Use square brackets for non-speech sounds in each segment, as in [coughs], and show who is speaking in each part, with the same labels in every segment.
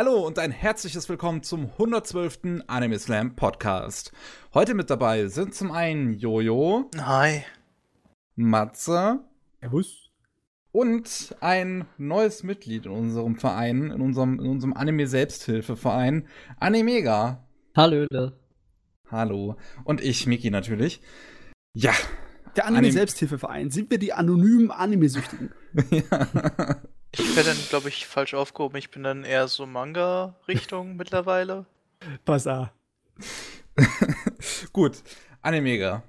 Speaker 1: Hallo und ein herzliches Willkommen zum 112. Anime Slam Podcast. Heute mit dabei sind zum einen Jojo.
Speaker 2: Hi.
Speaker 1: Matze.
Speaker 3: Servus.
Speaker 1: Und ein neues Mitglied in unserem Verein, in unserem, in unserem Anime-Selbsthilfeverein, Animega.
Speaker 4: Hallöle.
Speaker 1: Hallo. Und ich, Miki, natürlich. Ja.
Speaker 3: Der Anime-Selbsthilfeverein. Sind wir die anonymen Anime-Süchtigen?
Speaker 2: ja. [laughs] [laughs] Ich wäre dann, glaube ich, falsch aufgehoben. Ich bin dann eher so Manga-Richtung [laughs] mittlerweile.
Speaker 3: Pass auf. [laughs]
Speaker 1: Gut, Animega.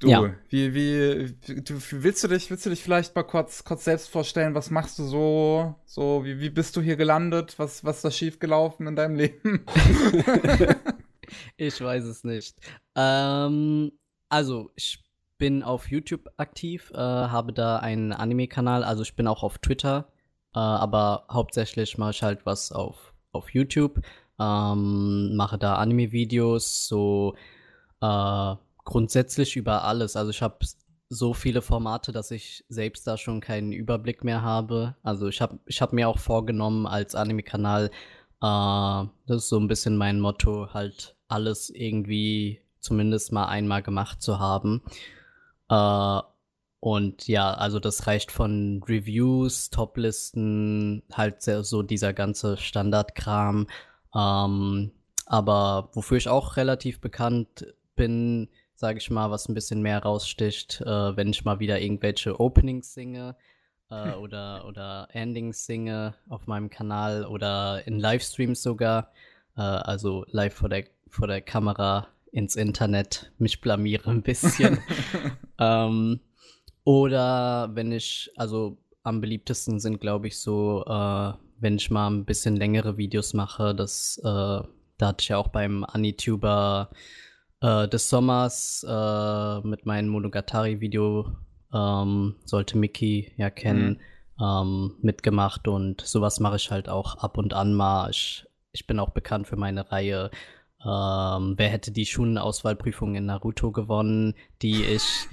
Speaker 1: Du, ja. wie, wie, du, willst du dich, willst du dich vielleicht mal kurz, kurz selbst vorstellen? Was machst du so? So, wie, wie bist du hier gelandet? Was, was ist da schiefgelaufen in deinem Leben? [laughs]
Speaker 4: ich weiß es nicht. Ähm, also, ich bin auf YouTube aktiv, äh, habe da einen Anime-Kanal, also ich bin auch auf Twitter äh, aber hauptsächlich mache ich halt was auf, auf YouTube. Ähm, mache da Anime-Videos, so äh, grundsätzlich über alles. Also ich habe so viele Formate, dass ich selbst da schon keinen Überblick mehr habe. Also ich habe ich hab mir auch vorgenommen als Anime-Kanal, äh, das ist so ein bisschen mein Motto, halt alles irgendwie zumindest mal einmal gemacht zu haben. Äh, und ja, also das reicht von Reviews, Toplisten, halt so dieser ganze Standardkram. Ähm, aber wofür ich auch relativ bekannt bin, sage ich mal, was ein bisschen mehr raussticht, äh, wenn ich mal wieder irgendwelche Openings singe äh, oder, oder Endings singe auf meinem Kanal oder in Livestreams sogar. Äh, also live vor der, vor der Kamera ins Internet mich blamiere ein bisschen. [laughs] ähm, oder wenn ich, also am beliebtesten sind, glaube ich, so, äh, wenn ich mal ein bisschen längere Videos mache, das, äh, da hatte ich ja auch beim Anituber äh, des Sommers äh, mit meinem Monogatari-Video, ähm, sollte Mickey ja kennen, mhm. ähm, mitgemacht und sowas mache ich halt auch ab und an mal. Ich, ich bin auch bekannt für meine Reihe ähm, Wer hätte die Schulenauswahlprüfung in Naruto gewonnen, die ich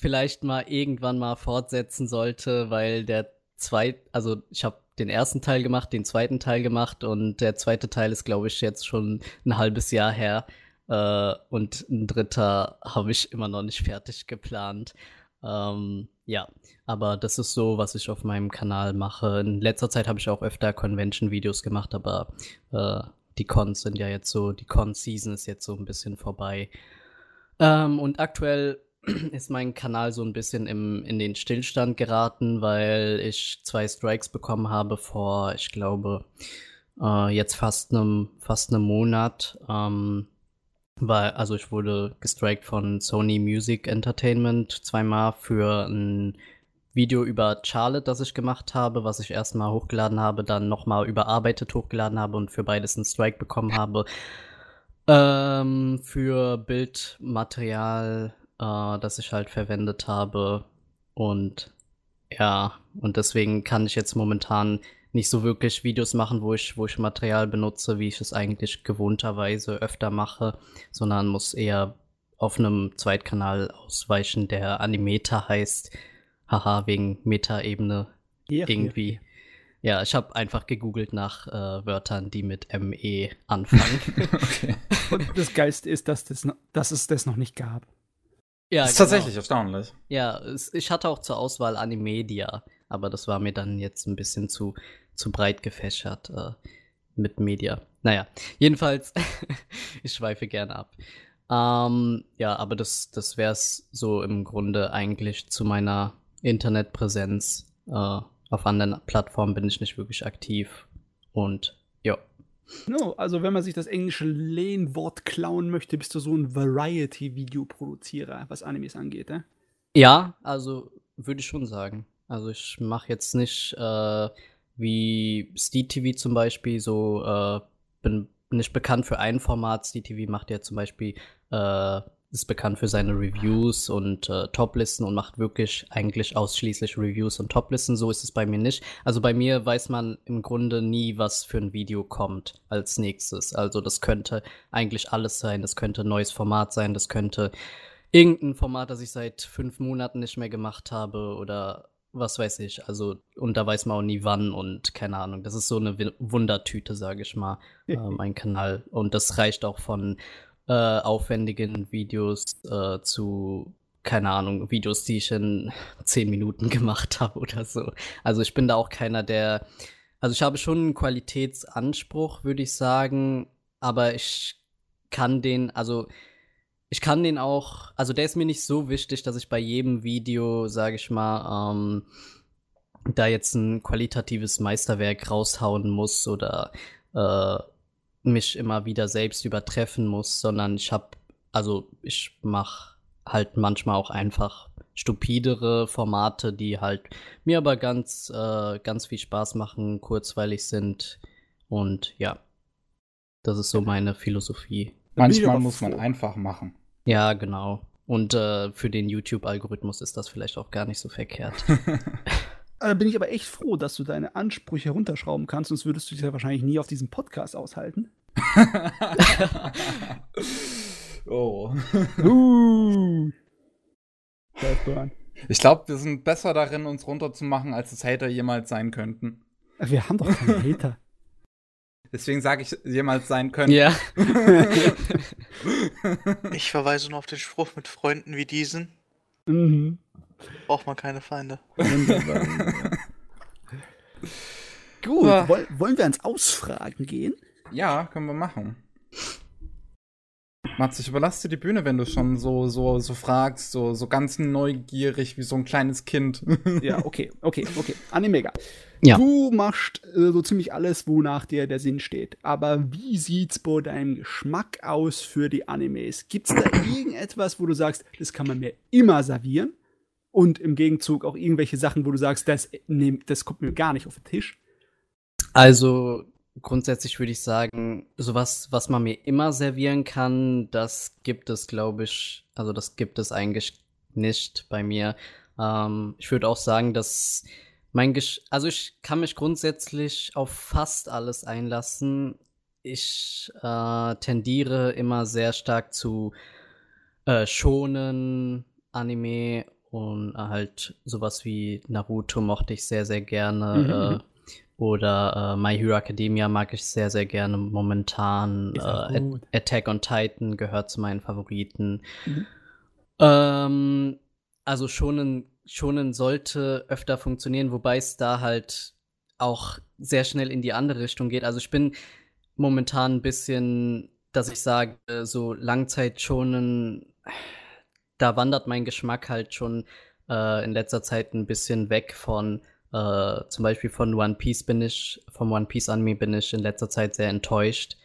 Speaker 4: vielleicht mal irgendwann mal fortsetzen sollte, weil der zweit, also ich habe den ersten Teil gemacht, den zweiten Teil gemacht und der zweite Teil ist, glaube ich, jetzt schon ein halbes Jahr her. Äh, und ein dritter habe ich immer noch nicht fertig geplant. Ähm, ja, aber das ist so, was ich auf meinem Kanal mache. In letzter Zeit habe ich auch öfter Convention-Videos gemacht, aber äh, die Cons sind ja jetzt so, die Con-Season ist jetzt so ein bisschen vorbei. Ähm, und aktuell [clears throat] ist mein Kanal so ein bisschen im, in den Stillstand geraten, weil ich zwei Strikes bekommen habe vor, ich glaube, äh, jetzt fast einem fast einem Monat. Ähm, weil, also ich wurde gestrikt von Sony Music Entertainment zweimal für ein Video über Charlotte, das ich gemacht habe, was ich erstmal hochgeladen habe, dann nochmal überarbeitet hochgeladen habe und für beides einen Strike bekommen habe. Ähm, für Bildmaterial äh, das ich halt verwendet habe. Und ja, und deswegen kann ich jetzt momentan nicht so wirklich Videos machen, wo ich, wo ich Material benutze, wie ich es eigentlich gewohnterweise öfter mache, sondern muss eher auf einem Zweitkanal ausweichen, der Animeta heißt. Haha, wegen Meta-Ebene ja, irgendwie. Ja. ja ich habe einfach gegoogelt nach äh, Wörtern, die mit ME anfangen. [laughs]
Speaker 3: okay. Und das Geiste ist, dass, das, dass es das noch nicht gab.
Speaker 1: Ja, das ist genau. tatsächlich erstaunlich.
Speaker 4: Ja, es, ich hatte auch zur Auswahl Animedia, aber das war mir dann jetzt ein bisschen zu, zu breit gefächert äh, mit Media. Naja, jedenfalls, [laughs] ich schweife gerne ab. Ähm, ja, aber das, das wäre es so im Grunde eigentlich zu meiner Internetpräsenz. Äh, auf anderen Plattformen bin ich nicht wirklich aktiv. Und ja,
Speaker 3: No, also wenn man sich das englische Lehnwort klauen möchte, bist du so ein Variety-Videoproduzierer, was Animes angeht, äh?
Speaker 4: Ja, also würde ich schon sagen. Also ich mache jetzt nicht äh, wie Steed TV zum Beispiel so, äh, bin nicht bekannt für ein Format. Steed TV macht ja zum Beispiel äh, ist bekannt für seine Reviews und äh, Toplisten und macht wirklich eigentlich ausschließlich Reviews und Toplisten. So ist es bei mir nicht. Also bei mir weiß man im Grunde nie, was für ein Video kommt als nächstes. Also das könnte eigentlich alles sein. Das könnte ein neues Format sein. Das könnte irgendein Format, das ich seit fünf Monaten nicht mehr gemacht habe oder was weiß ich, also, und da weiß man auch nie wann und keine Ahnung. Das ist so eine Wundertüte, sage ich mal, [laughs] äh, mein Kanal. Und das reicht auch von äh, aufwendigen Videos äh, zu, keine Ahnung, Videos, die ich in [laughs] zehn Minuten [laughs] gemacht habe oder so. Also ich bin da auch keiner, der, also ich habe schon einen Qualitätsanspruch, würde ich sagen, aber ich kann den, also ich kann den auch, also der ist mir nicht so wichtig, dass ich bei jedem Video, sage ich mal, ähm, da jetzt ein qualitatives Meisterwerk raushauen muss oder äh, mich immer wieder selbst übertreffen muss, sondern ich habe, also ich mache halt manchmal auch einfach stupidere Formate, die halt mir aber ganz, äh, ganz viel Spaß machen, kurzweilig sind und ja, das ist so meine Philosophie.
Speaker 1: Manchmal muss man einfach machen.
Speaker 4: Ja, genau. Und äh, für den YouTube-Algorithmus ist das vielleicht auch gar nicht so verkehrt. [laughs]
Speaker 3: Da bin ich aber echt froh, dass du deine Ansprüche runterschrauben kannst, sonst würdest du dich ja wahrscheinlich nie auf diesem Podcast aushalten. [laughs]
Speaker 1: oh. [laughs]
Speaker 3: Uh.
Speaker 1: Ich glaube, wir sind besser darin, uns runterzumachen, als es Hater jemals sein könnten.
Speaker 3: Wir haben doch keine Hater. [laughs]
Speaker 1: Deswegen sage ich jemals sein können.
Speaker 4: ja.
Speaker 2: Ich verweise nur auf den Spruch mit Freunden wie diesen.
Speaker 3: mhm.
Speaker 2: Braucht man keine Feinde.
Speaker 3: Wunderbar. [laughs] Gut,
Speaker 1: Ah.
Speaker 3: woll, wollen wir ans Ausfragen gehen?
Speaker 1: Ja, können wir machen. Mats, ich überlasse dir die Bühne, wenn du schon so, so, so fragst, so, so ganz neugierig wie so ein kleines Kind. [laughs]
Speaker 3: Ja, okay, okay, okay. Animega.
Speaker 4: Ja.
Speaker 3: Du machst äh, so ziemlich alles, wonach dir der Sinn steht. Aber wie sieht's bei deinem Geschmack aus für die Animes? Gibt's da [clears throat] irgendetwas, wo du sagst, das kann man mir immer servieren? Und im Gegenzug auch irgendwelche Sachen, wo du sagst, das, nehm, das kommt mir gar nicht auf den Tisch.
Speaker 4: Also grundsätzlich würde ich sagen, sowas, was man mir immer servieren kann, das gibt es, glaube ich, also das gibt es eigentlich nicht bei mir. Ähm, ich würde auch sagen, dass mein Gesch also ich kann mich grundsätzlich auf fast alles einlassen. Ich äh, tendiere immer sehr stark zu äh, schonen Anime und halt sowas wie Naruto mochte ich sehr, sehr gerne.
Speaker 3: Mhm,
Speaker 4: äh,
Speaker 3: mhm.
Speaker 4: oder äh, My Hero Academia mag ich sehr, sehr gerne momentan. Äh. Attack on Titan gehört zu meinen Favoriten.
Speaker 3: Mhm.
Speaker 4: Ähm, also schonen, schonen sollte öfter funktionieren, wobei es da halt auch sehr schnell in die andere Richtung geht. Also ich bin momentan ein bisschen, dass ich sage, so Langzeit schonen, da wandert mein Geschmack halt schon äh, in letzter Zeit ein bisschen weg von äh, zum Beispiel von One Piece bin ich, vom One Piece Anime bin ich in letzter Zeit sehr enttäuscht.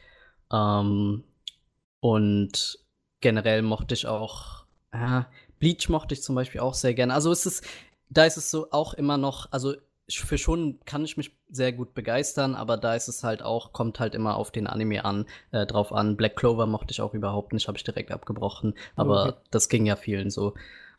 Speaker 4: Ähm, und generell mochte ich auch, ja, Bleach mochte ich zum Beispiel auch sehr gerne. Also es ist, da ist es so auch immer noch, also für schon kann ich mich sehr gut begeistern, aber da ist es halt auch, kommt halt immer auf den Anime an, äh, drauf an. Black Clover mochte ich auch überhaupt nicht, habe ich direkt abgebrochen, aber
Speaker 3: Okay.
Speaker 4: das ging ja vielen so.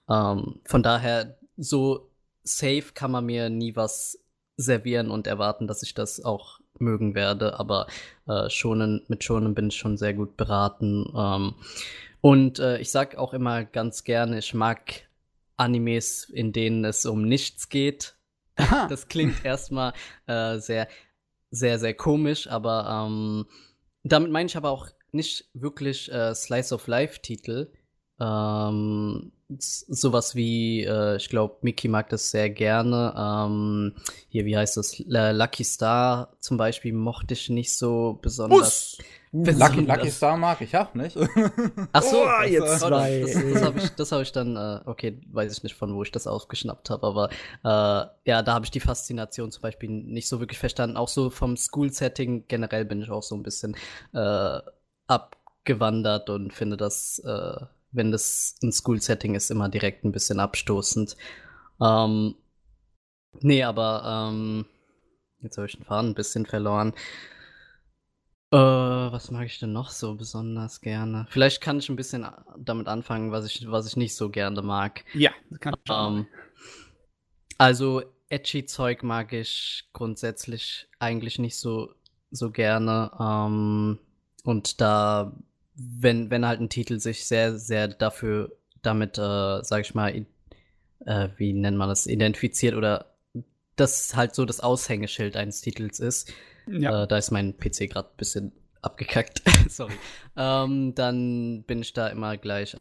Speaker 4: Ähm, von daher, so safe kann man mir nie was servieren und erwarten, dass ich das auch mögen werde, aber äh, schonen, mit schonen bin ich schon sehr gut beraten. Ähm, und äh, ich sag auch immer ganz gerne, ich mag Animes, in denen es um nichts geht.
Speaker 3: Aha.
Speaker 4: Das klingt erstmal äh, sehr, sehr, sehr komisch, aber ähm, damit meine ich aber auch nicht wirklich äh, Slice of Life-Titel. Ähm, sowas wie, äh, ich glaube, Mickey mag das sehr gerne. Ähm, hier, wie heißt das? L Lucky Star zum Beispiel mochte ich nicht so besonders.
Speaker 1: Lucky. Lucky Star mag ich auch nicht. [laughs]
Speaker 4: Ach so,
Speaker 3: Oh,
Speaker 1: das,
Speaker 3: jetzt zwei.
Speaker 4: das, das, das habe ich, das hab ich dann, äh, okay, weiß ich nicht, von wo ich das aufgeschnappt habe, aber äh, ja, da habe ich die Faszination zum Beispiel nicht so wirklich verstanden. Auch so vom School-Setting generell bin ich auch so ein bisschen äh, abgewandert und finde das, äh, wenn das ein School-Setting ist, immer direkt ein bisschen abstoßend. Ähm, nee, aber ähm, jetzt habe ich den Faden ein bisschen verloren. Äh, was mag ich denn noch so besonders gerne? Vielleicht kann ich ein bisschen a- damit anfangen, was ich, was ich nicht so gerne mag.
Speaker 3: Ja, das kann ich.
Speaker 4: Ähm, also, edgy Zeug mag ich grundsätzlich eigentlich nicht so, so gerne. Ähm, und da, wenn, wenn halt ein Titel sich sehr, sehr dafür, damit, äh, sag ich mal, äh, wie nennt man das, identifiziert oder das halt so das Aushängeschild eines Titels ist.
Speaker 3: Ja.
Speaker 4: Äh, da ist mein PC gerade ein bisschen abgekackt. [laughs] Sorry. Ähm, dann bin ich da immer gleich.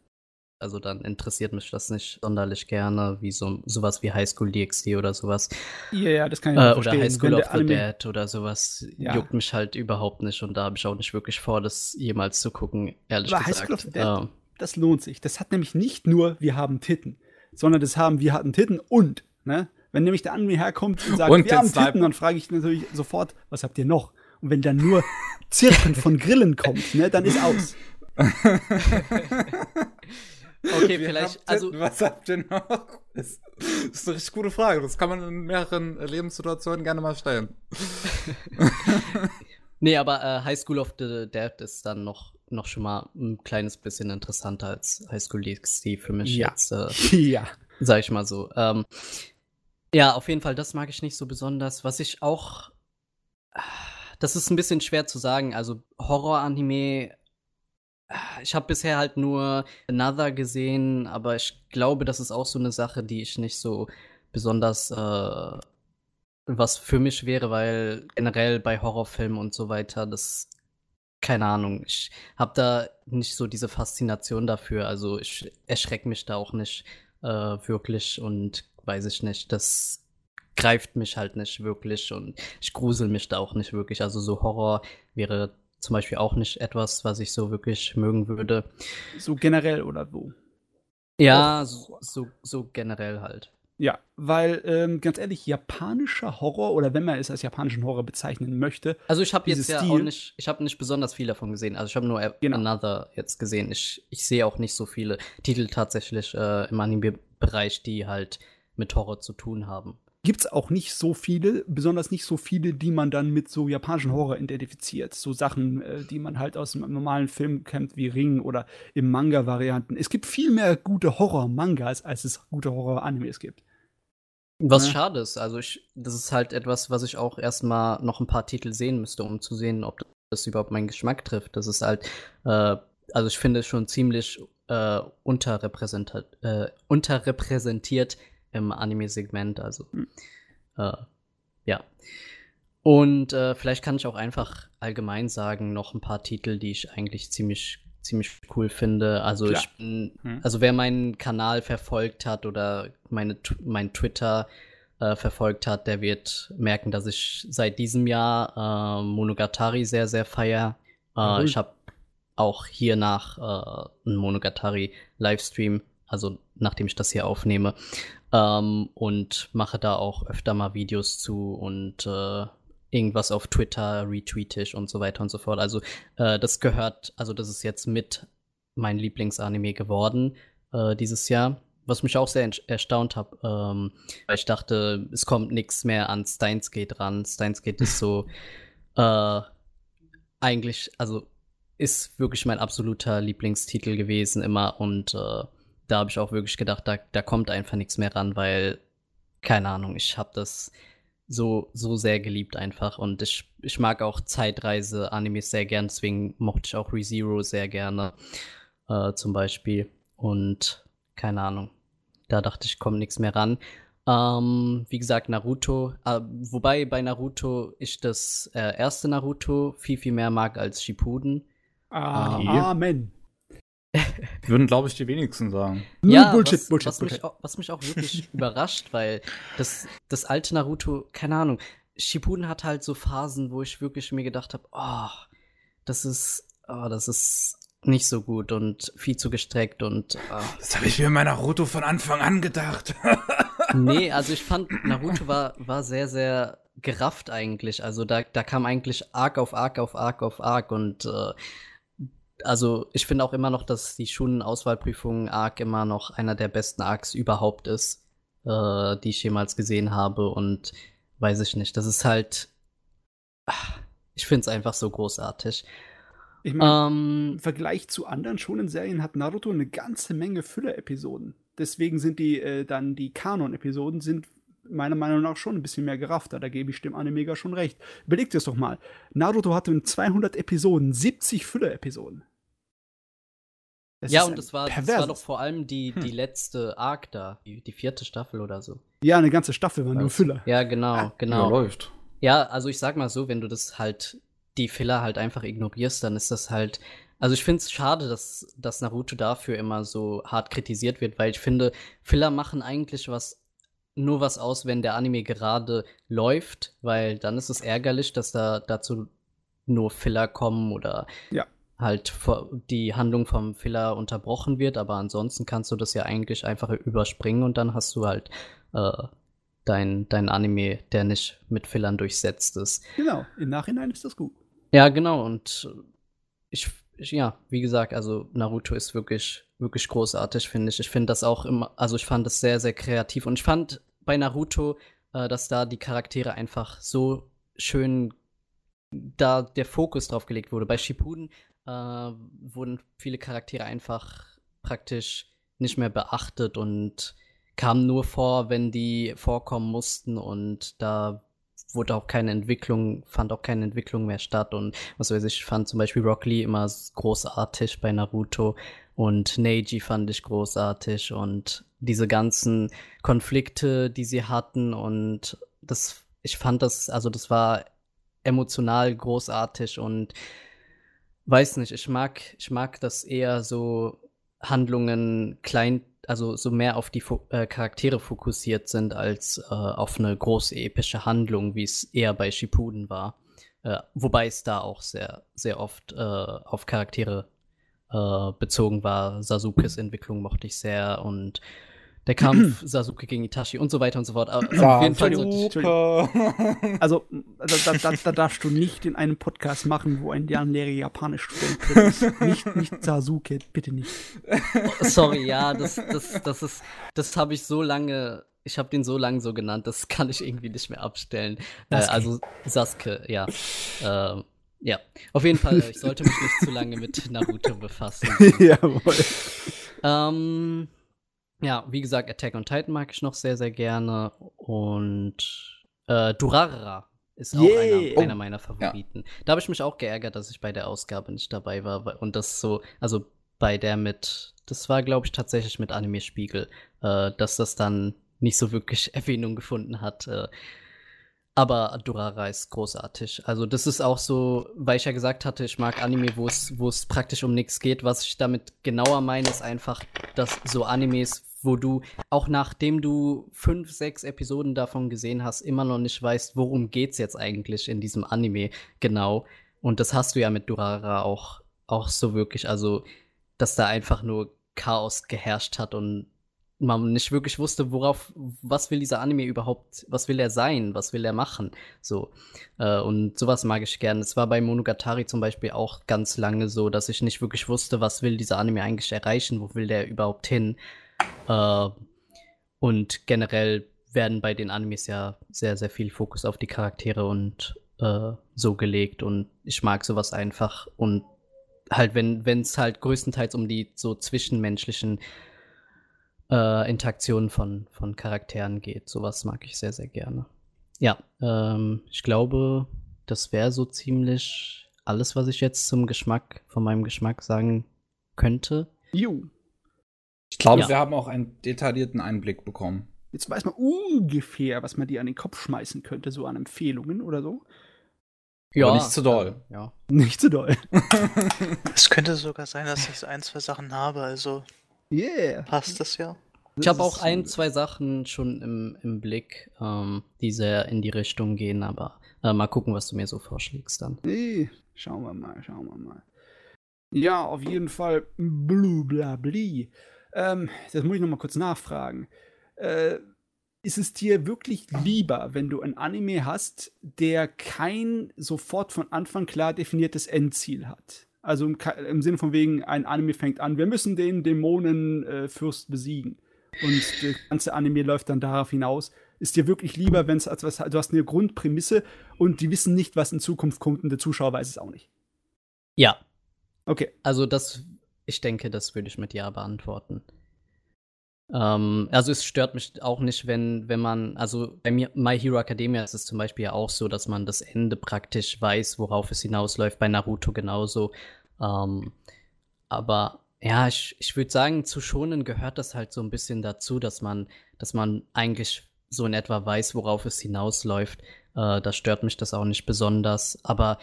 Speaker 4: Also dann interessiert mich das nicht sonderlich gerne, wie so sowas wie High School DxD oder sowas.
Speaker 3: ja, ja, das kann ich
Speaker 4: Äh, oder
Speaker 3: verstehen.
Speaker 4: High School
Speaker 3: Wenn
Speaker 4: of the Dead oder sowas
Speaker 3: Ja.
Speaker 4: juckt mich halt überhaupt nicht und da habe ich auch nicht wirklich vor, das jemals zu gucken, ehrlich
Speaker 3: Aber
Speaker 4: gesagt.
Speaker 3: School of the Dead,
Speaker 4: Ähm,
Speaker 3: das lohnt sich. Das hat nämlich nicht nur, wir haben Titten, sondern das haben, wir hatten Titten und, ne? Wenn nämlich der Anime herkommt und sagt,
Speaker 1: Und
Speaker 3: wir haben
Speaker 1: Sniper.
Speaker 3: Titten, dann frage ich natürlich sofort, was habt ihr noch? Und wenn dann nur Zirpen von Grillen kommt, ne, dann ist aus. [laughs]
Speaker 4: okay,
Speaker 1: Wir
Speaker 4: vielleicht,
Speaker 1: habt
Speaker 4: also
Speaker 1: was habt ihr noch? Das ist eine richtig gute Frage. Das kann man in mehreren Lebenssituationen gerne mal stellen. [laughs]
Speaker 4: Nee, aber äh, High School of the Dead ist dann noch, noch schon mal ein kleines bisschen interessanter als High School DxD für mich
Speaker 3: Ja.
Speaker 4: jetzt, äh, [laughs]
Speaker 3: ja.
Speaker 4: sag ich mal so. Ähm, ja, auf jeden Fall, das mag ich nicht so besonders. Was ich auch, das ist ein bisschen schwer zu sagen. Also Horror-Anime, ich habe bisher halt nur Another gesehen, aber ich glaube, das ist auch so eine Sache, die ich nicht so besonders äh, was für mich wäre, weil generell bei Horrorfilmen und so weiter, das keine Ahnung, ich habe da nicht so diese Faszination dafür. Also ich erschrecke mich da auch nicht äh, wirklich und weiß ich nicht, das greift mich halt nicht wirklich und ich grusel mich da auch nicht wirklich. Also so Horror wäre zum Beispiel auch nicht etwas, was ich so wirklich mögen würde.
Speaker 3: So generell oder wo?
Speaker 4: Ja, so, so, so generell halt.
Speaker 3: Ja, weil ähm, ganz ehrlich, japanischer Horror oder wenn man es als japanischen Horror bezeichnen möchte,
Speaker 4: Also ich habe jetzt ja
Speaker 3: Stil-
Speaker 4: auch nicht, ich habe nicht besonders viel davon gesehen. Also ich habe nur A-
Speaker 3: Genau.
Speaker 4: Another jetzt gesehen. Ich, ich sehe auch nicht so viele Titel tatsächlich äh, im Anime-Bereich, die halt mit Horror zu tun haben.
Speaker 3: gibt es auch nicht so viele, besonders nicht so viele, die man dann mit so japanischen Horror identifiziert. So Sachen, äh, die man halt aus dem normalen Film kennt, wie Ring oder im Manga-Varianten. Es gibt viel mehr gute Horror-Mangas, als es gute Horror-Animes gibt.
Speaker 4: Was
Speaker 3: Ja.
Speaker 4: schade ist, also ich, das ist halt etwas, was ich auch erstmal noch ein paar Titel sehen müsste, um zu sehen, ob das überhaupt meinen Geschmack trifft. Das ist halt, äh, also ich finde es schon ziemlich äh, unterrepräsentiert, äh, unterrepräsentiert im Anime-Segment, also
Speaker 3: Hm.
Speaker 4: äh, ja. Und äh, vielleicht kann ich auch einfach allgemein sagen, noch ein paar Titel, die ich eigentlich ziemlich ziemlich cool finde. Also
Speaker 3: Klar.
Speaker 4: ich bin,
Speaker 1: Hm.
Speaker 4: also wer meinen Kanal verfolgt hat oder meine, mein Twitter äh, verfolgt hat, der wird merken, dass ich seit diesem Jahr äh, Monogatari sehr, sehr feier.
Speaker 3: Jawohl.
Speaker 4: ich habe auch hier nach äh, einen Monogatari Livestream, also nachdem ich das hier aufnehme, ähm, und mache da auch öfter mal Videos zu und äh, irgendwas auf Twitter retweete ich und so weiter und so fort. Also äh, das gehört, also das ist jetzt mit mein Lieblingsanime geworden äh, dieses Jahr. Was mich auch sehr erstaunt hat, ähm, weil ich dachte, es kommt nichts mehr an Steins Gate ran. Steins Gate ist so [laughs] äh, eigentlich, also ist wirklich mein absoluter Lieblingstitel gewesen immer und äh, da habe ich auch wirklich gedacht, da, da kommt einfach nichts mehr ran, weil keine Ahnung, ich habe das so so sehr geliebt einfach und ich, ich mag auch Zeitreise-Animes sehr gern, deswegen mochte ich auch ReZero sehr gerne äh, zum Beispiel und keine Ahnung, da dachte ich, kommt nichts mehr ran. Ähm, wie gesagt, Naruto, äh, wobei bei Naruto ich das äh, erste Naruto viel, viel mehr mag als Shippuden.
Speaker 3: Ah,
Speaker 1: Okay.
Speaker 3: Amen. [laughs]
Speaker 1: Würden, glaube ich, die wenigsten sagen.
Speaker 3: Nur
Speaker 4: Ja,
Speaker 3: Bullshit,
Speaker 4: was,
Speaker 3: Bullshit,
Speaker 4: was
Speaker 3: Bullshit.
Speaker 4: Mich auch, was mich auch wirklich [laughs] überrascht, weil das, das alte Naruto, keine Ahnung, Shippuden hat halt so Phasen, wo ich wirklich mir gedacht habe, oh, das ist, oh, das ist nicht so gut und viel zu gestreckt und oh.
Speaker 1: Das habe ich mir in meiner Naruto von Anfang an gedacht. [laughs]
Speaker 4: nee, also ich fand Naruto war, war sehr, sehr gerafft eigentlich. Also da, da kam eigentlich Arc auf Arc auf Arc auf Arc und äh, also ich finde auch immer noch, dass die Schulen-Auswahlprüfung Arc immer noch einer der besten Arcs überhaupt ist, äh, die ich jemals gesehen habe und weiß ich nicht. Das ist halt, ach, ich finde es einfach so großartig.
Speaker 3: Ich meine,
Speaker 4: Ähm,
Speaker 3: im Vergleich zu anderen schonen Serien hat Naruto eine ganze Menge Füller-Episoden. Deswegen sind die äh, dann die Kanon-Episoden sind meiner Meinung nach schon ein bisschen mehr geraffter. Da gebe ich dem Animega schon recht. Überlegt es doch mal. Naruto hatte in 200 Episoden 70 Füller-Episoden. Das
Speaker 4: ja, und das war, das war doch vor allem die,
Speaker 1: Hm.
Speaker 4: die letzte Arc da, die, die vierte Staffel oder so.
Speaker 3: Ja, eine ganze Staffel war nur? Füller.
Speaker 4: Ja, genau,
Speaker 1: Ja,
Speaker 4: genau.
Speaker 1: läuft.
Speaker 4: Ja, also ich sag mal so, wenn du das halt, die Filler halt einfach ignorierst, dann ist das halt. Also ich finde es schade, dass, dass Naruto dafür immer so hart kritisiert wird, weil ich finde, Filler machen eigentlich was nur was aus, wenn der Anime gerade läuft, weil dann ist es ärgerlich, dass da dazu nur Filler kommen oder
Speaker 3: Ja.
Speaker 4: halt die Handlung vom Filler unterbrochen wird, aber ansonsten kannst du das ja eigentlich einfach überspringen und dann hast du halt äh, dein, dein Anime, der nicht mit Fillern durchsetzt ist.
Speaker 3: Genau, im Nachhinein ist das gut.
Speaker 4: Ja, genau, und ich ja, wie gesagt, also Naruto ist wirklich, wirklich großartig, finde ich. Ich finde das auch immer, also ich fand das sehr, sehr kreativ und ich fand bei Naruto, äh, dass da die Charaktere einfach so schön da der Fokus drauf gelegt wurde. Bei Shippuden äh, wurden viele Charaktere einfach praktisch nicht mehr beachtet und kamen nur vor, wenn die vorkommen mussten und da wurde auch keine Entwicklung, fand auch keine Entwicklung mehr statt. Und was weiß ich, fand zum Beispiel Rock Lee immer großartig bei Naruto. Und Neji fand ich großartig. Und diese ganzen Konflikte, die sie hatten und das, ich fand das, also das war emotional großartig. Und weiß nicht, ich mag, ich mag das eher so Handlungen klein, also so mehr auf die Fo äh, Charaktere fokussiert sind als äh, auf eine große epische Handlung, wie es eher bei Shippuden war. Äh, wobei es da auch sehr, sehr oft äh, auf Charaktere äh, bezogen war. Sasukes Entwicklung mochte ich sehr und der Kampf [clears throat] Sasuke gegen Itachi und so weiter und so fort. Aber auf jeden Fall so,
Speaker 1: Sasuke.
Speaker 3: Also, da, da, da, da darfst du nicht in einem Podcast machen, wo ein Lehrer Japanisch-Student drin ist. Nicht, nicht Sasuke, bitte nicht.
Speaker 4: Sorry, ja, das, das, das ist, das habe ich so lange, ich habe den so lange so genannt, das kann ich irgendwie nicht mehr abstellen. Äh, also Sasuke, ja. Ähm, ja, auf jeden Fall, ich sollte mich nicht zu lange mit Naruto befassen. [laughs]
Speaker 3: Jawohl.
Speaker 4: ähm, ja, wie gesagt, Attack on Titan mag ich noch sehr, sehr gerne und äh, Durarara ist auch
Speaker 3: Yeah.
Speaker 4: einer, einer
Speaker 1: Oh.
Speaker 4: meiner Favoriten. Da habe ich mich auch geärgert, dass ich bei der Ausgabe nicht dabei war und das so, also bei der mit, das war glaube ich tatsächlich mit Anime Spiegel, äh, dass das dann nicht so wirklich [laughs] Erwähnung gefunden hat. Äh, aber Durara ist großartig. Also das ist auch so, weil ich ja gesagt hatte, ich mag Anime, wo es praktisch um nichts geht. Was ich damit genauer meine, ist einfach, dass so Animes, wo du auch nachdem du fünf, sechs Episoden davon gesehen hast, immer noch nicht weißt, worum geht's jetzt eigentlich in diesem Anime genau. Und das hast du ja mit Durara auch, auch so wirklich. Also, dass da einfach nur Chaos geherrscht hat und man nicht wirklich wusste, worauf, was will dieser Anime überhaupt, was will er sein, was will er machen, so. Äh, und sowas mag ich gerne. Es war bei Monogatari zum Beispiel auch ganz lange so, dass ich nicht wirklich wusste, was will dieser Anime eigentlich erreichen, wo will der überhaupt hin. Äh, und generell werden bei den Animes ja sehr, sehr viel Fokus auf die Charaktere und äh, so gelegt und ich mag sowas einfach und halt, wenn es halt größtenteils um die so zwischenmenschlichen äh, Interaktionen von, von Charakteren geht. Sowas mag ich sehr, sehr gerne. Ja, ähm, ich glaube, das wäre so ziemlich alles, was ich jetzt zum Geschmack, von meinem Geschmack sagen könnte.
Speaker 3: Jo.
Speaker 1: Ich glaube,
Speaker 4: Ja.
Speaker 1: wir haben auch einen detaillierten Einblick bekommen.
Speaker 3: Jetzt weiß man ungefähr, was man dir an den Kopf schmeißen könnte, so an Empfehlungen oder so.
Speaker 1: Aber nicht zu doll.
Speaker 4: Ja.
Speaker 3: Nicht so doll. [laughs]
Speaker 2: Es könnte sogar sein, dass ich so ein, zwei Sachen habe, also
Speaker 3: Yeah.
Speaker 2: passt das ja.
Speaker 4: Ich habe auch ein, zwei Sachen schon im, im Blick, ähm, die sehr in die Richtung gehen, aber äh, mal gucken, was du mir so vorschlägst dann.
Speaker 3: Nee, schauen wir mal, schauen wir mal. Ja, auf jeden Fall blue bla bli. Ähm, das muss ich noch mal kurz nachfragen. Äh, ist es dir wirklich lieber, wenn du ein Anime hast, der kein sofort von Anfang klar definiertes Endziel hat? Also im, im Sinne von wegen, ein Anime fängt an, wir müssen den Dämonenfürst besiegen. Und der ganze Anime läuft dann darauf hinaus. Ist dir wirklich lieber, wenn es als was, du hast eine Grundprämisse und die wissen nicht, was in Zukunft kommt und der Zuschauer weiß es auch nicht.
Speaker 4: Ja,
Speaker 3: Okay.
Speaker 4: also das, ich denke, das würde ich mit Ja beantworten. Ähm, also es stört mich auch nicht, wenn, wenn man, also bei mir, My Hero Academia ist es zum Beispiel ja auch so, dass man das Ende praktisch weiß, worauf es hinausläuft, bei Naruto genauso. Ähm, aber Ja, ich, ich würde sagen, zu schonen gehört das halt so ein bisschen dazu, dass man, dass man eigentlich so in etwa weiß, worauf es hinausläuft. Äh, da stört mich das auch nicht besonders. Aber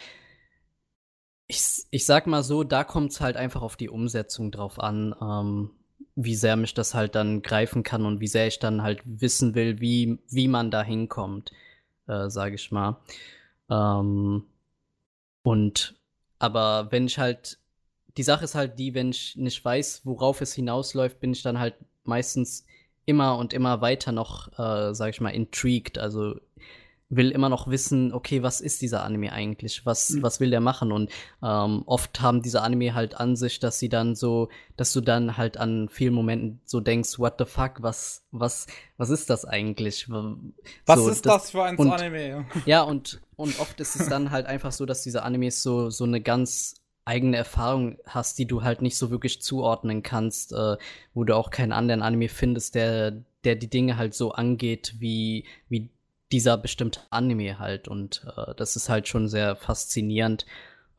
Speaker 4: ich, ich sag mal so, da kommt es halt einfach auf die Umsetzung drauf an, ähm, wie sehr mich das halt dann greifen kann und wie sehr ich dann halt wissen will, wie, wie man da hinkommt, äh, sage ich mal. Ähm, und aber wenn ich halt, die Sache ist halt die, wenn ich nicht weiß, worauf es hinausläuft, bin ich dann halt meistens immer und immer weiter noch, äh, sag ich mal, intrigued. Also will immer noch wissen, okay, was ist dieser Anime eigentlich? Was, mhm. was will der machen? Und ähm, oft haben diese Anime halt an sich, dass sie dann so, dass du dann halt an vielen Momenten so denkst, what the fuck, was, was, was ist das eigentlich?
Speaker 1: Was so, ist das, das für ein
Speaker 4: und,
Speaker 1: Anime? [laughs]
Speaker 4: Ja, und, und oft ist es dann halt einfach so, dass diese Animes so, so eine ganz eigene Erfahrung hast, die du halt nicht so wirklich zuordnen kannst, äh, wo du auch keinen anderen Anime findest, der, der die Dinge halt so angeht, wie, wie dieser bestimmte Anime halt. Und äh, das ist halt schon sehr faszinierend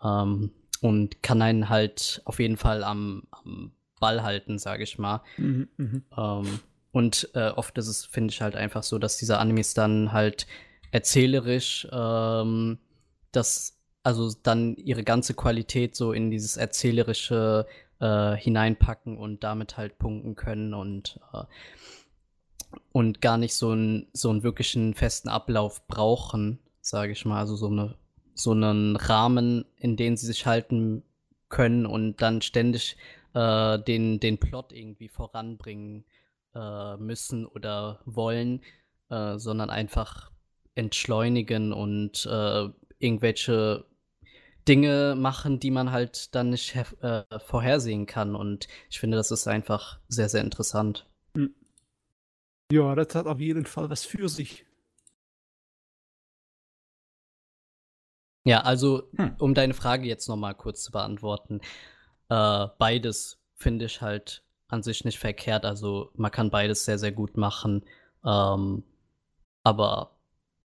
Speaker 4: ähm, und kann einen halt auf jeden Fall am, am Ball halten, sage ich mal. Mhm, mh. ähm, und äh, oft ist es, finde ich, halt einfach so, dass diese Animes dann halt erzählerisch ähm, das, also dann ihre ganze Qualität so in dieses erzählerische äh, hineinpacken und damit halt punkten können und äh, und gar nicht so, ein, so einen wirklichen festen Ablauf brauchen, sage ich mal. Also so, eine, so einen Rahmen, in den sie sich halten können und dann ständig äh, den, den Plot irgendwie voranbringen äh, müssen oder wollen, äh, sondern einfach entschleunigen und äh, irgendwelche Dinge machen, die man halt dann nicht äh, vorhersehen kann. Und ich finde, das ist einfach sehr, sehr interessant. Mhm.
Speaker 3: Ja, das hat auf jeden Fall was für sich.
Speaker 4: Ja, also hm. um deine Frage jetzt noch mal kurz zu beantworten, äh, beides finde ich halt an sich nicht verkehrt. Also man kann beides sehr, sehr gut machen. Ähm, aber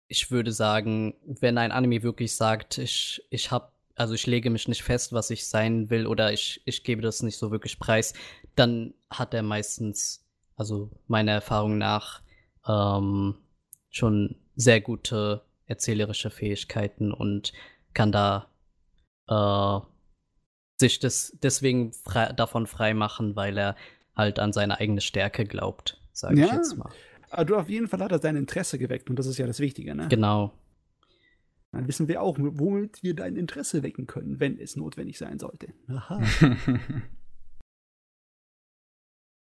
Speaker 4: ich würde sagen, wenn ein Anime wirklich sagt, ich, ich habe, also ich lege mich nicht fest, was ich sein will oder ich, ich gebe das nicht so wirklich preis, dann hat er meistens also meiner Erfahrung nach, ähm, schon sehr gute erzählerische Fähigkeiten und kann da äh, sich das deswegen frei, davon frei machen, weil er halt an seine eigene Stärke glaubt, sage ja, ich jetzt mal.
Speaker 3: Aber du auf jeden Fall hat er sein Interesse geweckt und das ist ja das Wichtige, ne?
Speaker 4: Genau.
Speaker 3: Dann wissen wir auch, womit wir dein Interesse wecken können, wenn es notwendig sein sollte. Aha. [laughs]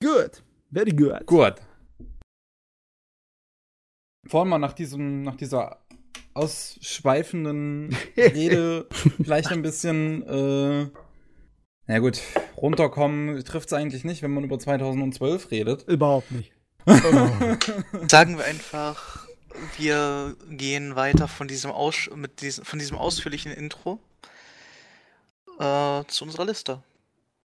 Speaker 3: Gut. Very good.
Speaker 1: Gut. Wollen wir nach diesem, nach dieser ausschweifenden Rede [laughs] vielleicht ein bisschen, äh, na gut, runterkommen trifft es eigentlich nicht, wenn man über 2012 redet.
Speaker 3: Überhaupt nicht. [laughs]
Speaker 2: Sagen wir einfach, wir gehen weiter von diesem, Aus mit diesem, von diesem ausführlichen Intro äh, zu unserer Liste.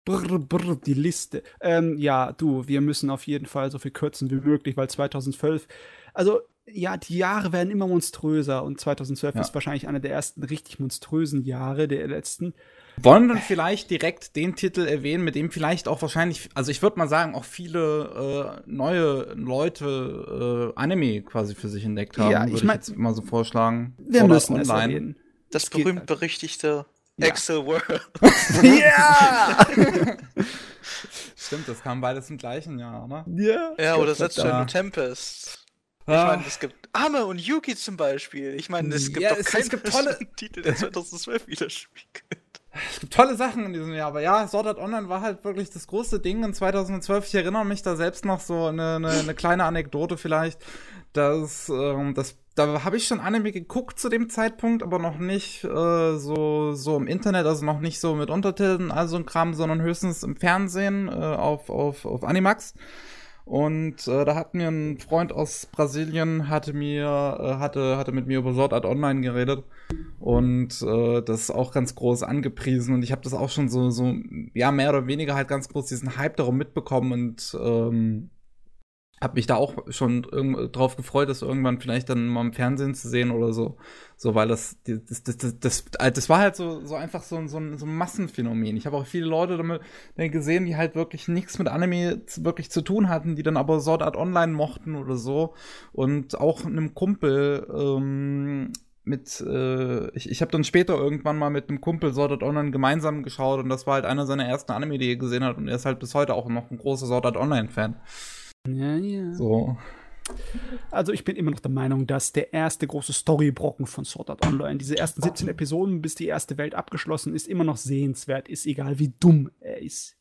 Speaker 3: Brr, brr, die Liste. Ähm, ja, du, wir müssen auf jeden Fall so viel kürzen wie möglich, weil 2012, also ja, die Jahre werden immer monströser und 2012 ja. ist wahrscheinlich einer der ersten richtig monströsen Jahre der letzten.
Speaker 1: Wollen wir vielleicht direkt den Titel erwähnen, mit dem vielleicht auch wahrscheinlich, also ich würde mal sagen, auch viele äh, neue Leute äh, Anime quasi für sich entdeckt haben.
Speaker 3: Ja, ich meine,
Speaker 1: mal so vorschlagen.
Speaker 3: Wir müssen online. es erwähnen.
Speaker 2: Das berühmt-berüchtigte ja. Excel World. [laughs]
Speaker 1: ja! [laughs] Stimmt, das kam beides im gleichen Jahr, ne?
Speaker 2: Ja. Ja, oder du nur Tempest. Ich ah. meine, es gibt Ame und Yuki zum Beispiel. Ich meine, es gibt
Speaker 1: ja,
Speaker 2: doch
Speaker 1: es,
Speaker 2: keinen
Speaker 1: es gibt tolle [laughs]
Speaker 2: Titel, der 2012 widerspiegelt.
Speaker 1: Es gibt tolle Sachen in diesem Jahr, aber ja, Sword Art Online war halt wirklich das große Ding in 2012. Ich erinnere mich da selbst noch so eine, eine, eine kleine Anekdote vielleicht, dass ähm, das da habe ich schon Anime geguckt zu dem Zeitpunkt, aber noch nicht äh, so, so im Internet, also noch nicht so mit Untertiteln, also ein Kram, sondern höchstens im Fernsehen äh, auf, auf, auf Animax. Und äh, da hat mir ein Freund aus Brasilien hatte mir äh, hatte hatte mit mir über Sword Art Online geredet. Und äh, das auch ganz groß angepriesen. Und ich habe das auch schon so so ja mehr oder weniger halt ganz groß diesen Hype darum mitbekommen. Und ähm, habe mich da auch schon drauf gefreut, das irgendwann vielleicht dann mal im Fernsehen zu sehen oder so. So, weil das, das, das, das, das, das war halt so, so einfach so, so, ein, so ein Massenphänomen. Ich habe auch viele Leute damit gesehen, die halt wirklich nichts mit Anime wirklich zu tun hatten, die dann aber Sword Art Online mochten oder so. Und auch einem Kumpel, ähm, mit, äh, ich, ich habe dann später irgendwann mal mit einem Kumpel Sword Art Online gemeinsam geschaut und das war halt einer seiner ersten Anime, die er gesehen hat und er ist halt bis heute auch noch ein großer Sword Art Online-Fan.
Speaker 3: Ja, ja.
Speaker 1: So.
Speaker 3: Also ich bin immer noch der Meinung, dass der erste große Storybrocken von Sword Art Online, diese ersten 17 Episoden, bis die erste Welt abgeschlossen ist, immer noch sehenswert ist, egal wie dumm er ist.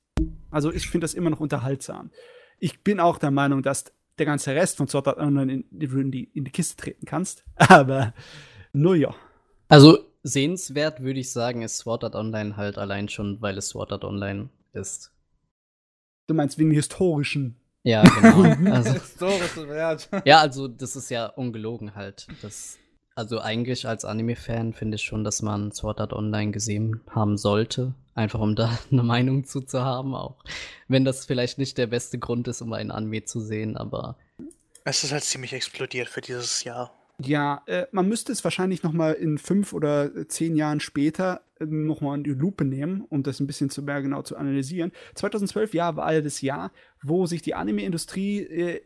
Speaker 3: Also ich finde das immer noch unterhaltsam. Ich bin auch der Meinung, dass der ganze Rest von Sword Art Online in, in, die, in die Kiste treten kannst, [laughs] aber nur ja.
Speaker 4: Also sehenswert würde ich sagen, ist Sword Art Online halt allein schon, weil es Sword Art Online ist.
Speaker 3: Du meinst wegen historischen
Speaker 4: ja, [laughs] genau. Also,
Speaker 1: Historische Wert.
Speaker 4: ja, also das ist ja ungelogen halt. Das, also eigentlich als Anime-Fan finde ich schon, dass man Sword Art Online gesehen haben sollte. Einfach um da [laughs] eine Meinung zu, zu haben, auch wenn das vielleicht nicht der beste Grund ist, um ein Anime zu sehen, aber.
Speaker 2: Es ist halt ziemlich explodiert für dieses Jahr.
Speaker 3: Ja, äh, man müsste es wahrscheinlich noch mal in fünf oder zehn Jahren später äh, noch mal in die Lupe nehmen, um das ein bisschen zu mehr genau zu analysieren. 2012 ja, war das Jahr, wo sich die Anime-Industrie äh,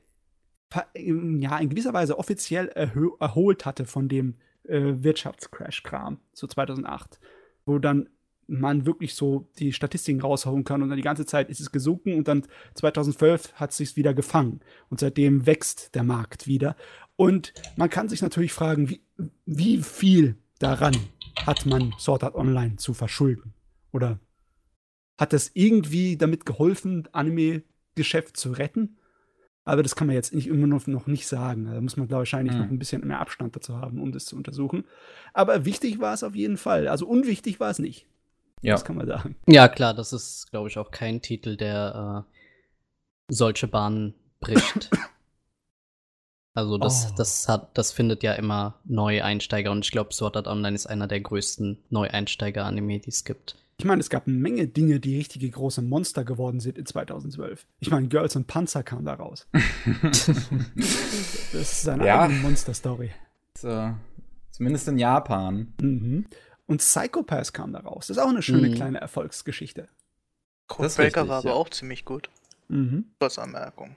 Speaker 3: ja in gewisser Weise offiziell erholt hatte von dem äh, Wirtschaftscrash-Kram zu 2008, wo dann man wirklich so die Statistiken raushauen kann und dann die ganze Zeit ist es gesunken und dann 2012 hat es sich wieder gefangen und seitdem wächst der Markt wieder und man kann sich natürlich fragen, wie, wie viel daran hat man Sword Art Online zu verschulden? Oder hat das irgendwie damit geholfen, Anime-Geschäft zu retten? Aber das kann man jetzt nicht immer noch, noch nicht sagen. Da muss man wahrscheinlich mhm. noch ein bisschen mehr Abstand dazu haben, um das zu untersuchen. Aber wichtig war es auf jeden Fall. Also unwichtig war es nicht.
Speaker 1: Ja.
Speaker 3: Das kann man sagen.
Speaker 4: Ja, klar, das ist, glaube ich, auch kein Titel, der äh, solche Bahnen bricht. [coughs] Also das, oh. das hat, das findet ja immer Neueinsteiger und ich glaube, Sword Art Online ist einer der größten Neueinsteiger-Anime, die es gibt.
Speaker 3: Ich meine, es gab eine Menge Dinge, die richtige große Monster geworden sind in 2012. Ich meine, Girls und Panzer kam da raus. [laughs] das ist eine ja. eigene Monster-Story.
Speaker 1: So, zumindest in Japan.
Speaker 3: Mhm. Und Psychopath kam da raus. Das ist auch eine schöne mhm. kleine Erfolgsgeschichte.
Speaker 2: Codebreaker war aber ja. auch ziemlich gut.
Speaker 3: Mhm.
Speaker 2: Als Anmerkung.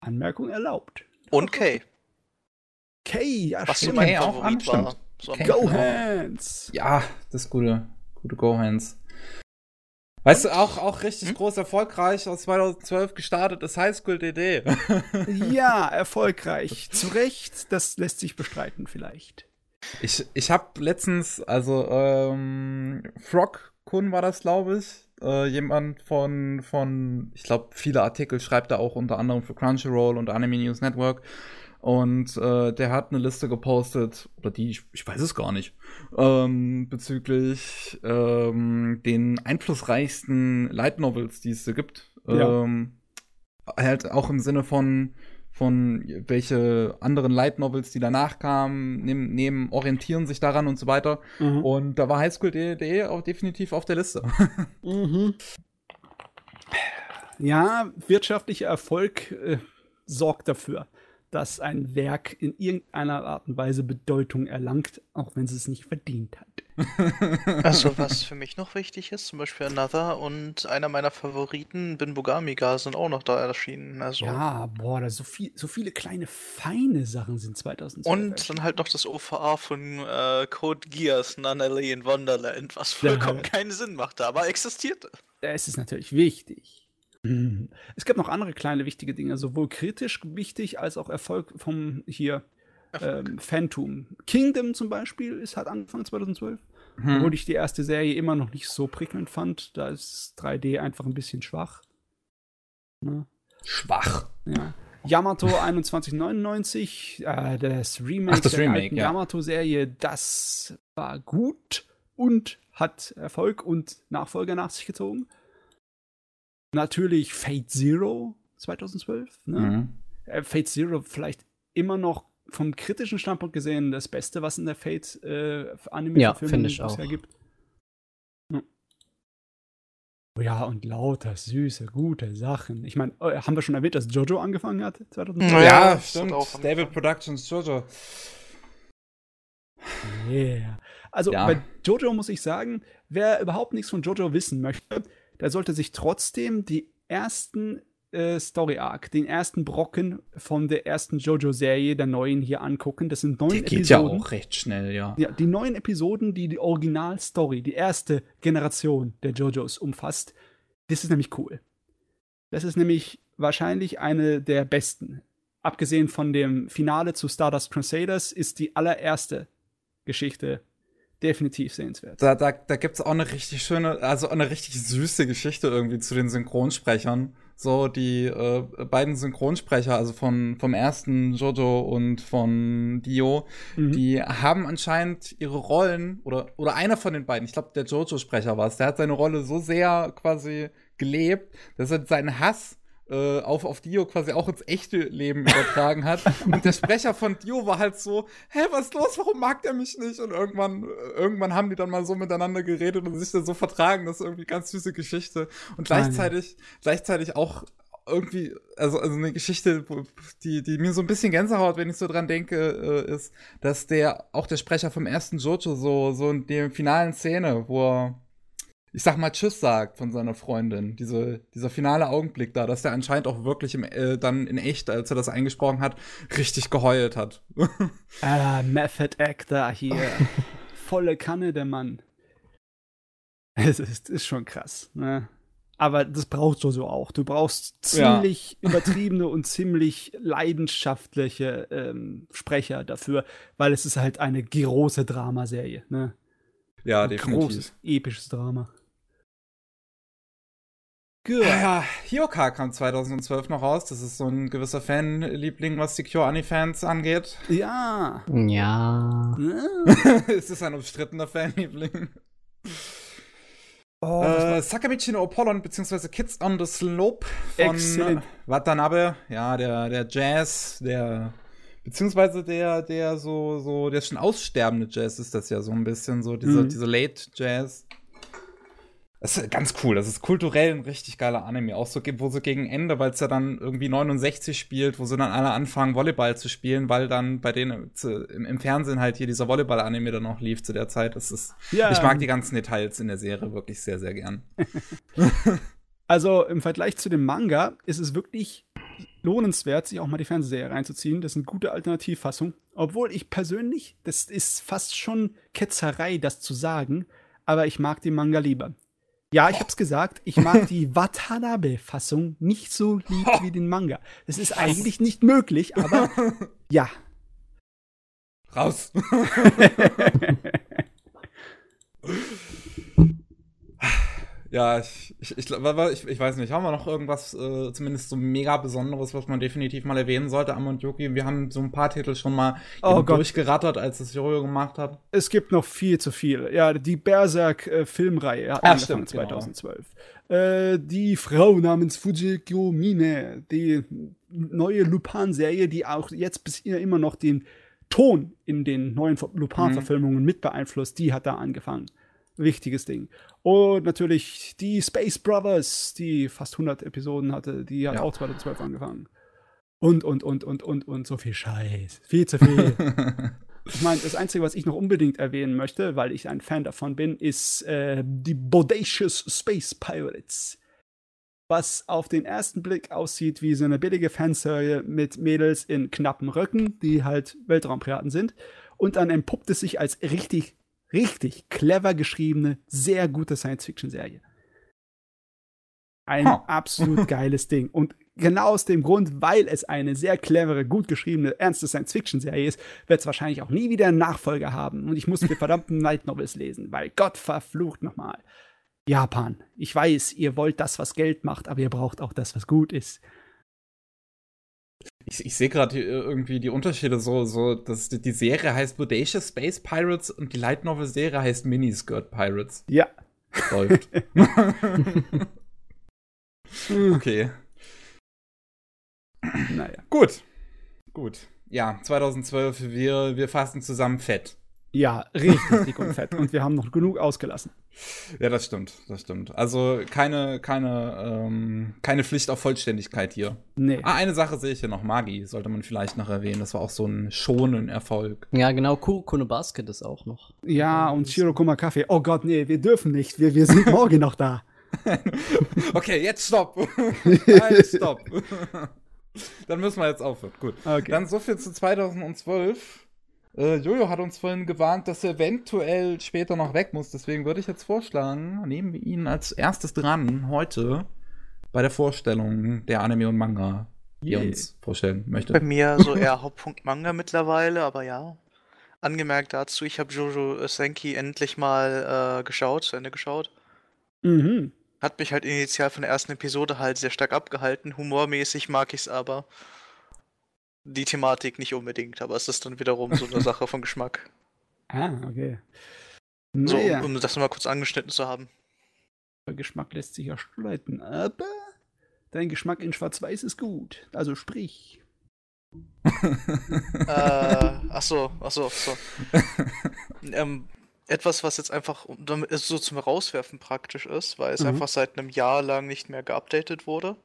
Speaker 3: Anmerkung erlaubt.
Speaker 2: Und Kay.
Speaker 3: Kay, ja,
Speaker 2: Was
Speaker 3: stimmt.
Speaker 2: mein
Speaker 1: Kay auch
Speaker 2: Favorit
Speaker 1: an,
Speaker 2: war.
Speaker 3: So Go Hands!
Speaker 1: Ja, das ist gute, gute Go Hands. Weißt du, auch, auch richtig hm? groß erfolgreich aus 2012 gestartet ist Highschool DD. [laughs]
Speaker 3: ja, erfolgreich. Zu Recht, das lässt sich bestreiten vielleicht.
Speaker 1: Ich, ich habe letztens, also ähm, Frog Kun war das, glaube ich, äh, jemand von, von ich glaube, viele Artikel schreibt er auch unter anderem für Crunchyroll und Anime News Network. Und äh, der hat eine Liste gepostet, oder die, ich, ich weiß es gar nicht, ähm, bezüglich ähm, den einflussreichsten Light Novels, die es gibt. Ja. Ähm, halt auch im Sinne von von welche anderen Light Novels, die danach kamen, nehmen, nehmen orientieren sich daran und so weiter. Mhm. Und da war Highschool.de auch definitiv auf der Liste. [laughs]
Speaker 3: mhm. Ja, wirtschaftlicher Erfolg äh, sorgt dafür, dass ein Werk in irgendeiner Art und Weise Bedeutung erlangt, auch wenn es es nicht verdient hat. [laughs]
Speaker 2: Also was für mich noch wichtig ist, zum Beispiel Another und einer meiner Favoriten, Bin Bogamiga, sind auch noch da erschienen. Also.
Speaker 3: Ja, boah, da so, viel, so viele kleine, feine Sachen sind 2012.
Speaker 2: Und dann halt noch das OVA von äh, Code Geass, Nunnally in Wonderland, was vollkommen ja. keinen Sinn machte, aber existierte.
Speaker 3: Es ist natürlich wichtig. Mhm. Es gibt noch andere kleine wichtige Dinge, sowohl kritisch wichtig als auch Erfolg vom hier ähm, Phantom. Kingdom zum Beispiel ist halt Anfang 2012. Hm. Obwohl ich die erste Serie immer noch nicht so prickelnd fand. Da ist 3D einfach ein bisschen schwach.
Speaker 1: Ne? Schwach.
Speaker 3: Ja. Yamato [laughs] 2199, äh, das Remake
Speaker 1: Ach, das
Speaker 3: der
Speaker 1: Remake,
Speaker 3: alten
Speaker 1: ja.
Speaker 3: Yamato-Serie, das war gut und hat Erfolg und Nachfolger nach sich gezogen. Natürlich Fate Zero 2012. Ne? Mhm. Äh, Fate Zero vielleicht immer noch vom kritischen Standpunkt gesehen das Beste, was in der Fate-Anime-Verfilmung äh,
Speaker 4: ja, bisher gibt. Ja. 2012 gibt. Ja, finde ich auch.
Speaker 3: Ja. 2013 ja, und lauter süße, gute Sachen. Ich meine, äh, haben wir schon erwähnt, dass Jojo angefangen hat? 2012?
Speaker 2: Ja,
Speaker 1: stimmt.
Speaker 2: auch
Speaker 1: David Productions Jojo.
Speaker 3: Yeah. Also
Speaker 1: Ja.
Speaker 3: bei Jojo muss ich sagen, wer überhaupt nichts von Jojo wissen möchte, der sollte sich trotzdem die ersten äh, Story Arc, den ersten Brocken von der ersten Jojo-Serie, der neuen hier angucken. Das sind neun
Speaker 1: Der geht ja
Speaker 3: Episoden.
Speaker 1: auch recht schnell, ja.
Speaker 3: Ja, die neuen Episoden, die die Original-Story, die erste Generation der JoJos umfasst, das ist nämlich cool. Das ist nämlich wahrscheinlich eine der besten. Abgesehen von dem Finale zu Stardust Crusaders ist die allererste Geschichte definitiv sehenswert.
Speaker 1: Da, da, da gibt's auch eine richtig schöne, also eine richtig süße Geschichte irgendwie zu den Synchronsprechern. So, die äh, beiden Synchronsprecher, also von, vom ersten Jojo und von Dio,
Speaker 3: Mhm.
Speaker 1: die haben anscheinend ihre Rollen, oder, oder einer von den beiden, ich glaube, der Jojo-Sprecher war es, der hat seine Rolle so sehr quasi gelebt, dass er seinen Hass äh, auf, auf Dio quasi auch ins echte Leben [laughs] übertragen hat. Und der Sprecher von Dio war halt so, hä, was ist los? Warum mag der mich nicht? Und irgendwann, irgendwann haben die dann mal so miteinander geredet und sich dann so vertragen. Das ist irgendwie ganz süße Geschichte. Und
Speaker 3: ja.
Speaker 1: gleichzeitig, gleichzeitig auch irgendwie, also, also eine Geschichte, die, die mir so ein bisschen Gänsehaut, wenn ich so dran denke, äh, ist, dass der, auch der Sprecher vom ersten Jojo so, so in der finalen Szene, wo er, ich sag mal Tschüss sagt von seiner Freundin, diese, dieser finale Augenblick da, dass der anscheinend auch wirklich im, äh, dann in echt, als er das eingesprochen hat, richtig geheult hat. [laughs]
Speaker 3: Ah, Method Actor hier. [laughs] Volle Kanne, der Mann. Es ist, ist schon krass, ne? Aber das brauchst du so auch. Du brauchst
Speaker 1: Ja.
Speaker 3: ziemlich übertriebene und ziemlich leidenschaftliche ähm, Sprecher dafür, weil es ist halt eine große Dramaserie, ne?
Speaker 1: ja,
Speaker 3: Ein großes, episches Drama. Gut.
Speaker 1: Ja, Hyoka kam 2012 noch raus. Das ist so ein gewisser Fanliebling, was die Kyo-Ani-Fans angeht.
Speaker 3: Ja.
Speaker 4: Ja. [laughs]
Speaker 1: Es ist ein umstrittener Fanliebling.
Speaker 3: Oh,
Speaker 1: Äh, Sakamichi no Apollon beziehungsweise Kids on the Slope von
Speaker 3: Exzellent.
Speaker 1: Watanabe, ja, der, der Jazz, der beziehungsweise der, der so, so, der schon aussterbende Jazz ist das ja so ein bisschen, so diese,
Speaker 3: Mhm.
Speaker 1: diese Late Jazz. Das ist ganz cool, das ist kulturell ein richtig geiler Anime, auch so, wo so gegen Ende, weil es ja dann irgendwie 69 spielt, wo sie dann alle anfangen, Volleyball zu spielen, weil dann bei denen zu, im, im Fernsehen halt hier dieser Volleyball-Anime dann noch lief zu der Zeit. Das ist,
Speaker 3: Ja.
Speaker 1: ich mag die ganzen Details in der Serie wirklich sehr, sehr gern. [laughs]
Speaker 3: Also im Vergleich zu dem Manga ist es wirklich lohnenswert, sich auch mal die Fernsehserie reinzuziehen. Das ist eine gute Alternativfassung. Obwohl ich persönlich, das ist fast schon Ketzerei, das zu sagen, aber ich mag den Manga lieber. Ja, ich hab's gesagt, ich mag die Watanabe-Fassung nicht so lieb wie den Manga. Das ist eigentlich nicht möglich, aber [laughs] ja.
Speaker 1: Raus! [laughs] ja, ich, ich, ich, ich, ich weiß nicht, haben wir noch irgendwas, äh, zumindest so mega Besonderes, was man definitiv mal erwähnen sollte, Am und Yuki? Wir haben so ein paar Titel schon mal
Speaker 3: Oh
Speaker 1: durchgerattert, als es Jojo gemacht hat.
Speaker 3: Es gibt noch viel zu viel. Ja, die Berserk-Filmreihe hat
Speaker 1: Ah,
Speaker 3: angefangen
Speaker 1: stimmt, genau.
Speaker 3: 2012. Äh, die Frau namens Fujiko Mine, die neue Lupin-Serie, die auch jetzt bis hier immer noch den Ton in den neuen Lupin-Verfilmungen mit beeinflusst, die hat da angefangen. Wichtiges Ding. Und natürlich die Space Brothers, die fast 100 Episoden hatte, die hat
Speaker 1: Ja.
Speaker 3: auch 2012 angefangen. Und, und, und, und, und, und so viel Scheiß. Viel zu viel. [laughs] Ich meine, das Einzige, was ich noch unbedingt erwähnen möchte, weil ich ein Fan davon bin, ist äh, die Bodacious Space Pirates. Was auf den ersten Blick aussieht wie so eine billige Fanserie mit Mädels in knappen Röcken, die halt Weltraumpiraten sind. Und dann entpuppt es sich als richtig, richtig clever geschriebene, sehr gute Science-Fiction-Serie. Ein
Speaker 1: Huh.
Speaker 3: absolut [laughs] geiles Ding. Und genau aus dem Grund, weil es eine sehr clevere, gut geschriebene, ernste Science-Fiction-Serie ist, wird es wahrscheinlich auch nie wieder einen Nachfolger haben. Und ich muss die verdammten [laughs] Light Novels lesen, weil Gott verflucht nochmal. Japan, ich weiß, ihr wollt das, was Geld macht, aber ihr braucht auch das, was gut ist.
Speaker 1: Ich, ich sehe gerade irgendwie die Unterschiede so, so, dass die, die Serie heißt Bodacious Space Pirates und die Light Novel Serie heißt Miniskirt Pirates.
Speaker 3: Ja.
Speaker 1: Läuft. [laughs] okay.
Speaker 3: Naja.
Speaker 1: Gut. Gut. Ja, 2012, wir, wir fassen zusammen fett.
Speaker 3: Ja, richtig dick und fett. Und wir haben noch genug ausgelassen.
Speaker 1: Ja, das stimmt, das stimmt. Also keine, keine, ähm, keine Pflicht auf Vollständigkeit hier.
Speaker 3: Nee.
Speaker 1: Ah, eine Sache sehe ich hier noch, Magi, sollte man vielleicht noch erwähnen. Das war auch so ein schonen Erfolg.
Speaker 4: Ja, genau, Kurokune Basket ist auch noch.
Speaker 3: Ja, und Shirokuma Kaffee. Oh Gott, nee, wir dürfen nicht. Wir, wir sind [laughs] morgen noch da. [laughs]
Speaker 1: okay, jetzt stopp. [laughs] Nein, stopp. Dann müssen wir jetzt aufhören. Gut.
Speaker 3: Okay.
Speaker 1: Dann so viel zu 2012. Äh, Jojo hat uns vorhin gewarnt, dass er eventuell später noch weg muss. Deswegen würde ich jetzt vorschlagen, nehmen wir ihn als erstes dran heute bei der Vorstellung der Anime und Manga, die er uns vorstellen möchte.
Speaker 2: Bei mir so eher [laughs] Hauptpunkt Manga mittlerweile, aber ja. Angemerkt dazu, ich habe Jojo Senki endlich mal äh, geschaut, zu Ende geschaut.
Speaker 3: Mhm.
Speaker 2: Hat mich halt initial von der ersten Episode halt sehr stark abgehalten. Humormäßig mag ich es aber. Die Thematik nicht unbedingt, aber es ist dann wiederum so eine Sache von Geschmack. [laughs]
Speaker 3: Ah, okay.
Speaker 2: So,
Speaker 3: Naja,
Speaker 2: um, um das mal kurz angeschnitten zu haben.
Speaker 3: der Geschmack lässt sich ja streiten, aber dein Geschmack in Schwarz-Weiß ist gut. Also sprich. [laughs]
Speaker 2: äh, achso, achso, achso. [laughs] ähm, etwas, was jetzt einfach so zum Rauswerfen praktisch ist, weil es
Speaker 3: Mhm.
Speaker 2: einfach seit einem Jahr lang nicht mehr geupdatet wurde,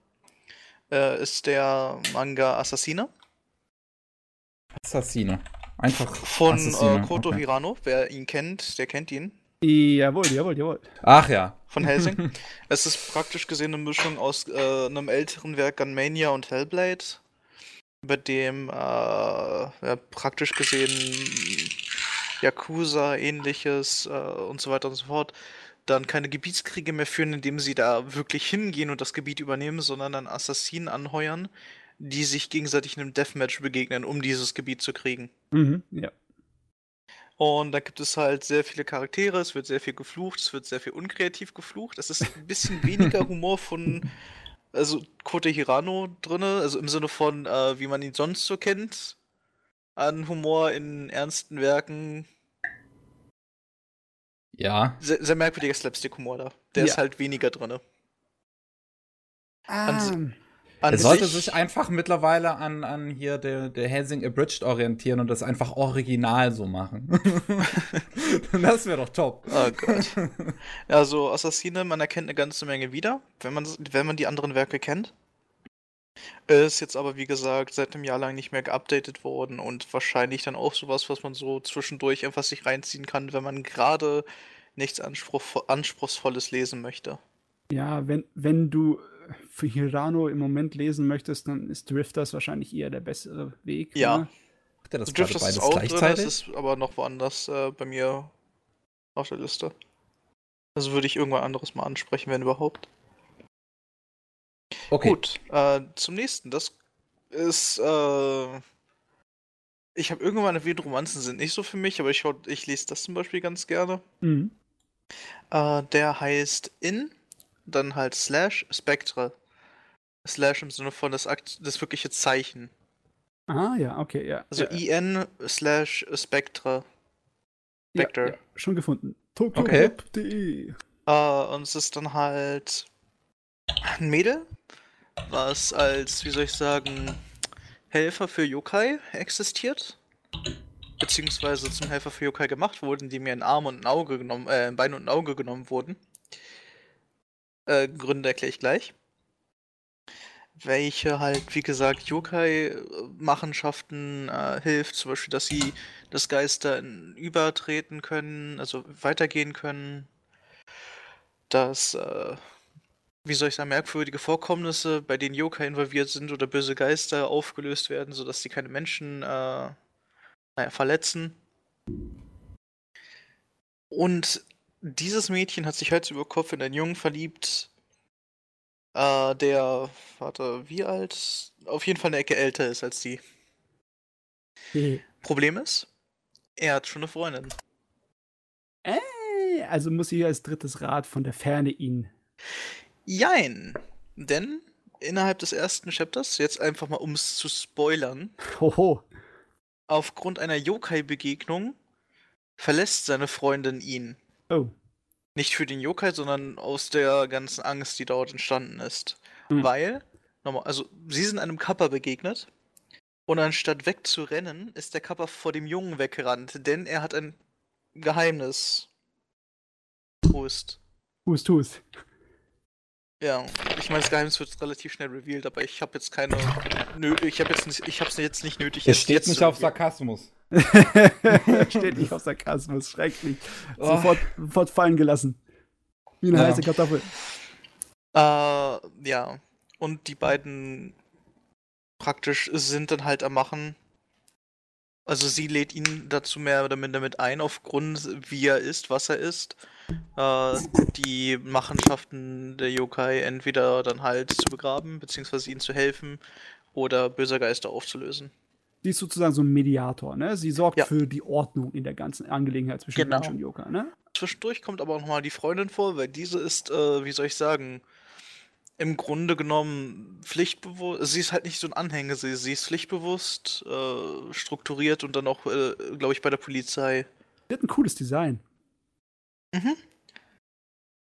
Speaker 2: äh, ist der Manga Assassine
Speaker 1: Assassine. Einfach
Speaker 2: von
Speaker 1: Assassine,
Speaker 2: äh, Koto
Speaker 1: okay.
Speaker 2: Hirano. Wer ihn kennt, der kennt ihn.
Speaker 3: Jawohl, jawohl, jawohl.
Speaker 1: Ach ja.
Speaker 2: Von Helsing. [laughs] es ist praktisch gesehen eine Mischung aus äh, einem älteren Werk Gunmania und Hellblade, bei dem äh, ja, praktisch gesehen Yakuza, ähnliches äh, und so weiter und so fort dann keine Gebietskriege mehr führen, indem sie da wirklich hingehen und das Gebiet übernehmen, sondern dann Assassinen anheuern, die sich gegenseitig in einem Deathmatch begegnen, um dieses Gebiet zu kriegen.
Speaker 3: Mhm, ja.
Speaker 2: Und da gibt es halt sehr viele Charaktere, es wird sehr viel geflucht, es wird sehr viel unkreativ geflucht. Es ist ein bisschen weniger [laughs] Humor von, also Kote Hirano drinne, also im Sinne von, äh, wie man ihn sonst so kennt, an Humor in ernsten Werken.
Speaker 1: Ja.
Speaker 2: Sehr, sehr merkwürdiger Slapstick-Humor da. Der
Speaker 3: Ja.
Speaker 2: ist halt weniger drinne.
Speaker 3: Ah,
Speaker 2: An
Speaker 1: Er sollte
Speaker 2: sich-
Speaker 1: sich einfach mittlerweile an, an hier der, der Helsing Abridged orientieren und das einfach original so machen. [laughs] das wäre doch top.
Speaker 2: Oh Gott. Also Assassine, man erkennt eine ganze Menge wieder, wenn man, wenn man die anderen Werke kennt. Ist jetzt aber, wie gesagt, seit einem Jahr lang nicht mehr geupdatet worden und wahrscheinlich dann auch sowas, was man so zwischendurch einfach sich reinziehen kann, wenn man gerade nichts Anspruch, Anspruchsvolles lesen möchte.
Speaker 3: ja, wenn, wenn du für Hirano im Moment lesen möchtest, dann ist Drifters wahrscheinlich eher der bessere Weg.
Speaker 2: Ja.
Speaker 3: Ne?
Speaker 1: Macht er das
Speaker 2: Drifters
Speaker 1: beides
Speaker 2: ist auch drin, das ist aber noch woanders äh, bei mir auf der Liste. Also würde ich irgendwann anderes mal ansprechen, wenn überhaupt.
Speaker 1: okay.
Speaker 2: Gut, äh, zum nächsten. Das ist, äh, ich habe irgendwann erwähnt, Romanzen sind nicht so für mich, aber ich, ich lese das zum Beispiel ganz gerne.
Speaker 3: Mhm.
Speaker 2: Äh, der heißt In, dann halt Slash Spectre. Slash im Sinne von das, Akt, das wirkliche Zeichen.
Speaker 3: Ah, ja, okay, ja.
Speaker 2: Also
Speaker 3: ja,
Speaker 2: IN slash Spectre. Spectre.
Speaker 3: ja, schon gefunden.
Speaker 1: Okay.
Speaker 3: Tokyo.de.
Speaker 2: Äh, und es ist dann halt ein Mädel, was als, wie soll ich sagen, Helfer für Yokai existiert. Beziehungsweise zum Helfer für Yokai gemacht wurden, die mir ein Arm und ein Auge genommen, äh, ein Bein und ein Auge genommen wurden. Äh, Gründe erkläre ich gleich. Welche halt, wie gesagt, Yokai-Machenschaften äh, hilft, zum Beispiel, dass sie das Geister übertreten können, also weitergehen können dass, äh, wie soll ich sagen, merkwürdige Vorkommnisse, bei denen Yokai involviert sind oder böse Geister aufgelöst werden, sodass sie keine Menschen, äh, naja, verletzen. Und dieses Mädchen hat sich Hals über Kopf in einen Jungen verliebt, äh, der, warte, wie alt? Auf jeden Fall eine Ecke älter ist als die.
Speaker 3: Hey.
Speaker 2: Problem ist, er hat schon eine Freundin.
Speaker 3: Äh, also muss ich als drittes Rad von der Ferne ihn.
Speaker 2: Jein. Denn innerhalb des ersten Chapters, jetzt einfach mal um es zu spoilern,
Speaker 3: Hoho.
Speaker 2: aufgrund einer Yokai-Begegnung verlässt seine Freundin ihn.
Speaker 3: Oh.
Speaker 2: Nicht für den Yokai, sondern aus der ganzen Angst, die dort entstanden ist.
Speaker 3: Hm.
Speaker 2: Weil, nochmal, also sie sind einem Kappa begegnet und anstatt wegzurennen, ist der Kappa vor dem Jungen weggerannt, denn er hat ein Geheimnis Prost.
Speaker 3: Hust, hust.
Speaker 2: Ja, ich meine, das Geheimnis wird relativ schnell revealed, aber ich habe jetzt keine. Nö, ich habe jetzt nicht, ich habe es jetzt nicht nötig.
Speaker 1: Es steht
Speaker 2: jetzt
Speaker 1: nicht auf. Sarkasmus. [laughs]
Speaker 3: Steht nicht auf Sarkasmus, schrecklich.
Speaker 1: Oh.
Speaker 3: Sofort, sofort fallen gelassen. Wie eine
Speaker 1: Ja.
Speaker 3: heiße Kartoffel.
Speaker 2: Äh, ja. Und die beiden praktisch sind dann halt am Machen. Also sie lädt ihn dazu mehr oder minder mit ein, aufgrund wie er ist, was er ist. Äh, die Machenschaften der Yokai entweder dann halt zu begraben, beziehungsweise ihnen zu helfen, oder böser Geister aufzulösen.
Speaker 3: Die ist sozusagen so ein Mediator, ne? Sie sorgt
Speaker 2: Ja.
Speaker 3: für die Ordnung in der ganzen Angelegenheit zwischen
Speaker 2: Genau.
Speaker 3: Mensch und Joker, ne?
Speaker 2: Zwischendurch kommt aber auch nochmal die Freundin vor, weil diese ist, äh, wie soll ich sagen, im Grunde genommen pflichtbewusst. Sie ist halt nicht so ein Anhänger, sie, sie ist pflichtbewusst, äh, strukturiert und dann auch, äh, glaube ich, bei der Polizei.
Speaker 3: Die hat ein cooles Design.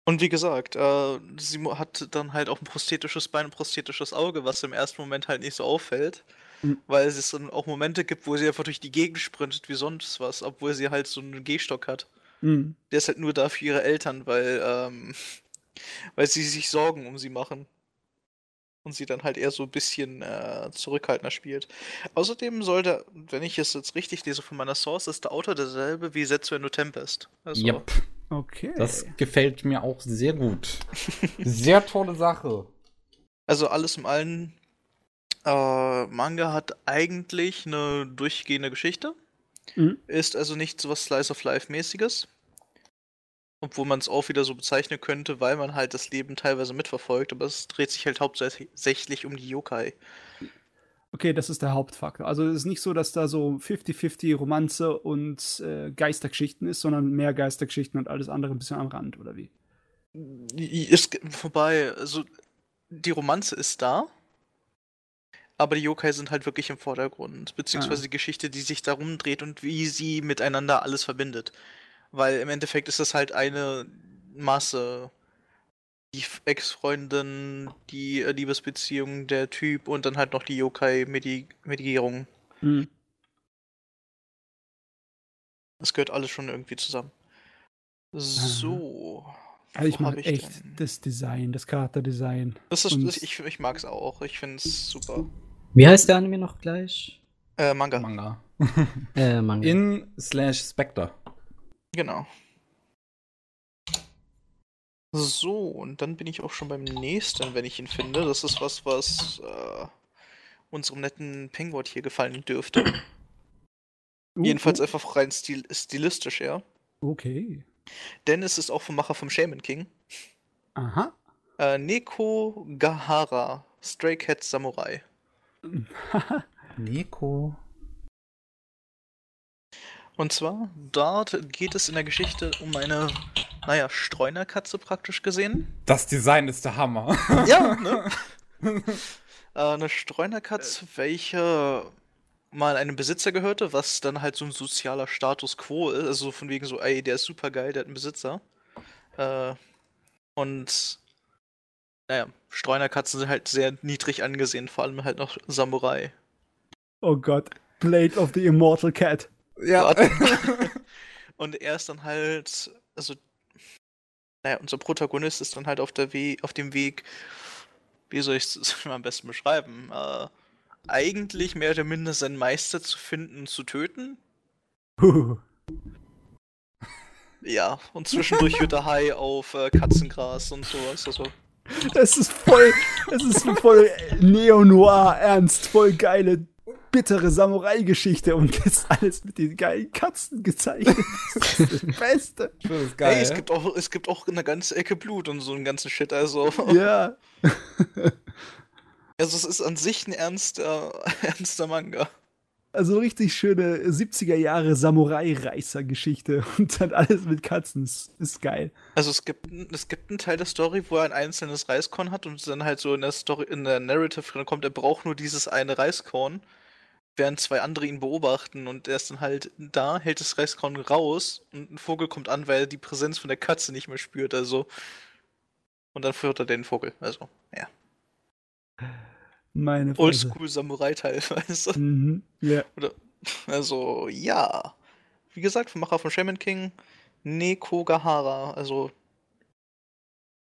Speaker 2: Und wie gesagt, äh, sie hat dann halt auch ein prosthetisches Bein und ein prosthetisches Auge, was im ersten Moment halt nicht so auffällt.
Speaker 3: Mhm.
Speaker 2: Weil es dann auch Momente gibt, wo sie einfach durch die Gegend sprintet wie sonst was, obwohl sie halt so einen Gehstock hat.
Speaker 3: Mhm.
Speaker 2: Der ist halt nur da für ihre Eltern, weil, ähm, weil sie sich Sorgen um sie machen. Und sie dann halt eher so ein bisschen äh, zurückhaltender spielt. Außerdem sollte, wenn ich es jetzt richtig lese von meiner Source, ist der Autor derselbe wie Setsueno Tempest. Also,
Speaker 1: Yep.
Speaker 3: Okay.
Speaker 1: Das gefällt mir auch sehr gut. Sehr tolle Sache.
Speaker 2: also alles im Allen, äh, Manga hat eigentlich eine durchgehende Geschichte.
Speaker 3: Mhm.
Speaker 2: Ist also nicht so was Slice of Life-mäßiges. Obwohl man es auch wieder so bezeichnen könnte, weil man halt das Leben teilweise mitverfolgt, aber es dreht sich halt hauptsächlich um die Yokai.
Speaker 3: Okay, das ist der Hauptfaktor. Also es ist nicht so, dass da so 50-50 Romanze und äh, Geistergeschichten ist, sondern mehr Geistergeschichten und alles andere ein bisschen am Rand, oder wie?
Speaker 2: Ist vorbei, also die Romanze ist da, aber die Yokai sind halt wirklich im Vordergrund, beziehungsweise
Speaker 3: Ah.
Speaker 2: die Geschichte, die sich darum dreht und wie sie miteinander alles verbindet. Weil im Endeffekt ist das halt eine Masse. Die Ex-Freundin, die äh, Liebesbeziehung, der Typ und dann halt noch die Yokai-Medierung.
Speaker 3: Mhm.
Speaker 2: Das gehört alles schon irgendwie zusammen. So.
Speaker 3: Also ich mag echt
Speaker 2: denn-
Speaker 3: das Design, das Charakterdesign.
Speaker 2: Das ist, das, ich, ich mag's auch. Ich find's super.
Speaker 4: Wie heißt der Anime noch gleich?
Speaker 2: Äh, Manga.
Speaker 1: Manga. [laughs]
Speaker 4: Äh, Manga.
Speaker 1: In slash Spectre.
Speaker 2: Genau. So, und dann bin ich auch schon beim nächsten, wenn ich ihn finde. Das ist was, was äh, unserem netten Penguin hier gefallen dürfte.
Speaker 3: Uh,
Speaker 2: Jedenfalls
Speaker 3: uh,
Speaker 2: einfach rein stil stilistisch, ja.
Speaker 3: Okay.
Speaker 2: Denn es ist auch vom Macher vom Shaman King.
Speaker 3: Aha.
Speaker 2: Äh, Neko Gahara, Stray Cat Samurai. [laughs]
Speaker 1: Neko.
Speaker 2: Und zwar, dort geht es in der Geschichte um eine, naja, Streunerkatze praktisch gesehen.
Speaker 1: Das Design ist der Hammer. [laughs]
Speaker 2: Ja, ne? [laughs] äh, eine Streunerkatze, welche mal einem Besitzer gehörte, was dann halt so ein sozialer Status quo ist. Also von wegen so, ey, der ist super geil, der hat einen Besitzer. Äh, und naja, Streunerkatzen sind halt sehr niedrig angesehen, vor allem halt noch Samurai.
Speaker 3: Oh Gott. Blade of the Immortal Cat.
Speaker 1: Ja. [laughs]
Speaker 2: Und er ist dann halt, also, naja, unser Protagonist ist dann halt auf, der We auf dem Weg, wie soll [laughs] ich es am besten beschreiben? Äh, eigentlich mehr oder minder seinen Meister zu finden und zu töten.
Speaker 3: Puh. [laughs]
Speaker 2: Ja, und zwischendurch wird er high auf äh, Katzengras und sowas. Also,
Speaker 3: Es ist voll, es ist voll Neo-Noir, ernst, voll geile, bittere Samurai-Geschichte und jetzt alles mit den geilen Katzen gezeichnet. [laughs] Das ist das Beste.
Speaker 1: Das ist
Speaker 2: ey,
Speaker 1: geil.
Speaker 2: es gibt, auch, es gibt auch eine ganze Ecke Blut und so einen ganzen Shit. Also,
Speaker 3: Ja. [laughs] [laughs]
Speaker 2: also es ist an sich ein ernster, ernster Manga.
Speaker 3: Also richtig schöne 70er Jahre Samurai-Reißer-Geschichte [laughs] und dann alles mit Katzen. Ist, ist geil.
Speaker 2: Also es gibt, es gibt einen Teil der Story, wo er ein einzelnes Reiskorn hat und dann halt so in der Story, in der Narrative drin kommt, er braucht nur dieses eine Reiskorn, während zwei andere ihn beobachten und er ist dann halt da, hält das Reiskorn raus und ein Vogel kommt an, weil er die Präsenz von der Katze nicht mehr spürt, also. Und dann führt er den Vogel, also, ja.
Speaker 3: Meine Fresse.
Speaker 2: Oldschool Samurai teilweise. [laughs]
Speaker 3: Mhm. Ja.
Speaker 2: Also, ja. Wie gesagt, vom Macher von Shaman King. Nekogahara. Also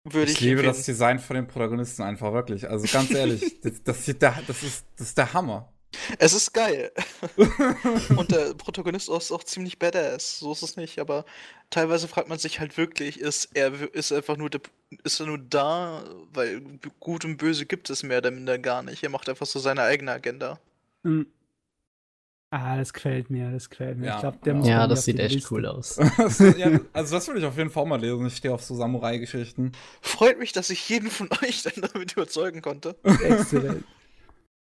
Speaker 2: würde ich,
Speaker 1: Ich liebe
Speaker 2: empfehlen.
Speaker 1: das Design von den Protagonisten einfach wirklich. Also ganz ehrlich, [laughs] das, das, sieht der, das, ist, das ist der Hammer.
Speaker 2: Es ist geil. Und der Protagonist ist auch ziemlich badass. So ist es nicht. Aber teilweise fragt man sich halt wirklich, ist er ist einfach nur der, ist er nur da, weil Gut und Böse gibt es mehr oder minder gar nicht. Er macht einfach so seine eigene Agenda.
Speaker 3: Hm. Ah, das gefällt mir, das gefällt mir.
Speaker 1: Ja.
Speaker 3: Ich glaube, der muss
Speaker 4: Ja, das sieht echt
Speaker 3: Liste.
Speaker 4: cool aus. [laughs]
Speaker 1: Also, ja, also das würde ich auf jeden Fall mal lesen. Ich stehe auf so Samurai-Geschichten.
Speaker 2: Freut mich, dass ich jeden von [laughs] euch dann damit überzeugen konnte.
Speaker 3: Exzellent.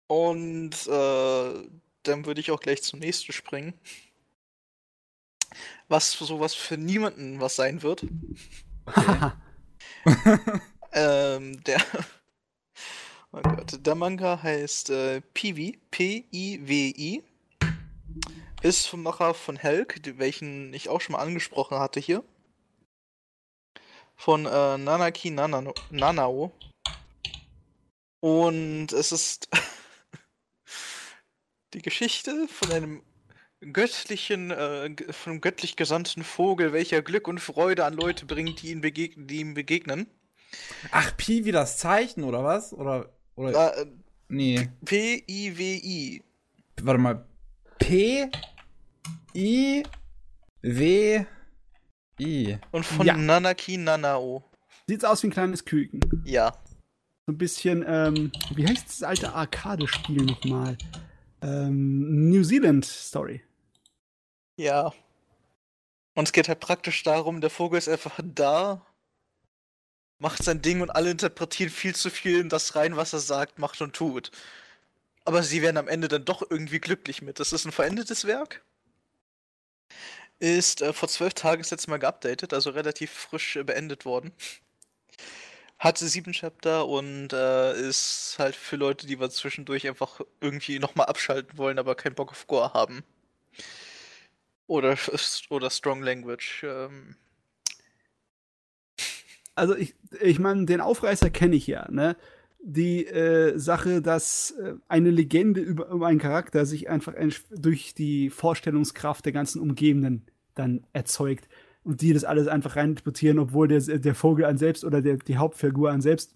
Speaker 2: Und äh, dann würde ich auch gleich zum nächsten springen. Was sowas für niemanden was sein wird. [laughs] Ähm, der. [laughs] Oh Gott, der Manga heißt äh, Piwi, P-I-W-I. Ist vom Macher von Helk, welchen ich auch schon mal angesprochen hatte hier. Von äh, Nanaki Nanano, Nanao. Und es ist [laughs] die Geschichte von einem göttlichen, äh, von einem göttlich gesandten Vogel, welcher Glück und Freude an Leute bringt, die, ihn begeg die ihm begegnen.
Speaker 1: Ach, Pi wie das Zeichen, oder was? Oder. oder
Speaker 2: Äh,
Speaker 1: nee.
Speaker 2: P-I-W-I.
Speaker 1: Warte mal. P. I. W. I.
Speaker 2: Und von
Speaker 3: Ja.
Speaker 2: Nanaki Nanao.
Speaker 3: Sieht aus wie ein kleines Küken.
Speaker 2: Ja.
Speaker 3: So ein bisschen, ähm, wie heißt das alte Arcade-Spiel nochmal? Ähm, New Zealand Story.
Speaker 2: Ja. Und es geht halt praktisch darum, der Vogel ist einfach da, macht sein Ding und alle interpretieren viel zu viel in das rein, was er sagt, macht und tut. Aber sie werden am Ende dann doch irgendwie glücklich mit. Das ist ein verendetes Werk. Ist äh, vor zwölf Tagen das letzte Mal geupdatet, also relativ frisch äh, beendet worden. Hatte sieben Chapter und äh, ist halt für Leute, die wir zwischendurch einfach irgendwie nochmal abschalten wollen, aber keinen Bock auf Gore haben. Oder, oder Strong Language. Ähm,
Speaker 3: Also ich, ich meine, den Aufreißer kenne ich ja, ne? Die äh, Sache, dass äh, eine Legende über, über einen Charakter sich einfach durch die Vorstellungskraft der ganzen Umgebenden dann erzeugt und die das alles einfach reininterpretieren, obwohl der, der Vogel an selbst oder der, die Hauptfigur an selbst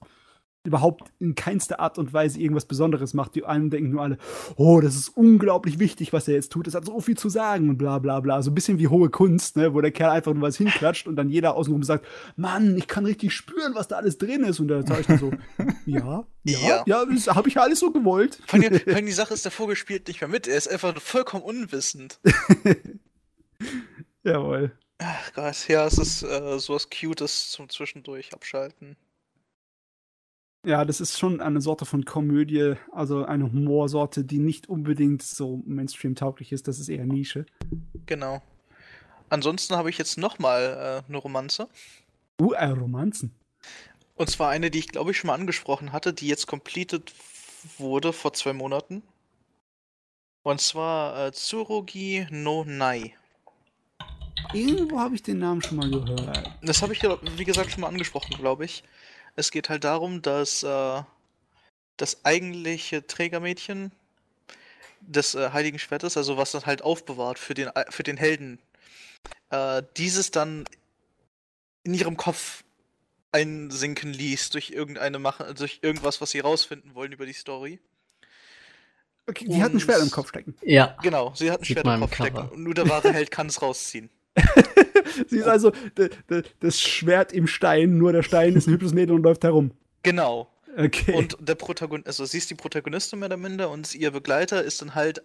Speaker 3: überhaupt in keinster Art und Weise irgendwas Besonderes macht. Die einen denken nur alle, oh, das ist unglaublich wichtig, was er jetzt tut. Das hat so viel zu sagen und bla bla bla. So ein bisschen wie hohe Kunst, ne? wo der Kerl einfach nur was hinklatscht und dann jeder außenrum sagt, Mann, ich kann richtig spüren, was da alles drin ist. Und der Zeichner so, [laughs] ja, ja,
Speaker 2: Ja.
Speaker 3: ja, das habe ich ja alles so gewollt.
Speaker 2: vor allem, [laughs] vor allem die Sache ist, der Vogel spielt nicht mehr mit. Er ist einfach vollkommen unwissend. [laughs]
Speaker 3: Jawohl.
Speaker 2: Ach Gott, ja, es ist äh, sowas Cutes zum Zwischendurch abschalten.
Speaker 3: Ja, das ist schon eine Sorte von Komödie, also eine Humorsorte, die nicht unbedingt so Mainstream-tauglich ist. Das ist eher Nische.
Speaker 2: Genau. Ansonsten habe ich jetzt nochmal äh, eine Romanze.
Speaker 3: Uh, äh, Romanzen.
Speaker 2: Und zwar eine, die ich glaube ich schon mal angesprochen hatte, die jetzt completed wurde vor zwei Monaten. Und zwar äh, Tsurugi no Nai.
Speaker 3: Irgendwo habe ich den Namen schon mal gehört.
Speaker 2: Das habe ich ja, wie gesagt, schon mal angesprochen, glaube ich. Es geht halt darum, dass äh, das eigentliche Trägermädchen des äh, Heiligen Schwertes, also was dann halt aufbewahrt für den, für den Helden, äh, dieses dann in ihrem Kopf einsinken ließ durch irgendeine Mache, durch irgendwas, was sie rausfinden wollen über die Story.
Speaker 3: Okay, die hat ein Schwert im Kopf stecken.
Speaker 4: Ja.
Speaker 2: Genau, sie hat ein
Speaker 4: Sieht
Speaker 2: Schwert im Kopf stecken und nur der wahre Held kann es rausziehen. [laughs]
Speaker 3: Sie ist also das Schwert im Stein, nur der Stein ist ein hübsches Mädel und läuft herum.
Speaker 2: Genau.
Speaker 3: Okay.
Speaker 2: Und der Protagonist, also sie ist die Protagonistin mehr oder minder und ihr Begleiter ist dann halt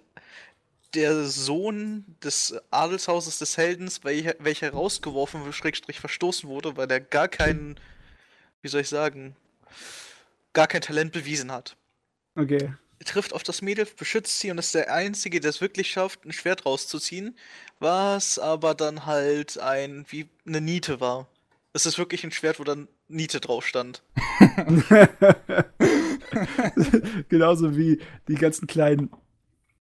Speaker 2: der Sohn des Adelshauses des Heldens, welcher, welcher rausgeworfen, schrägstrich verstoßen wurde, weil er gar keinen, wie soll ich sagen, gar kein Talent bewiesen hat.
Speaker 3: okay.
Speaker 2: Trifft auf das Mädel, beschützt sie und ist der Einzige, der es wirklich schafft, ein Schwert rauszuziehen, was aber dann halt ein, wie eine Niete war. Es ist wirklich ein Schwert, wo dann Niete drauf stand. [laughs]
Speaker 3: Genauso wie die ganzen kleinen.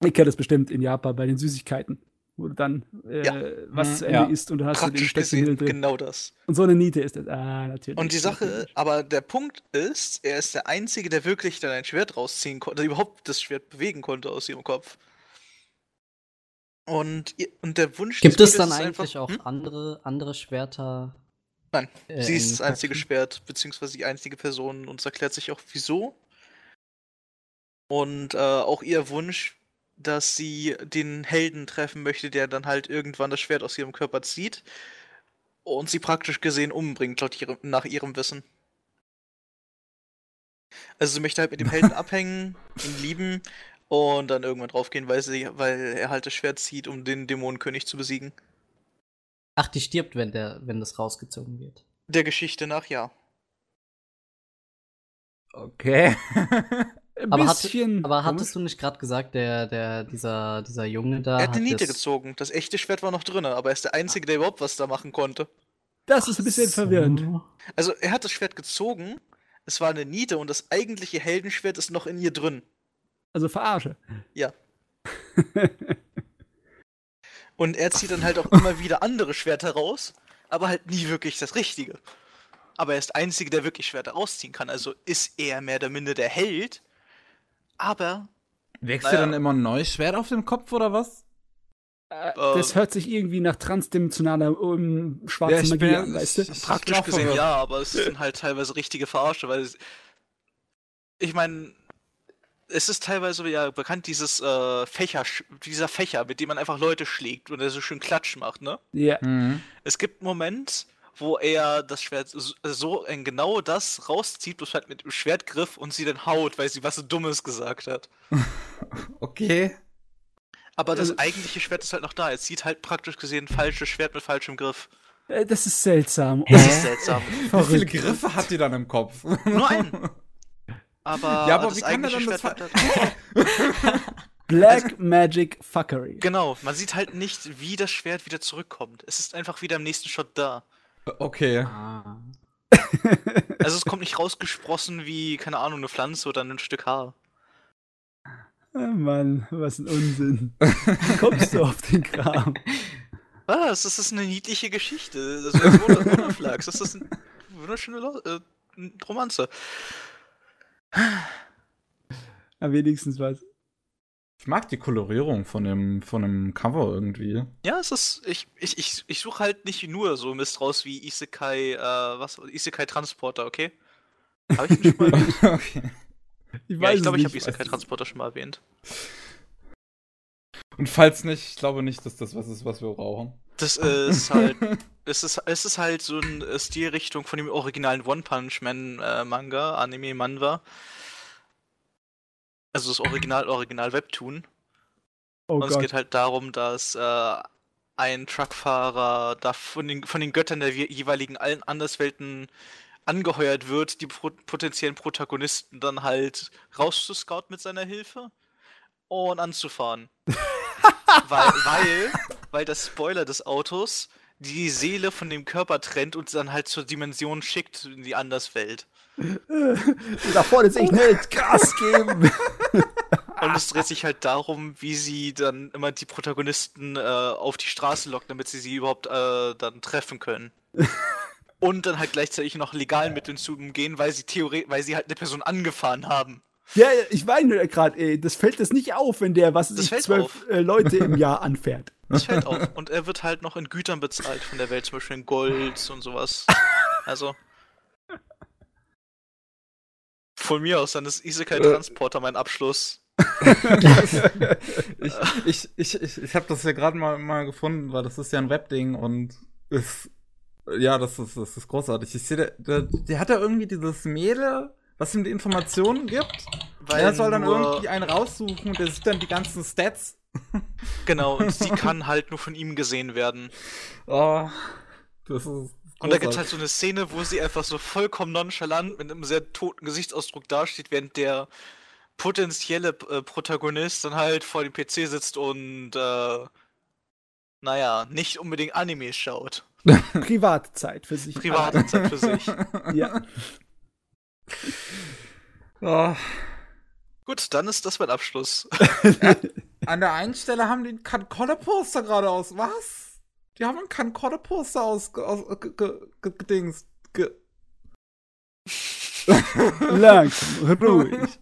Speaker 3: Ich kenne das bestimmt in Japan bei den Süßigkeiten, wo du dann äh,
Speaker 2: Ja.
Speaker 3: was
Speaker 1: Mhm,
Speaker 3: zu Ende
Speaker 1: ja.
Speaker 3: isst und du hast du den
Speaker 2: Praktisch
Speaker 3: Stecknadel
Speaker 2: gesehen,
Speaker 3: drin.
Speaker 2: genau das.
Speaker 3: Und so eine Niete ist das. Ah, natürlich.
Speaker 2: Und die Sache,
Speaker 3: natürlich.
Speaker 2: aber der Punkt ist, er ist der Einzige, der wirklich dann ein Schwert rausziehen konnte, der überhaupt das Schwert bewegen konnte aus ihrem Kopf. Und, und der Wunsch
Speaker 4: Gibt es dann eigentlich
Speaker 2: einfach,
Speaker 4: auch
Speaker 2: hm?
Speaker 4: andere, andere Schwerter?
Speaker 2: Nein,
Speaker 4: äh,
Speaker 2: Sie ist das einzige
Speaker 4: Köpfen?
Speaker 2: Schwert, beziehungsweise die einzige Person und es erklärt sich auch wieso. Und äh, auch ihr Wunsch, dass sie den Helden treffen möchte, der dann halt irgendwann das Schwert aus ihrem Körper zieht und sie praktisch gesehen umbringt, laut ihrem, nach ihrem Wissen. Also sie möchte halt mit dem Helden [laughs] abhängen, ihn lieben und dann irgendwann draufgehen, weil sie, weil er halt das Schwert zieht, um den Dämonenkönig zu besiegen.
Speaker 4: Ach, die stirbt, wenn, der, wenn das rausgezogen wird.
Speaker 2: Der Geschichte nach, ja.
Speaker 1: Okay. [laughs]
Speaker 3: Ein
Speaker 4: Aber, hat,
Speaker 3: bisschen
Speaker 4: aber
Speaker 3: komisch.
Speaker 4: hattest du nicht gerade gesagt, der, der, dieser, dieser Junge da.
Speaker 2: Er hat eine Niete gezogen. Das echte Schwert war noch drin, aber er ist der Einzige, der überhaupt was da machen konnte.
Speaker 3: Das ist ein bisschen
Speaker 4: So.
Speaker 3: verwirrend.
Speaker 2: Also, er hat das Schwert gezogen, es war eine Niete und das eigentliche Heldenschwert ist noch in ihr drin.
Speaker 3: Also verarsche.
Speaker 2: Ja. [laughs] Und er zieht dann halt auch immer wieder andere Schwerter raus, aber halt nie wirklich das Richtige. Aber er ist der Einzige, der wirklich Schwerter rausziehen kann. Also ist er mehr oder minder der Held. Aber
Speaker 1: Wächst
Speaker 2: Naja.
Speaker 1: dir dann immer ein neues Schwert auf dem Kopf oder was?
Speaker 3: Äh, das hört sich irgendwie nach transdimensionaler um, schwarzer
Speaker 1: Ja, ich
Speaker 3: Magie
Speaker 1: bin-
Speaker 3: an, weißt du?
Speaker 2: praktisch gesehen ja, aber es sind halt teilweise richtige Verarsche, weil es, ich meine, es ist teilweise ja bekannt, dieses äh, Fächer, dieser Fächer, mit dem man einfach Leute schlägt und der so schön Klatsch macht, ne?
Speaker 3: Ja.
Speaker 1: Mhm.
Speaker 2: Es gibt einen Moment, wo er das Schwert so, so in genau das rauszieht, bloß halt mit dem Schwertgriff und sie dann haut, weil sie was so Dummes gesagt hat. [laughs]
Speaker 1: Okay.
Speaker 2: Aber das
Speaker 3: Also-
Speaker 2: eigentliche Schwert ist halt noch da. Es sieht halt praktisch gesehen ein falsches Schwert mit falschem Griff.
Speaker 3: Äh, Das ist seltsam.
Speaker 2: Das ist seltsam. [laughs]
Speaker 1: Wie viele. Griffe hat die dann im Kopf?
Speaker 2: Nur einen. [laughs] Aber,
Speaker 1: Ja, aber
Speaker 2: das
Speaker 1: wie kann er dann
Speaker 2: Schwert
Speaker 1: das
Speaker 2: halt-
Speaker 3: Black Magic Fuckery.
Speaker 2: Genau, man sieht halt nicht, wie das Schwert wieder zurückkommt. Es ist einfach wieder im nächsten Shot da.
Speaker 1: Okay.
Speaker 4: Ah. [laughs]
Speaker 2: Also es kommt nicht rausgesprossen wie, keine Ahnung, eine Pflanze oder ein Stück Haar.
Speaker 3: Oh Mann, was ein Unsinn. Wie [laughs] kommst du auf den Kram?
Speaker 2: Was? Das ist eine niedliche Geschichte. Das ist. Das ist eine wunderschöne Lo äh, Romanze.
Speaker 3: Ja, wenigstens was.
Speaker 1: Ich mag die Kolorierung von dem, von dem Cover irgendwie.
Speaker 2: Ja, es ist. Ich, ich, ich, ich suche halt nicht nur so Mist raus wie Isekai, äh, was? Isekai Transporter, okay? Habe ich den schon mal [laughs] erwähnt?
Speaker 1: okay.
Speaker 3: Ich
Speaker 2: ja, ich glaube, ich habe. Isekai Transporter schon mal erwähnt.
Speaker 1: Und falls nicht, ich glaube nicht, dass das was ist, was wir brauchen.
Speaker 2: Das ist halt. [laughs] es, ist, es ist halt so eine Stilrichtung von dem originalen One Punch Man äh, Manga, Anime Manwa. Also das Original, Original Webtoon.
Speaker 3: Oh
Speaker 2: Und es
Speaker 3: Gott.
Speaker 2: geht halt darum, dass äh, ein Truckfahrer da von den, von den Göttern der je- jeweiligen allen Anderswelten angeheuert wird, die pro potenziellen Protagonisten dann halt rauszuscouten mit seiner Hilfe und anzufahren. [laughs] weil, weil, weil das Spoiler des Autos die Seele von dem Körper trennt und dann halt zur Dimension schickt in die Anderswelt.
Speaker 3: Da vorne ist echt nicht Gas geben. [laughs]
Speaker 2: Und es dreht sich halt darum, wie sie dann immer die Protagonisten äh, auf die Straße locken, damit sie sie überhaupt äh, dann treffen können. [laughs] Und dann halt gleichzeitig noch legalen Mitteln zu umgehen, weil sie theoretisch, weil sie halt eine Person angefahren haben.
Speaker 3: Ja, ich meine gerade, ey, das fällt das nicht auf, wenn der, was
Speaker 2: Das
Speaker 3: ich, zwölf
Speaker 2: auf.
Speaker 3: äh, Leute im Jahr anfährt. [laughs]
Speaker 2: Das fällt auf. Und er wird halt noch in Gütern bezahlt von der Welt, zum Beispiel in Gold und sowas. Also. Von mir aus, dann ist Isekai Transporter mein Abschluss. [laughs]
Speaker 1: ich ich, ich, ich, ich habe das ja gerade mal, mal gefunden, weil das ist ja ein Webding und ist, ja, das ist, das ist großartig. Ich sehe, der, der, der hat ja irgendwie dieses Mädel, was ihm die Informationen gibt.
Speaker 2: Weil
Speaker 1: er soll dann irgendwie einen raussuchen und der sieht dann die ganzen Stats.
Speaker 2: Genau, und sie [laughs] kann halt nur von ihm gesehen werden.
Speaker 1: Oh, das ist.
Speaker 2: Und da gibt's halt so eine Szene, wo sie einfach so vollkommen nonchalant mit einem sehr toten Gesichtsausdruck dasteht, während der potenzielle äh, Protagonist dann halt vor dem PC sitzt und äh, naja, nicht unbedingt Animes schaut. [laughs]
Speaker 3: Privatzeit für sich.
Speaker 2: Private Zeit für sich. [laughs]
Speaker 3: Ja.
Speaker 1: Oh.
Speaker 2: Gut, dann ist das mein Abschluss. [laughs]
Speaker 1: An der einen Stelle haben die ein Concorder-Poster gerade aus. Was? Die haben ein Concorder-Poster aus, aus ge, ge, ge, [laughs]
Speaker 3: Langsam, [laughs] ruhig.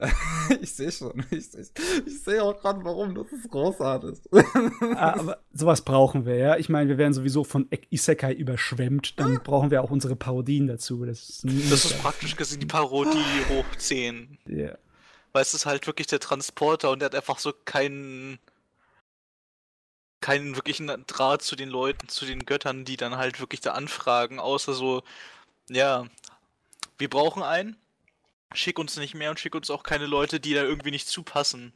Speaker 3: [laughs]
Speaker 1: ich sehe schon. Ich, ich, ich sehe auch gerade, warum das ist großartig.
Speaker 3: Ah, aber sowas brauchen wir, ja. Ich meine, wir werden sowieso von Isekai überschwemmt. Dann brauchen wir auch unsere Parodien dazu. Das ist,
Speaker 2: Das ist praktisch gesehen die Parodie hoch 10.
Speaker 3: Ja.
Speaker 2: Weil es ist halt wirklich der Transporter und der hat einfach so keinen keinen wirklichen Draht zu den Leuten, zu den Göttern, die dann halt wirklich da anfragen, außer so, ja, wir brauchen einen, schick uns nicht mehr und schick uns auch keine Leute, die da irgendwie nicht zupassen.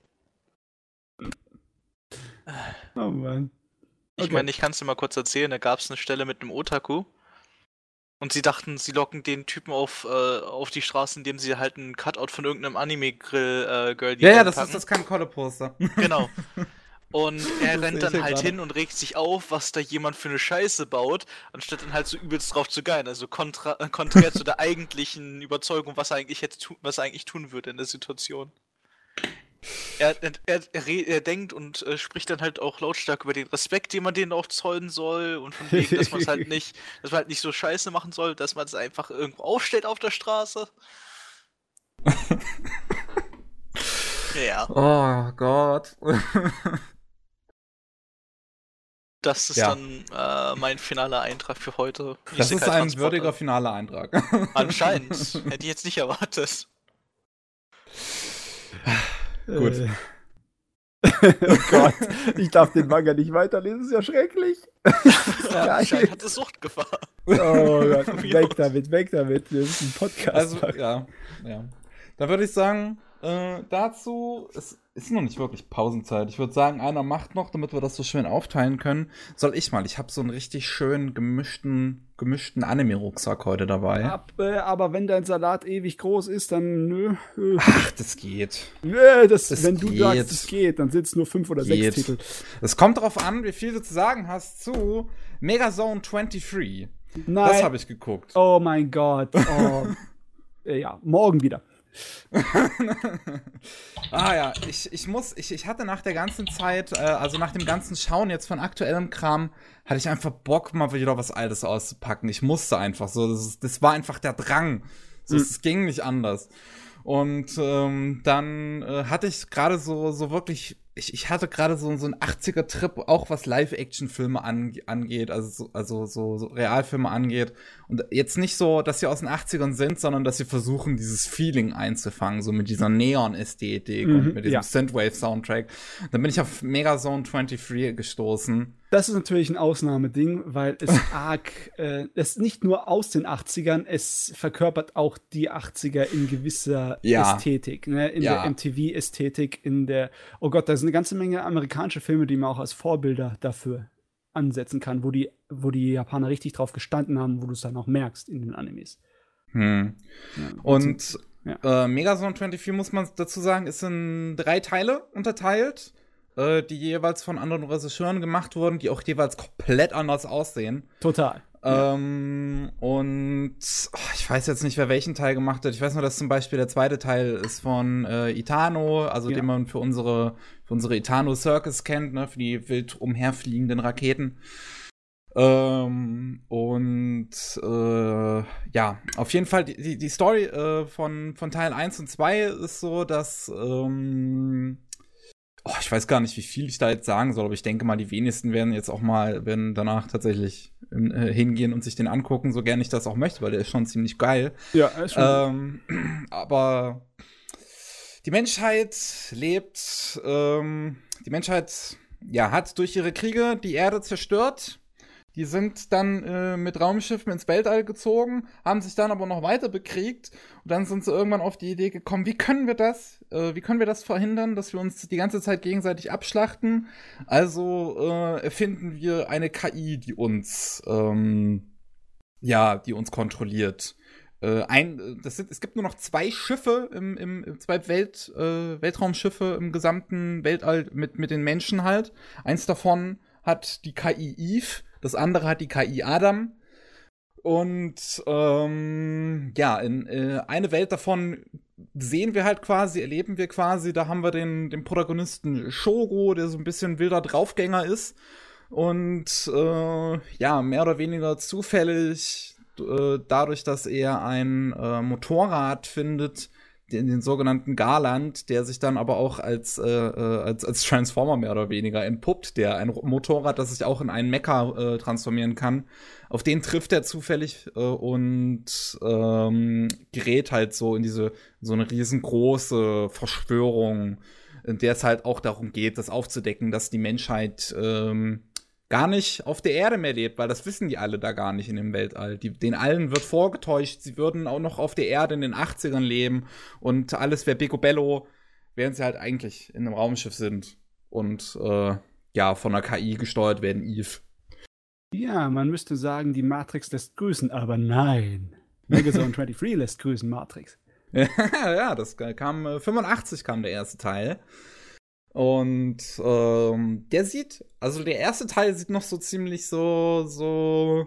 Speaker 3: Oh Mann.
Speaker 2: Ich
Speaker 3: Okay.
Speaker 2: meine, ich kann es dir mal kurz erzählen, da gab es eine Stelle mit einem Otaku. Und sie dachten, sie locken den Typen auf, äh, auf die Straße, indem sie halt einen Cutout von irgendeinem Anime-Grill-Girl
Speaker 1: ja, ja, das ist das kein Kolle-Poster.
Speaker 2: Genau. [laughs] Und [laughs] er rennt dann halt
Speaker 1: gerade.
Speaker 2: hin und regt sich auf, was da jemand für eine Scheiße baut, anstatt dann halt so übelst drauf zu geilen. Also kontra äh, konträr zu der eigentlichen Überzeugung, was er eigentlich hätte tu was er eigentlich tun würde in der Situation. Er, er, er, er denkt und äh, spricht dann halt auch lautstark über den Respekt, den man denen auch zollen soll und von wegen, dass man es halt nicht, [laughs] dass man halt nicht so Scheiße machen soll, dass man es einfach irgendwo aufstellt auf der Straße. [laughs] ja,
Speaker 1: Oh Gott.
Speaker 2: Das ist
Speaker 1: Ja.
Speaker 2: dann äh, mein finaler Eintrag für heute.
Speaker 1: Das ist ein würdiger finaler Eintrag. [laughs]
Speaker 2: Anscheinend. Hätte ich jetzt nicht erwartet.
Speaker 1: Gut.
Speaker 3: Äh. [laughs] oh Gott, [laughs] ich darf den Manga nicht weiterlesen, das ist ja schrecklich.
Speaker 2: Ja, anscheinend
Speaker 3: Geil.
Speaker 2: hat es Suchtgefahr.
Speaker 3: Oh Gott, weg damit, weg damit. Wir müssen einen Podcast
Speaker 1: Also,
Speaker 3: machen.
Speaker 1: ja, ja. Da würde ich sagen, äh, dazu, es ist noch nicht wirklich Pausenzeit. Ich würde sagen, einer macht noch, damit wir das so schön aufteilen können. Soll ich mal? Ich habe so einen richtig schön gemischten, gemischten Anime-Rucksack heute dabei.
Speaker 3: Ab, äh, aber wenn dein Salat ewig groß ist, dann nö. Äh,
Speaker 1: Ach, das geht.
Speaker 3: äh, das,
Speaker 1: Das
Speaker 3: wenn du
Speaker 1: geht.
Speaker 3: sagst, es geht, dann sind es nur fünf oder
Speaker 1: Geht.
Speaker 3: sechs Titel.
Speaker 1: Es kommt darauf an, wie viel du zu sagen hast zu Megazone 23.
Speaker 3: Nein.
Speaker 1: Das habe ich geguckt.
Speaker 3: Oh mein Gott. Oh. [laughs] Äh, ja, morgen wieder. [laughs]
Speaker 1: Ah ja, ich, ich muss, ich, ich hatte nach der ganzen Zeit, äh, also nach dem ganzen Schauen jetzt von aktuellem Kram, hatte ich einfach Bock, mal wieder was Altes auszupacken. Ich musste einfach so, das, ist- das war einfach der Drang. So, Es ging nicht anders. Und ähm, dann äh, hatte ich gerade so, so wirklich, ich, ich hatte gerade so, so einen 80er-Trip, auch was Live-Action-Filme ange angeht, also, so, also so, so Realfilme angeht. Und jetzt nicht so, dass sie aus den 80ern sind, sondern dass sie versuchen, dieses Feeling einzufangen, so mit dieser Neon-Ästhetik
Speaker 3: Mhm,
Speaker 1: und mit diesem
Speaker 3: ja.
Speaker 1: Synthwave-Soundtrack. Dann bin ich auf Megazone 23 gestoßen.
Speaker 3: Das ist natürlich ein Ausnahmeding, weil es [laughs] arg, äh, es nicht nur aus den 80ern, es verkörpert auch die 80er in gewisser
Speaker 1: Ja.
Speaker 3: Ästhetik, ne? in
Speaker 1: Ja.
Speaker 3: der MTV-Ästhetik, in der, oh Gott, da sind eine ganze Menge amerikanische Filme, die man auch als Vorbilder dafür ansetzen kann, wo die, wo die Japaner richtig drauf gestanden haben, wo du es dann auch merkst in den Animes.
Speaker 1: Hm.
Speaker 3: Ja,
Speaker 1: Und
Speaker 3: Ja.
Speaker 1: äh, Megazone 24 muss man dazu sagen, ist in drei Teile unterteilt, äh, die jeweils von anderen Regisseuren gemacht wurden, die auch jeweils komplett anders aussehen.
Speaker 3: total.
Speaker 1: Ähm, und oh, ich weiß jetzt nicht, wer welchen Teil gemacht hat. Ich weiß nur, dass zum Beispiel der zweite Teil ist von äh, Itano, also
Speaker 3: Ja.
Speaker 1: den man für unsere, für unsere Itano Circus kennt, ne, für die wild umherfliegenden Raketen. Ähm, und äh, ja, auf jeden Fall, die, die, die Story äh, von, von Teil 1 und 2 ist so, dass ähm, oh, ich weiß gar nicht, wie viel ich da jetzt sagen soll, aber ich denke mal, die wenigsten werden jetzt auch mal, werden danach tatsächlich äh, hingehen und sich den angucken, so gern ich das auch möchte, weil der ist schon ziemlich geil.
Speaker 3: Ja, ist schon
Speaker 1: Ähm, [clears throat] aber die Menschheit lebt, ähm, die Menschheit ja, hat durch ihre Kriege die Erde zerstört. Die sind dann äh, mit Raumschiffen ins Weltall gezogen, haben sich dann aber noch weiter bekriegt und dann sind sie irgendwann auf die Idee gekommen, wie können wir das, äh, wie können wir das verhindern, dass wir uns die ganze Zeit gegenseitig abschlachten? Also äh, erfinden wir eine KI, die uns, ähm, ja, die uns kontrolliert. Äh, ein, das sind, es gibt nur noch zwei Schiffe im, im, im zwei Welt, äh, Weltraumschiffe im gesamten Weltall mit, mit den Menschen halt. Eins davon hat die KI Eve, das andere hat die KI Adam. Und ähm, ja, in äh, eine Welt davon sehen wir halt quasi, erleben wir quasi, da haben wir den, den Protagonisten Shogo, der so ein bisschen wilder Draufgänger ist. Und äh, ja, mehr oder weniger zufällig, äh, dadurch, dass er ein äh, Motorrad findet, den, den sogenannten Garland, der sich dann aber auch als, äh, äh, als, als Transformer mehr oder weniger entpuppt, der ein Motorrad, das sich auch in einen Mecha transformieren kann. Auf den trifft er zufällig äh, und ähm, gerät halt so in diese so eine riesengroße Verschwörung, in der es halt auch darum geht, das aufzudecken, dass die Menschheit ähm, gar nicht auf der Erde mehr lebt, weil das wissen die alle da gar nicht in dem Weltall. Die, den allen wird vorgetäuscht, sie würden auch noch auf der Erde in den 80ern leben und alles wäre Picobello, während sie halt eigentlich in einem Raumschiff sind und äh, ja, von einer KI gesteuert werden, Eve.
Speaker 3: Ja, man müsste sagen, die Matrix lässt grüßen, aber nein. Megazone [laughs] 23 lässt grüßen, Matrix. [laughs]
Speaker 1: ja, das kam, äh, 85 kam der erste Teil. Und ähm, der sieht, also der erste Teil sieht noch so ziemlich so, so,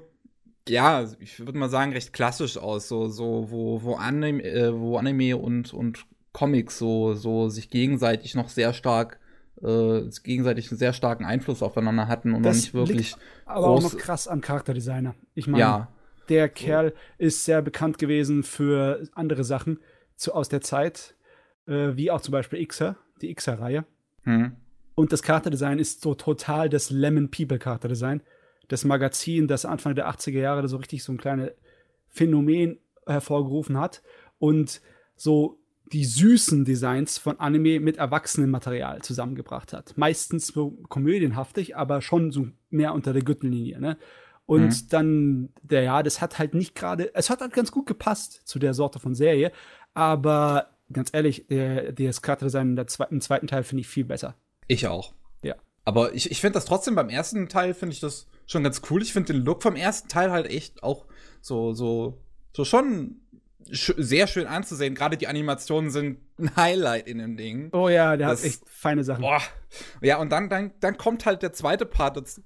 Speaker 1: ja, ich würde mal sagen, recht klassisch aus. So, so, wo, wo Anime, äh, wo Anime und, und Comics so, so sich gegenseitig noch sehr stark, äh, gegenseitig einen sehr starken Einfluss aufeinander hatten und
Speaker 3: Das
Speaker 1: noch nicht wirklich.
Speaker 3: liegt aber auch noch krass am Charakterdesigner. Ich meine,
Speaker 1: Ja,
Speaker 3: der Kerl ist sehr bekannt gewesen für andere Sachen zu, aus der Zeit, äh, wie auch zum Beispiel Xer, die Xer-Reihe.
Speaker 1: hm.
Speaker 3: Und das Charakterdesign ist so total das Lemon People Charakterdesign. Das Magazin, das Anfang der 80er Jahre so richtig so ein kleines Phänomen hervorgerufen hat. Und so die süßen Designs von Anime mit Erwachsenenmaterial zusammengebracht hat. Meistens so komödienhaftig, aber schon so mehr unter der Gürtellinie. Ne? Und
Speaker 1: Mhm.
Speaker 3: dann, der, ja, das hat halt nicht gerade, es hat halt ganz gut gepasst zu der Sorte von Serie, aber ganz ehrlich, der, zwe im zweiten Teil finde ich viel besser.
Speaker 1: Ich auch.
Speaker 3: Ja.
Speaker 1: Aber ich, ich finde das trotzdem beim ersten Teil finde ich das schon ganz cool. Ich finde den Look vom ersten Teil halt echt auch so, so, so schon sch sehr schön anzusehen. Gerade die Animationen sind ein Highlight in dem Ding.
Speaker 3: Oh ja, der
Speaker 1: Das-
Speaker 3: hat echt feine Sachen.
Speaker 1: Boah. Ja, und dann, dann, dann kommt halt der zweite Part das,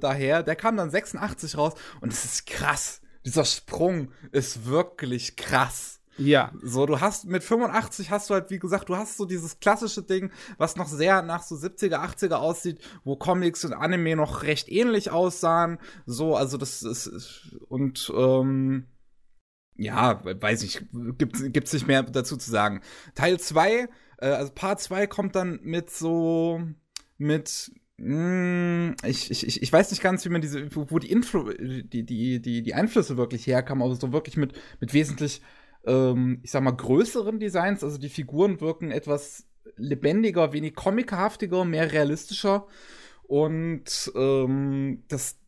Speaker 1: daher. Der kam dann 86 raus und es ist krass. Dieser Sprung ist wirklich krass.
Speaker 3: Ja,
Speaker 1: So, du hast mit 85 hast du halt, wie gesagt, du hast so dieses klassische Ding, was noch sehr nach so 70er, 80er aussieht, wo Comics und Anime noch recht ähnlich aussahen. So, also das ist, und, ähm, ja, weiß ich, gibt's, gibt's nicht mehr dazu zu sagen. Teil 2, äh, also Part 2 kommt dann mit so, mit, mh, ich, ich, ich- ich weiß nicht ganz, wie man diese, wo die, Influ die, die, die, die Einflüsse wirklich herkamen, aber so wirklich mit, mit wesentlich ähm, ich sag mal, größeren Designs. Also die Figuren wirken etwas lebendiger, wenig comichaftiger, mehr realistischer. Und ähm, das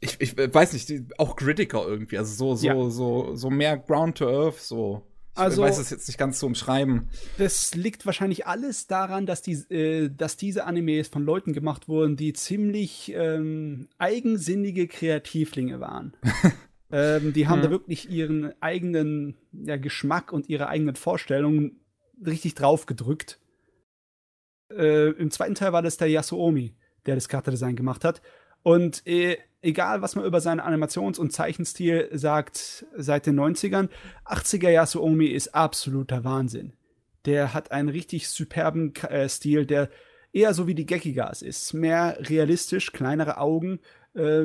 Speaker 1: ich, ich weiß nicht, auch grittiger irgendwie. Also so, so,
Speaker 3: Ja.
Speaker 1: so, so mehr Ground to Earth, so. Ich
Speaker 3: Also-
Speaker 1: weiß es jetzt nicht ganz zu umschreiben.
Speaker 3: das liegt wahrscheinlich alles daran, dass, die, äh, dass diese Animes von Leuten gemacht wurden, die ziemlich ähm, eigensinnige Kreativlinge waren. [laughs] ähm, die haben
Speaker 1: Mhm.
Speaker 3: da wirklich ihren eigenen ja, Geschmack und ihre eigenen Vorstellungen richtig draufgedrückt. Äh, Im zweiten Teil war das der Yasuomi, der das Charakterdesign gemacht hat. Und äh, egal, was man über seinen Animations- und Zeichenstil sagt seit den 90ern, 80er Yasuomi ist absoluter Wahnsinn. Der hat einen richtig superben äh, Stil, der eher so wie die Gekigas ist. Mehr realistisch, kleinere Augen, äh,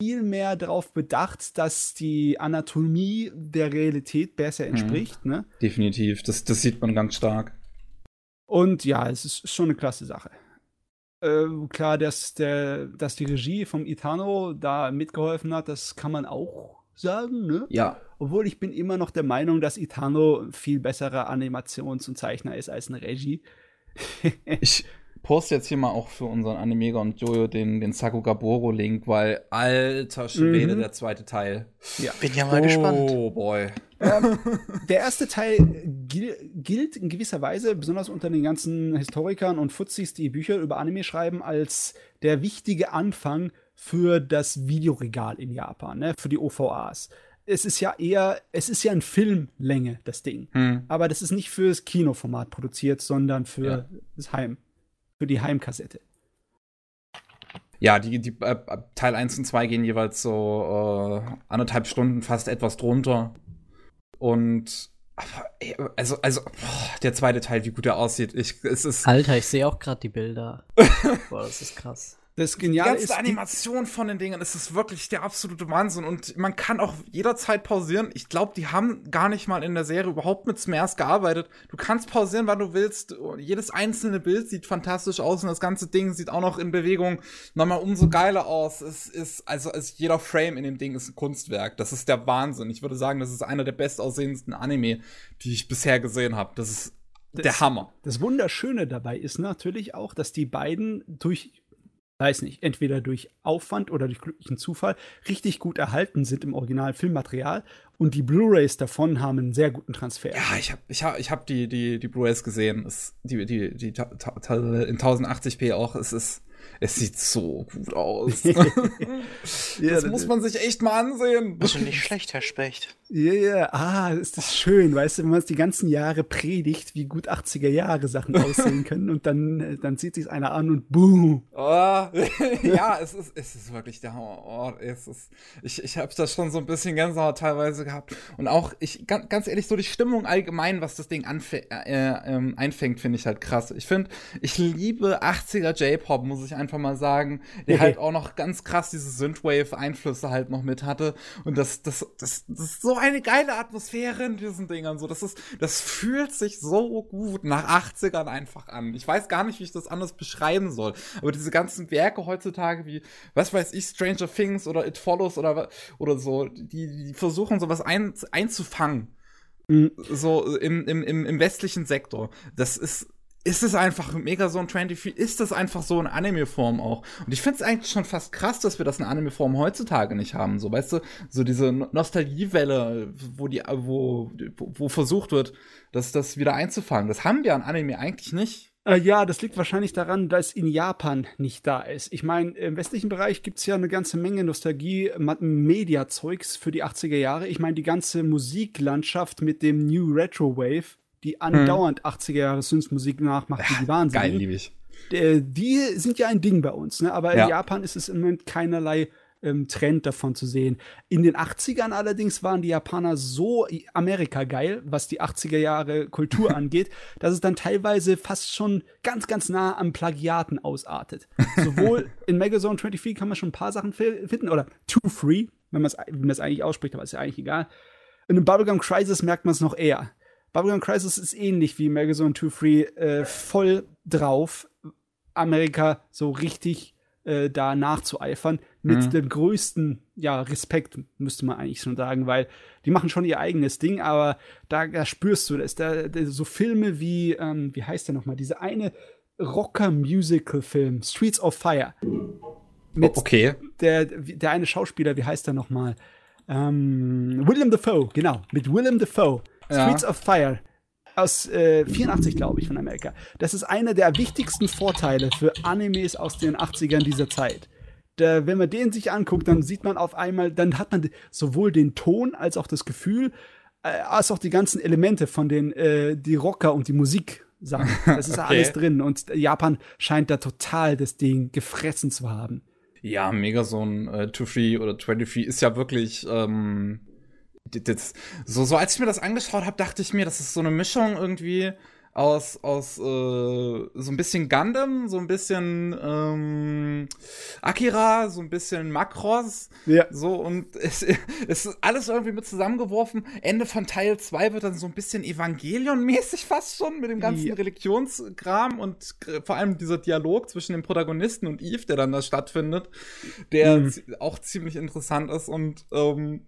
Speaker 3: viel mehr darauf bedacht, dass die Anatomie der Realität besser entspricht. Ne?
Speaker 1: Definitiv. Das, das sieht man ganz stark.
Speaker 3: Und ja, es ist schon eine klasse Sache. Äh, klar, dass, der, dass die Regie vom Itano da mitgeholfen hat, das kann man auch sagen, ne?
Speaker 1: Ja.
Speaker 3: Obwohl ich bin immer noch der Meinung, dass Itano ein viel besserer Animations- und Zeichner ist als eine Regie.
Speaker 1: Ich poste jetzt hier mal auch für unseren Animega und Jojo den, den Sakugaboro-Link, weil alter Schwede,
Speaker 3: Mhm.
Speaker 1: der zweite Teil.
Speaker 2: Bin ja mal gespannt.
Speaker 1: Oh boy.
Speaker 3: Der erste Teil gil gilt in gewisser Weise, besonders unter den ganzen Historikern und Fuzis, die Bücher über Anime schreiben, als der wichtige Anfang für das Videoregal in Japan, ne? für die OVAs. Es ist ja eher, es ist ja ein Filmlänge, das Ding.
Speaker 1: Hm.
Speaker 3: Aber das ist nicht fürs Kinoformat produziert, sondern für
Speaker 1: Ja.
Speaker 3: das Heim, für die Heimkassette.
Speaker 1: Ja, die, die äh, Teil 1 und 2 gehen jeweils so äh, anderthalb Stunden, fast etwas drunter. Und also, also boah, der zweite Teil, wie gut er aussieht. Ich, es ist,
Speaker 4: Alter, ich sehe auch gerade die Bilder. [laughs] Boah, das ist krass.
Speaker 3: Das Geniale
Speaker 1: die ganze
Speaker 3: ist, die,
Speaker 1: Animation von den Dingen, es ist wirklich der absolute Wahnsinn. Und man kann auch jederzeit pausieren. Ich glaube, die haben gar nicht mal in der Serie überhaupt mit Smers gearbeitet. Du kannst pausieren, wann du willst. Jedes einzelne Bild sieht fantastisch aus und das ganze Ding sieht auch noch in Bewegung nochmal umso geiler aus. Es ist, also, also jeder Frame in dem Ding ist ein Kunstwerk. Das ist der Wahnsinn. Ich würde sagen, das ist einer der bestaussehendsten Anime, die ich bisher gesehen habe. Das ist der
Speaker 3: Das-
Speaker 1: Hammer.
Speaker 3: das Wunderschöne dabei ist natürlich auch, dass die beiden durch, weiß nicht, entweder durch Aufwand oder durch glücklichen Zufall richtig gut erhalten sind im Original Filmmaterial und die Blu-rays davon haben einen sehr guten Transfer.
Speaker 1: Ja, ich habe ich hab, ich hab die, die, die Blu-rays gesehen. Es, die, die, die, in 1080p auch. Es ist, es sieht so gut aus. [laughs] das muss man sich echt mal ansehen.
Speaker 2: Also nicht schlecht, Herr Specht.
Speaker 3: Ja, ja, ah, ist das schön, weißt du, wenn man es die ganzen Jahre predigt, wie gut 80er Jahre Sachen [laughs] aussehen können und dann, äh, dann zieht sich einer an und boom.
Speaker 1: Oh, [laughs] ja, es ist, es ist wirklich der Hammer. Oh, es ist, ich ich habe das schon so ein bisschen Gänsehaut teilweise gehabt. Und auch, ich ganz, ganz ehrlich, so die Stimmung allgemein, was das Ding äh, ähm, einfängt, finde ich halt krass. Ich finde, ich liebe 80er J-Pop, muss ich einfach mal sagen, der halt auch noch ganz krass diese Synthwave-Einflüsse halt noch mit hatte. Und das, das, das, das ist so eine geile Atmosphäre in diesen Dingern. So, das ist, das fühlt sich so gut nach 80ern einfach an. Ich weiß gar nicht, wie ich das anders beschreiben soll. Aber diese ganzen Werke heutzutage wie, was weiß ich, Stranger Things oder It Follows oder, oder so, die, die versuchen sowas ein, einzufangen.
Speaker 3: Mhm.
Speaker 1: So im, im, im westlichen Sektor. Das ist, ist es einfach Megazone 24, ist das einfach so in Anime-Form auch. Und ich finde es eigentlich schon fast krass, dass wir das in Anime-Form heutzutage nicht haben. So, weißt du, so diese No- Nostalgiewelle, wo die, wo, wo versucht wird, das, das wieder einzufangen. Das haben wir an Anime eigentlich nicht.
Speaker 3: Äh, ja, das liegt wahrscheinlich daran, dass in Japan nicht da ist. Ich meine, im westlichen Bereich gibt es ja eine ganze Menge Nostalgie-Media-Zeugs für die 80er Jahre. Ich meine, die ganze Musiklandschaft mit dem New Retro Wave, die andauernd 80er Jahre Synths-Musik nachmacht, die Wahnsinn.
Speaker 1: Geil, liebe ich.
Speaker 3: die sind ja ein Ding bei uns, ne? aber
Speaker 1: Ja.
Speaker 3: in Japan ist es im Moment keinerlei ähm, Trend davon zu sehen. In den 80ern allerdings waren die Japaner so Amerika geil, was die 80er Jahre Kultur [laughs] angeht, dass es dann teilweise fast schon ganz, ganz nah am Plagiaten ausartet. Sowohl [laughs] in Megazone 24 kann man schon ein paar Sachen fi- finden, oder Too Free, wenn man es eigentlich ausspricht, aber ist ja eigentlich egal. In Bubblegum Crisis merkt man es noch eher. Bubblegum Crisis ist ähnlich wie Megazone 2 Free äh, voll drauf, Amerika so richtig äh, da nachzueifern. Mit
Speaker 1: Mhm.
Speaker 3: dem größten ja, Respekt, müsste man eigentlich schon sagen, weil die machen schon ihr eigenes Ding, aber da, da spürst du das. Da, da, so Filme wie, ähm, wie heißt der nochmal, diese eine Rocker-Musical-Film, Streets of Fire. Mit
Speaker 1: okay.
Speaker 3: der, der eine Schauspieler, wie heißt er nochmal? Ähm, Willem Dafoe, genau, mit Willem Dafoe.
Speaker 1: Ja.
Speaker 3: Streets of Fire aus äh, 84, glaube ich, von Amerika. Das ist einer der wichtigsten Vorteile für Animes aus den 80ern dieser Zeit. Da, wenn man den sich anguckt, dann sieht man auf einmal, dann hat man sowohl den Ton als auch das Gefühl, äh, als auch die ganzen Elemente von den äh, die Rocker und die Musik. Sachen. [laughs] Das ist
Speaker 1: Okay.
Speaker 3: alles drin und Japan scheint da total das Ding gefressen zu haben.
Speaker 1: Ja, Megazone äh, 23 oder 23 ist ja wirklich, ähm, das, so, so als ich mir das angeschaut habe, dachte ich mir, das ist so eine Mischung irgendwie aus, aus äh, so ein bisschen Gundam, so ein bisschen ähm, Akira, so ein bisschen Macross.
Speaker 3: Ja.
Speaker 1: So, und [laughs] es, es ist alles irgendwie mit zusammengeworfen. Ende von Teil 2 wird dann so ein bisschen Evangelion-mäßig fast schon mit dem ganzen
Speaker 3: Ja.
Speaker 1: Religionskram und vor allem dieser Dialog zwischen dem Protagonisten und Eve, der dann da stattfindet, der
Speaker 3: Mhm.
Speaker 1: auch ziemlich interessant ist und ähm,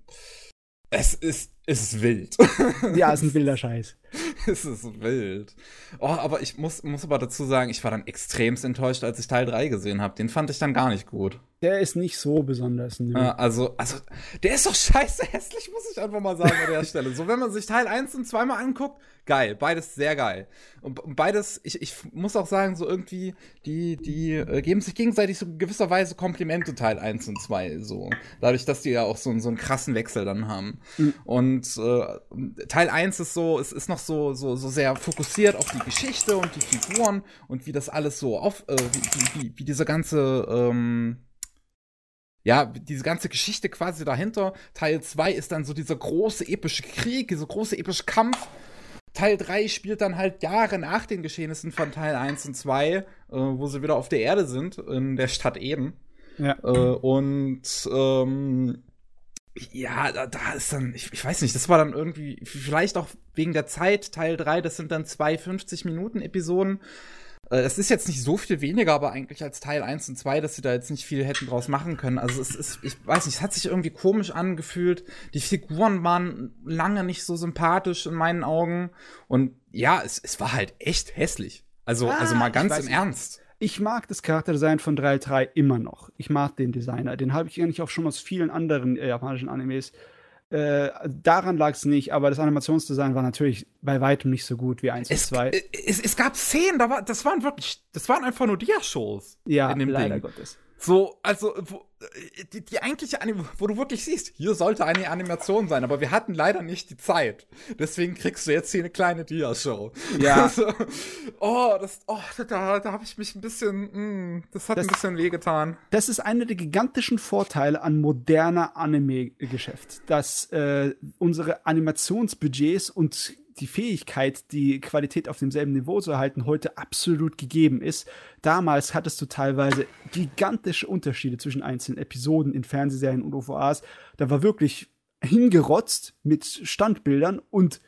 Speaker 1: es ist, es ist wild. [laughs]
Speaker 3: Ja, ist ein wilder Scheiß. [laughs]
Speaker 1: es ist wild. Oh, aber ich muss, muss aber dazu sagen, ich war dann extremst enttäuscht, als ich Teil 3 gesehen habe. Den fand ich dann gar nicht gut.
Speaker 3: Der ist nicht so besonders.
Speaker 1: Äh, also, also, der ist doch scheiße hässlich, muss ich einfach mal sagen an der [laughs] Stelle. So, wenn man sich Teil 1 und 2 mal anguckt, geil, beides sehr geil. Und beides, ich, ich muss auch sagen, so irgendwie, die, die äh, geben sich gegenseitig so gewisserweise Komplimente Teil 1 und 2, so. Dadurch, dass die ja auch so, so einen krassen Wechsel dann haben. Und äh, Teil 1 ist so, es ist noch so, so, so sehr fokussiert auf die Geschichte und die Figuren und wie das alles so auf, äh, wie, wie, wie diese ganze, ähm, ja, diese ganze Geschichte quasi dahinter. Teil 2 ist dann so dieser große epische Krieg, dieser große epische Kampf. Teil 3 spielt dann halt Jahre nach den Geschehnissen von Teil 1 und 2, äh, wo sie wieder auf der Erde sind, in der Stadt Eden.
Speaker 3: Ja.
Speaker 1: Äh, und ähm, ja, da, da ist dann, ich, ich, weiß nicht, das war dann irgendwie, vielleicht auch wegen der Zeit, Teil 3, das sind dann zwei 50-Minuten-Episoden. Äh, es ist jetzt nicht so viel weniger, aber eigentlich als Teil 1 und 2, dass sie da jetzt nicht viel hätten draus machen können. Also es ist, ich weiß nicht, es hat sich irgendwie komisch angefühlt. Die Figuren waren lange nicht so sympathisch in meinen Augen. Und ja, es, es war halt echt hässlich. Also,
Speaker 3: Ah,
Speaker 1: also mal ganz im. Ernst.
Speaker 3: Ich mag das Charakterdesign von 3.3 immer noch. Ich mag den Designer. Den habe ich eigentlich auch schon aus vielen anderen äh, japanischen Animes. Äh, daran lag es nicht, aber das Animationsdesign war natürlich bei weitem nicht so gut wie 1 und
Speaker 1: Es,
Speaker 3: 2.
Speaker 1: äh, es, es gab Szenen, da war, das waren wirklich, das waren einfach nur Dia-Shows.
Speaker 3: ja,
Speaker 1: in dem
Speaker 3: leider
Speaker 1: Ding.
Speaker 3: Gottes.
Speaker 1: So, also, wo, äh, die, die eigentliche Anime, wo du wirklich siehst, hier sollte eine Animation sein, aber wir hatten leider nicht die Zeit. Deswegen kriegst du jetzt hier eine kleine Dia-Show.
Speaker 3: Ja. [laughs]
Speaker 1: Also, oh, das, oh, da, da habe ich mich ein bisschen, mm, das hat
Speaker 3: Das-
Speaker 1: ein bisschen wehgetan.
Speaker 3: Das ist einer der gigantischen Vorteile an moderner Anime-Geschäft, dass äh, unsere Animationsbudgets und die Fähigkeit, die Qualität auf demselben Niveau zu halten, heute absolut gegeben ist. Damals hattest du teilweise gigantische Unterschiede zwischen einzelnen Episoden in Fernsehserien und OVAs. Da war wirklich hingerotzt mit Standbildern und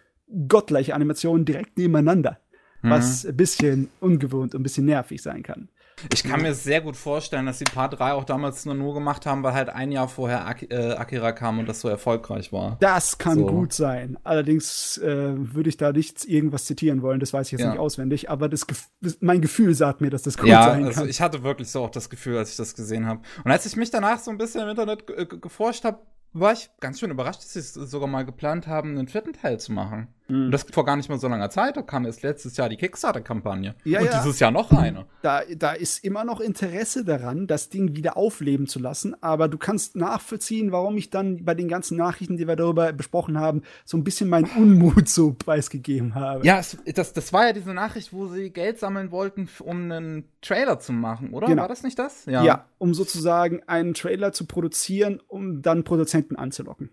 Speaker 3: gottgleiche Animationen direkt nebeneinander, was ein bisschen ungewohnt und ein bisschen nervig sein kann.
Speaker 1: Ich kann mir sehr gut vorstellen, dass die Part 3 auch damals nur nur gemacht haben, weil halt ein Jahr vorher Ak äh, Akira kam und das so erfolgreich war.
Speaker 3: Das kann
Speaker 1: So.
Speaker 3: gut sein. Allerdings äh, würde ich da nicht irgendwas zitieren wollen, das weiß ich jetzt
Speaker 1: Ja.
Speaker 3: nicht auswendig, aber das, Gef- mein Gefühl sagt mir, dass das gut
Speaker 1: ja,
Speaker 3: sein
Speaker 1: also
Speaker 3: kann.
Speaker 1: ich hatte wirklich so auch das Gefühl, als ich das gesehen habe. Und als ich mich danach so ein bisschen im Internet ge- geforscht habe, war ich ganz schön überrascht, dass sie es sogar mal geplant haben, einen vierten Teil zu machen.
Speaker 3: Mhm.
Speaker 1: Und das vor gar nicht mal so langer Zeit. Da kam erst letztes Jahr die Kickstarter-Kampagne.
Speaker 3: Ja,
Speaker 1: Und
Speaker 3: ja.
Speaker 1: dieses Jahr noch eine.
Speaker 3: da, da ist immer noch Interesse daran, das Ding wieder aufleben zu lassen, aber du kannst nachvollziehen, warum ich dann bei den ganzen Nachrichten, die wir darüber besprochen haben, so ein bisschen meinen Unmut so [laughs] preisgegeben habe.
Speaker 1: Ja, es, das, das war ja diese Nachricht, wo sie Geld sammeln wollten, um einen Trailer zu machen, oder?
Speaker 3: Genau.
Speaker 1: War das nicht das?
Speaker 3: Ja. um sozusagen einen Trailer zu produzieren, um dann Produzenten anzulocken.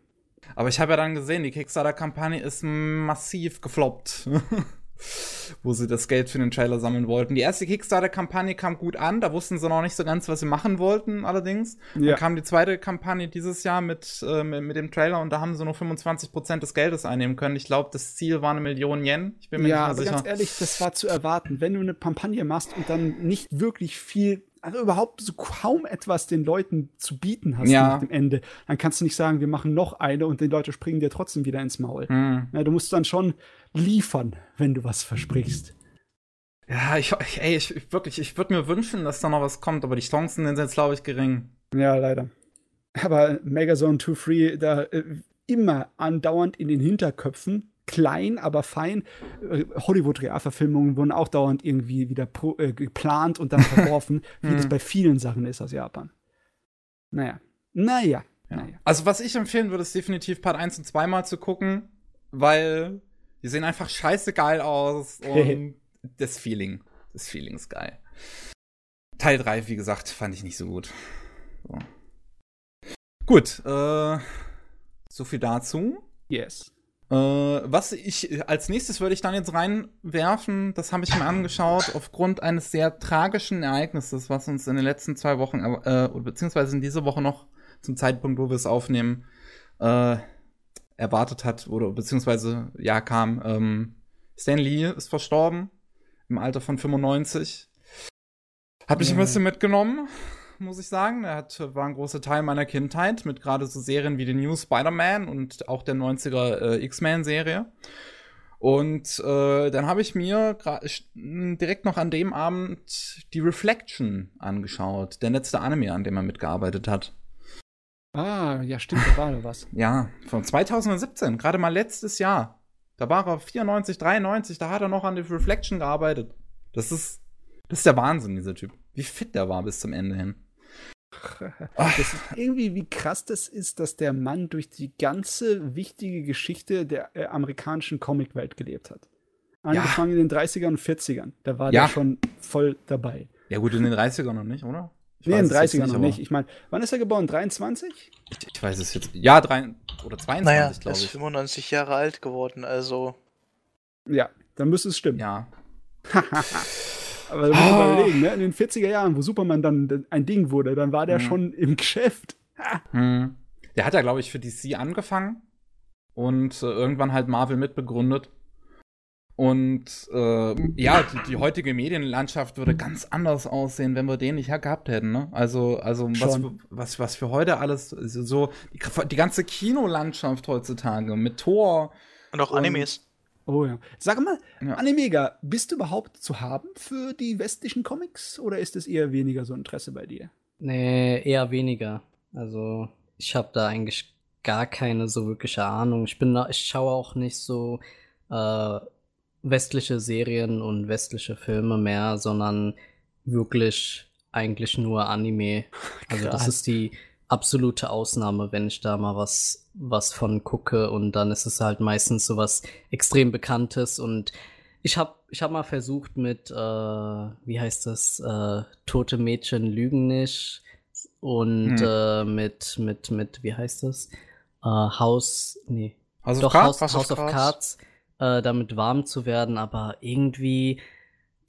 Speaker 1: Aber ich habe ja dann gesehen, die Kickstarter-Kampagne ist massiv gefloppt. [laughs] Wo sie das Geld für den Trailer sammeln wollten. Die erste Kickstarter-Kampagne kam gut an, da wussten sie noch nicht so ganz, was sie machen wollten, allerdings.
Speaker 3: Ja.
Speaker 1: Dann kam die zweite Kampagne dieses Jahr mit, äh, mit, mit dem Trailer und da haben sie nur 25% des Geldes einnehmen können. Ich glaube, das Ziel war eine Million Yen. Ich bin mir
Speaker 3: Ja,
Speaker 1: nicht mehr sicher.
Speaker 3: ganz ehrlich, das war zu erwarten. Wenn du eine Kampagne machst und dann nicht wirklich viel, also überhaupt so kaum etwas den Leuten zu bieten hast
Speaker 1: Ja.
Speaker 3: nach dem Ende, dann kannst du nicht sagen, wir machen noch eine und die Leute springen dir trotzdem wieder ins Maul.
Speaker 1: Hm.
Speaker 3: Ja, du musst dann schon liefern, wenn du was versprichst.
Speaker 1: Ja, ich, ey, ich, ich wirklich, ich würde mir wünschen, dass da noch was kommt, aber die Chancen sind jetzt, glaube ich, gering.
Speaker 3: Ja, leider. Aber Megazone 2 Free, da äh, immer andauernd in den Hinterköpfen, klein, aber fein. Äh, Hollywood-Realverfilmungen wurden auch dauernd irgendwie wieder äh, geplant und dann [laughs] verworfen, wie das
Speaker 1: Hm.
Speaker 3: bei vielen Sachen ist aus Japan. Naja. Naja.
Speaker 1: Ja.
Speaker 3: Naja.
Speaker 1: Also, was ich empfehlen würde, ist definitiv Part 1 und 2 mal zu gucken, weil die sehen einfach scheiße geil aus [laughs] und das Feeling, das Feeling ist geil. Teil 3, wie gesagt, fand ich nicht so gut. So. Gut, äh, so viel dazu.
Speaker 3: Yes.
Speaker 1: Äh, was ich als nächstes würde ich dann jetzt reinwerfen, das habe ich mir angeschaut, aufgrund eines sehr tragischen Ereignisses, was uns in den letzten zwei Wochen, äh, oder beziehungsweise in dieser Woche noch zum Zeitpunkt, wo wir es aufnehmen, äh, erwartet hat, oder beziehungsweise ja kam. Ähm, Stan Lee ist verstorben im Alter von 95. Hat mich ein bisschen mitgenommen, muss ich sagen. Er hat, war ein großer Teil meiner Kindheit mit gerade so Serien wie The New Spider-Man und auch der 90er äh, X-Men-Serie. Und äh, dann habe ich mir gra- sch- m, direkt noch an dem Abend die Reflection angeschaut, der letzte Anime, an dem er mitgearbeitet hat.
Speaker 3: Ah, ja, stimmt, da war da was.
Speaker 1: Ja, von 2017, gerade mal letztes Jahr. Da war er 94, 93, da hat er noch an der Reflection gearbeitet. Das ist, das ist der Wahnsinn, dieser Typ. Wie fit der war bis zum Ende hin. [laughs]
Speaker 3: Das ist irgendwie, wie krass das ist, dass der Mann durch die ganze wichtige Geschichte der äh, amerikanischen Comicwelt gelebt hat. Angefangen in den 30ern und 40ern. Da war
Speaker 1: Ja.
Speaker 3: der schon voll dabei.
Speaker 1: Ja, gut, in den 30ern noch nicht, oder? Ich
Speaker 3: Nee, in den
Speaker 1: weiß es
Speaker 3: 30ern
Speaker 1: jetzt
Speaker 3: noch nicht. Ich meine, wann ist er geboren? 23?
Speaker 1: Ich, ich weiß es jetzt. Ja, drei oder 22,
Speaker 2: Naja, er
Speaker 1: glaube
Speaker 2: ist
Speaker 1: ich.
Speaker 2: 95 Jahre alt geworden, also
Speaker 3: Ja, dann müsste es stimmen.
Speaker 1: Ja. [laughs]
Speaker 3: Aber da muss man oh. überlegen, ne? in den 40er Jahren, wo Superman dann ein Ding wurde, dann war der mhm. schon im Geschäft.
Speaker 1: Mhm. Der hat ja, glaube ich, für DC angefangen und äh, irgendwann halt Marvel mitbegründet. Und äh, ja, die, die, heutige Medienlandschaft würde ganz anders aussehen, wenn wir den nicht gehabt hätten. Ne? Also, also was, was, was für heute alles so, die, die ganze Kinolandschaft heutzutage mit Tor.
Speaker 2: Und auch Animes.
Speaker 3: Oh ja. Sag mal, ja. Animega, bist du überhaupt zu haben für die westlichen Comics oder ist es eher weniger so Interesse bei dir?
Speaker 4: Nee, eher weniger. Also, ich habe da eigentlich gar keine so wirkliche Ahnung. Ich bin da, ich schaue auch nicht so äh, westliche Serien und westliche Filme mehr, sondern wirklich eigentlich nur Anime. Also das ist die absolute Ausnahme, wenn ich da mal was, was von gucke. Und dann ist es halt meistens so was extrem Bekanntes. Und ich habe ich hab mal versucht mit, äh, wie heißt das, äh, Tote Mädchen lügen nicht. Und hm. äh, mit, mit, mit, wie heißt das, äh, Haus, nee,
Speaker 1: House doch, Cards?
Speaker 4: House, House of Cards, Cards. Äh, damit warm zu werden, aber irgendwie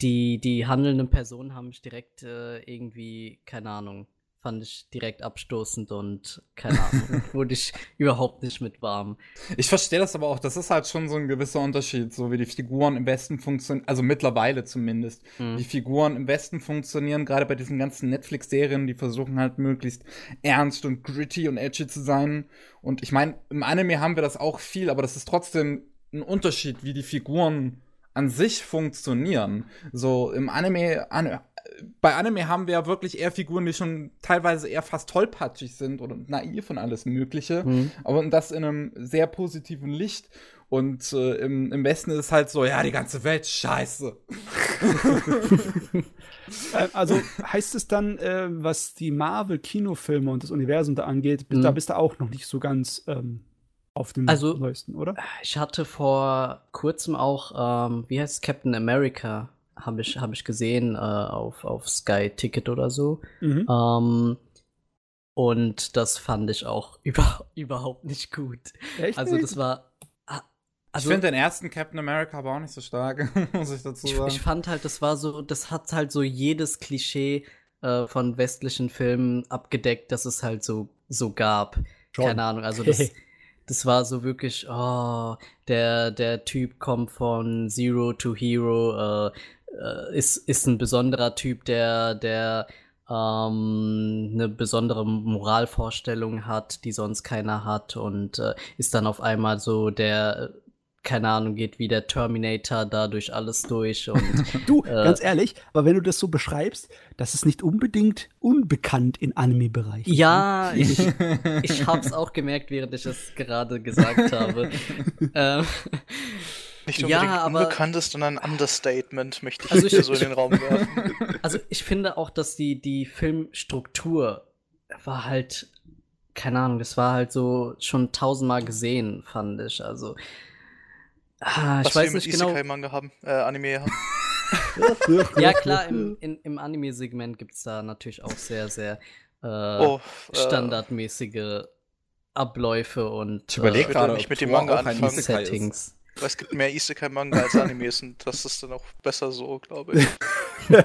Speaker 4: die, die handelnden Personen haben mich direkt äh, irgendwie, keine Ahnung, fand ich direkt abstoßend und keine Ahnung, [laughs] wurde ich überhaupt nicht mit warm.
Speaker 1: Ich verstehe das aber auch, das ist halt schon so ein gewisser Unterschied, so wie die Figuren im Westen funktionieren, also mittlerweile zumindest. Mhm. Die Figuren im Westen funktionieren, gerade bei diesen ganzen Netflix-Serien, die versuchen halt möglichst ernst und gritty und edgy zu sein. Und ich meine, im Anime haben wir das auch viel, aber das ist trotzdem ein Unterschied, wie die Figuren an sich funktionieren. So im Anime, an, bei Anime haben wir ja wirklich eher Figuren, die schon teilweise eher fast tollpatschig sind oder naiv und alles Mögliche. Mhm. Aber das in einem sehr positiven Licht. Und äh, im, im Westen ist es halt so, ja, die ganze Welt scheiße. [laughs]
Speaker 3: Äh, also heißt es dann, äh, was die Marvel-Kinofilme und das Universum da angeht, mhm. da bist du auch noch nicht so ganz ähm, auf dem
Speaker 4: also,
Speaker 3: neuesten, oder?
Speaker 4: Ich hatte vor kurzem auch, ähm, wie heißt es, Captain America, habe ich, hab ich gesehen äh, auf, auf Sky Ticket oder so. Mhm. Ähm, und das fand ich auch [laughs] über, überhaupt nicht gut. Echt also das war.
Speaker 1: Also, ich finde den ersten Captain America aber auch nicht so stark, [laughs] muss ich dazu sagen.
Speaker 4: Ich, ich, fand halt, das war so, das hat halt so jedes Klischee äh, von westlichen Filmen abgedeckt, das es halt so, so gab. Schon. Keine Ahnung, also das. [laughs] das war so wirklich, oh, der, der Typ kommt von Zero to Hero, äh, äh, ist, ist ein besonderer Typ, der, der ähm, eine besondere Moralvorstellung hat, die sonst keiner hat und äh, ist dann auf einmal so der keine Ahnung, geht wie der Terminator da durch alles durch. Und, [laughs]
Speaker 3: du, äh, ganz ehrlich, aber wenn du das so beschreibst, das ist nicht unbedingt unbekannt in Anime-Bereich.
Speaker 4: Ja, [laughs] ich, ich hab's auch gemerkt, während ich es gerade gesagt habe. [laughs] ähm,
Speaker 2: nicht unbedingt ja, aber, unbekannt ist, sondern ein Understatement, möchte ich also hier so in den Raum werfen. [laughs]
Speaker 4: Also ich finde auch, dass die, die Filmstruktur war halt, keine Ahnung, das war halt so schon tausendmal gesehen, fand ich. Also
Speaker 2: Ah, ich Was weiß wir nicht mit genau. Isekai-Manga haben, äh, Anime haben. [laughs] [laughs]
Speaker 4: ja, klar, im, in, im Anime-Segment gibt es da natürlich auch sehr, sehr äh, oh, äh, standardmäßige Abläufe und
Speaker 2: ich überlege äh, gerade, nicht mit dem Manga anfangen. Settings. Weil es gibt mehr Isekai-Manga als Animes und das ist dann auch besser so, glaube ich. [laughs]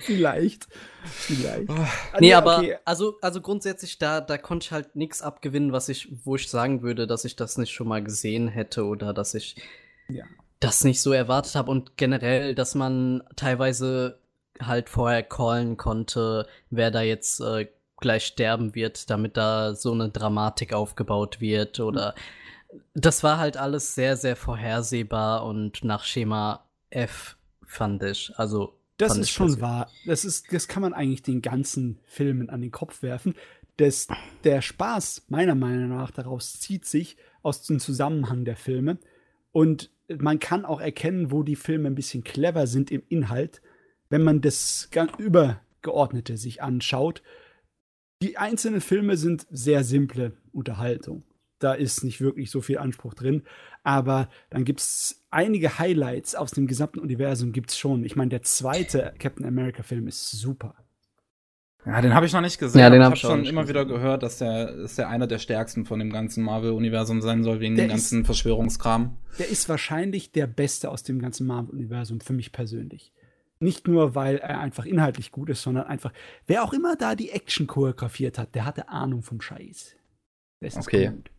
Speaker 3: Vielleicht. Vielleicht. Oh.
Speaker 4: Nee, aber okay. also, also grundsätzlich, da, da konnte ich halt nichts abgewinnen, was ich, wo ich sagen würde, dass ich das nicht schon mal gesehen hätte oder dass ich ja. das nicht so erwartet habe. Und generell, dass man teilweise halt vorher callen konnte, wer da jetzt äh, gleich sterben wird, damit da so eine Dramatik aufgebaut wird oder das war halt alles sehr, sehr vorhersehbar und nach Schema F fand ich. Also
Speaker 3: das ist schon wahr. Das, ist, das kann man eigentlich den ganzen Filmen an den Kopf werfen. Das, der Spaß, meiner Meinung nach, daraus zieht sich aus dem Zusammenhang der Filme. Und man kann auch erkennen, wo die Filme ein bisschen clever sind im Inhalt, wenn man das Übergeordnete sich anschaut. Die einzelnen Filme sind sehr simple Unterhaltung da ist nicht wirklich so viel Anspruch drin. Aber dann gibt es einige Highlights aus dem gesamten Universum gibt es schon. Ich meine, der zweite Captain America-Film ist super.
Speaker 1: Ja, den habe ich noch nicht gesehen.
Speaker 4: Ja, den
Speaker 1: aber
Speaker 4: hab
Speaker 1: ich habe schon immer
Speaker 4: gesehen.
Speaker 1: wieder gehört, dass der, dass der einer der stärksten von dem ganzen Marvel-Universum sein soll, wegen
Speaker 3: Der
Speaker 1: dem ganzen Verschwörungskram.
Speaker 3: Der ist wahrscheinlich der Beste aus dem ganzen Marvel-Universum für mich persönlich. Nicht nur, weil er einfach inhaltlich gut ist, sondern einfach, wer auch immer da die Action choreografiert hat, der hatte Ahnung vom Scheiß. Das ist
Speaker 1: Okay.
Speaker 3: gut.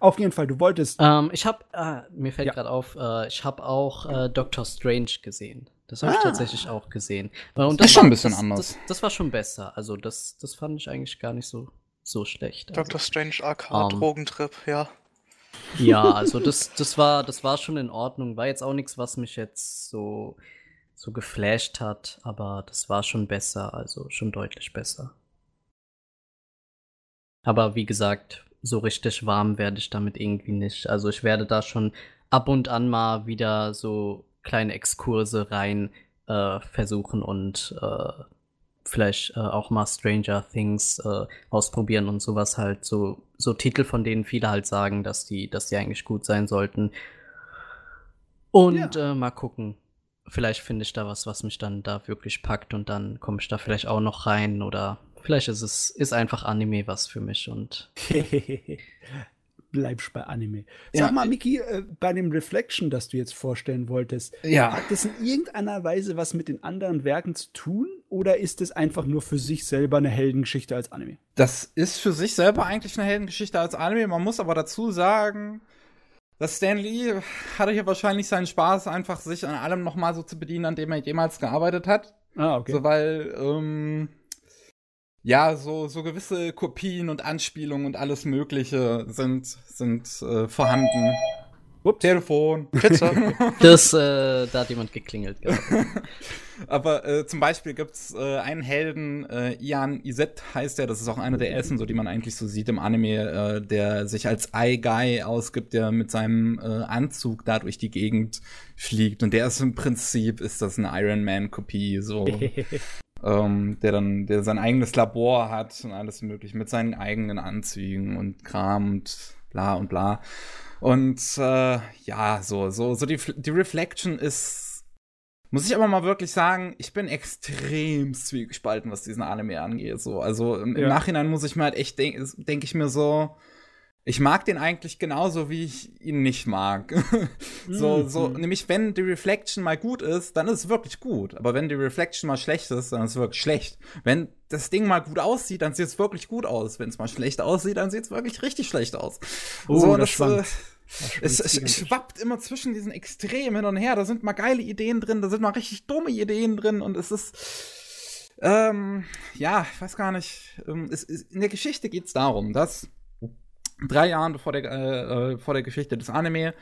Speaker 3: Auf jeden Fall, du wolltest.
Speaker 4: Ähm, ich habe, äh, mir fällt
Speaker 3: Ja.
Speaker 4: gerade auf, äh, ich habe auch äh, Doctor Strange gesehen. Das habe ich
Speaker 3: Ah.
Speaker 4: tatsächlich auch gesehen. Und
Speaker 1: ist schon ein bisschen
Speaker 4: das,
Speaker 1: anders.
Speaker 4: Das, das war schon besser. Also das, das fand ich eigentlich gar nicht so, so schlecht. Also,
Speaker 2: Dr. Strange AK
Speaker 4: Ähm.
Speaker 2: Drogentrip, ja.
Speaker 4: Ja, [laughs] also das, das war, das war schon in Ordnung. War jetzt auch nichts, was mich jetzt so, so geflasht hat, aber das war schon besser, also schon deutlich besser. Aber wie gesagt, so richtig warm werde ich damit irgendwie nicht. Also ich werde da schon ab und an mal wieder so kleine Exkurse rein äh, versuchen und äh, vielleicht äh, auch mal Stranger Things äh, ausprobieren und sowas halt. So, so Titel, von denen viele halt sagen, dass die, dass die eigentlich gut sein sollten. Und äh, mal gucken. Vielleicht finde ich da was, was mich dann da wirklich packt und dann komme ich da vielleicht auch noch rein oder vielleicht ist es ist einfach Anime was für mich und [laughs]
Speaker 3: Bleibst bei Anime.
Speaker 1: Ja.
Speaker 3: Sag mal, Miki, äh, bei dem Reflection, das du jetzt vorstellen wolltest,
Speaker 1: Ja.
Speaker 3: hat das in irgendeiner Weise was mit den anderen Werken zu tun oder ist es einfach nur für sich selber eine Heldengeschichte als Anime?
Speaker 1: Das ist für sich selber eigentlich eine Heldengeschichte als Anime. Man muss aber dazu sagen, dass Stan Lee hatte hier wahrscheinlich seinen Spaß, einfach sich an allem nochmal so zu bedienen, an dem er jemals gearbeitet hat.
Speaker 3: Ah, okay.
Speaker 1: So, weil, ähm, ja, so, so gewisse Kopien und Anspielungen und alles Mögliche sind, sind äh, vorhanden.
Speaker 3: Ups.
Speaker 1: Telefon.
Speaker 2: Pizza. [laughs]
Speaker 4: das äh, da hat jemand geklingelt. [laughs]
Speaker 1: Aber äh, zum Beispiel gibt's äh, einen Helden, äh, Ian Iset heißt er, das ist auch einer der ersten, so die man eigentlich so sieht im Anime, äh, der sich als Eye-Guy ausgibt, der mit seinem äh, Anzug da durch die Gegend fliegt. Und der ist im Prinzip, ist das eine Iron Man-Kopie, so. [laughs] ähm, der dann, der sein eigenes Labor hat und alles mögliche mit seinen eigenen Anzügen und Kram und bla und bla. Und äh, ja, so, so, so die, die Reflection ist, muss ich aber mal wirklich sagen, ich bin extrem zwiegespalten, was diesen Anime angeht. So, also im, im
Speaker 3: Ja.
Speaker 1: Nachhinein muss ich mir halt echt denken, denke ich mir so, ich mag den eigentlich genauso, wie ich ihn nicht mag. [laughs] so,
Speaker 3: Mhm.
Speaker 1: so, nämlich wenn die Reflection mal gut ist, dann ist es wirklich gut. Aber wenn die Reflection mal schlecht ist, dann ist es wirklich schlecht. Wenn das Ding mal gut aussieht, dann sieht es wirklich gut aus. Wenn es mal schlecht aussieht, dann sieht es wirklich richtig schlecht aus.
Speaker 3: Oh,
Speaker 1: so,
Speaker 3: das
Speaker 1: das, äh, es, es schwappt immer zwischen diesen Extremen hin und her. Da sind mal geile Ideen drin, da sind mal richtig dumme Ideen drin und es ist. Ähm, ja, ich weiß gar nicht. Ähm, es, es, in der Geschichte geht es darum, dass drei Jahren bevor der, äh, äh, vor der Geschichte des Anime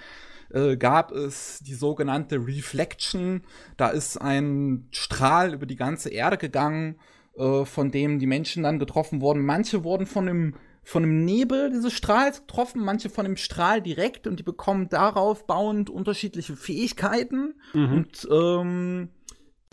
Speaker 1: äh, gab es die sogenannte Reflection. Da ist ein Strahl über die ganze Erde gegangen, äh, von dem die Menschen dann getroffen wurden. Manche wurden von dem von dem Nebel dieses Strahls getroffen, manche von dem Strahl direkt und die bekommen darauf bauend unterschiedliche Fähigkeiten.
Speaker 3: Mhm.
Speaker 1: Und ähm,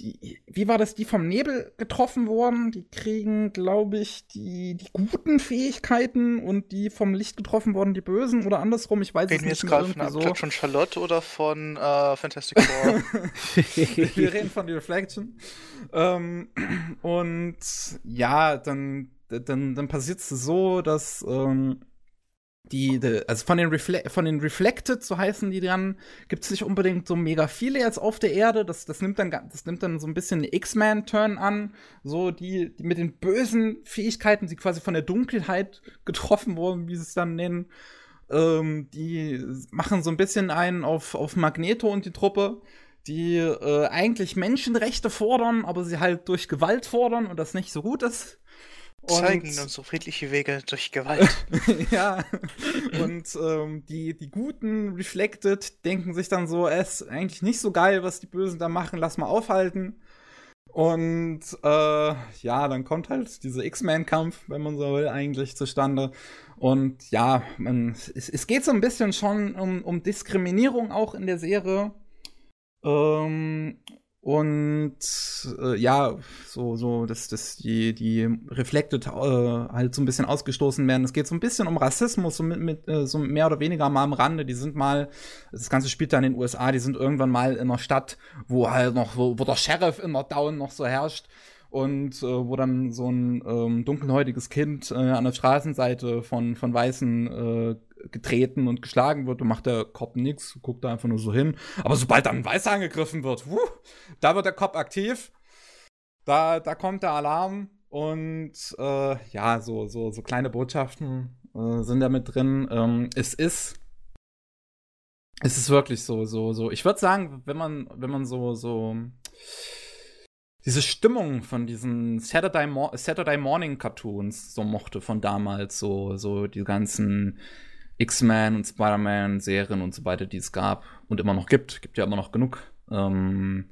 Speaker 1: die, wie war das, die vom Nebel getroffen wurden? Die kriegen, glaube ich, die, die guten Fähigkeiten und die vom Licht getroffen wurden, die bösen oder andersrum. Ich weiß
Speaker 2: Reden
Speaker 1: es
Speaker 2: wir
Speaker 1: nicht
Speaker 2: jetzt
Speaker 1: mehr
Speaker 2: gerade von
Speaker 1: irgendwie
Speaker 2: Abklatsch von Charlotte oder von äh, Fantastic Four? [laughs] [laughs]
Speaker 1: Wir reden von The Reflection. Ähm, und ja, dann, dann, dann passiert es so, dass ähm, die, die, also von den, Refle von den Reflected, so heißen die dann, gibt es nicht unbedingt so mega viele jetzt auf der Erde. Das, das, nimmt, dann, das nimmt dann so ein bisschen einen X-Man-Turn an. So die, die mit den bösen Fähigkeiten, die quasi von der Dunkelheit getroffen wurden, wie sie es dann nennen. Ähm, die machen so ein bisschen einen auf, auf Magneto und die Truppe die äh, eigentlich Menschenrechte fordern, aber sie halt durch Gewalt fordern und das nicht so gut ist. Und-
Speaker 2: Zeigen uns so friedliche Wege durch Gewalt. [laughs]
Speaker 1: ja. [laughs] Und ähm, die, die guten Reflected denken sich dann so, es ist eigentlich nicht so geil, was die Bösen da machen, lass mal aufhalten. Und äh, ja, dann kommt halt dieser X-Men-Kampf, wenn man so will, eigentlich zustande. Und ja, man, es, es geht so ein bisschen schon um, um Diskriminierung auch in der Serie. Ähm, und äh, ja, so, so, dass, dass die, die Reflected äh, halt so ein bisschen ausgestoßen werden. Es geht so ein bisschen um Rassismus, so, mit, mit, äh, so mehr oder weniger mal am Rande. Die sind mal, das Ganze spielt dann in den USA, die sind irgendwann mal in einer Stadt, wo halt noch, wo, wo der Sheriff in der Town noch so herrscht. Und äh, wo dann so ein ähm, dunkelhäutiges Kind äh, an der Straßenseite von, von Weißen äh, getreten und geschlagen wird und macht der Cop nichts, guckt da einfach nur so hin. Aber sobald dann ein Weißer angegriffen wird, wuh, da wird der Cop aktiv, da, da kommt der Alarm und äh, ja, so, so, so kleine Botschaften äh, sind da mit drin. Ähm, es ist es ist wirklich so, so, so. Ich würde sagen, wenn man, wenn man so, so diese Stimmung von diesen Saturday, Mo Saturday Morning Cartoons so mochte von damals, so, so die ganzen X-Men und Spider-Man-Serien und so weiter, die es gab und immer noch gibt, gibt ja immer noch genug, ähm,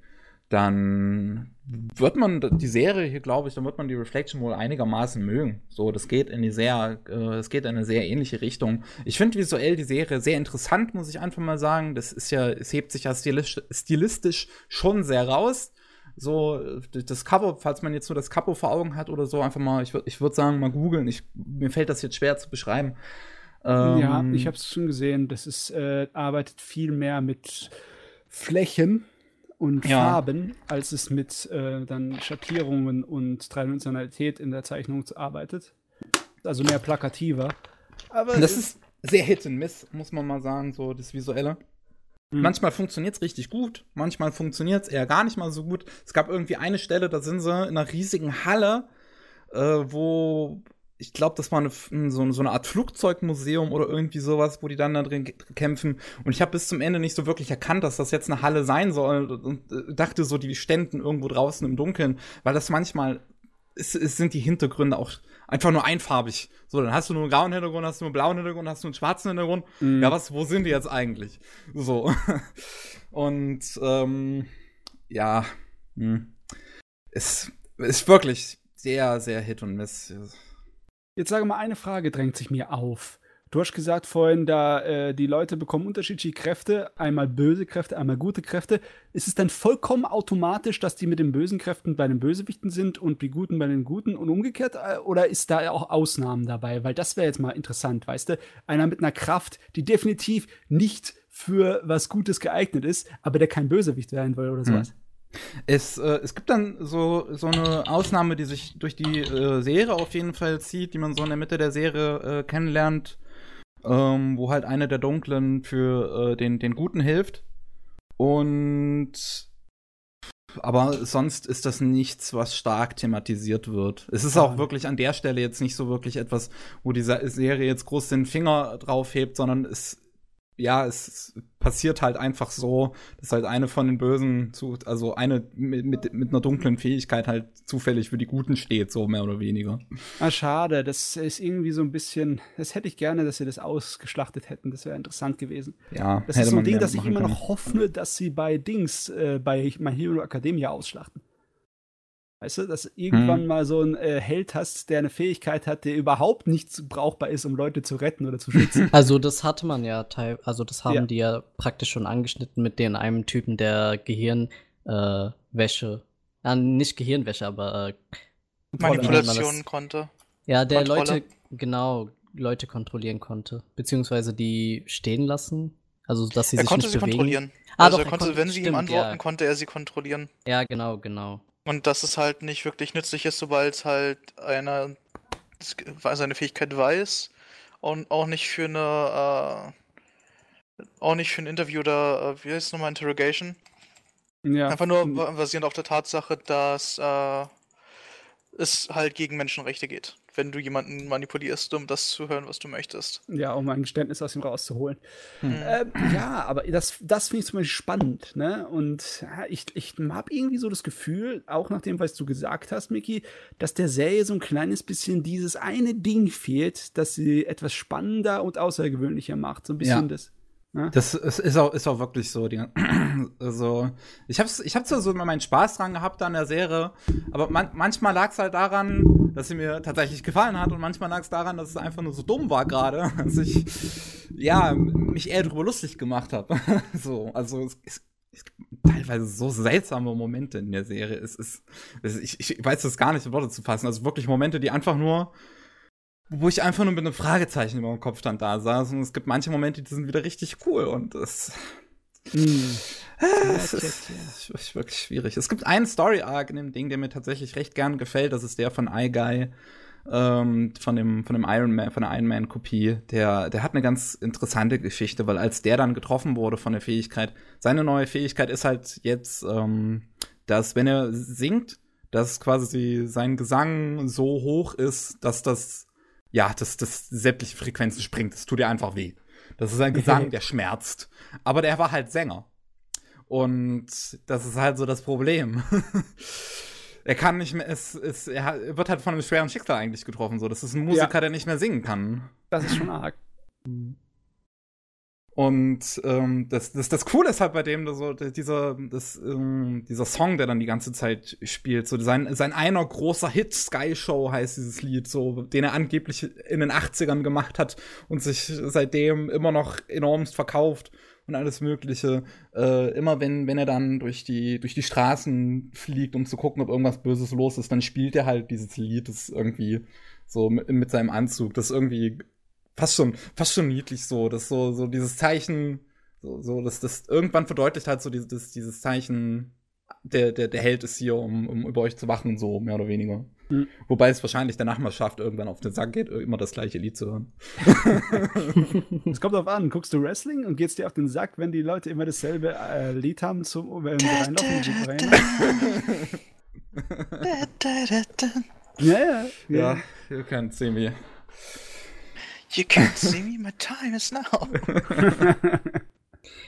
Speaker 1: dann wird man die Serie hier, glaube ich, dann wird man die Reflection wohl einigermaßen mögen. So, das geht in die sehr, äh, es geht in eine sehr ähnliche Richtung. Ich finde visuell die Serie sehr interessant, muss ich einfach mal sagen. Das ist ja, es hebt sich ja stilistisch, stilistisch schon sehr raus so das Cover, falls man jetzt nur das Cover vor Augen hat oder so, einfach mal, ich würde ich würd sagen, mal googeln. Mir fällt das jetzt schwer zu beschreiben.
Speaker 3: Ähm, ja, ich habe es schon gesehen. Das ist, äh, arbeitet viel mehr mit Flächen und ja. Farben, als es mit äh, dann Schattierungen und Dreidimensionalität in der Zeichnung arbeitet. Also mehr plakativer.
Speaker 1: Aber das ist sehr Hit and Miss, muss man mal sagen, so das Visuelle. Mhm. Manchmal funktioniert es richtig gut, manchmal funktioniert es eher gar nicht mal so gut. Es gab irgendwie eine Stelle, da sind sie in einer riesigen Halle, äh, wo ich glaube, das war eine, so, so, eine Art Flugzeugmuseum oder irgendwie sowas, wo die dann da drin kämpfen. Und ich habe bis zum Ende nicht so wirklich erkannt, dass das jetzt eine Halle sein soll und, und dachte so, die ständen irgendwo draußen im Dunkeln, weil das manchmal es, es sind die Hintergründe auch einfach nur einfarbig. So, dann hast du nur einen grauen Hintergrund, hast du einen blauen Hintergrund, hast du einen schwarzen Hintergrund. Mhm. Ja, was, wo sind die jetzt eigentlich? So. [laughs] Und ähm, ja. Hm. es ist wirklich sehr, sehr Hit und Miss.
Speaker 3: Jetzt sage mal, eine Frage drängt sich mir auf. Du hast gesagt vorhin, da äh, die Leute bekommen unterschiedliche Kräfte, einmal böse Kräfte, einmal gute Kräfte. Ist es dann vollkommen automatisch, dass die mit den bösen Kräften bei den Bösewichten sind und die Guten bei den Guten und umgekehrt? Äh, oder ist da auch Ausnahmen dabei? Weil das wäre jetzt mal interessant, weißt du? Einer mit einer Kraft, die definitiv nicht für was Gutes geeignet ist, aber der kein Bösewicht sein will oder hm. sowas. Hm.
Speaker 1: Es, äh, es gibt dann so, so eine Ausnahme, die sich durch die äh, Serie auf jeden Fall zieht, die man so in der Mitte der Serie äh, kennenlernt ähm, wo halt einer der Dunklen für äh, den, den Guten hilft. Und aber sonst ist das nichts, was stark thematisiert wird. Es ist auch wirklich an der Stelle jetzt nicht so wirklich etwas, wo die Serie jetzt groß den Finger drauf hebt, sondern es ja, es passiert halt einfach so, dass halt eine von den Bösen, zu, also eine mit, mit, mit, einer dunklen Fähigkeit halt zufällig für die Guten steht, so mehr oder weniger.
Speaker 3: Ah, schade. Das ist irgendwie so ein bisschen, das hätte ich gerne, dass sie das ausgeschlachtet hätten. Das wäre interessant gewesen.
Speaker 1: Ja,
Speaker 3: das ist so ein Ding, dass ich immer noch hoffe, dass sie bei Dings, äh, bei My Hero Academia ausschlachten. Weißt du, dass du irgendwann hm. mal so einen äh, Held hast, der eine Fähigkeit hat, der überhaupt nicht brauchbar ist, um Leute zu retten oder zu schützen. [laughs]
Speaker 4: Also das hatte man ja teil, also das haben ja. die ja praktisch schon angeschnitten mit den einem Typen, der Gehirnwäsche, äh, nicht Gehirnwäsche, aber äh,
Speaker 2: Manipulationen konnte.
Speaker 4: Ja, der Kontrolle. Leute, genau, Leute kontrollieren konnte, beziehungsweise die stehen lassen. Also, dass sie
Speaker 2: er
Speaker 4: sich
Speaker 2: konnte
Speaker 4: nicht
Speaker 2: sie
Speaker 4: bewegen.
Speaker 2: kontrollieren. Ah, also, doch, er konnte, konnte, wenn sie stimmt, ihm antworten, ja. konnte er sie kontrollieren.
Speaker 4: Ja, genau, genau.
Speaker 2: Und dass es halt nicht wirklich nützlich ist, sobald halt einer seine Fähigkeit weiß und auch nicht für eine äh, auch nicht für ein Interview oder äh, wie heißt es nochmal Interrogation. Ja. Einfach nur basierend auf der Tatsache, dass äh, es halt gegen Menschenrechte geht wenn du jemanden manipulierst, um das zu hören, was du möchtest.
Speaker 3: Ja, um ein Geständnis aus ihm rauszuholen. Hm. Ähm, ja, aber das, das finde ich zum Beispiel spannend, ne? Und ja, ich, ich habe irgendwie so das Gefühl, auch nach dem, was du gesagt hast, Miki, dass der Serie so ein kleines bisschen dieses eine Ding fehlt, das sie etwas spannender und außergewöhnlicher macht. So ein bisschen ja. das.
Speaker 1: Ne? Das ist, ist, auch, ist auch wirklich so. Die, [clears throat] also, ich habe ich hab zwar so immer meinen Spaß dran gehabt an der Serie, aber man, manchmal lag es halt daran, dass sie mir tatsächlich gefallen hat und manchmal lag es daran, dass es einfach nur so dumm war gerade, [laughs] dass ich ja mich eher drüber lustig gemacht habe. [laughs] so, also es, es, es gibt teilweise so seltsame Momente in der Serie. Es ist, es, ich, ich weiß das gar nicht in Worte zu fassen. Also wirklich Momente, die einfach nur wo ich einfach nur mit einem Fragezeichen über dem Kopf dann da saß. Und es gibt manche Momente, die sind wieder richtig cool und das Mm. Es ist, ist, wirklich schwierig. Es gibt einen Story-Arc in dem Ding, der mir tatsächlich recht gern gefällt. Das ist der von iGuy, ähm, von dem, von dem Iron Man, von der Iron Man-Kopie. Der, der hat eine ganz interessante Geschichte, weil als der dann getroffen wurde von der Fähigkeit, seine neue Fähigkeit ist halt jetzt, ähm, dass wenn er singt, dass quasi sein Gesang so hoch ist, dass das, ja, dass das sämtliche Frequenzen springt. Das tut dir einfach weh. Das ist ein Gesang, der schmerzt. Aber der war halt Sänger. Und das ist halt so das Problem. [laughs] er kann nicht mehr, es, es, er wird halt von einem schweren Schicksal eigentlich getroffen. So. Das ist ein Musiker, ja. der nicht mehr singen kann.
Speaker 3: Das ist schon arg. [laughs]
Speaker 1: Und ähm, das, das, das Coole ist halt bei dem, so, dieser, das, ähm, dieser Song, der dann die ganze Zeit spielt, so sein, sein einer großer Hit, Sky Show heißt dieses Lied, so, den er angeblich in den 80ern gemacht hat und sich seitdem immer noch enormst verkauft und alles Mögliche. Äh, immer wenn, wenn er dann durch die, durch die Straßen fliegt, um zu gucken, ob irgendwas Böses los ist, dann spielt er halt dieses Lied, das irgendwie so mit, mit seinem Anzug, das irgendwie fast schon, fast schon niedlich so, das so, so dieses Zeichen, so, so dass das irgendwann verdeutlicht hat, so dieses, dieses Zeichen, der, der, der Held ist hier, um, um über euch zu wachen, so mehr oder weniger. Mhm. Wobei es wahrscheinlich der Nachbarschaft irgendwann auf den Sack geht, immer das gleiche Lied zu hören. [laughs]
Speaker 3: Es kommt drauf an, guckst du Wrestling und geht's dir auf den Sack, wenn die Leute immer dasselbe äh, Lied haben, zum, wenn sie reinlaufen
Speaker 1: ja, ja, ja. Ja, you can't see me.
Speaker 2: You can't see me, my time is now. [laughs]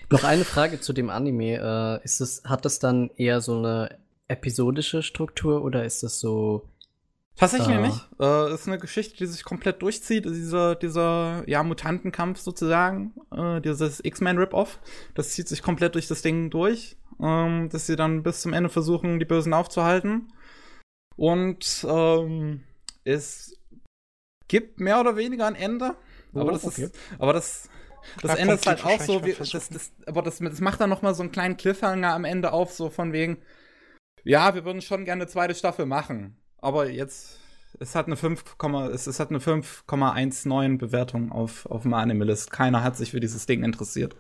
Speaker 4: Noch eine Frage zu dem Anime. Äh, ist es, hat das dann eher so eine episodische Struktur oder ist das so
Speaker 1: Tatsächlich uh. nicht. Äh, ist eine Geschichte, die sich komplett durchzieht. Dieser, dieser ja, Mutantenkampf sozusagen, äh, dieses X-Men-Rip-Off, das zieht sich komplett durch das Ding durch, ähm, dass sie dann bis zum Ende versuchen, die Bösen aufzuhalten. Und ähm, es gibt mehr oder weniger ein Ende. Oh, aber das okay. ist, aber das, das Ende ist halt auch so, wie, das, das, aber das, das macht dann noch mal so einen kleinen Cliffhanger am Ende auf, so von wegen, ja, wir würden schon gerne eine zweite Staffel machen. Aber jetzt, es hat eine 5, es, es hat eine 5,19 Bewertung auf, auf dem Animalist. Keiner hat sich für dieses Ding interessiert.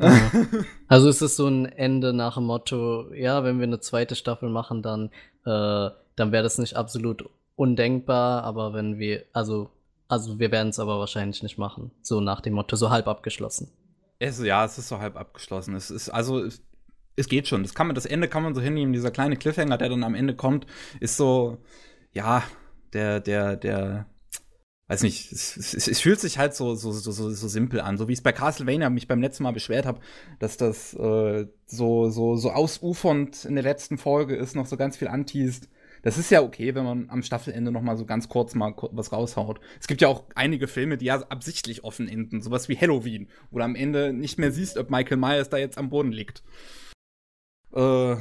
Speaker 4: Ah. [laughs] also ist es so ein Ende nach dem Motto, ja, wenn wir eine zweite Staffel machen, dann, äh, dann wäre das nicht absolut undenkbar, aber wenn wir, also, also wir werden es aber wahrscheinlich nicht machen. So nach dem Motto, so halb abgeschlossen.
Speaker 1: Es, ja, es ist so halb abgeschlossen. Es ist, also, es geht schon. Das kann man, das Ende kann man so hinnehmen. Dieser kleine Cliffhanger, der dann am Ende kommt, ist so, ja, der, der, der, weiß nicht, es, es, es fühlt sich halt so, so, so, so, so simpel an. So wie es bei Castlevania mich beim letzten Mal beschwert habe, dass das äh, so, so, so ausufernd in der letzten Folge ist, noch so ganz viel anteast. Das ist ja okay, wenn man am Staffelende noch mal so ganz kurz mal was raushaut. Es gibt ja auch einige Filme, die ja absichtlich offen enden, sowas wie Halloween, wo du am Ende nicht mehr siehst, ob Michael Myers da jetzt am Boden liegt. Äh,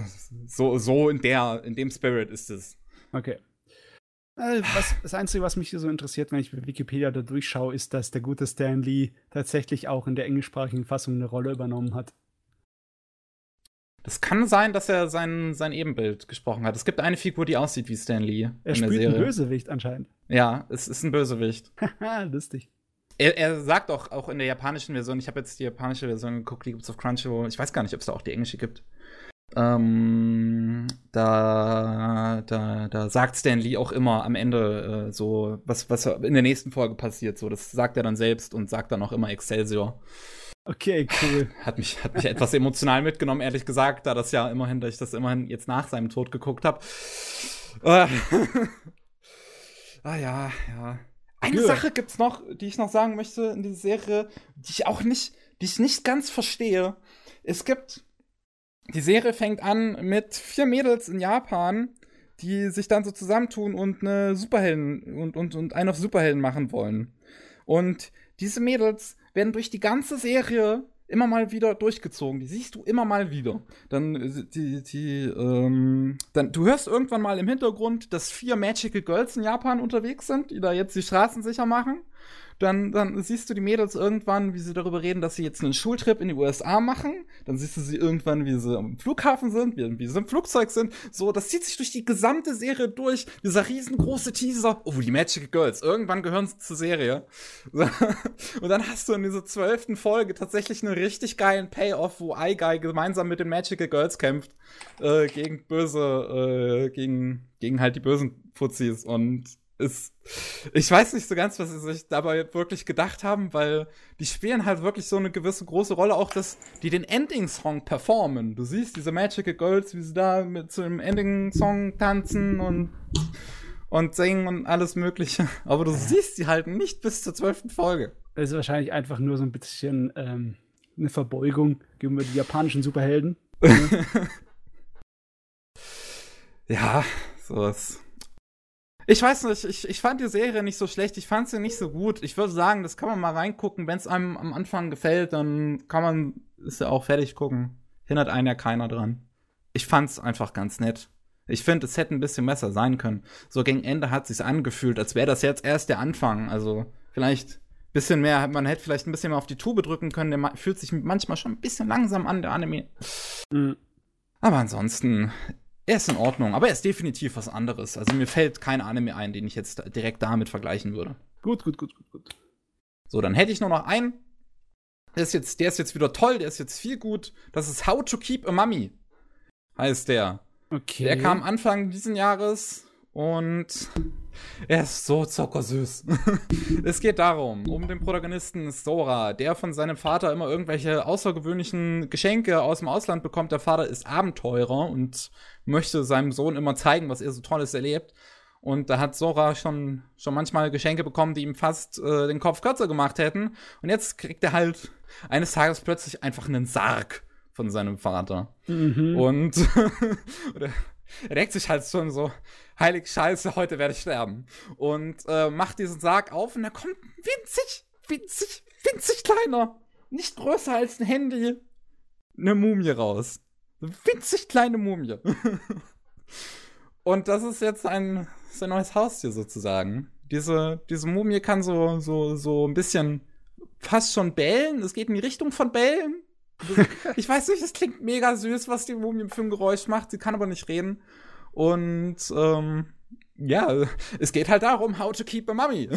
Speaker 1: so, so in der, in dem Spirit ist es.
Speaker 3: Okay. Äh, was, das Einzige, was mich hier so interessiert, wenn ich bei Wikipedia da durchschaue, ist, dass der gute Stan Lee tatsächlich auch in der englischsprachigen Fassung eine Rolle übernommen hat.
Speaker 1: Das kann sein, dass er sein, sein Ebenbild gesprochen hat. Es gibt eine Figur, die aussieht wie Stan Lee.
Speaker 3: Er spielt einen Bösewicht anscheinend.
Speaker 1: Ja, es ist ein Bösewicht. [laughs]
Speaker 3: Haha, lustig.
Speaker 1: Er, er, sagt auch, auch in der japanischen Version, ich habe jetzt die japanische Version geguckt, die gibt es auf Crunchyroll. Ich weiß gar nicht, ob es da auch die englische gibt. Ähm, da, da, da sagt Stan Lee auch immer am Ende äh, so, was, was in der nächsten Folge passiert. So, das sagt er dann selbst und sagt dann auch immer Excelsior.
Speaker 3: Okay, cool. [laughs]
Speaker 1: Hat mich, hat mich etwas emotional mitgenommen, ehrlich gesagt, da das ja immerhin, da ich das immerhin jetzt nach seinem Tod geguckt habe. Äh. ah ja, ja. Eine Good. Sache gibt's noch, die ich noch sagen möchte in dieser Serie, die ich auch nicht, die ich nicht ganz verstehe. Es gibt die Serie fängt an mit vier Mädels in Japan, die sich dann so zusammentun und eine Superhelden und, und, und einen auf Superhelden machen wollen. Und diese Mädels werden durch die ganze Serie immer mal wieder durchgezogen. Die siehst du immer mal wieder. Dann, äh, die, die, ähm, dann, du hörst irgendwann mal im Hintergrund, dass vier Magical Girls in Japan unterwegs sind, die da jetzt die Straßen sicher machen. Dann, dann siehst du die Mädels irgendwann, wie sie darüber reden, dass sie jetzt einen Schultrip in die USA machen. Dann siehst du sie irgendwann, wie sie am Flughafen sind, wie, wie sie im Flugzeug sind. So, das zieht sich durch die gesamte Serie durch. Dieser riesengroße Teaser. Oh, die Magic Girls. Irgendwann gehören sie zur Serie. [laughs] Und dann hast du in dieser zwölften Folge tatsächlich einen richtig geilen Payoff, wo iGuy gemeinsam mit den Magical Girls kämpft. Äh, gegen böse, äh, gegen, gegen halt die bösen Fuzis. Und ist, ich weiß nicht so ganz, was sie sich dabei wirklich gedacht haben, weil die spielen halt wirklich so eine gewisse große Rolle, auch dass die den Ending-Song performen. Du siehst diese Magical Girls, wie sie da mit so einem Ending-Song tanzen und, und singen und alles Mögliche. Aber du siehst sie halt nicht bis zur zwölften Folge.
Speaker 3: Das ist wahrscheinlich einfach nur so ein bisschen ähm, eine Verbeugung gegenüber die japanischen Superhelden. [laughs]
Speaker 1: ja, sowas. Ich weiß nicht, ich, ich fand die Serie nicht so schlecht, ich fand sie nicht so gut. Ich würde sagen, das kann man mal reingucken. Wenn es einem am Anfang gefällt, dann kann man es ja auch fertig gucken. Hindert einen ja keiner dran. Ich fand's einfach ganz nett. Ich finde, es hätte ein bisschen besser sein können. So gegen Ende hat sich's angefühlt, als wäre das jetzt erst der Anfang. Also vielleicht ein bisschen mehr, man hätte vielleicht ein bisschen mehr auf die Tube drücken können. Der fühlt sich manchmal schon ein bisschen langsam an, der Anime. Mhm. Aber ansonsten, er ist in Ordnung, aber er ist definitiv was anderes. Also mir fällt kein Anime ein, den ich jetzt direkt damit vergleichen würde.
Speaker 3: Gut, gut, gut, gut, gut.
Speaker 1: So, dann hätte ich nur noch einen. Der ist jetzt, der ist jetzt wieder toll, der ist jetzt viel gut. Das ist How to Keep a Mummy. Heißt der.
Speaker 3: Okay.
Speaker 1: Der kam Anfang diesen Jahres und er ist so zuckersüß. [laughs] es geht darum, um den Protagonisten Sora, der von seinem Vater immer irgendwelche außergewöhnlichen Geschenke aus dem Ausland bekommt. Der Vater ist Abenteurer und möchte seinem Sohn immer zeigen, was er so Tolles erlebt. Und da hat Sora schon, schon manchmal Geschenke bekommen, die ihm fast äh, den Kopf kürzer gemacht hätten. Und jetzt kriegt er halt eines Tages plötzlich einfach einen Sarg von seinem Vater. Mhm. Und [laughs] er denkt sich halt schon so, heilig Scheiße, heute werde ich sterben. Und äh, macht diesen Sarg auf und da kommt winzig, winzig, winzig kleiner, nicht größer als ein Handy, eine Mumie raus. Eine winzig kleine Mumie. [laughs] und das ist jetzt ein, sein neues Haustier sozusagen. Diese, diese Mumie kann so, so, so ein bisschen fast schon bellen. Es geht in die Richtung von bellen. [laughs] Ich weiß nicht, es klingt mega süß, was die Mumie für ein Geräusch macht. Sie kann aber nicht reden. Und ähm, ja, es geht halt darum, how to keep a mummy.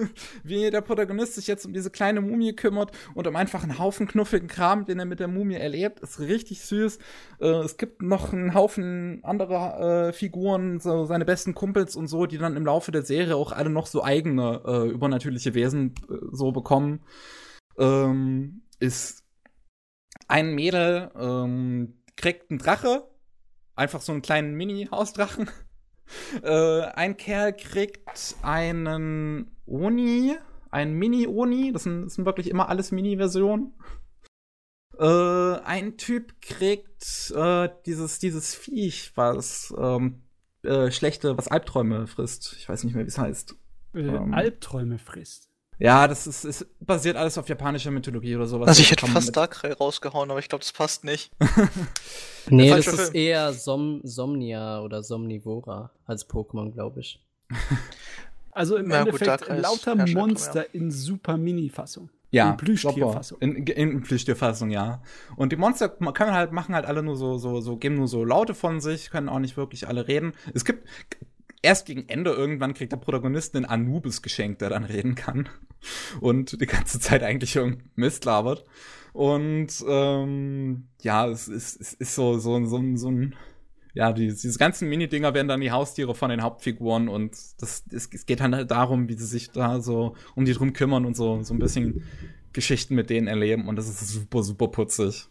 Speaker 1: [laughs] Wie der Protagonist sich jetzt um diese kleine Mumie kümmert und um einfach einen Haufen knuffigen Kram, den er mit der Mumie erlebt. Ist richtig süß. Äh, es gibt noch einen Haufen anderer äh, Figuren, so seine besten Kumpels und so, die dann im Laufe der Serie auch alle noch so eigene äh, übernatürliche Wesen äh, so bekommen. Ähm, ist ein Mädel ähm, kriegt einen Drache, einfach so einen kleinen Mini-Hausdrachen. [laughs] äh, ein Kerl kriegt einen Oni, einen Mini-Oni, das sind, das sind wirklich immer alles Mini-Versionen. Äh, ein Typ kriegt äh, dieses, dieses Viech, was ähm, äh, schlechte, was Albträume frisst. Ich weiß nicht mehr, wie es heißt.
Speaker 3: Äh, ähm, Albträume frisst.
Speaker 1: Ja, das ist, ist basiert alles auf japanischer Mythologie oder sowas.
Speaker 2: Also ich hätte fast Darkrai rausgehauen, aber ich glaube, das passt nicht. [laughs]
Speaker 4: nee, das ist Film. eher Som Somnia oder Somnivora als Pokémon, glaube ich. [laughs]
Speaker 3: Also im ja, Endeffekt gut, lauter Monster ja. in super Mini-Fassung.
Speaker 1: Ja, in Plüschtierfassung. In, in, in Plüschtierfassung, ja. Und die Monster können halt, machen halt alle nur so, so, so, geben nur so Laute von sich, können auch nicht wirklich alle reden. Es gibt erst gegen Ende irgendwann kriegt der Protagonist einen Anubis geschenkt, der dann reden kann. Und die ganze Zeit eigentlich irgendein Mist labert. Und ähm, ja, es ist, es ist so, so, so, so ein. Ja, die, diese ganzen Mini-Dinger werden dann die Haustiere von den Hauptfiguren und das, es, es geht halt darum, wie sie sich da so um die drum kümmern und so, so ein bisschen Geschichten mit denen erleben und das ist super, super putzig.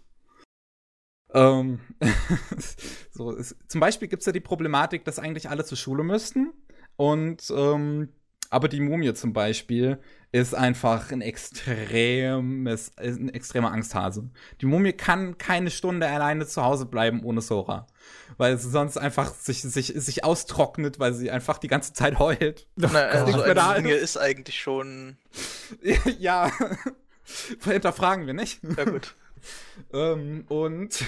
Speaker 1: Ähm, [laughs] so, es, zum Beispiel gibt es ja die Problematik, dass eigentlich alle zur Schule müssten. Und ähm, aber die Mumie zum Beispiel ist einfach ein extremes, ein extremer Angsthase. Die Mumie kann keine Stunde alleine zu Hause bleiben ohne Sora. Weil sie sonst einfach sich, sich, sich austrocknet, weil sie einfach die ganze Zeit heult.
Speaker 2: Na, also eine Mumie ist eigentlich schon. [laughs]
Speaker 1: ja. [laughs] Hinterfragen wir nicht.
Speaker 2: Ja, gut
Speaker 1: ähm, und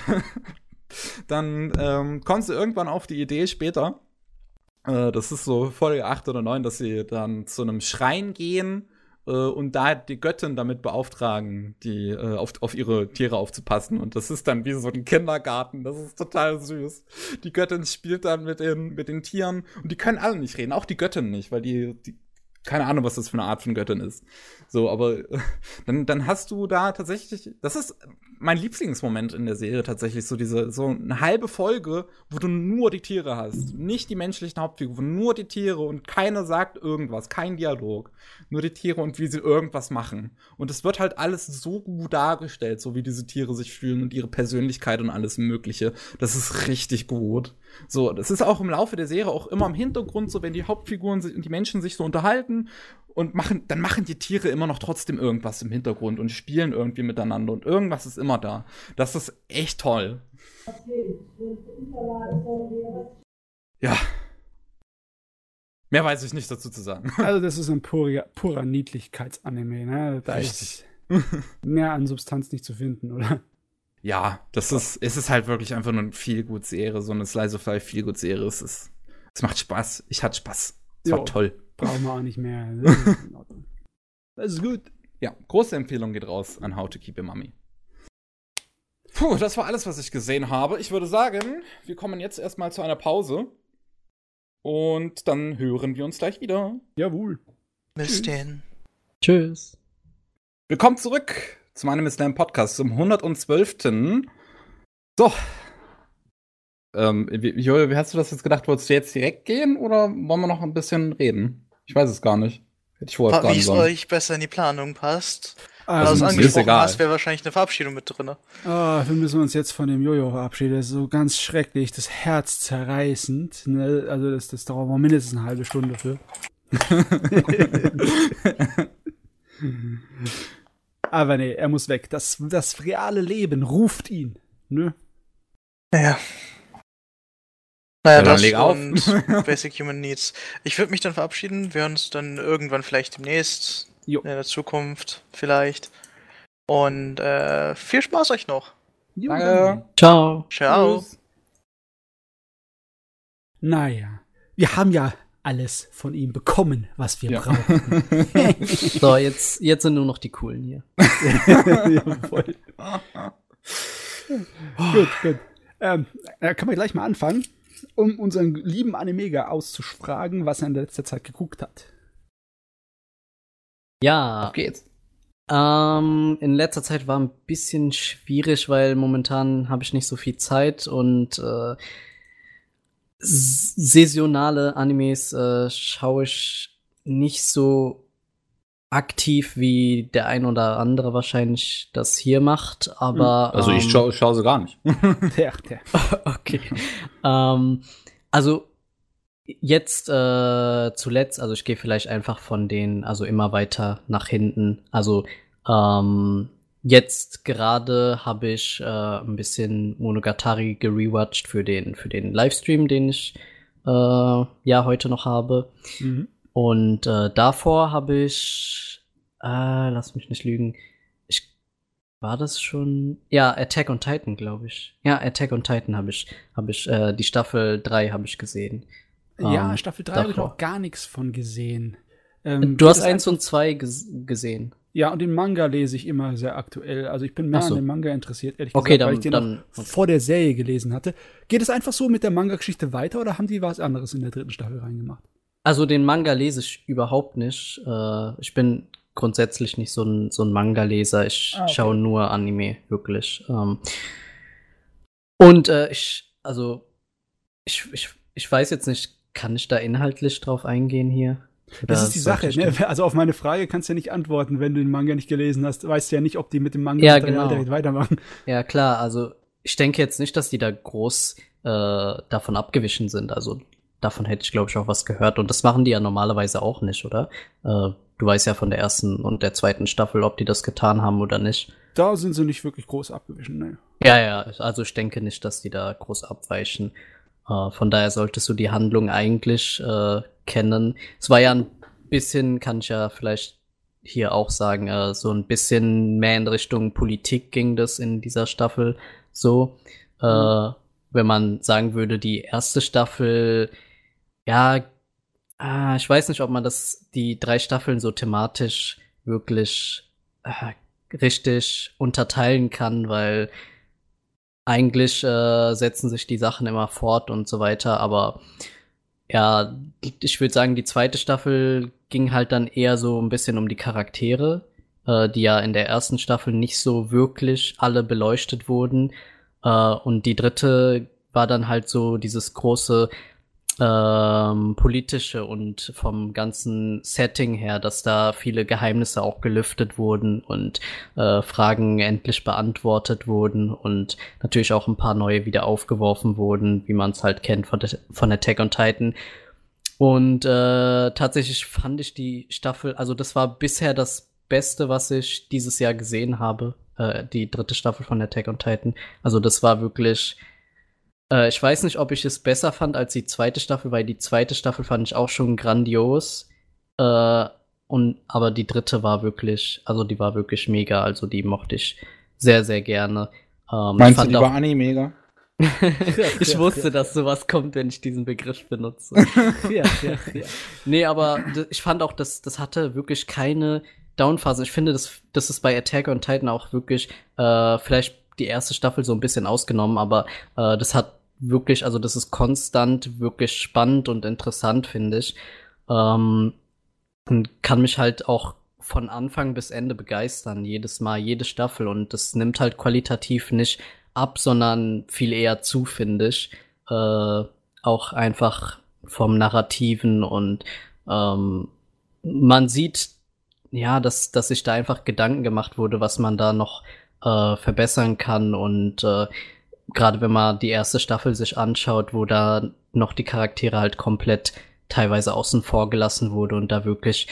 Speaker 1: [laughs] dann ähm, kommst du irgendwann auf die Idee später, äh, das ist so Folge 8 oder 9, dass sie dann zu einem Schrein gehen äh, und da die Göttin damit beauftragen, die äh, auf, auf ihre Tiere aufzupassen. Und das ist dann wie so ein Kindergarten. Das ist total süß. Die Göttin spielt dann mit den, mit den Tieren und die können alle nicht reden, auch die Göttin nicht, weil die, die keine Ahnung, was das für eine Art von Göttin ist. So, aber [laughs] dann, dann hast du da tatsächlich, das ist mein Lieblingsmoment in der Serie tatsächlich, so diese, so eine halbe Folge, wo du nur die Tiere hast. Nicht die menschlichen Hauptfiguren, nur die Tiere und keiner sagt irgendwas, kein Dialog. Nur die Tiere und wie sie irgendwas machen. Und es wird halt alles so gut dargestellt, so wie diese Tiere sich fühlen und ihre Persönlichkeit und alles Mögliche. Das ist richtig gut. So, das ist auch im Laufe der Serie auch immer im Hintergrund so, wenn die Hauptfiguren und die Menschen sich so unterhalten und machen, dann machen die Tiere immer noch trotzdem irgendwas im Hintergrund und spielen irgendwie miteinander und irgendwas ist immer da. Das ist echt toll. Ja. Mehr weiß ich nicht dazu zu sagen. [laughs]
Speaker 3: Also, das ist ein purer, purer Niedlichkeitsanime, ne? Da
Speaker 1: Richtig.
Speaker 3: ist mehr an Substanz nicht zu finden, oder?
Speaker 1: Ja, das ist, es ist halt wirklich einfach nur eine viel gut Serie, so eine Slice of Life viel gut Serie. Es ist, es macht Spaß. Ich hatte Spaß. Es
Speaker 3: Jo.
Speaker 1: war toll.
Speaker 3: Brauchen wir auch nicht mehr. Das [laughs] ist. Das ist gut.
Speaker 1: Ja, große Empfehlung geht raus an How to Keep Your Mummy. Puh, das war alles, was ich gesehen habe. Ich würde sagen, wir kommen jetzt erstmal zu einer Pause. Und dann hören wir uns gleich wieder.
Speaker 3: Jawohl.
Speaker 2: Bis denn.
Speaker 4: Tschüss.
Speaker 1: Willkommen zurück zu meinem Islam Podcast zum 112. So. Ähm, wie, Jojo, wie hast du das jetzt gedacht? Wolltest du jetzt direkt gehen oder wollen wir noch ein bisschen reden? Ich weiß es gar nicht. Hätte ich vorher
Speaker 2: Wie es euch besser in die Planung passt.
Speaker 3: Also,
Speaker 2: du es
Speaker 1: mir ist
Speaker 2: angesprochen
Speaker 1: egal.
Speaker 2: hast, wäre wahrscheinlich eine Verabschiedung mit drin.
Speaker 3: Ah, wir müssen uns jetzt von dem Jojo verabschieden. Das ist so ganz schrecklich, das Herz zerreißend. Ne? Also das, das dauert mal mindestens eine halbe Stunde für. [laughs] [laughs] [laughs] Aber nee, er muss weg. Das, das reale Leben ruft ihn. Ne?
Speaker 2: Naja. Naja,
Speaker 1: Ja, dann
Speaker 2: das
Speaker 1: leg auf.
Speaker 2: und [laughs] Basic Human Needs. Ich würde mich dann verabschieden. Wir hören uns dann irgendwann vielleicht demnächst.
Speaker 3: Jo.
Speaker 2: In der Zukunft vielleicht. Und äh, viel Spaß euch noch.
Speaker 3: Jo,
Speaker 1: Danke.
Speaker 4: Ciao.
Speaker 2: Ciao.
Speaker 1: Tschüss.
Speaker 3: Naja, wir haben ja alles von ihm bekommen, was wir
Speaker 1: Ja.
Speaker 3: brauchen. [laughs]
Speaker 4: So, jetzt, jetzt sind nur noch die coolen hier. [laughs]
Speaker 3: Jawohl. gut, gut. Ähm, äh, kann man gleich mal anfangen, um unseren lieben Animega auszufragen, was er in letzter Zeit geguckt hat.
Speaker 4: Ja,
Speaker 1: Auf geht's.
Speaker 4: Ähm, in letzter Zeit war ein bisschen schwierig, weil momentan habe ich nicht so viel Zeit und äh, saisonale Animes äh, schaue ich nicht so aktiv wie der ein oder andere wahrscheinlich das hier macht, aber
Speaker 1: Also ich
Speaker 4: ähm,
Speaker 1: schaue schau sie gar nicht. [laughs] [laughs]
Speaker 3: Der, der. [laughs]
Speaker 4: Okay. ähm, also jetzt äh, zuletzt, also ich gehe vielleicht einfach von den, also immer weiter nach hinten. Also ähm, jetzt gerade habe ich äh, ein bisschen Monogatari gerewatcht für den für den Livestream, den ich äh, ja heute noch habe.
Speaker 3: Mhm.
Speaker 4: Und äh, davor habe ich, äh, lass mich nicht lügen, ich war das schon, ja Attack on Titan, glaube ich. Ja Attack on Titan habe ich, habe ich äh, die Staffel 3 habe ich gesehen.
Speaker 3: Ja,
Speaker 4: Ähm,
Speaker 3: Staffel 3 habe ich noch gar nichts von gesehen. Ähm,
Speaker 4: Du hast
Speaker 3: das
Speaker 4: eins
Speaker 3: einfach-
Speaker 4: und zwei ges gesehen.
Speaker 3: Ja, und den Manga lese ich immer sehr aktuell. Also ich bin mehr
Speaker 4: so.
Speaker 3: an dem Manga interessiert, ehrlich
Speaker 4: Okay,
Speaker 3: gesagt,
Speaker 4: dann-
Speaker 3: weil ich den
Speaker 4: dann-
Speaker 3: noch vor der Serie gelesen hatte. Geht es einfach so mit der Manga-Geschichte weiter oder haben die was anderes in der dritten Staffel reingemacht?
Speaker 4: Also den Manga lese ich überhaupt nicht. Äh, ich bin grundsätzlich nicht so ein, so ein Manga-Leser. Ich
Speaker 3: Ah, okay.
Speaker 4: schaue nur Anime, wirklich. Ähm, und äh, ich, also, ich, ich, ich weiß jetzt nicht, kann ich da inhaltlich drauf eingehen hier?
Speaker 3: Das
Speaker 4: Oder
Speaker 3: ist die Sache. Ne? Also auf meine Frage kannst du ja nicht antworten, wenn du den Manga nicht gelesen hast. Weißt du ja nicht, ob die mit dem Manga
Speaker 4: Ja, genau.
Speaker 3: direkt weitermachen.
Speaker 4: Ja, klar, also ich denke jetzt nicht, dass die da groß äh, davon abgewichen sind. Also davon hätte ich, glaube ich, auch was gehört. Und das machen die ja normalerweise auch nicht, oder? Äh, du weißt ja von der ersten und der zweiten Staffel, ob die das getan haben oder nicht.
Speaker 3: Da sind sie nicht wirklich groß abgewichen. Ne?
Speaker 4: Ja, ja, also ich denke nicht, dass die da groß abweichen. Äh, von daher solltest du die Handlung eigentlich äh, kennen. Es war ja ein bisschen, kann ich ja vielleicht hier auch sagen, äh, so ein bisschen mehr in Richtung Politik ging das in dieser Staffel so. Äh, wenn man sagen würde, die erste Staffel, ja, ah, ich weiß nicht, ob man das, die drei Staffeln so thematisch wirklich äh, richtig unterteilen kann, weil eigentlich äh, setzen sich die Sachen immer fort und so weiter, aber ja, ich würde sagen, die zweite Staffel ging halt dann eher so ein bisschen um die Charaktere, äh, die ja in der ersten Staffel nicht so wirklich alle beleuchtet wurden. Äh, und die dritte war dann halt so dieses große ähm, politische und vom ganzen Setting her, dass da viele Geheimnisse auch gelüftet wurden und äh, Fragen endlich beantwortet wurden und natürlich auch ein paar neue wieder aufgeworfen wurden, wie man es halt kennt von, von Attack on Titan. Und äh, tatsächlich fand ich die Staffel, also das war bisher das Beste, was ich dieses Jahr gesehen habe, äh, die dritte Staffel von Attack on Titan. Also das war wirklich äh, ich weiß nicht, ob ich es besser fand als die zweite Staffel, weil die zweite Staffel fand ich auch schon grandios. Äh, und, aber die dritte war wirklich, also die war wirklich mega, also die mochte ich sehr, sehr gerne.
Speaker 1: Ähm, Meinst du, die war Annie mega? [laughs]
Speaker 4: ich wusste, dass sowas kommt, wenn ich diesen Begriff benutze. [laughs] ja, ja, ja. Nee, aber ich fand auch, dass das hatte wirklich keine Downphase. Ich finde, das, das ist bei Attack on Titan auch wirklich äh, vielleicht die erste Staffel so ein bisschen ausgenommen, aber äh, das hat wirklich, also das ist konstant wirklich spannend und interessant, finde ich. Ähm, und kann mich halt auch von Anfang bis Ende begeistern, jedes Mal, jede Staffel. Und das nimmt halt qualitativ nicht ab, sondern viel eher zu, finde ich. Äh, auch einfach vom Narrativen und ähm, man sieht, ja, dass, dass sich da einfach Gedanken gemacht wurde, was man da noch äh, verbessern kann und äh, gerade wenn man die erste Staffel sich anschaut, wo da noch die Charaktere halt komplett teilweise außen vor gelassen wurde und da wirklich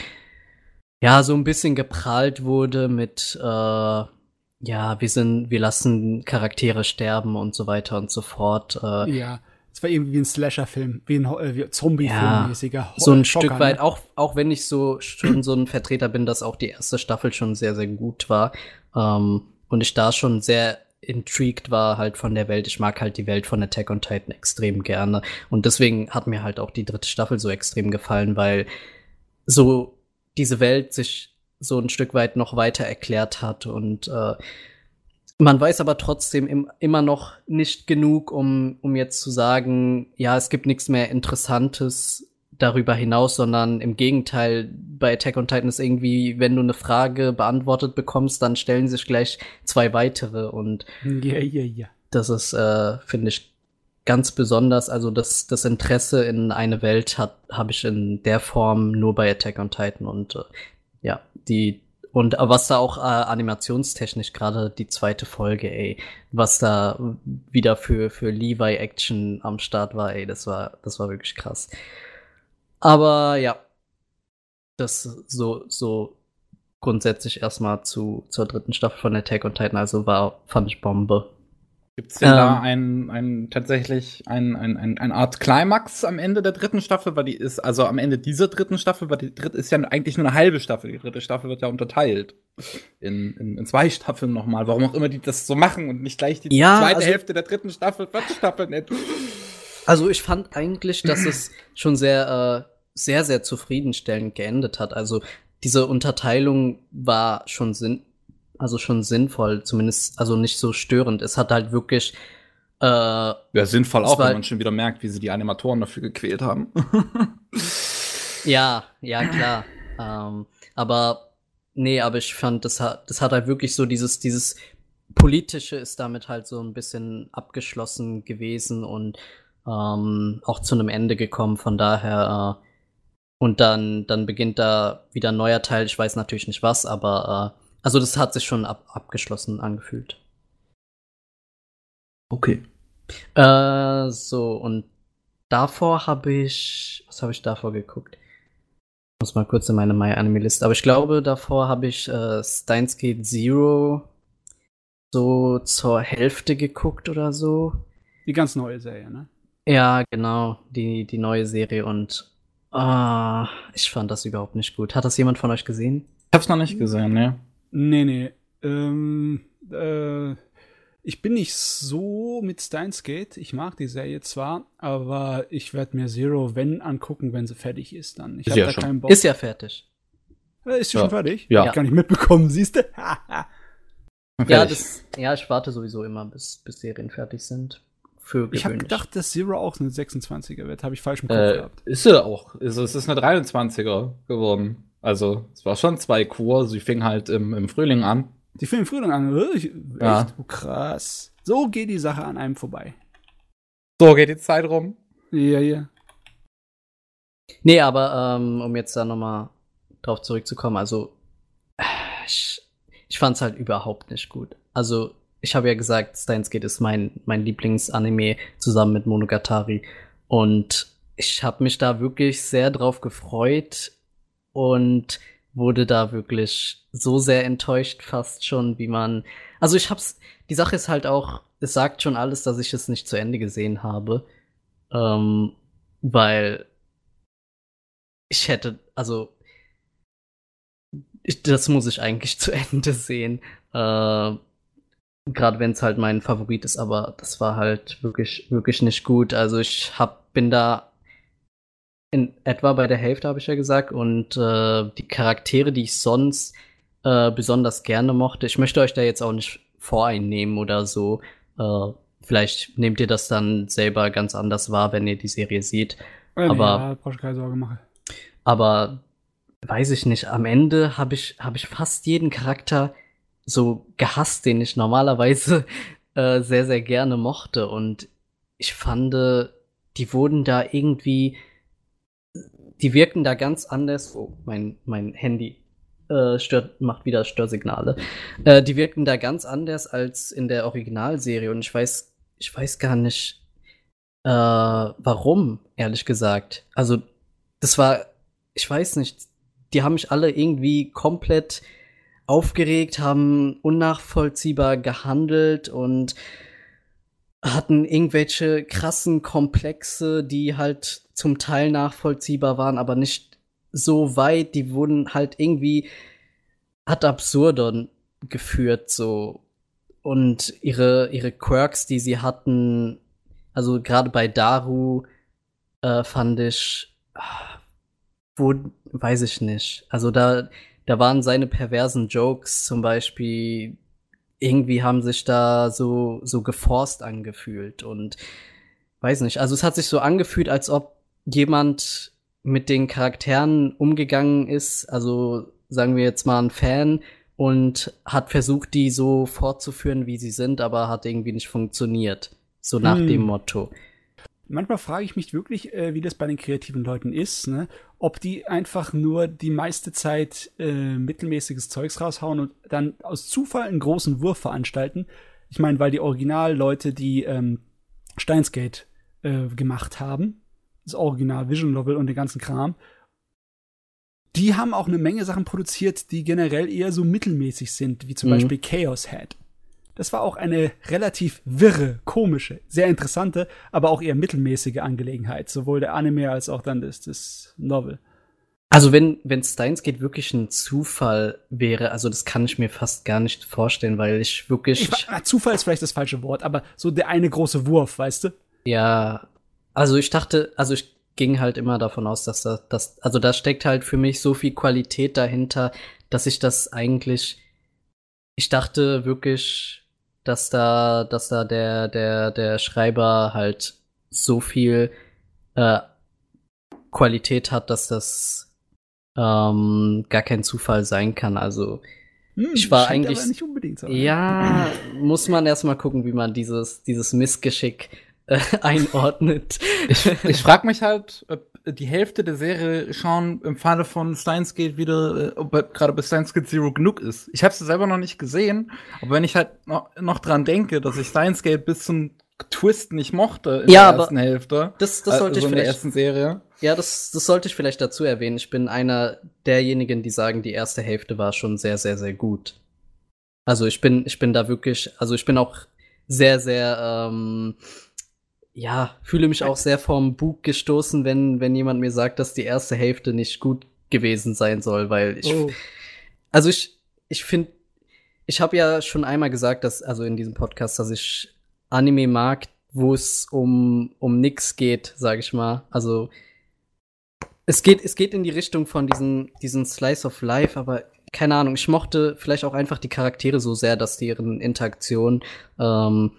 Speaker 4: ja so ein bisschen geprahlt wurde mit äh, ja wir sind wir lassen Charaktere sterben und so weiter und so fort. Äh,
Speaker 3: ja. Es war irgendwie wie ein Slasher-Film, wie ein äh, Zombie-Film-mäßiger. Ja,
Speaker 4: so ein Schocker, Stück weit, ne? auch, auch wenn ich so schon so ein Vertreter bin, dass auch die erste Staffel schon sehr, sehr gut war. Ähm, und ich da schon sehr intrigued war halt von der Welt. Ich mag halt die Welt von Attack on Titan extrem gerne. Und deswegen hat mir halt auch die dritte Staffel so extrem gefallen, weil so diese Welt sich so ein Stück weit noch weiter erklärt hat und äh, man weiß aber trotzdem im, immer noch nicht genug, um, um jetzt zu sagen, ja, es gibt nichts mehr Interessantes darüber hinaus, sondern im Gegenteil, bei Attack on Titan ist irgendwie, wenn du eine Frage beantwortet bekommst, dann stellen sich gleich zwei weitere und
Speaker 3: ja, ja, ja.
Speaker 4: das ist, äh, finde ich, ganz besonders. Also das, das Interesse in eine Welt hat, habe ich in der Form nur bei Attack on Titan und äh, ja, die und was da auch äh, animationstechnisch gerade die zweite Folge, ey, was da wieder für für Levi Action am Start war, ey, das war das war wirklich krass. Aber ja, das so, so grundsätzlich erstmal zu, zur dritten Staffel von Attack on Titan, also war, fand ich Bombe.
Speaker 1: Gibt es denn ähm, da ein, ein tatsächlich ein, ein, ein, eine Art Climax am Ende der dritten Staffel? Weil die ist, also am Ende dieser dritten Staffel, weil die dritte ist ja eigentlich nur eine halbe Staffel. Die dritte Staffel wird ja unterteilt in, in, in zwei Staffeln nochmal. Warum auch immer die das so machen und nicht gleich die
Speaker 4: ja,
Speaker 1: zweite also, Hälfte der dritten Staffel, vierte Staffel nennen.
Speaker 4: Also ich fand eigentlich, dass es schon sehr äh, sehr, sehr zufriedenstellend geendet hat. Also diese Unterteilung war schon sinn, also schon sinnvoll, zumindest, also nicht so störend. Es hat halt wirklich
Speaker 1: äh, ja, sinnvoll auch, wenn man schon wieder merkt, wie sie die Animatoren dafür gequält haben. [laughs] [laughs]
Speaker 4: ja, ja, klar. ähm, aber nee, aber ich fand, das hat, das hat halt wirklich so dieses, dieses politische ist damit halt so ein bisschen abgeschlossen gewesen und ähm, auch zu einem Ende gekommen. Von daher äh, und dann, dann beginnt da wieder ein neuer Teil. Ich weiß natürlich nicht was, aber äh, also das hat sich schon ab, abgeschlossen angefühlt.
Speaker 1: Okay.
Speaker 4: Äh, so, und davor habe ich. Was habe ich davor geguckt? Ich muss mal kurz in meine My Anime Liste. Aber ich glaube, davor habe ich äh, Steins Gate Zero so zur Hälfte geguckt oder so.
Speaker 3: Die ganz neue Serie, ne?
Speaker 4: Ja, genau, die, die neue Serie und Ah, ich fand das überhaupt nicht gut. Hat das jemand von euch gesehen?
Speaker 1: Ich hab's noch nicht gesehen, ne?
Speaker 3: Nee, nee. Ähm, äh, ich bin nicht so mit Steins Gate. Ich mag die Serie zwar, aber ich werde mir Zero, wenn, angucken, wenn sie fertig ist dann. Ich
Speaker 4: ist ja
Speaker 3: da
Speaker 4: schon. keinen Bock. Ist ja fertig.
Speaker 3: Äh, Ist sie
Speaker 5: Ja.
Speaker 3: schon fertig?
Speaker 5: Ja.
Speaker 3: Hab ich gar nicht mitbekommen, [laughs] siehst du?
Speaker 4: Ja, das, ja, ich warte sowieso immer, bis, bis Serien fertig sind. Für
Speaker 3: ich habe
Speaker 4: gewöhnlich.
Speaker 3: gedacht, dass Zero auch eine 26er wird. Habe ich falsch im Kopf
Speaker 5: Äh,
Speaker 3: gehabt.
Speaker 5: ist sie auch. Also, es ist eine 23er geworden. Also, es war schon zwei Kur. Sie fing halt im, im Frühling an.
Speaker 3: Die fing im Frühling an. äh, Ich,
Speaker 5: Ja.
Speaker 3: Echt? Oh, krass. So geht die Sache an einem vorbei.
Speaker 1: So geht die Zeit rum.
Speaker 3: Ja, ja.
Speaker 4: Nee, aber ähm, um jetzt da nochmal drauf zurückzukommen, also äh, ich, ich fand's halt überhaupt nicht gut. Also, ich habe ja gesagt, Steins Gate ist mein, mein Lieblingsanime zusammen mit Monogatari. Und ich habe mich da wirklich sehr drauf gefreut und wurde da wirklich so sehr enttäuscht, fast schon, wie man. Also ich hab's. Die Sache ist halt auch, es sagt schon alles, dass ich es nicht zu Ende gesehen habe. Ähm, weil ich hätte, also ich, das muss ich eigentlich [laughs] zu Ende sehen. Äh, Gerade wenn es halt mein Favorit ist, aber das war halt wirklich, wirklich nicht gut. Also ich hab, bin da in etwa bei der Hälfte, habe ich ja gesagt, und äh, die Charaktere, die ich sonst äh, besonders gerne mochte, ich möchte euch da jetzt auch nicht voreinnehmen oder so. Äh, vielleicht nehmt ihr das dann selber ganz anders wahr, wenn ihr die Serie seht.
Speaker 3: Äh,
Speaker 4: Aber-
Speaker 3: Ja, brauchst du keine Sorge machen.
Speaker 4: Aber weiß ich nicht, am Ende habe ich, hab ich fast jeden Charakter so gehasst, den ich normalerweise [laughs] äh, sehr, sehr gerne mochte. Und ich fand, die wurden da irgendwie, die wirken da ganz anders. Oh, mein, mein Handy äh, stört, macht wieder Störsignale. Äh, die wirken da ganz anders als in der Originalserie. Und ich weiß, ich weiß gar nicht, äh, warum, ehrlich gesagt. Also, das war, ich weiß nicht, die haben mich alle irgendwie komplett aufgeregt, haben unnachvollziehbar gehandelt und hatten irgendwelche krassen Komplexe, die halt zum Teil nachvollziehbar waren, aber nicht so weit. Die wurden halt irgendwie ad absurdum geführt, so. Und ihre, ihre Quirks, die sie hatten, also gerade bei Daru, äh, fand ich, ah, wo, weiß ich nicht. Also da, da waren seine perversen Jokes zum Beispiel, irgendwie haben sich da so, so geforst angefühlt und weiß nicht. Also es hat sich so angefühlt, als ob jemand mit den Charakteren umgegangen ist, also sagen wir jetzt mal ein Fan und hat versucht, die so fortzuführen, wie sie sind, aber hat irgendwie nicht funktioniert. So nach
Speaker 3: Hm.
Speaker 4: dem Motto.
Speaker 3: Manchmal frage ich mich wirklich, äh, wie das bei den kreativen Leuten ist, ne? ob die einfach nur die meiste Zeit äh, mittelmäßiges Zeugs raushauen und dann aus Zufall einen großen Wurf veranstalten. Ich meine, weil die Originalleute, die ähm, Steinsgate äh, gemacht haben, das Original Vision Novel und den ganzen Kram, die haben auch eine Menge Sachen produziert, die generell eher so mittelmäßig sind, wie zum
Speaker 4: Mhm.
Speaker 3: Beispiel Chaos Head. Das war auch eine relativ wirre, komische, sehr interessante, aber auch eher mittelmäßige Angelegenheit. Sowohl der Anime als auch dann das, das Novel.
Speaker 4: Also wenn, wenn Steins geht wirklich ein Zufall wäre, also das kann ich mir fast gar nicht vorstellen, weil ich wirklich,
Speaker 3: Ich, na, Zufall ist vielleicht das falsche Wort, aber so der eine große Wurf, weißt du?
Speaker 4: ja, also ich dachte, also ich ging halt immer davon aus, dass da, dass, also da steckt halt für mich so viel Qualität dahinter, dass ich das eigentlich, ich dachte wirklich, dass da, dass da der, der, der Schreiber halt so viel äh, Qualität hat, dass das ähm, gar kein Zufall sein kann. Also
Speaker 3: Hm,
Speaker 4: Ich war eigentlich-
Speaker 3: so.
Speaker 4: ja, muss man erstmal gucken, wie man dieses, dieses Missgeschick äh, [laughs] einordnet.
Speaker 1: Ich, ich frage mich halt, ob die Hälfte der Serie schon im Falle von Steins Gate wieder, äh, ob gerade bei Steins Gate Zero genug ist. Ich habe sie selber noch nicht gesehen, aber wenn ich halt noch, noch dran denke, dass ich Steins Gate bis zum Twist nicht mochte in
Speaker 4: Ja,
Speaker 1: der ersten Hälfte,
Speaker 4: Das, das sollte
Speaker 1: also
Speaker 4: ich
Speaker 1: in der
Speaker 4: vielleicht,
Speaker 1: ersten Serie.
Speaker 4: ja, das, das sollte ich vielleicht dazu erwähnen. Ich bin einer derjenigen, die sagen, die erste Hälfte war schon sehr, sehr, sehr gut. Also ich bin, ich bin da wirklich, also ich bin auch sehr, sehr, ähm, ja, fühle mich auch sehr vom Bug gestoßen, wenn, wenn jemand mir sagt, dass die erste Hälfte nicht gut gewesen sein soll, weil ich,
Speaker 3: Oh.
Speaker 4: Also ich, ich finde, ich habe ja schon einmal gesagt, dass, also in diesem Podcast, dass ich Anime mag, wo es um, um nix geht, sag ich mal. Also Es geht, es geht in die Richtung von diesen, diesen Slice of Life, aber keine Ahnung, ich mochte vielleicht auch einfach die Charaktere so sehr, dass deren Interaktion, ähm,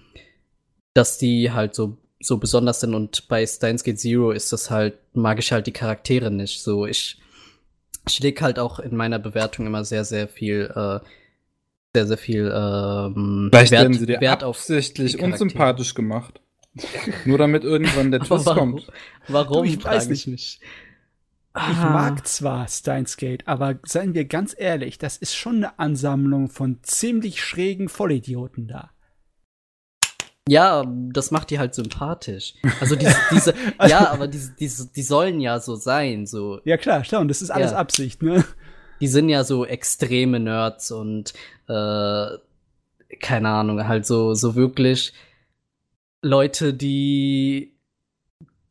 Speaker 4: dass die halt so, so besonders sind und bei Steins Gate Zero ist das halt, mag ich halt die Charaktere nicht. So, ich, ich leg halt auch in meiner Bewertung immer sehr, sehr viel, äh, sehr, sehr viel ähm,
Speaker 5: Vielleicht
Speaker 4: Wert,
Speaker 5: werden sie dir
Speaker 4: Wert auf
Speaker 5: absichtlich unsympathisch gemacht. Nur damit irgendwann der [laughs] Twist
Speaker 4: warum,
Speaker 5: kommt.
Speaker 4: warum
Speaker 3: Du, ich weiß
Speaker 4: ich
Speaker 3: nicht.
Speaker 4: mich.
Speaker 3: Ich
Speaker 4: Ah.
Speaker 3: mag zwar Steins Gate, aber seien wir ganz ehrlich, das ist schon eine Ansammlung von ziemlich schrägen Vollidioten da.
Speaker 4: Ja, das macht die halt sympathisch. Also [laughs] diese, diese ja, aber diese, diese, die sollen ja so sein, so.
Speaker 3: Ja klar, schau, und das ist alles
Speaker 4: Ja.
Speaker 3: Absicht, ne?
Speaker 4: Die sind ja so extreme Nerds und äh, keine Ahnung, halt so, so wirklich Leute, die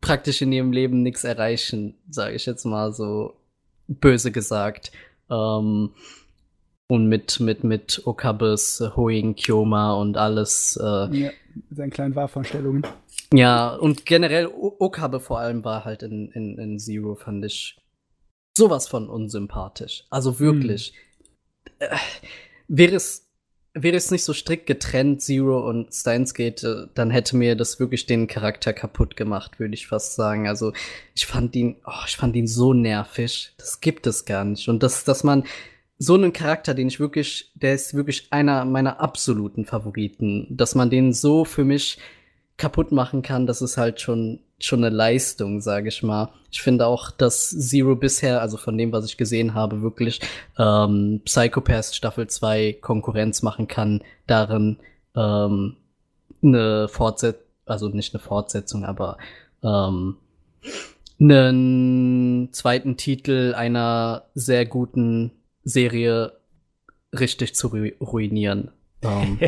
Speaker 4: praktisch in ihrem Leben nichts erreichen, sage ich jetzt mal so böse gesagt. Ähm, und mit, mit, mit Okabes, Hoing, Kyoma und alles, äh,
Speaker 3: Ja, mit seinen kleinen Wahrvorstellungen.
Speaker 4: Ja, und generell O- Okabe vor allem war halt in, in, in Zero, fand ich sowas von unsympathisch. Also wirklich. Äh, wäre es wäre es nicht so strikt getrennt, Zero und Steins Gate, äh, dann hätte mir das wirklich den Charakter kaputt gemacht, würde ich fast sagen. Also ich fand ihn, oh, ich fand ihn so nervig. Das gibt es gar nicht. Und das, dass man so einen Charakter, den ich wirklich, der ist wirklich einer meiner absoluten Favoriten, dass man den so für mich kaputt machen kann, das ist halt schon schon eine Leistung, sage ich mal. Ich finde auch, dass Zero bisher, also von dem, was ich gesehen habe, wirklich ähm, Psychopath Staffel 2 Konkurrenz machen kann, darin ähm, eine Fortsetzung, also nicht eine Fortsetzung, aber ähm, einen zweiten Titel einer sehr guten Serie richtig zu ru ruinieren. Ähm,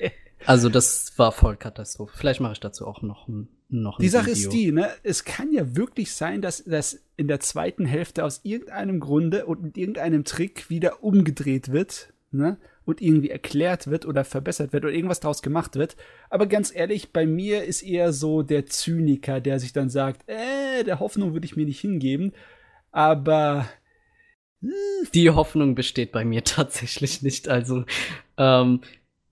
Speaker 4: [laughs] also das war voll Katastrophe. Vielleicht mache ich dazu auch noch ein, noch ein
Speaker 3: Die Sache
Speaker 4: Video.
Speaker 3: ist die, ne? Es kann ja wirklich sein, dass das in der zweiten Hälfte aus irgendeinem Grunde und mit irgendeinem Trick wieder umgedreht wird, ne? Und irgendwie erklärt wird oder verbessert wird oder irgendwas draus gemacht wird. Aber ganz ehrlich, bei mir ist eher so der Zyniker, der sich dann sagt, äh, der Hoffnung würde ich mir nicht hingeben. Aber
Speaker 4: Die Hoffnung besteht bei mir [laughs] tatsächlich nicht. Also ähm,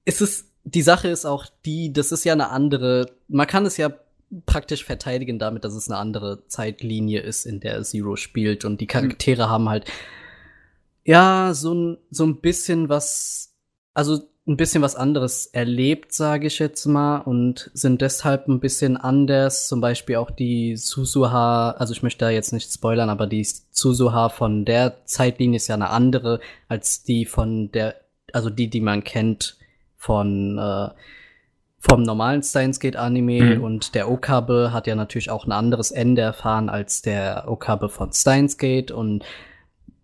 Speaker 4: ist es die Sache ist auch die, das ist ja eine andere. Man kann es ja praktisch verteidigen damit, dass es eine andere Zeitlinie ist, in der Zero spielt und die Charaktere haben halt ja so ein so ein bisschen was, also ein bisschen was anderes erlebt, sage ich jetzt mal, und sind deshalb ein bisschen anders. Zum Beispiel auch die Suzuha, also ich möchte da jetzt nicht spoilern, aber die Suzuha von der Zeitlinie ist ja eine andere als die von der, also die, die man kennt von äh, vom normalen Steins Gate Anime
Speaker 5: Mhm.
Speaker 4: und der Okabe hat ja natürlich auch ein anderes Ende erfahren als der Okabe von Steins Gate und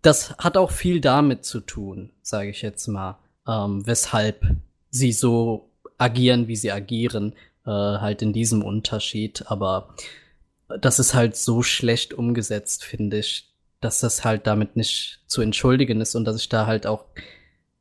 Speaker 4: das hat auch viel damit zu tun, sage ich jetzt mal, ähm, weshalb sie so agieren, wie sie agieren, äh, halt in diesem Unterschied. Aber das ist halt so schlecht umgesetzt, finde ich, dass das halt damit nicht zu entschuldigen ist und dass ich da halt auch,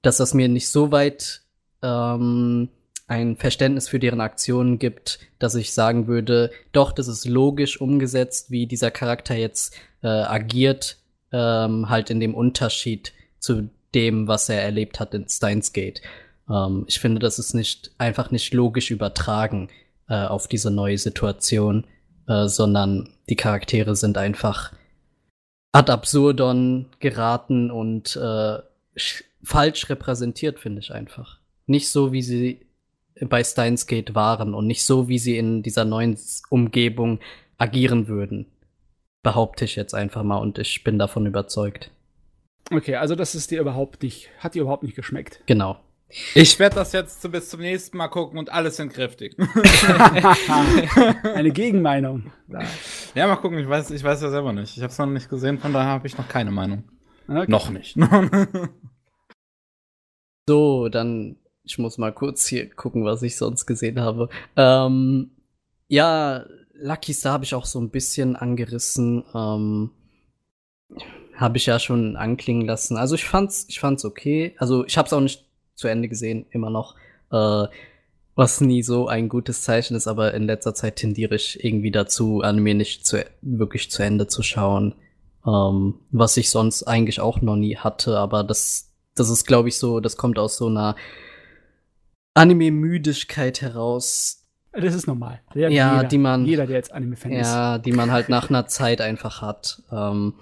Speaker 4: dass das mir nicht so weit ähm, ein Verständnis für deren Aktionen gibt, dass ich sagen würde, doch, das ist logisch umgesetzt, wie dieser Charakter jetzt äh, agiert, ähm, halt in dem Unterschied zu dem, was er erlebt hat in Steins Gate. Ähm, ich finde, das ist nicht einfach nicht logisch übertragen äh, auf diese neue Situation, äh, sondern die Charaktere sind einfach ad absurdon geraten und äh, sch- falsch repräsentiert, finde ich einfach. Nicht so, wie sie bei Steins Gate waren und nicht so, wie sie in dieser neuen Umgebung agieren würden. Behaupte ich jetzt einfach mal und ich bin davon überzeugt.
Speaker 3: Okay, also das ist dir überhaupt nicht, hat dir überhaupt nicht geschmeckt.
Speaker 4: Genau.
Speaker 5: Ich werde das jetzt bis zum nächsten Mal gucken und alles entkräftigen. [laughs]
Speaker 3: Eine Gegenmeinung.
Speaker 5: Ja, mal gucken, ich weiß, ich weiß ja selber nicht. Ich habe es noch nicht gesehen, von daher habe ich noch keine Meinung.
Speaker 3: Okay.
Speaker 5: Noch nicht. [laughs]
Speaker 4: So, dann, ich muss mal kurz hier gucken, was ich sonst gesehen habe. Ähm, ja, Lucky Star habe ich auch so ein bisschen angerissen. Ähm, habe ich ja schon anklingen lassen. Also ich fand's, ich fand's okay. Also ich habe es auch nicht zu Ende gesehen, immer noch. Äh, was nie so ein gutes Zeichen ist, aber in letzter Zeit tendiere ich irgendwie dazu, Anime nicht zu, wirklich zu Ende zu schauen. Ähm, was ich sonst eigentlich auch noch nie hatte, aber das, das ist, glaube ich, so, das kommt aus so einer Anime-Müdigkeit heraus.
Speaker 3: Das ist normal. Der,
Speaker 4: Ja,
Speaker 3: jeder,
Speaker 4: die man-
Speaker 3: Jeder, der jetzt Anime-Fan ist.
Speaker 4: Ja, die man halt nach [laughs] einer Zeit einfach hat. Ähm,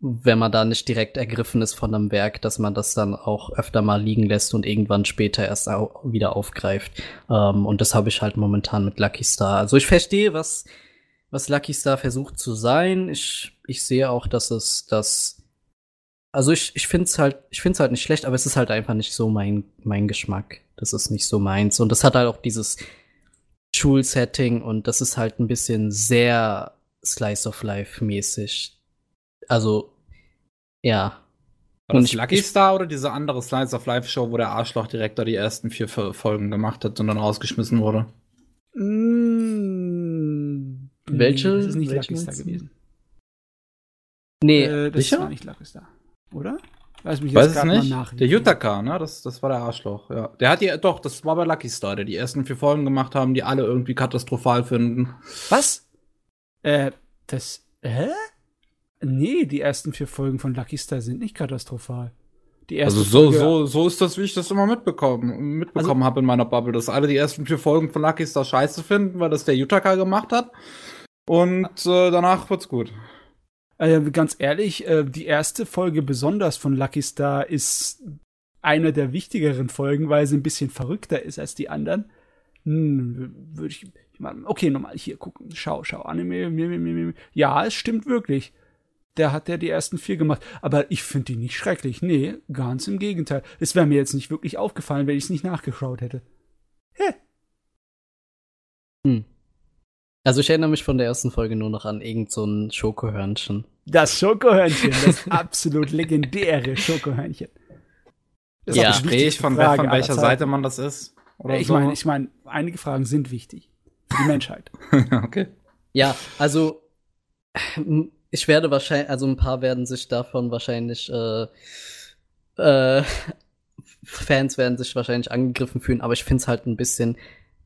Speaker 4: wenn man da nicht direkt ergriffen ist von einem Werk, dass man das dann auch öfter mal liegen lässt und irgendwann später erst au wieder aufgreift. Ähm, und das habe ich halt momentan mit Lucky Star. Also ich verstehe, was, was Lucky Star versucht zu sein. Ich, ich sehe auch, dass es das. Also ich, ich finde es halt, ich finde es halt nicht schlecht, aber es ist halt einfach nicht so mein, mein Geschmack. Das ist nicht so meins. Und das hat halt auch dieses Schulsetting und das ist halt ein bisschen sehr Slice of Life mäßig. Also, ja.
Speaker 5: War
Speaker 4: Und
Speaker 5: das
Speaker 4: ich-
Speaker 5: Lucky
Speaker 4: ich-
Speaker 5: Star oder diese andere Slice of Life Show, wo der Arschlochdirektor die ersten vier Fo- Folgen gemacht hat und dann rausgeschmissen wurde?
Speaker 3: Mm,
Speaker 4: Welche-
Speaker 3: das ist nicht Lucky Star gewesen.
Speaker 4: Nee,
Speaker 3: äh, das
Speaker 5: sicher?
Speaker 3: war nicht Lucky Star. Oder? Lass mich
Speaker 5: Weiß
Speaker 3: jetzt
Speaker 5: es
Speaker 3: gerade mal
Speaker 5: nicht.
Speaker 3: nach.
Speaker 5: Der Yutaka, ne? Das, das war der Arschloch, ja. Der hat die, doch, das war bei Lucky Star, der die ersten vier Folgen gemacht haben, die alle irgendwie katastrophal finden.
Speaker 3: Was? Äh, das. Hä? Nee, die ersten vier Folgen von Lucky Star sind nicht katastrophal. Die erste
Speaker 5: Also so,
Speaker 3: Folge-
Speaker 5: so, so ist das, wie ich das immer mitbekommen, mitbekommen habe in meiner Bubble, dass alle die ersten vier Folgen von Lucky Star scheiße finden, weil das der Yutaka gemacht hat. Und äh, danach wird's gut.
Speaker 3: Äh, ganz ehrlich, äh, die erste Folge besonders von Lucky Star ist eine der wichtigeren Folgen, weil sie ein bisschen verrückter ist als die anderen. Hm, würde ich, okay, nochmal hier gucken. Schau, schau, Anime. Ja, es stimmt wirklich. Der hat ja die ersten vier gemacht. Aber ich finde die nicht schrecklich. Nee, ganz im Gegenteil. Es wäre mir jetzt nicht wirklich aufgefallen, wenn ich es nicht nachgeschaut hätte.
Speaker 4: hm. Also ich erinnere mich von der ersten Folge nur noch an irgend so ein Schokohörnchen.
Speaker 3: Das Schokohörnchen, das [laughs] absolut legendäre Schokohörnchen. Das
Speaker 4: Ja.
Speaker 5: Gespräch,
Speaker 3: wichtigste
Speaker 5: von,
Speaker 3: Frage
Speaker 5: von welcher. Seite man das ist. Oder
Speaker 3: Ich
Speaker 5: so.
Speaker 3: meine, ich meine, einige Fragen sind wichtig für die Menschheit. [laughs]
Speaker 5: okay.
Speaker 4: Ja, also ich werde wahrscheinlich, also ein paar werden sich davon wahrscheinlich, äh, äh, [laughs] Fans werden sich wahrscheinlich angegriffen fühlen, aber ich finde es halt ein bisschen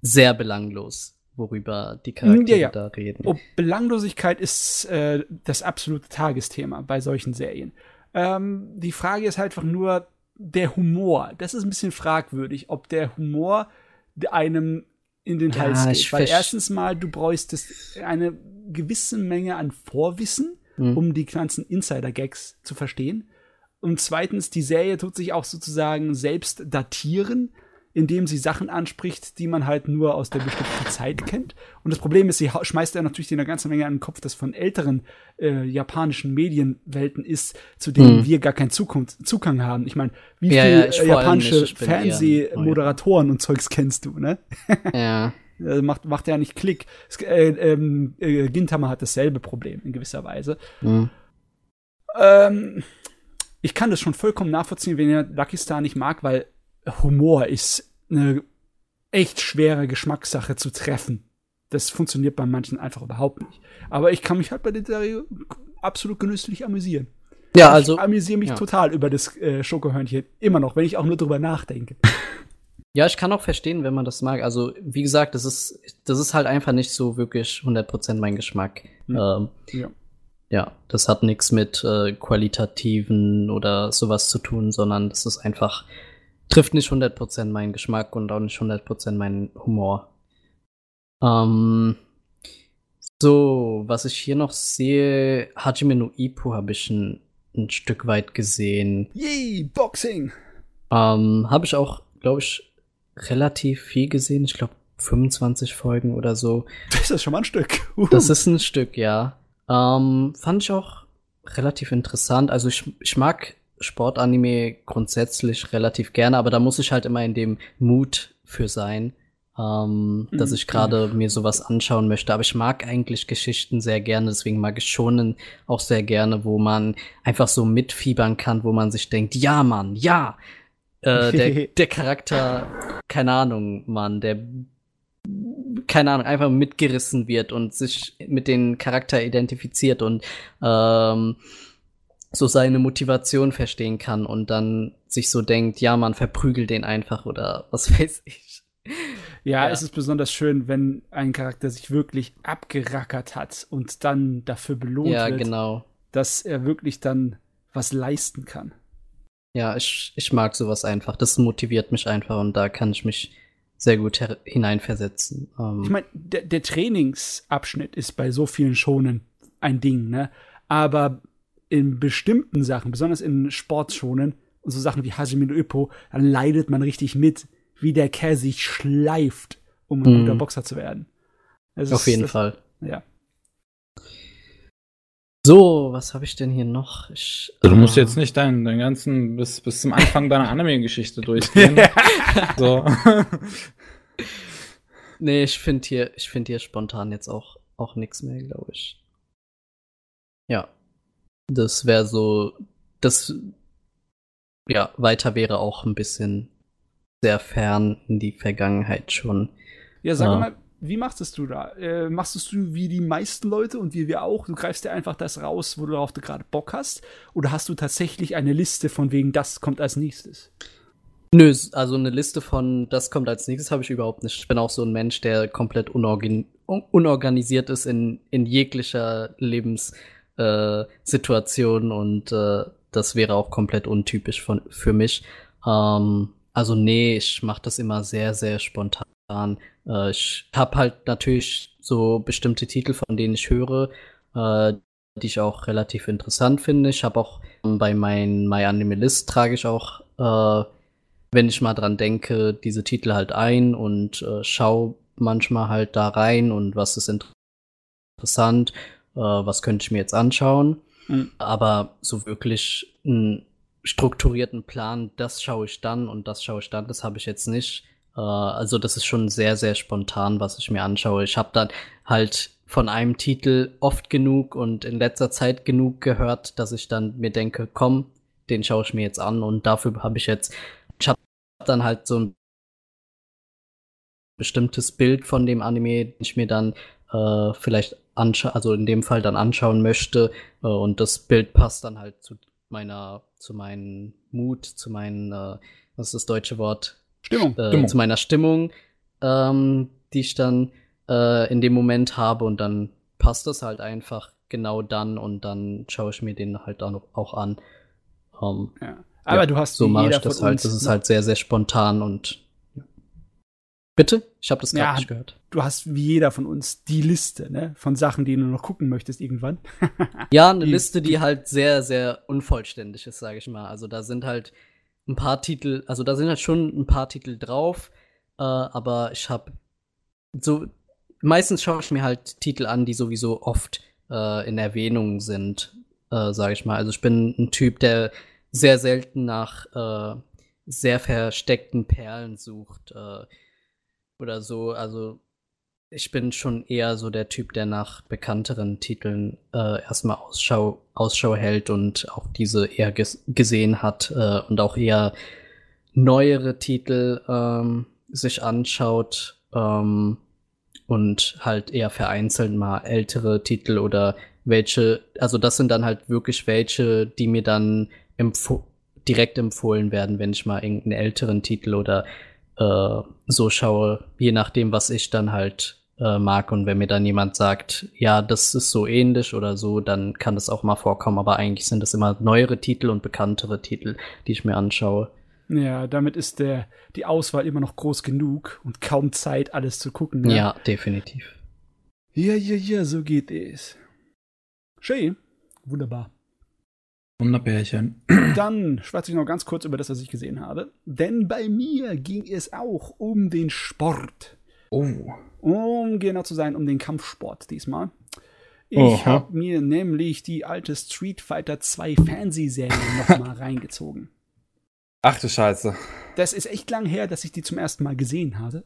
Speaker 4: sehr belanglos, worüber die Charaktere
Speaker 3: Ja, ja.
Speaker 4: da reden.
Speaker 3: Oh, Belanglosigkeit ist äh, das absolute Tagesthema bei solchen Serien. Ähm, die Frage ist halt einfach nur der Humor. Das ist ein bisschen fragwürdig, ob der Humor einem in den
Speaker 4: Ja,
Speaker 3: Hals geht. Weil erstens mal, du bräuchtest eine gewisse Menge an Vorwissen,
Speaker 4: Hm.
Speaker 3: um die ganzen Insider-Gags zu verstehen. Und zweitens, die Serie tut sich auch sozusagen selbst datieren, indem sie Sachen anspricht, die man halt nur aus der bestimmten Zeit kennt. Und das Problem ist, sie schmeißt ja natürlich eine ganze Menge an den Kopf, das von älteren äh, japanischen Medienwelten ist, zu denen
Speaker 4: Hm.
Speaker 3: wir gar keinen Zukunft, Zugang haben. Ich meine, wie
Speaker 4: Ja,
Speaker 3: viele
Speaker 4: ja,
Speaker 3: japanische Fernsehmoderatoren und Zeugs kennst du, ne?
Speaker 4: ja. [laughs]
Speaker 3: Äh, macht, macht ja nicht Klick. Es, äh, ähm, äh, Gintama hat dasselbe Problem in gewisser Weise.
Speaker 4: Hm.
Speaker 3: Ähm, ich kann das schon vollkommen nachvollziehen, wenn ihr Lucky Star nicht mag, weil Humor ist eine echt schwere Geschmackssache zu treffen. Das funktioniert bei manchen einfach überhaupt nicht. Aber ich kann mich halt bei der Serie absolut genüsslich amüsieren.
Speaker 4: Ja,
Speaker 3: ich
Speaker 4: also,
Speaker 3: amüsiere mich
Speaker 4: ja.
Speaker 3: total über das äh, Schokohörnchen. Immer noch, wenn ich auch nur drüber nachdenke. [laughs]
Speaker 4: ja, ich kann auch verstehen, wenn man das mag. Also, wie gesagt, das ist, das ist halt einfach nicht so wirklich 100% mein Geschmack.
Speaker 3: Hm.
Speaker 4: Ähm,
Speaker 3: Ja.
Speaker 4: ja, das hat nichts mit äh, qualitativen oder sowas zu tun, sondern das ist einfach, trifft nicht 100% meinen Geschmack und auch nicht 100% meinen Humor. Ähm, so, was ich hier noch sehe, Hajime no Ippo habe ich ein, ein Stück weit gesehen.
Speaker 3: Yay, Boxing!
Speaker 4: Ähm, habe ich auch, glaube ich, relativ viel gesehen. Ich glaube 25 Folgen oder so.
Speaker 3: Das ist schon mal ein Stück. Uhu.
Speaker 4: Das ist ein Stück, ja. Ähm, fand ich auch relativ interessant. Also ich, ich mag Sportanime grundsätzlich relativ gerne, aber da muss ich halt immer in dem Mut für sein, ähm, dass
Speaker 3: Mhm.
Speaker 4: ich gerade mir sowas anschauen möchte. Aber ich mag eigentlich Geschichten sehr gerne, deswegen mag ich Shonen auch sehr gerne, wo man einfach so mitfiebern kann, wo man sich denkt, ja, Mann, ja. Äh, der, [laughs] der Charakter, keine Ahnung, Mann, der keine Ahnung, einfach mitgerissen wird und sich mit dem Charakter identifiziert und ähm, so seine Motivation verstehen kann und dann sich so denkt, ja, man verprügelt den einfach oder was [laughs] weiß ich.
Speaker 3: Ja,
Speaker 4: Ja.
Speaker 3: es ist besonders schön, wenn ein Charakter sich wirklich abgerackert hat und dann dafür belohnt
Speaker 4: Ja,
Speaker 3: wird.
Speaker 4: genau.
Speaker 3: dass er wirklich dann was leisten kann.
Speaker 4: Ja, ich, ich mag sowas einfach. Das motiviert mich einfach und da kann ich mich sehr gut hineinversetzen.
Speaker 3: Ähm ich meine, der, der, Trainingsabschnitt ist bei so vielen Schonen ein Ding, ne? Aber in bestimmten Sachen, besonders in Sportschonen und so Sachen wie Hajime no Ippo, dann leidet man richtig mit, wie der Kerl sich schleift, um ein mm. guter Boxer zu werden.
Speaker 4: Das Auf ist, jeden das, Fall.
Speaker 3: Ja.
Speaker 4: So, was habe ich denn hier noch? Ich,
Speaker 5: also, du musst äh, jetzt nicht deinen, deinen ganzen bis, bis zum Anfang deiner Anime-Geschichte durchgehen. [laughs] so. [laughs]
Speaker 4: Nee, ich finde hier, ich finde hier spontan jetzt auch, auch nichts mehr, glaube ich. Ja. Das wäre so, das, ja, weiter wäre auch ein bisschen sehr fern in die Vergangenheit schon.
Speaker 3: Ja, sag äh, mal, wie machst du da? Äh, machst du wie die meisten Leute und wie wir auch? Du greifst dir einfach das raus, worauf du gerade Bock hast? Oder hast du tatsächlich eine Liste von wegen, das kommt als nächstes?
Speaker 4: Nö, also eine Liste von, das kommt als nächstes habe ich überhaupt nicht. Ich bin auch so ein Mensch, der komplett unorgan unorganisiert ist in, in jeglicher Lebenssituation äh, und äh, das wäre auch komplett untypisch von, für mich. Ähm, also nee, ich mache das immer sehr, sehr spontan. Äh, ich habe halt natürlich so bestimmte Titel, von denen ich höre, äh, die ich auch relativ interessant finde. Ich habe auch bei meinen My Anime List trage ich auch, äh, wenn ich mal dran denke, diese Titel halt ein und äh, schau manchmal halt da rein und was ist interessant, äh, was könnte ich mir jetzt anschauen. Mhm. Aber so wirklich einen strukturierten Plan, das schaue ich dann und das schaue ich dann, das habe ich jetzt nicht. Äh, also das ist schon sehr, sehr spontan, was ich mir anschaue. Ich habe dann halt von einem Titel oft genug und in letzter Zeit genug gehört, dass ich dann mir denke, komm, den schaue ich mir jetzt an und dafür habe ich jetzt, ich habe dann halt so ein bestimmtes Bild von dem Anime, den ich mir dann äh, vielleicht anschaue, also in dem Fall dann anschauen möchte äh, und das Bild passt dann halt zu meiner, zu meinem Mut, zu meinen, äh, was ist das deutsche Wort?
Speaker 3: Stimmung.
Speaker 4: Äh, Stimmung. Zu meiner Stimmung, ähm, die ich dann äh, in dem Moment habe und dann passt das halt einfach genau dann und dann schaue ich mir den halt dann auch an.
Speaker 3: Um, ähm, ja. Aber ja, du hast
Speaker 4: so mache ich das halt. Das ist halt sehr, sehr spontan und Bitte? Ich habe das gerade ja, nicht gehört.
Speaker 3: Du hast wie jeder von uns die Liste, ne, von Sachen, die du noch gucken möchtest irgendwann.
Speaker 4: ja, [laughs] eine die, Liste, die halt sehr, sehr unvollständig ist, sage ich mal. Also da sind halt ein paar Titel, also da sind halt schon ein paar Titel drauf, äh, aber ich habe so meistens schaue ich mir halt Titel an, die sowieso oft äh, in Erwähnung sind, äh, sage ich mal. Also ich bin ein Typ, der sehr selten nach äh, sehr versteckten Perlen sucht äh, oder so. Also ich bin schon eher so der Typ, der nach bekannteren Titeln äh, erstmal Ausschau, Ausschau hält und auch diese eher ges gesehen hat äh, und auch eher neuere Titel ähm, sich anschaut ähm, und halt eher vereinzelt mal ältere Titel oder welche, also das sind dann halt wirklich welche, die mir dann empf direkt empfohlen werden, wenn ich mal irgendeinen älteren Titel oder äh, so schaue, je nachdem, was ich dann halt äh, mag. Und wenn mir dann jemand sagt, ja, das ist so ähnlich oder so, dann kann das auch mal vorkommen. Aber eigentlich sind das immer neuere Titel und bekanntere Titel, die ich mir anschaue.
Speaker 3: Ja, damit ist der, die Auswahl immer noch groß genug und kaum Zeit, alles zu gucken. Ne?
Speaker 4: Ja, definitiv.
Speaker 3: Ja, ja, ja, so geht es. Schön. Wunderbar.
Speaker 5: Wunderbärchen. [clears throat]
Speaker 3: Dann schwatze ich noch ganz kurz über das, was ich gesehen habe. Denn bei mir ging es auch um den Sport.
Speaker 5: Oh.
Speaker 3: Um genau zu sein, um den Kampfsport diesmal. Ich habe mir nämlich die alte Street Fighter 2 Fernsehserie nochmal [laughs] reingezogen.
Speaker 5: Ach du Scheiße.
Speaker 3: Das ist echt lang her, dass ich die zum ersten Mal gesehen habe.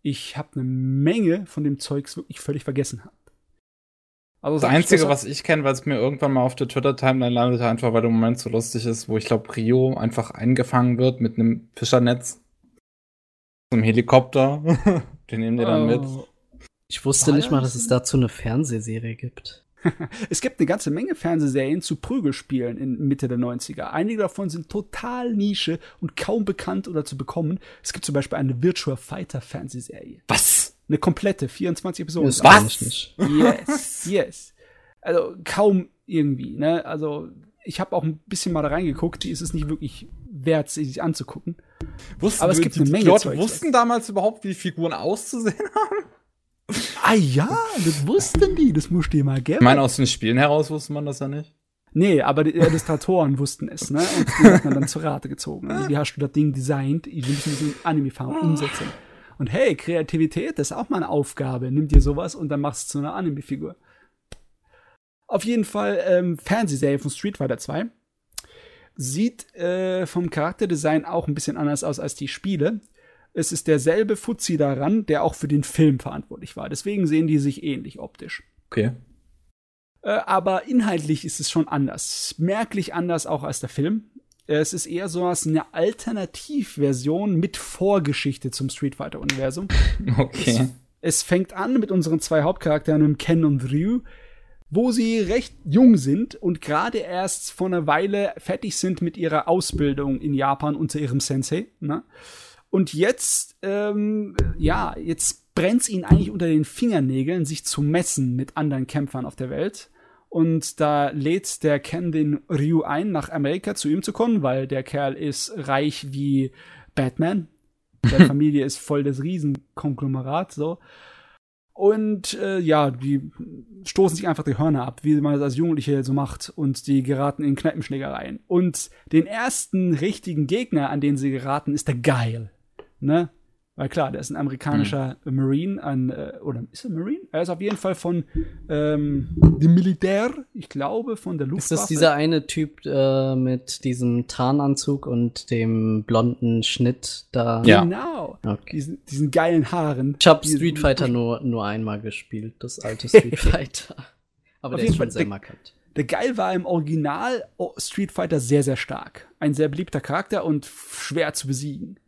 Speaker 3: Ich habe eine Menge von dem Zeugs wirklich völlig vergessen.
Speaker 5: Also das Einzige, was ich kenne, weil es mir irgendwann mal auf der Twitter-Timeline landete, einfach weil der Moment so lustig ist, wo ich glaube, Rio einfach eingefangen wird mit einem Fischernetz. Zum Helikopter. [laughs] Den nehmen die dann oh. mit.
Speaker 4: Ich wusste War nicht mal, dass es dazu eine Fernsehserie gibt. [laughs]
Speaker 3: es gibt eine ganze Menge Fernsehserien zu Prügelspielen in Mitte der 90er. Einige davon sind total Nische und kaum bekannt oder zu bekommen. Es gibt zum Beispiel eine Virtual Fighter Fernsehserie.
Speaker 5: Was?
Speaker 3: Eine komplette, 24 Episoden.
Speaker 4: Das Was?
Speaker 3: Yes, [laughs] yes. Also kaum irgendwie, ne? Also ich habe auch ein bisschen mal da reingeguckt, die ist es nicht wirklich wert, sich anzugucken.
Speaker 1: Wussten, Aber es gibt die, eine Menge die Leute wussten damals überhaupt, wie die Figuren auszusehen haben?
Speaker 3: Ah ja, das wussten die, das musst du dir mal geben. Ich
Speaker 1: meine, aus den Spielen heraus wusste man das ja nicht.
Speaker 3: Nee, aber die Illustratoren [laughs] wussten es, ne? Und die hat man dann zur Rate gezogen. Also, wie hast du das Ding designt? Ich will diesen Anime-Farben umsetzen. Und hey, Kreativität, das ist auch mal eine Aufgabe. Nimm dir sowas und dann machst du zu einer Anime-Figur. Auf jeden Fall ähm, Fernsehserie von Street Fighter 2. Sieht äh, vom Charakterdesign auch ein bisschen anders aus als die Spiele. Es ist derselbe Fuzzi daran, der auch für den Film verantwortlich war. Deswegen sehen die sich ähnlich optisch.
Speaker 1: Okay.
Speaker 3: Äh, aber inhaltlich ist es schon anders. Merklich anders auch als der Film. Es ist eher so als eine Alternativversion mit Vorgeschichte zum Street Fighter-Universum. [laughs]
Speaker 1: Okay.
Speaker 3: Es, es, fängt an mit unseren zwei Hauptcharakteren, Ken und Ryu, wo sie recht jung sind und gerade erst vor einer Weile fertig sind mit ihrer Ausbildung in Japan unter ihrem Sensei. Ne? Und jetzt, ähm, ja, jetzt brennt es ihnen eigentlich unter den Fingernägeln, sich zu messen mit anderen Kämpfern auf der Welt. Und da lädt der Ken den Ryu ein, nach Amerika zu ihm zu kommen, weil der Kerl ist reich wie Batman. [laughs] Seine Familie ist voll das Riesenkonglomerat, so. Und äh, ja, die stoßen sich einfach die Hörner ab, wie man das als Jugendliche so macht. Und die geraten in Kneipenschlägereien. Und den ersten richtigen Gegner, an den sie geraten, ist der Geil. Ne? Weil klar, der ist ein amerikanischer mhm. Marine, ein, äh, oder ist er Marine? Er ist auf jeden Fall von ähm, dem Militär, ich glaube, von der Luftwaffe.
Speaker 4: Ist das dieser eine Typ äh, mit diesem Tarnanzug und dem blonden Schnitt da?
Speaker 3: Ja. Genau. Okay. Diesen, diesen geilen Haaren.
Speaker 4: Ich habe Street Fighter nur, nur einmal gespielt, das alte [laughs] Street Fighter. Aber auf der ist schon sehr markant.
Speaker 3: Der Geil war im Original Street Fighter sehr, sehr stark. Ein sehr beliebter Charakter und schwer zu besiegen.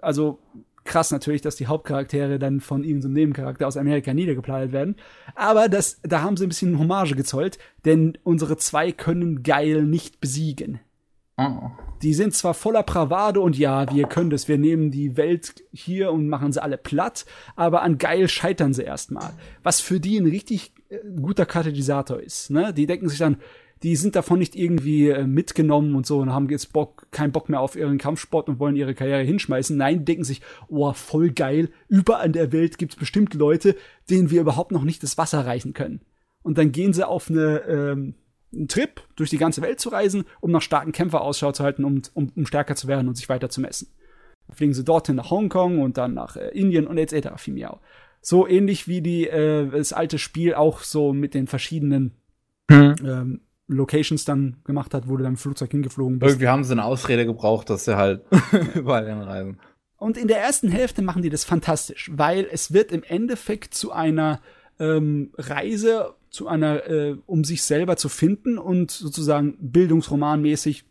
Speaker 3: Also krass natürlich, dass die Hauptcharaktere dann von irgendeinem so Nebencharakter aus Amerika niedergeplant werden. Aber das, da haben sie ein bisschen Hommage gezollt, denn unsere zwei können geil nicht besiegen. Oh. Die sind zwar voller Bravade und ja, wir können das, wir nehmen die Welt hier und machen sie alle platt, aber an geil scheitern sie erstmal. Was für die ein richtig äh, guter Katalysator ist. Ne? Die denken sich dann, die sind davon nicht irgendwie äh, mitgenommen und so und haben jetzt Bock, keinen Bock mehr auf ihren Kampfsport und wollen ihre Karriere hinschmeißen. Nein, denken sich, oh, voll geil, überall in der Welt gibt's bestimmt Leute, denen wir überhaupt noch nicht das Wasser reichen können. Und dann gehen sie auf eine, ähm, einen Trip, durch die ganze Welt zu reisen, um nach starken Kämpfer Ausschau zu halten, um, um, um stärker zu werden und sich weiter zu messen. Dann fliegen sie dorthin nach Hongkong und dann nach äh, Indien und etc. Fimiao. So ähnlich wie die, äh, das alte Spiel auch so mit den verschiedenen hm. ähm, Locations dann gemacht hat, wo du dann im Flugzeug hingeflogen bist.
Speaker 1: Irgendwie haben sie eine Ausrede gebraucht, dass sie halt [laughs] überall hinreisen.
Speaker 3: Und in der ersten Hälfte machen die das fantastisch, weil es wird im Endeffekt zu einer ähm, Reise, zu einer, äh, um sich selber zu finden und sozusagen bildungsromanmäßig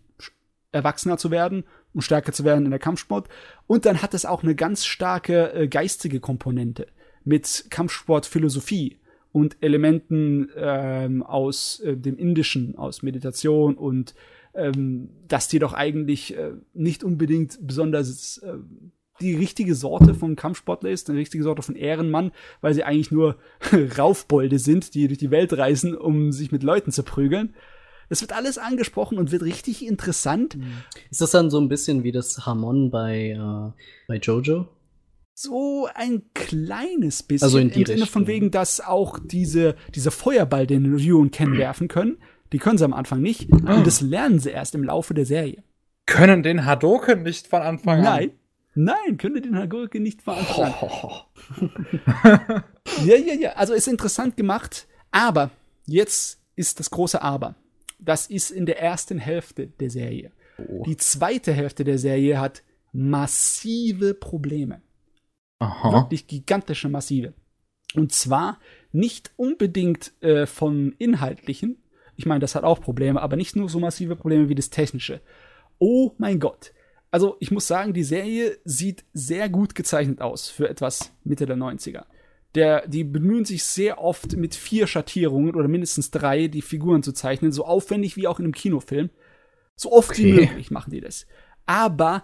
Speaker 3: erwachsener zu werden und stärker zu werden in der Kampfsport. Und dann hat es auch eine ganz starke äh, geistige Komponente mit Kampfsportphilosophie und Elementen ähm, aus äh, dem Indischen, aus Meditation und ähm, dass die doch eigentlich äh, nicht unbedingt besonders äh, die richtige Sorte von Kampfsportler ist, eine richtige Sorte von Ehrenmann, weil sie eigentlich nur [laughs] Raufbolde sind, die durch die Welt reisen, um sich mit Leuten zu prügeln. Das wird alles angesprochen und wird richtig interessant. Mhm.
Speaker 4: Ist das dann so ein bisschen wie das Harmon bei, äh, bei Jojo?
Speaker 3: So ein kleines bisschen.
Speaker 4: Also in die
Speaker 3: Im Sinne von wegen, dass auch diese, dieser Feuerball, den Ryu und Ken werfen können, die können sie am Anfang nicht. Oh. Und das lernen sie erst im Laufe der Serie.
Speaker 1: Können den Hadoken nicht von Anfang an?
Speaker 3: Nein. Nein, können den Hadoken nicht von Anfang an. [laughs] ja, ja, ja. Also ist interessant gemacht. Aber jetzt ist das große Aber. Das ist in der ersten Hälfte der Serie. Oh. Die zweite Hälfte der Serie hat massive Probleme. Aha. Wirklich gigantische, massive. Und zwar nicht unbedingt äh, von inhaltlichen. Ich meine, das hat auch Probleme, aber nicht nur so massive Probleme wie das technische. Oh mein Gott. Also, ich muss sagen, die Serie sieht sehr gut gezeichnet aus für etwas Mitte der 90er. Der, die bemühen sich sehr oft mit vier Schattierungen oder mindestens drei die Figuren zu zeichnen, so aufwendig wie auch in einem Kinofilm. So oft okay. wie möglich machen die das. Aber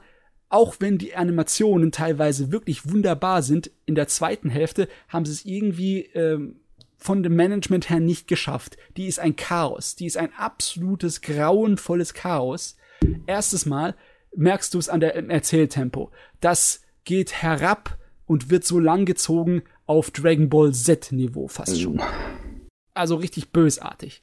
Speaker 3: auch wenn die Animationen teilweise wirklich wunderbar sind, in der zweiten Hälfte haben sie es irgendwie ähm, von dem Management her nicht geschafft. Die ist ein Chaos. Die ist ein absolutes, grauenvolles Chaos. Erstes Mal merkst du es an der Erzähltempo. Das geht herab und wird so lang gezogen auf Dragon Ball Z-Niveau fast schon. Also richtig bösartig.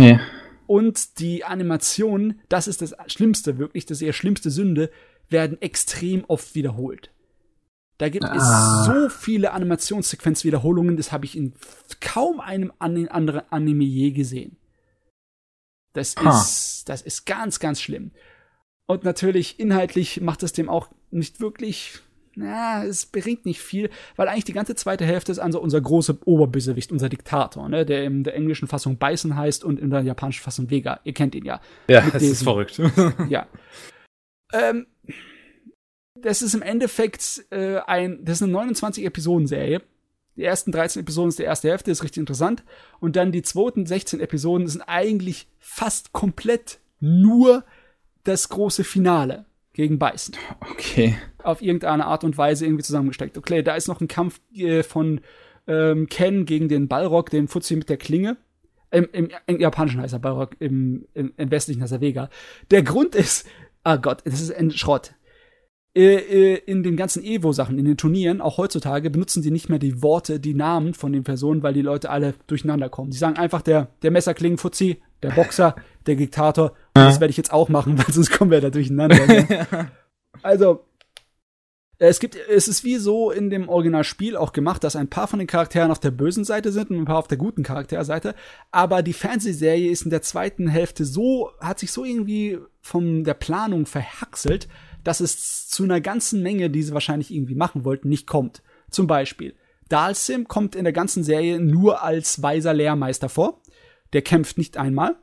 Speaker 5: Ja.
Speaker 3: Und die Animationen, das ist das Schlimmste, wirklich, das ist ihre schlimmste Sünde, werden extrem oft wiederholt. Da gibt ah. es so viele Animationssequenzwiederholungen, das habe ich in kaum einem anderen Anime je gesehen. Das huh. ist, das ist ganz, ganz schlimm. Und natürlich inhaltlich macht es dem auch nicht wirklich, na, es bringt nicht viel, weil eigentlich die ganze zweite Hälfte ist also unser großer Oberbösewicht, unser Diktator, ne, der in der englischen Fassung Bison heißt und in der japanischen Fassung Vega. Ihr kennt ihn ja.
Speaker 5: Ja, das diesen, ist verrückt. [laughs]
Speaker 3: ja. Ähm, das ist im Endeffekt äh, ein, das ist eine 29-Episoden-Serie. Die ersten 13 Episoden ist die erste Hälfte, ist richtig interessant. Und dann die zweiten 16 Episoden sind eigentlich fast komplett nur das große Finale gegen Beißen.
Speaker 5: Okay.
Speaker 3: Auf irgendeine Art und Weise irgendwie zusammengesteckt. Okay, da ist noch ein Kampf äh, von ähm, Ken gegen den Ballrock, den Fuzzi mit der Klinge. Im, im, im japanischen heißt er Ballrock, im, im, im westlichen heißt er Vega. Der Grund ist, ah Gott, das ist ein Schrott. Äh, äh, in den ganzen Evo-Sachen, in den Turnieren, auch heutzutage, benutzen die nicht mehr die Worte, die Namen von den Personen, weil die Leute alle durcheinander kommen. Die sagen einfach der, der Messerklingen-Fuzzi, der Boxer, der Diktator. Und das werde ich jetzt auch machen, [laughs] weil sonst kommen wir da durcheinander. Ne? [laughs] also, es gibt, es ist wie so in dem Originalspiel auch gemacht, dass ein paar von den Charakteren auf der bösen Seite sind und ein paar auf der guten Charakterseite. Aber die Fernsehserie ist in der zweiten Hälfte so, hat sich so irgendwie von der Planung verhaxelt, dass es zu einer ganzen Menge, die sie wahrscheinlich irgendwie machen wollten, nicht kommt. Zum Beispiel, Dalsim kommt in der ganzen Serie nur als weiser Lehrmeister vor. Der kämpft nicht einmal.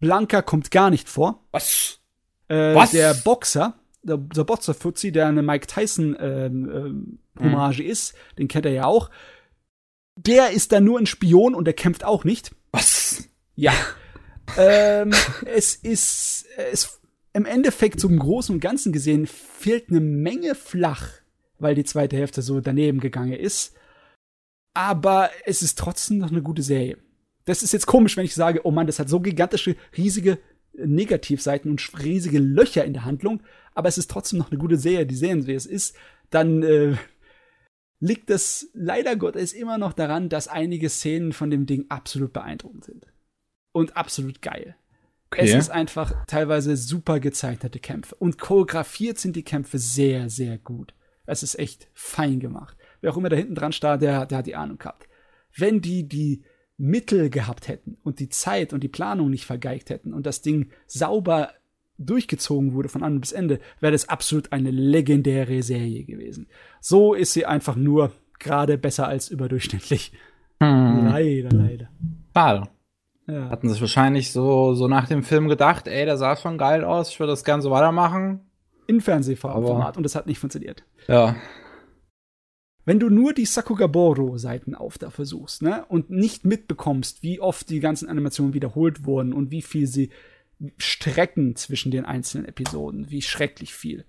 Speaker 3: Blanca kommt gar nicht vor.
Speaker 5: Was?
Speaker 3: Äh, Was? Der Boxer, der, der Boxer Fuzzi, der eine Mike Tyson ähm, ähm, Hommage hm. ist, den kennt er ja auch. Der ist dann nur ein Spion und der kämpft auch nicht.
Speaker 5: Was?
Speaker 3: Ja. [laughs] ähm, es ist, es im Endeffekt zum Großen und Ganzen gesehen fehlt eine Menge flach, weil die zweite Hälfte so daneben gegangen ist. Aber es ist trotzdem noch eine gute Serie. Das ist jetzt komisch, wenn ich sage, oh Mann, das hat so gigantische, riesige Negativseiten und riesige Löcher in der Handlung, aber es ist trotzdem noch eine gute Serie, die sehen, wie es ist. Dann äh, liegt es leider Gottes immer noch daran, dass einige Szenen von dem Ding absolut beeindruckend sind. Und absolut geil. Okay. Es ist einfach teilweise super gezeichnete Kämpfe. Und choreografiert sind die Kämpfe sehr, sehr gut. Es ist echt fein gemacht. Wer auch immer da hinten dran starrt, der, der hat die Ahnung gehabt. Wenn die die Mittel gehabt hätten und die Zeit und die Planung nicht vergeigt hätten und das Ding sauber durchgezogen wurde von Anfang bis Ende, wäre das absolut eine legendäre Serie gewesen. So ist sie einfach nur gerade besser als überdurchschnittlich. Hm. Leider, leider.
Speaker 5: Schade. Ja. Hatten sich wahrscheinlich so, so nach dem Film gedacht, ey, der sah schon geil aus, ich würde das gern so weitermachen.
Speaker 3: In Fernsehformat und das hat nicht funktioniert.
Speaker 5: Ja.
Speaker 3: Wenn du nur die Sakugaboro-Seiten auf da versuchst, ne, und nicht mitbekommst, wie oft die ganzen Animationen wiederholt wurden und wie viel sie strecken zwischen den einzelnen Episoden, wie schrecklich viel,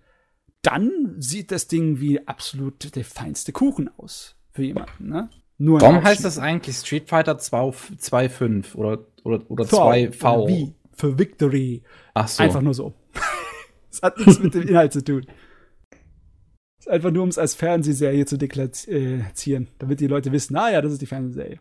Speaker 3: dann sieht das Ding wie absolut der feinste Kuchen aus für jemanden, ne?
Speaker 5: Nur Warum heißt das eigentlich Street Fighter 2.5 oder, oder, oder 2V? Wie?
Speaker 3: Für Victory.
Speaker 5: Ach so.
Speaker 3: Einfach nur so. [laughs] Das hat nichts mit dem Inhalt zu tun. Ist einfach nur, um es als Fernsehserie zu deklarieren, damit die Leute wissen, ah ja, das ist die Fernsehserie.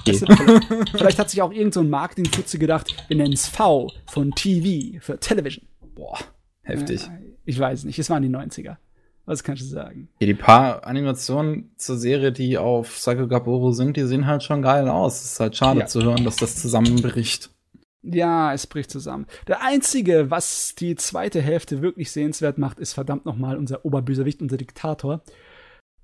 Speaker 3: Okay. [laughs] Vielleicht, hat sich auch irgend so Marketing-Futze gedacht, wir nennen es V von TV für Television.
Speaker 5: Boah, heftig.
Speaker 3: Ich weiß nicht, es waren die 90er. Was kannst du sagen?
Speaker 5: Ja, die paar Animationen zur Serie, die auf Psycho Gaboro sind, die sehen halt schon geil aus. Es ist halt schade ja. zu hören, dass das zusammenbricht.
Speaker 3: Ja, es bricht zusammen. Der einzige, was die zweite Hälfte wirklich sehenswert macht, ist verdammt nochmal unser Oberbösewicht, unser Diktator.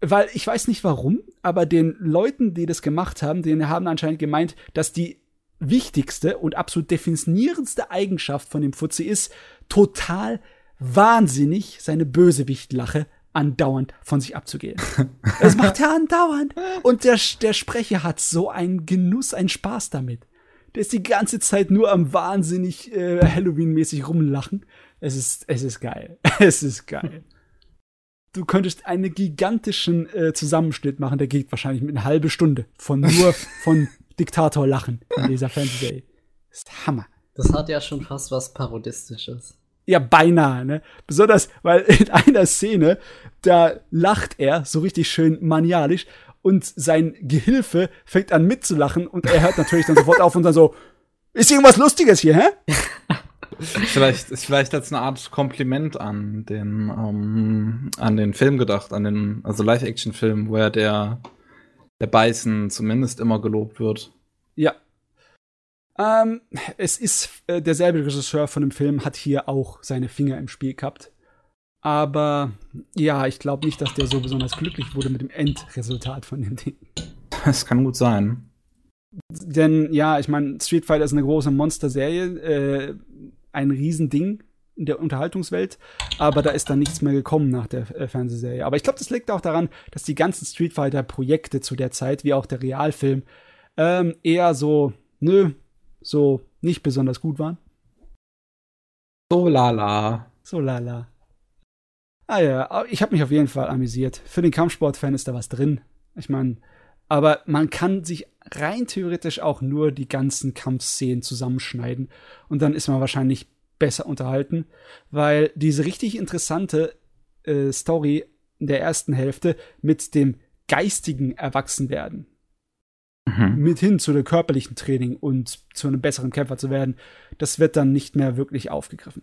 Speaker 3: Weil ich weiß nicht warum, aber den Leuten, die das gemacht haben, denen haben anscheinend gemeint, dass die wichtigste und absolut definierendste Eigenschaft von dem Fuzzi ist, total wahnsinnig seine Bösewichtlache andauernd von sich abzugehen. [laughs] Das macht er andauernd. Und der, der Sprecher hat so einen Genuss, einen Spaß damit. Der ist die ganze Zeit nur am wahnsinnig äh, Halloween-mäßig rumlachen. Es ist, es ist geil. [laughs] Es ist geil. du könntest einen gigantischen äh, Zusammenschnitt machen, der geht wahrscheinlich mit einer halben Stunde von nur [laughs] von Diktator lachen in dieser Fernsehserie. Ist Hammer.
Speaker 4: Das hat ja schon fast was Parodistisches.
Speaker 3: Ja, beinahe, ne? Besonders, weil in einer Szene, da lacht er so richtig schön manialisch und sein Gehilfe fängt an mitzulachen und er hört natürlich dann sofort auf und dann so, ist irgendwas Lustiges hier, hä? [laughs]
Speaker 5: vielleicht vielleicht als eine Art Kompliment an den ähm, an den Film gedacht, an den also Live-Action-Film, wo ja der der Beißen zumindest immer gelobt wird.
Speaker 3: Ja. Ähm, es ist äh, derselbe Regisseur von dem Film hat hier auch seine Finger im Spiel gehabt. Aber ja, ich glaube nicht, dass der so besonders glücklich wurde mit dem Endresultat von dem Ding.
Speaker 5: Das kann gut sein.
Speaker 3: Denn ja, ich meine, Street Fighter ist eine große Monsterserie, äh, ein Riesending in der Unterhaltungswelt, aber da ist dann nichts mehr gekommen nach der äh, Fernsehserie. Aber ich glaube, das liegt auch daran, dass die ganzen Street Fighter-Projekte zu der Zeit, wie auch der Realfilm, ähm, eher so, nö, so nicht besonders gut waren.
Speaker 5: So lala.
Speaker 3: So lala. Ah ja, ich habe mich auf jeden Fall amüsiert. Für den Kampfsportfan ist da was drin. Ich meine, aber man kann sich rein theoretisch auch nur die ganzen Kampfszenen zusammenschneiden und dann ist man wahrscheinlich besser unterhalten, weil diese richtig interessante äh, Story in der ersten Hälfte mit dem geistigen Erwachsenwerden mhm. mit hin zu dem körperlichen Training und zu einem besseren Kämpfer zu werden, das wird dann nicht mehr wirklich aufgegriffen.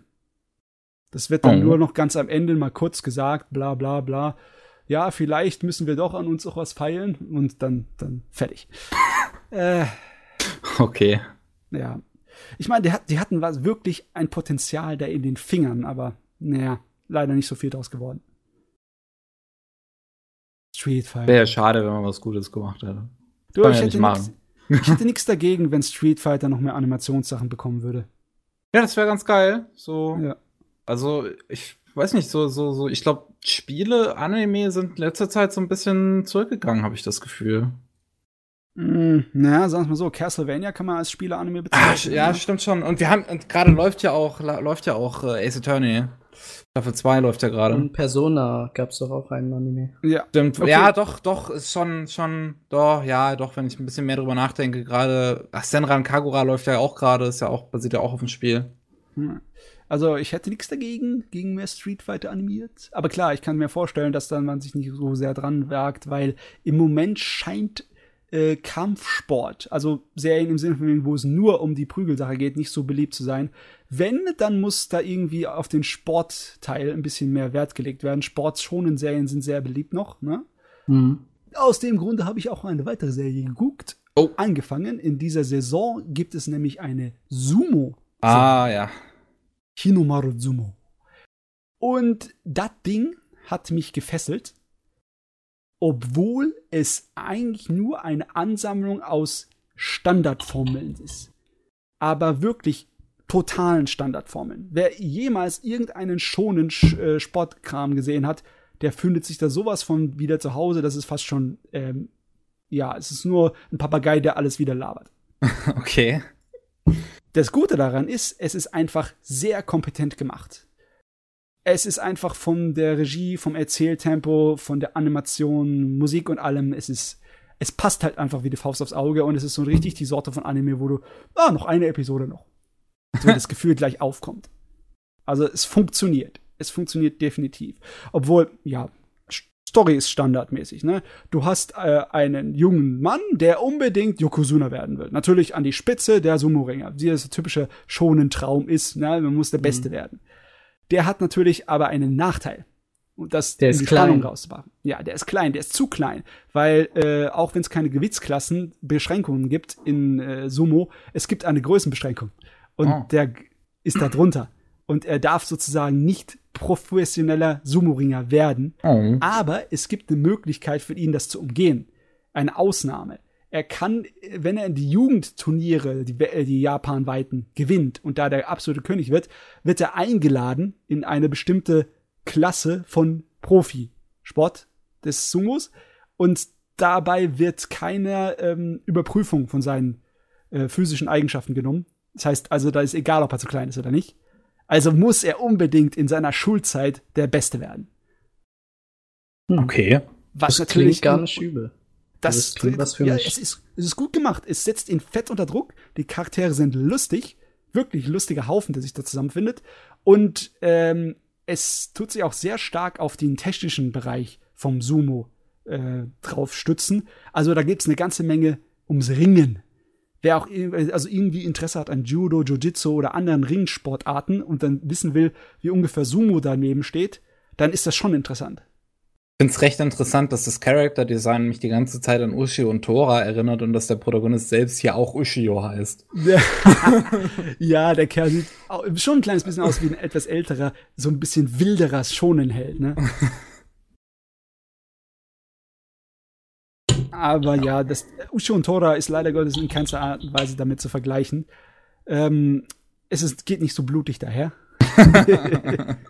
Speaker 3: Das wird dann oh. nur noch ganz am Ende mal kurz gesagt, bla bla bla. Ja, vielleicht müssen wir doch an uns auch was feilen und dann, dann fertig. [laughs]
Speaker 5: äh, okay.
Speaker 3: Ja. Ich meine, die, die hatten was, wirklich ein Potenzial da in den Fingern, aber naja, leider nicht so viel draus geworden.
Speaker 5: Street Fighter. Wäre schade, wenn man was Gutes gemacht hätte.
Speaker 3: Du, ich, ja hätte nix, ich hätte [laughs] nichts dagegen, wenn Street Fighter noch mehr Animationssachen bekommen würde.
Speaker 5: Ja, das wäre ganz geil. So. Ja. Also, ich weiß nicht, so, so, so, ich glaube, Spiele, Anime sind in letzter Zeit so ein bisschen zurückgegangen, habe ich das Gefühl.
Speaker 3: Mm, naja, sagen wir mal so, Castlevania kann man als Spiele-Anime bezeichnen.
Speaker 5: ja, stimmt schon. Und wir haben, gerade läuft ja auch, läuft ja auch äh, Ace Attorney. Staffel 2 läuft ja gerade. Und
Speaker 4: Persona gab es doch auch einen Anime.
Speaker 5: Ja. Stimmt. Okay. Ja, doch, doch, ist schon, schon, doch, ja, doch, wenn ich ein bisschen mehr drüber nachdenke, gerade, Senran Kagura läuft ja auch gerade, ist ja auch, basiert ja auch auf dem Spiel.
Speaker 3: Hm. Also ich hätte nichts dagegen, gegen mehr Street Fighter animiert. Aber klar, ich kann mir vorstellen, dass dann man sich nicht so sehr dran wagt, weil im Moment scheint äh, Kampfsport, also Serien im Sinne von, wo es nur um die Prügelsache geht, nicht so beliebt zu sein. Wenn, dann muss da irgendwie auf den Sportteil ein bisschen mehr Wert gelegt werden. Sportschonen Serien sind sehr beliebt noch, ne? Mhm. Aus dem Grunde habe ich auch eine weitere Serie geguckt. Oh. Angefangen. In dieser Saison gibt es nämlich eine Sumo.
Speaker 5: -Serie. Ah, ja.
Speaker 3: Hinomaru Sumo. Und das Ding hat mich gefesselt obwohl es eigentlich nur eine Ansammlung aus Standardformeln ist. Aber wirklich totalen Standardformeln. Wer jemals irgendeinen schonen äh, Sportkram gesehen hat, der findet sich da sowas von wieder zu Hause, das ist fast schon, ähm, ja, es ist nur ein Papagei, der alles wieder labert. [laughs]
Speaker 5: Okay.
Speaker 3: Das Gute daran ist, es ist einfach sehr kompetent gemacht es ist einfach von der Regie, vom Erzähltempo, von der Animation, Musik und allem, es ist, es passt halt einfach wie die Faust aufs Auge und es ist so richtig die Sorte von Anime, wo du, ah, noch eine Episode noch. So das Gefühl gleich aufkommt. Also es funktioniert. Es funktioniert definitiv. Obwohl, ja, Story ist standardmäßig, ne? Du hast äh, einen jungen Mann, der unbedingt Yokozuna werden will. Natürlich an die Spitze der Sumo-Ringer, wie das typische schonen Traum ist, ne? Man muss der Beste mhm. werden. Der hat natürlich aber einen Nachteil. Und das
Speaker 4: der ist klein.
Speaker 3: rauszumachen. Ja, der ist klein, der ist zu klein, weil äh, auch wenn es keine Gewichtsklassen Beschränkungen gibt in äh, Sumo, es gibt eine Größenbeschränkung und oh. der ist da drunter und er darf sozusagen nicht professioneller Sumo-Ringer werden, oh. aber es gibt eine Möglichkeit für ihn, das zu umgehen, eine Ausnahme er kann, wenn er in die Jugendturniere, die, äh, die japanweiten, gewinnt und da der absolute König wird, wird er eingeladen in eine bestimmte Klasse von Profisport des Sumos und dabei wird keine ähm, Überprüfung von seinen äh, physischen Eigenschaften genommen. Das heißt also, da ist egal, ob er zu klein ist oder nicht. Also muss er unbedingt in seiner Schulzeit der Beste werden.
Speaker 1: Hm. Okay.
Speaker 4: Was das natürlich klingt gar nicht übel.
Speaker 3: Das, das klingt was für ja, mich. Es ist, es ist gut gemacht. Es setzt ihn fett unter Druck. Die Charaktere sind lustig. Wirklich lustiger Haufen, der sich da zusammenfindet. Und ähm, es tut sich auch sehr stark auf den technischen Bereich vom Sumo äh, drauf stützen. Also da gibt es eine ganze Menge ums Ringen. Wer auch also irgendwie Interesse hat an Judo, Jiu-Jitsu oder anderen Ringsportarten und dann wissen will, wie ungefähr Sumo daneben steht, dann ist das schon interessant.
Speaker 1: Ich finde es recht interessant, dass das Character Design mich die ganze Zeit an Ushio und Tora erinnert und dass der Protagonist selbst hier auch Ushio heißt.
Speaker 3: ja, [laughs] der Kerl sieht schon ein kleines bisschen aus wie ein etwas älterer, so ein bisschen wilderer Schonenheld, ne? Aber ja, das Ushio und Tora ist leider Gottes in keinster Art und Weise damit zu vergleichen. Ähm, es ist, geht nicht so blutig daher. [laughs]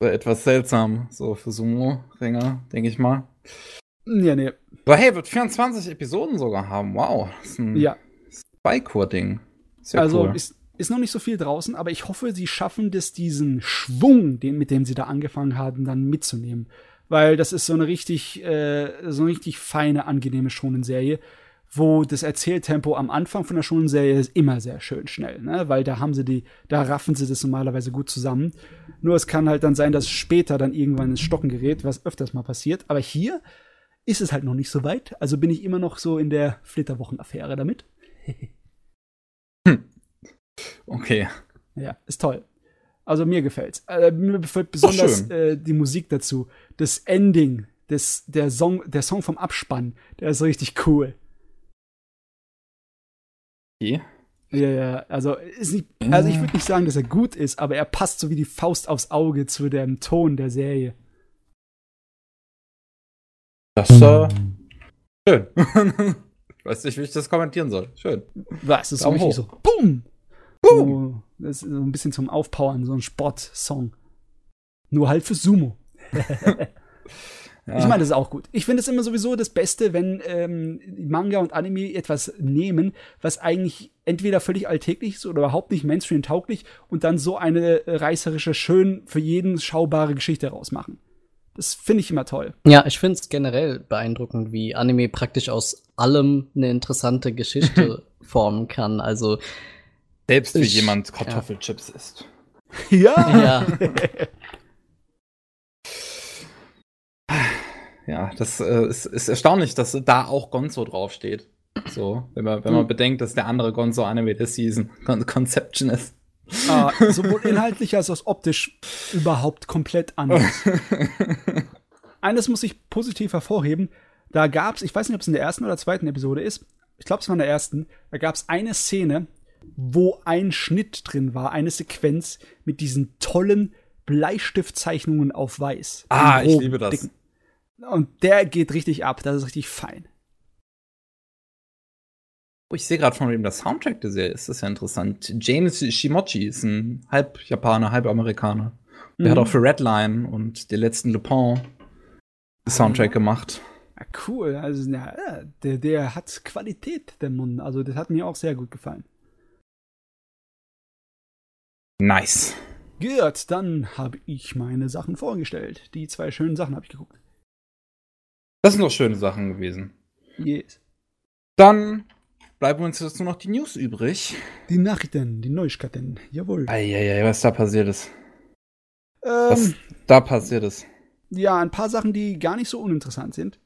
Speaker 1: etwas seltsam, so für Sumo-Ringer, denke ich mal.
Speaker 3: Ja, nee.
Speaker 1: Aber hey, wird 24 Episoden sogar haben. Wow. Das ist ein
Speaker 3: ja.
Speaker 1: Spycore-Ding.
Speaker 3: Also cool. ist, ist noch nicht so viel draußen, aber ich hoffe, sie schaffen das, diesen Schwung, den, mit dem sie da angefangen haben, dann mitzunehmen. Weil das ist so eine richtig, äh, so eine richtig feine, angenehme Shonen-Serie wo das Erzähltempo am Anfang von der Schulserie ist immer sehr schön schnell, ne? weil da haben sie die, da raffen sie das normalerweise gut zusammen. Nur es kann halt dann sein, dass später dann irgendwann ins Stocken gerät, was öfters mal passiert. Aber hier ist es halt noch nicht so weit. Also bin ich immer noch so in der Flitterwochen-Affäre damit. [laughs]
Speaker 1: hm. Okay.
Speaker 3: Ja, ist toll. Also mir gefällt's. Äh, mir gefällt besonders äh, die Musik dazu. Das Ending, das, der, Song, der Song vom Abspann, der ist richtig cool.
Speaker 1: Okay.
Speaker 3: Ja, ja, also, ist nicht, also ich würde nicht sagen, dass er gut ist, aber er passt so wie die Faust aufs Auge zu dem Ton der Serie.
Speaker 1: Das ist äh, schön. [laughs] ich weiß nicht, wie ich das kommentieren soll. Schön.
Speaker 3: Was? Das ist so richtig so. Boom! Boom! So, das ist so ein bisschen zum Aufpowern, so ein Sportsong. Nur halt für Sumo. Ja. [laughs] Ich meine, das ist auch gut. Ich finde es immer sowieso das Beste, wenn ähm, Manga und Anime etwas nehmen, was eigentlich entweder völlig alltäglich ist oder überhaupt nicht Mainstream-tauglich und dann so eine reißerische, schön für jeden schaubare Geschichte rausmachen. Das finde ich immer toll.
Speaker 4: Ja, ich finde es generell beeindruckend, wie Anime praktisch aus allem eine interessante Geschichte [laughs] formen kann. Also
Speaker 1: selbst wie jemand Kartoffelchips ja. isst.
Speaker 3: Ja.
Speaker 4: ja. [laughs]
Speaker 1: Ja, das äh, ist, ist erstaunlich, dass da auch Gonzo draufsteht. So, wenn man, wenn man mhm. bedenkt, dass der andere Gonzo Anime der Season Con Conception ist.
Speaker 3: Ah, sowohl inhaltlich als auch optisch überhaupt komplett anders. [laughs] Eines muss ich positiv hervorheben. Da gab's, ich weiß nicht, ob es in der ersten oder zweiten Episode ist, ich glaube, es war in der ersten, da gab's eine Szene, wo ein Schnitt drin war, eine Sequenz mit diesen tollen Bleistiftzeichnungen auf weiß.
Speaker 1: Ah, ich liebe das. Dicken.
Speaker 3: Und der geht richtig ab, das ist richtig fein.
Speaker 1: Oh, ich sehe gerade von wem der Soundtrack der Serie ist. Das ist ja interessant. James Shimochi ist ein halb Japaner, halb Amerikaner. Der mhm. hat auch für Redline und den letzten Lupin Soundtrack gemacht.
Speaker 3: Ja, cool. Also, ja, der, der hat Qualität, der Mann. Also, das hat mir auch sehr gut gefallen.
Speaker 1: Nice.
Speaker 3: Gut, dann habe ich meine Sachen vorgestellt. Die zwei schönen Sachen habe ich geguckt.
Speaker 1: Das sind doch schöne Sachen gewesen.
Speaker 3: Yes.
Speaker 1: Dann bleiben uns jetzt nur noch die News übrig.
Speaker 3: Die Nachrichten, die Neuigkeiten, jawohl.
Speaker 1: Eieiei, was da passiert ist.
Speaker 3: Ähm,
Speaker 1: was da passiert ist.
Speaker 3: Ja, ein paar Sachen, die gar nicht so uninteressant sind.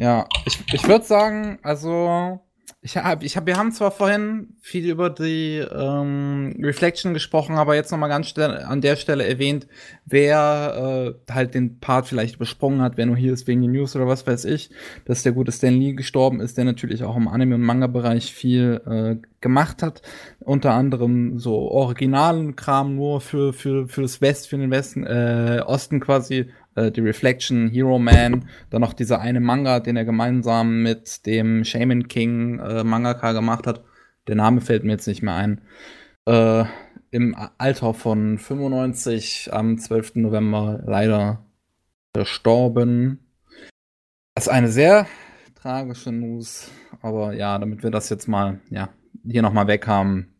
Speaker 1: Ja, ich, ich würde sagen, also ich hab, ich hab, wir haben zwar vorhin viel über die ähm, Reflection gesprochen, aber jetzt noch mal ganz an der Stelle erwähnt, wer äh, halt den Part vielleicht übersprungen hat, wer nur hier ist wegen den News oder was weiß ich, dass der gute Stan Lee gestorben ist, der natürlich auch im Anime- und Manga-Bereich viel äh, gemacht hat. Unter anderem so originalen Kram nur für, für, für das West, für den Westen, äh, Osten quasi, äh, die Reflection, Hero Man, dann noch dieser eine Manga, den er gemeinsam mit dem Shaman King äh, Mangaka gemacht hat. Der Name fällt mir jetzt nicht mehr ein. Äh, Im Alter von 95 am 12. November leider verstorben. Das ist eine sehr tragische News, aber ja, damit wir das jetzt mal, ja, hier nochmal weg haben.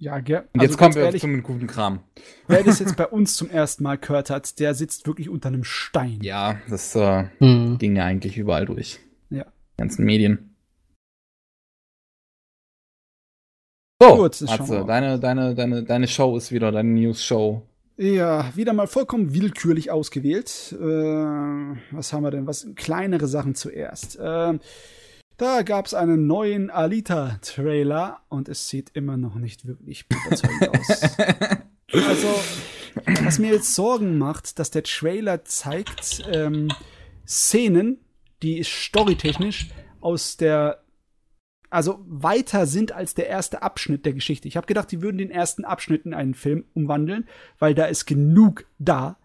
Speaker 3: Ja, gell.
Speaker 1: Und jetzt also kommen wir ehrlich, zum guten Kram.
Speaker 3: Wer das jetzt [laughs] bei uns zum ersten Mal gehört hat, der sitzt wirklich unter einem Stein.
Speaker 1: Ja, das äh, hm. ging ja eigentlich überall durch.
Speaker 3: Ja.
Speaker 1: Die ganzen Medien. So, Gut, Matze, deine, deine, deine, deine Show ist wieder deine News-Show.
Speaker 3: Ja, wieder mal vollkommen willkürlich ausgewählt. Äh, was haben wir denn? Was kleinere Sachen zuerst. Äh, da gab es einen neuen Alita-Trailer und es sieht immer noch nicht wirklich überzeugend aus. [laughs] Also, was mir jetzt Sorgen macht, dass der Trailer zeigt ähm, Szenen, die storytechnisch aus der also weiter sind als der erste Abschnitt der Geschichte. Ich habe gedacht, die würden den ersten Abschnitt in einen Film umwandeln, weil da ist genug da.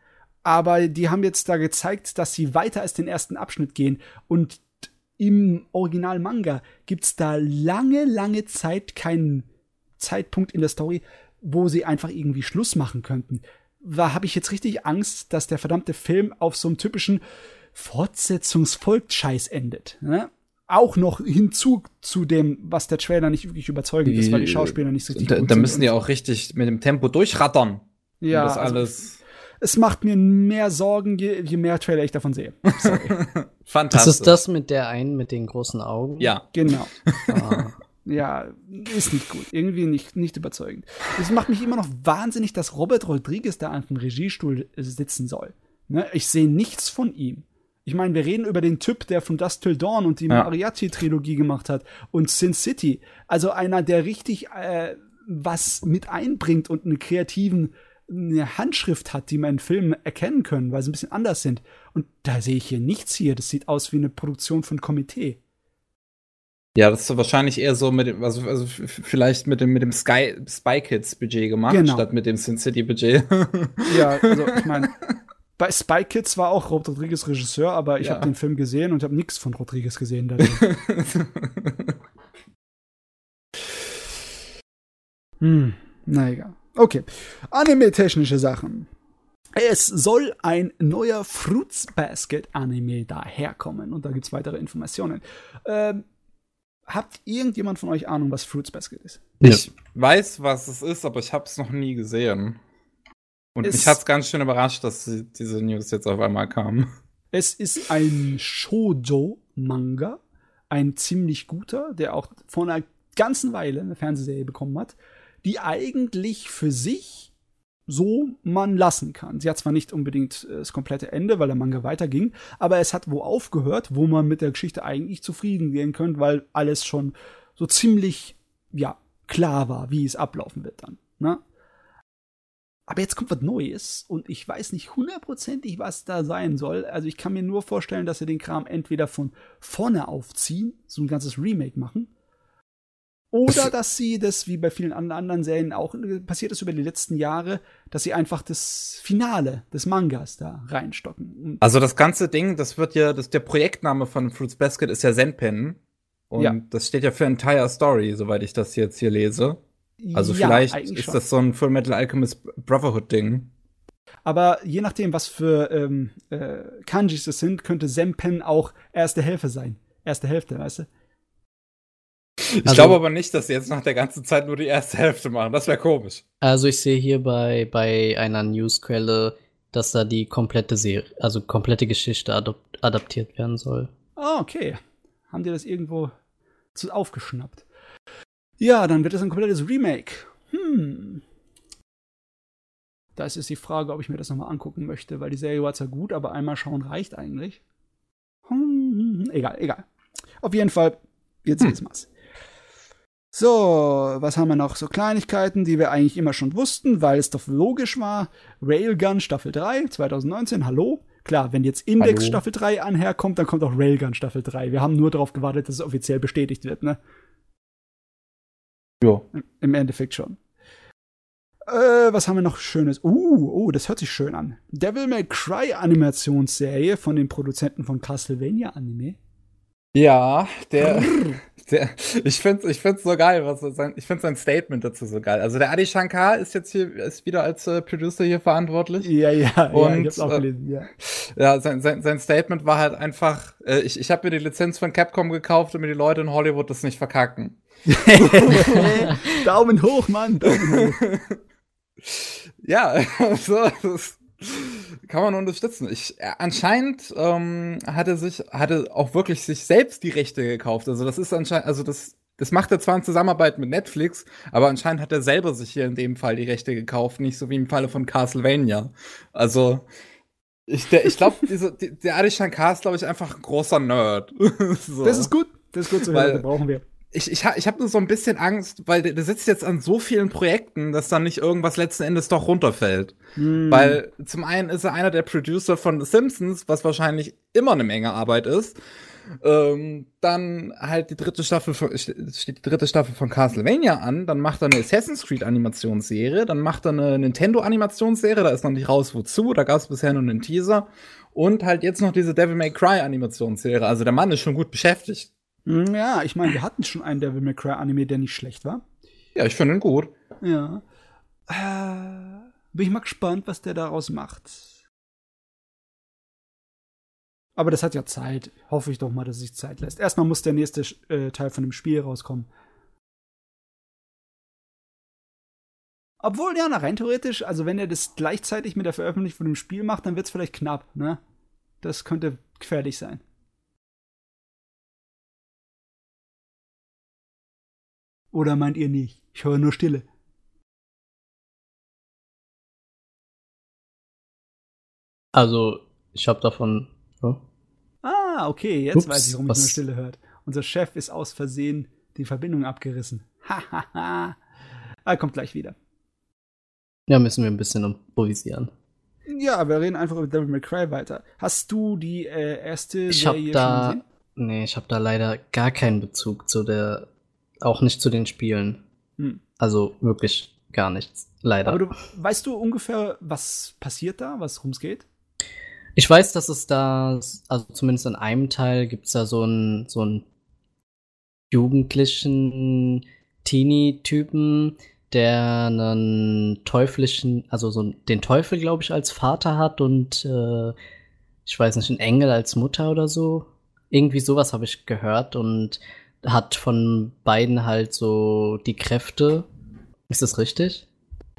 Speaker 3: Aber die haben jetzt da gezeigt, dass sie weiter als den ersten Abschnitt gehen und im Original-Manga gibt es da lange, lange Zeit keinen Zeitpunkt in der Story, wo sie einfach irgendwie Schluss machen könnten. Da habe ich jetzt richtig Angst, dass der verdammte Film auf so einem typischen Fortsetzungsfolgt-Scheiß endet. Ne? Auch noch hinzu zu dem, was der Trailer nicht wirklich überzeugend die, ist, weil die Schauspieler nicht so richtig
Speaker 1: da, gut da müssen die auch richtig mit dem Tempo durchrattern.
Speaker 3: Ja. das also alles. Also, es macht mir mehr Sorgen, je, je mehr Trailer ich davon sehe. [laughs]
Speaker 4: Fantastisch. Das ist das mit der einen mit den großen Augen?
Speaker 3: Ja. Genau. Ah. [laughs] Ja, ist nicht gut. Irgendwie nicht, nicht überzeugend. Es macht mich immer noch wahnsinnig, dass Robert Rodriguez da auf dem Regiestuhl sitzen soll. Ne? Ich sehe nichts von ihm. Ich meine, wir reden über den Typ, der von Dust Till Dawn und die ja. Mariachi-Trilogie gemacht hat und Sin City. Also einer, der richtig äh, was mit einbringt und einen kreativen eine Handschrift hat, die man in Filmen erkennen können, weil sie ein bisschen anders sind. Und da sehe ich hier nichts hier. Das sieht aus wie eine Produktion von Komitee.
Speaker 1: Ja, das ist wahrscheinlich eher so mit dem, also, also vielleicht mit dem, mit dem Sky, Spy Kids Budget gemacht, genau. statt mit dem Sin City Budget. [laughs]
Speaker 3: ja, also ich meine, [laughs] bei Spy Kids war auch Rob Rodriguez Regisseur, aber ich ja. habe den Film gesehen und habe nichts von Rodriguez gesehen. [laughs] hm, na egal. Okay. Anime-technische Sachen. Es soll ein neuer Fruits Basket Anime daherkommen und da gibt es weitere Informationen. Ähm, habt irgendjemand von euch Ahnung, was Fruits Basket ist?
Speaker 1: Ich weiß, was es ist, aber ich habe es noch nie gesehen. Und es mich hat es ganz schön überrascht, dass diese News jetzt auf einmal kamen.
Speaker 3: Es ist ein Shoujo-Manga, ein ziemlich guter, der auch vor einer ganzen Weile eine Fernsehserie bekommen hat die eigentlich für sich so man lassen kann. Sie hat zwar nicht unbedingt äh, das komplette Ende, weil der Manga weiterging, aber es hat wo aufgehört, wo man mit der Geschichte eigentlich zufrieden gehen könnte, weil alles schon so ziemlich, ja, klar war, wie es ablaufen wird dann. Ne? Aber jetzt kommt was Neues und ich weiß nicht hundertprozentig, was da sein soll. Also ich kann mir nur vorstellen, dass sie den Kram entweder von vorne aufziehen, so ein ganzes Remake machen, oder dass sie das, wie bei vielen anderen Serien auch passiert ist über die letzten Jahre, dass sie einfach das Finale des Mangas da reinstocken.
Speaker 1: Also das ganze Ding, das wird ja, das, der Projektname von Fruits Basket ist ja Zenpen. Und ja. das steht ja für Entire Story, soweit ich das jetzt hier lese. Also ja, vielleicht ist schon. das so ein Full Metal Alchemist Brotherhood-Ding.
Speaker 3: Aber je nachdem, was für ähm, äh, Kanjis das sind, könnte Zenpen auch erste Hälfte sein. Erste Hälfte, weißt du?
Speaker 1: Ich also, glaube aber nicht, dass sie jetzt nach der ganzen Zeit nur die erste Hälfte machen. Das wäre komisch.
Speaker 4: Also ich sehe hier bei, bei einer Newsquelle, dass da die komplette Serie, also komplette Geschichte adaptiert werden soll.
Speaker 3: Ah, okay. Haben die das irgendwo zu aufgeschnappt? Ja, dann wird es ein komplettes Remake. Hm. Da ist jetzt die Frage, ob ich mir das nochmal angucken möchte, weil die Serie war zwar gut, aber einmal schauen reicht eigentlich. Hm, hm, hm. egal, egal. Auf jeden Fall, jetzt hm. ist es. So, was haben wir noch? So Kleinigkeiten, die wir eigentlich immer schon wussten, weil es doch logisch war. Railgun Staffel 3, 2019, hallo? Klar, wenn jetzt Index hallo. Staffel 3 anherkommt, dann kommt auch Railgun Staffel 3. Wir haben nur darauf gewartet, dass es offiziell bestätigt wird, ne?
Speaker 1: Ja.
Speaker 3: Im Endeffekt schon. Äh, was haben wir noch Schönes? Uh, oh, das hört sich schön an. Devil May Cry Animationsserie von den Produzenten von Castlevania Anime
Speaker 1: Ja, der, der ich finde ich find's so geil, was sein, ich finde sein Statement dazu so geil. Also der Adi Shankar ist jetzt hier, ist wieder als äh, Producer hier verantwortlich.
Speaker 3: Ja, ja,
Speaker 1: und,
Speaker 3: ja, ich hab's auch
Speaker 1: äh,
Speaker 3: gelesen, ja.
Speaker 1: Ja, sein, sein, sein Statement war halt einfach, äh, ich, ich habe mir die Lizenz von Capcom gekauft, damit die Leute in Hollywood das nicht verkacken. [laughs]
Speaker 3: Daumen hoch, Mann, Daumen hoch. [laughs]
Speaker 1: ja, [laughs] so, das kann man unterstützen. Ich, äh, anscheinend ähm, hatte sich, hatte auch wirklich sich selbst die Rechte gekauft. Also das ist anscheinend, also das, das macht er zwar in Zusammenarbeit mit Netflix, aber anscheinend hat er selber sich hier in dem Fall die Rechte gekauft, nicht so wie im Falle von Castlevania. Also ich, der, ich glaube, [laughs] der Adi Shankar ist, glaube ich, einfach ein großer Nerd. [laughs]
Speaker 3: so. Das ist gut. Das ist gut zu hören, das brauchen wir
Speaker 1: ich, ich, ich habe nur so ein bisschen Angst, weil der, der sitzt jetzt an so vielen Projekten, dass dann nicht irgendwas letzten Endes doch runterfällt. Mm. Weil zum einen ist er einer der Producer von The Simpsons, was wahrscheinlich immer eine Menge Arbeit ist. Ähm, dann halt die dritte Staffel von, steht die dritte Staffel von Castlevania an, dann macht er eine Assassin's Creed Animationsserie, dann macht er eine Nintendo Animationsserie, da ist noch nicht raus wozu, da gab es bisher nur einen Teaser und halt jetzt noch diese Devil May Cry Animationsserie. Also der Mann ist schon gut beschäftigt.
Speaker 3: Hm, ja, ich meine, wir hatten schon einen Devil May Cry Anime, der nicht schlecht war.
Speaker 1: Ja, ich finde ihn gut.
Speaker 3: Ja. Äh, bin ich mal gespannt, was der daraus macht. Aber das hat ja Zeit. Hoffe ich doch mal, dass es sich Zeit lässt. Erstmal muss der nächste äh, Teil von dem Spiel rauskommen. Obwohl, ja, na, rein theoretisch, also wenn er das gleichzeitig mit der Veröffentlichung von dem Spiel macht, dann wird es vielleicht knapp, ne? Das könnte gefährlich sein. Oder meint ihr nicht? Ich höre nur Stille.
Speaker 4: Also, ich habe davon. Oh.
Speaker 3: Ah, okay, jetzt Ups, weiß ich, warum was? ich nur Stille hört. Unser Chef ist aus Versehen die Verbindung abgerissen. [laughs] Hahaha. er kommt gleich wieder.
Speaker 4: Ja, müssen wir ein bisschen improvisieren.
Speaker 3: Ja, wir reden einfach über Devil May Cry weiter. Hast du die äh, erste
Speaker 4: ich Serie hab da, schon gesehen? Nee, ich habe da leider gar keinen Bezug zu der auch nicht zu den Spielen. Hm. Also wirklich gar nichts, leider.
Speaker 3: Aber du, weißt du ungefähr, was passiert da, was es geht?
Speaker 4: Ich weiß, dass es da, also zumindest in einem Teil gibt es da so einen, so einen jugendlichen Teenie-Typen, der einen teuflischen, also so den Teufel, glaube ich, als Vater hat und äh, ich weiß nicht, einen Engel als Mutter oder so. Irgendwie sowas habe ich gehört und hat von beiden halt so die Kräfte. Ist das richtig?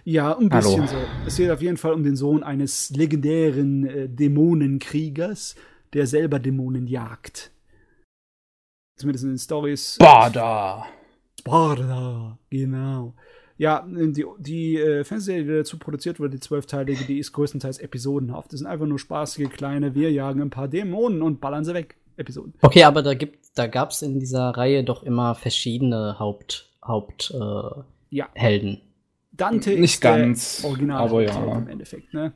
Speaker 3: Ja, ein bisschen Hallo. so. Es geht auf jeden Fall um den Sohn eines legendären äh, Dämonenkriegers, der selber Dämonen jagt. Zumindest in den Stories.
Speaker 1: Sparda!
Speaker 3: Sparda, genau. Ja, die, die äh, Fernsehserie, die dazu produziert wurde, die zwölfteilige, die ist größtenteils episodenhaft. Das sind einfach nur spaßige kleine, wir jagen ein paar Dämonen und ballern sie weg. Episoden.
Speaker 4: Okay, aber da gibt, da gab es in dieser Reihe doch immer verschiedene Haupt, Haupt äh, ja. Helden.
Speaker 3: Dante
Speaker 1: nicht ganz,
Speaker 3: Original
Speaker 1: aber ja.
Speaker 3: im Endeffekt, ne?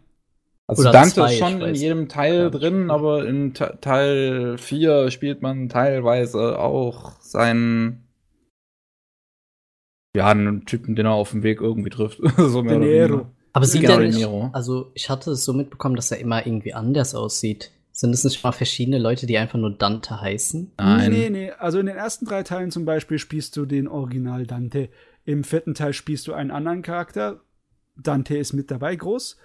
Speaker 1: Also Oder Dante zwei, ist schon in jedem Teil drin, aber in Teil 4 spielt man teilweise auch seinen ja, einen Typen, den er auf dem Weg irgendwie trifft. [laughs] so
Speaker 3: mehr Nero.
Speaker 4: Aber sieht genau, er nicht, also ich hatte es so mitbekommen, dass er immer irgendwie anders aussieht. Sind es nicht mal verschiedene Leute, die einfach nur Dante heißen?
Speaker 3: Nein. Nee, nee, nee. Also in den ersten drei Teilen zum Beispiel spielst du den Original Dante. Im vierten Teil spielst du einen anderen Charakter. Dante ist mit dabei, groß.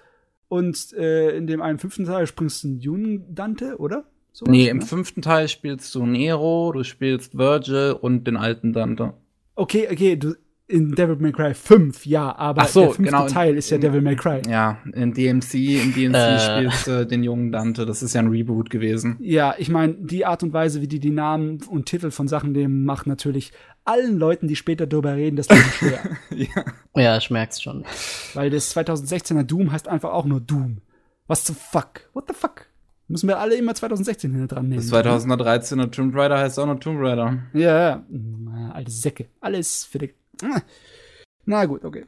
Speaker 3: Und äh, in dem einen fünften Teil springst du einen jungen Dante, oder?
Speaker 1: So nee, im fünften Teil spielst du Nero, du spielst Virgil und den alten Dante.
Speaker 3: Okay, okay, du, in Devil May Cry 5, ja, aber
Speaker 1: so,
Speaker 3: der fünfte
Speaker 1: genau,
Speaker 3: Teil ist ja Devil May Cry.
Speaker 1: Ja, in DMC, in DMC äh. spielst du den jungen Dante, das ist ja ein Reboot gewesen.
Speaker 3: Ja, ich meine, die Art und Weise, wie die die Namen und Titel von Sachen nehmen, macht natürlich allen Leuten, die später darüber reden, das Leben schwer. [laughs]
Speaker 4: ja. ja, ich merk's schon.
Speaker 3: Weil das 2016er Doom heißt einfach auch nur Doom. Was zum Fuck? What the fuck? Müssen wir alle immer 2016 hinter dran nehmen.
Speaker 1: Das 2013er Tomb Raider heißt auch noch Tomb Raider.
Speaker 3: Ja, ja. Alte Säcke. Alles für die na gut, okay.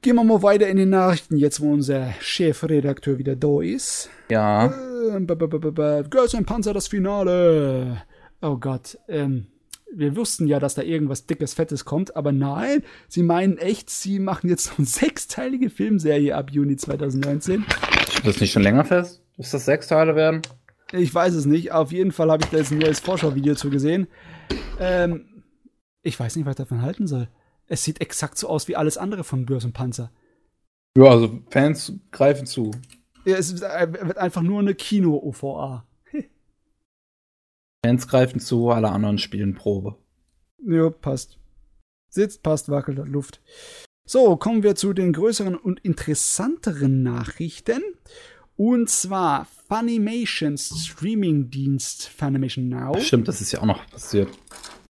Speaker 3: Gehen wir mal weiter in die Nachrichten, jetzt wo unser Chefredakteur wieder da ist.
Speaker 1: Ja.
Speaker 3: Ähm, Girls and Panzer, das Finale. Oh Gott. Ähm, wir wussten ja, dass da irgendwas dickes, fettes kommt, aber nein, sie meinen echt, sie machen jetzt so eine sechsteilige Filmserie ab Juni 2019.
Speaker 1: Ist das nicht schon länger fest, dass das sechs Teile werden?
Speaker 3: Ich weiß es nicht. Auf jeden Fall habe ich da jetzt ein neues Vorschauvideo zu gesehen. Ähm, ich weiß nicht, was ich davon halten soll. Es sieht exakt so aus wie alles andere von Börsenpanzer.
Speaker 1: Ja, also Fans greifen zu.
Speaker 3: Ja, es wird einfach nur eine Kino-OVA. [laughs]
Speaker 1: Fans greifen zu, alle anderen spielen Probe.
Speaker 3: Ja, passt. Sitzt, passt, wackelt Luft. So, kommen wir zu den größeren und interessanteren Nachrichten. Und zwar Funimations Streaming-Dienst Funimation Now.
Speaker 1: Stimmt, das ist ja auch noch passiert.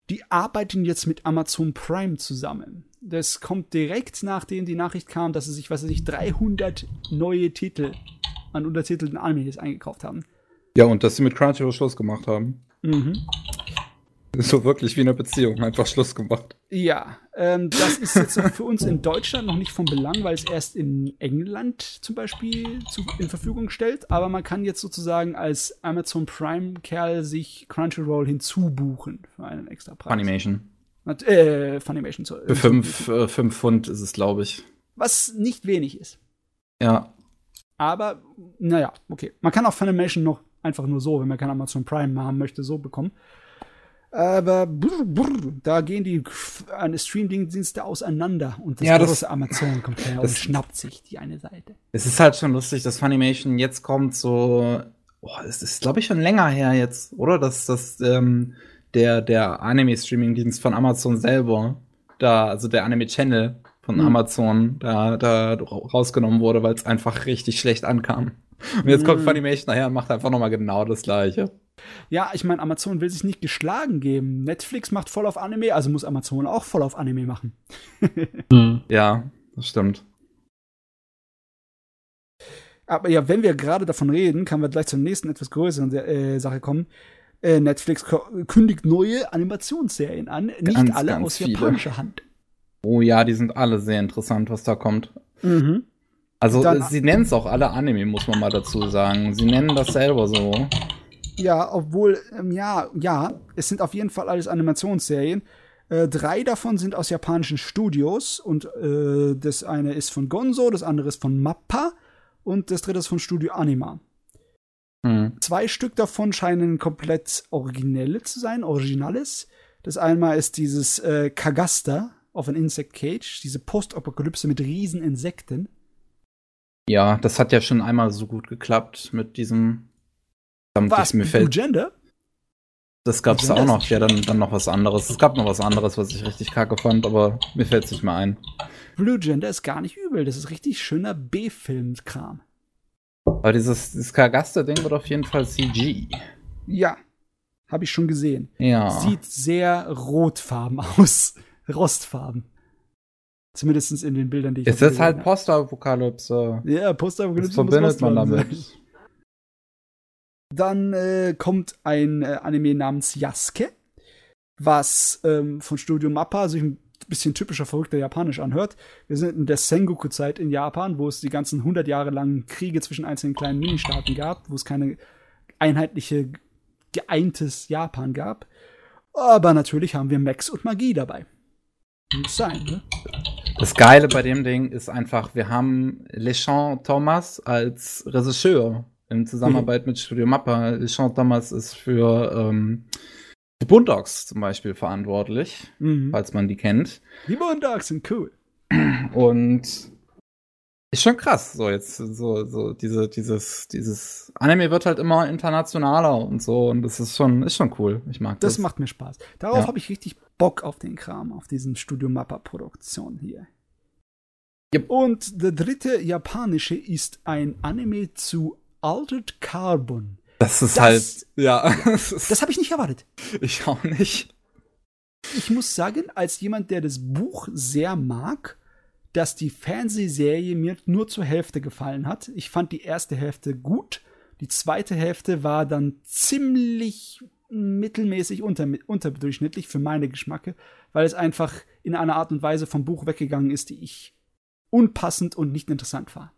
Speaker 3: Die arbeiten jetzt mit Amazon Prime zusammen. Das kommt direkt nachdem die Nachricht kam, dass sie sich, was weiß ich, 300 neue Titel an untertitelten Animes eingekauft haben.
Speaker 1: Ja, und dass sie mit Crunchyroll Schluss gemacht haben.
Speaker 3: Mhm.
Speaker 1: So wirklich wie eine Beziehung, einfach Schluss gemacht.
Speaker 3: Ja, ähm, das ist jetzt [laughs] für uns in Deutschland noch nicht von Belang, weil es erst in England zum Beispiel zu, in Verfügung stellt. Aber man kann jetzt sozusagen als Amazon Prime-Kerl sich Crunchyroll hinzubuchen für einen extra Preis.
Speaker 1: Funimation.
Speaker 3: Äh, Funimation. So,
Speaker 1: für 5 äh, fünf Pfund ist es, glaube ich.
Speaker 3: Was nicht wenig ist.
Speaker 1: Ja.
Speaker 3: Aber, naja, okay. Man kann auch Funimation noch einfach nur so, wenn man kein Amazon Prime haben möchte, so bekommen. Aber brr, brr, da gehen die Streaming-Dienste auseinander und das
Speaker 1: ja,
Speaker 3: große Amazon kommt her und schnappt sich die eine Seite.
Speaker 1: Es ist halt schon lustig, dass Funimation jetzt kommt, so, oh, es ist, glaube ich, schon länger her jetzt, oder? Dass das ähm, der, der Anime-Streaming-Dienst von Amazon selber, da, also der Anime-Channel von mhm. Amazon, da, da rausgenommen wurde, weil es einfach richtig schlecht ankam. Und jetzt kommt. Funimation nachher und macht einfach nochmal genau das Gleiche.
Speaker 3: Ja, ich meine, Amazon will sich nicht geschlagen geben. Netflix macht voll auf Anime, also muss Amazon auch voll auf Anime machen. [laughs]
Speaker 1: hm. Ja, das stimmt.
Speaker 3: Aber ja, wenn wir gerade davon reden, kann wir gleich zur nächsten etwas größeren äh, Sache kommen. Äh, Netflix kündigt neue Animationsserien an, nicht ganz, alle ganz aus viele. japanischer Hand.
Speaker 1: Oh ja, die sind alle sehr interessant, was da kommt. Mhm. Also, Dann, sie nennen es auch alle Anime, muss man mal dazu sagen. Sie nennen das selber so.
Speaker 3: Ja, obwohl, ähm, ja, ja, es sind auf jeden Fall alles Animationsserien. Äh, drei davon sind aus japanischen Studios und äh, das eine ist von Gonzo, das andere ist von Mappa und das dritte ist von Studio Anima. Mhm. Zwei Stück davon scheinen komplett originelle zu sein, Originales. Das einmal ist dieses äh, Kagasta auf an Insect Cage, diese Postapokalypse mit riesen Insekten.
Speaker 1: Ja, das hat ja schon einmal so gut geklappt mit diesem
Speaker 3: was, mir fällt, Gender?
Speaker 1: Das gab es auch noch. Ja, dann, dann noch was anderes. Es gab noch was anderes, was ich richtig kacke fand, aber mir fällt es nicht mehr ein.
Speaker 3: Blue Gender ist gar nicht übel. Das ist richtig schöner B-Film-Kram.
Speaker 1: Aber dieses, dieses Kagaster-Ding wird auf jeden Fall CG.
Speaker 3: Ja, habe ich schon gesehen.
Speaker 1: Ja.
Speaker 3: Sieht sehr rotfarben [laughs] aus. Rostfarben. Zumindest in den Bildern, die ich
Speaker 1: Es ist halt Postapokalypse.
Speaker 3: Ja, Postapokalypse.
Speaker 1: Verbindet man damit? Sein. [laughs]
Speaker 3: Dann äh, kommt ein äh, Anime namens Yasuke, was ähm, von Studio Mappa sich ein bisschen typischer verrückter Japanisch anhört. Wir sind in der Sengoku-Zeit in Japan, wo es die ganzen 100 Jahre langen Kriege zwischen einzelnen kleinen Ministaaten gab, wo es keine einheitliche, geeintes Japan gab. Aber natürlich haben wir Max und Magie dabei. Muss sein, ne?
Speaker 1: Das Geile bei dem Ding ist einfach, wir haben Lechant Thomas als Regisseur in Zusammenarbeit mhm. mit Studio Mappa. Sean Thomas ist für ähm, die Boondocks zum Beispiel verantwortlich, mhm. falls man die kennt.
Speaker 3: Die Boondocks sind cool.
Speaker 1: Und ist schon krass, so jetzt, so, so, diese, dieses, dieses Anime wird halt immer internationaler und so und das ist schon, ist schon cool. Ich mag das.
Speaker 3: Das macht mir Spaß. Darauf ja. habe ich richtig Bock auf den Kram, auf diesen Studio Mappa Produktion hier. Yep. Und der dritte japanische ist ein Anime zu Altered Carbon.
Speaker 1: Das ist das, halt, ja. [laughs]
Speaker 3: das habe ich nicht erwartet.
Speaker 1: Ich auch nicht.
Speaker 3: Ich muss sagen, als jemand, der das Buch sehr mag, dass die Fernsehserie mir nur zur Hälfte gefallen hat. Ich fand die erste Hälfte gut. Die zweite Hälfte war dann ziemlich mittelmäßig unter, unterdurchschnittlich für meine Geschmacke, weil es einfach in einer Art und Weise vom Buch weggegangen ist, die ich unpassend und nicht interessant war.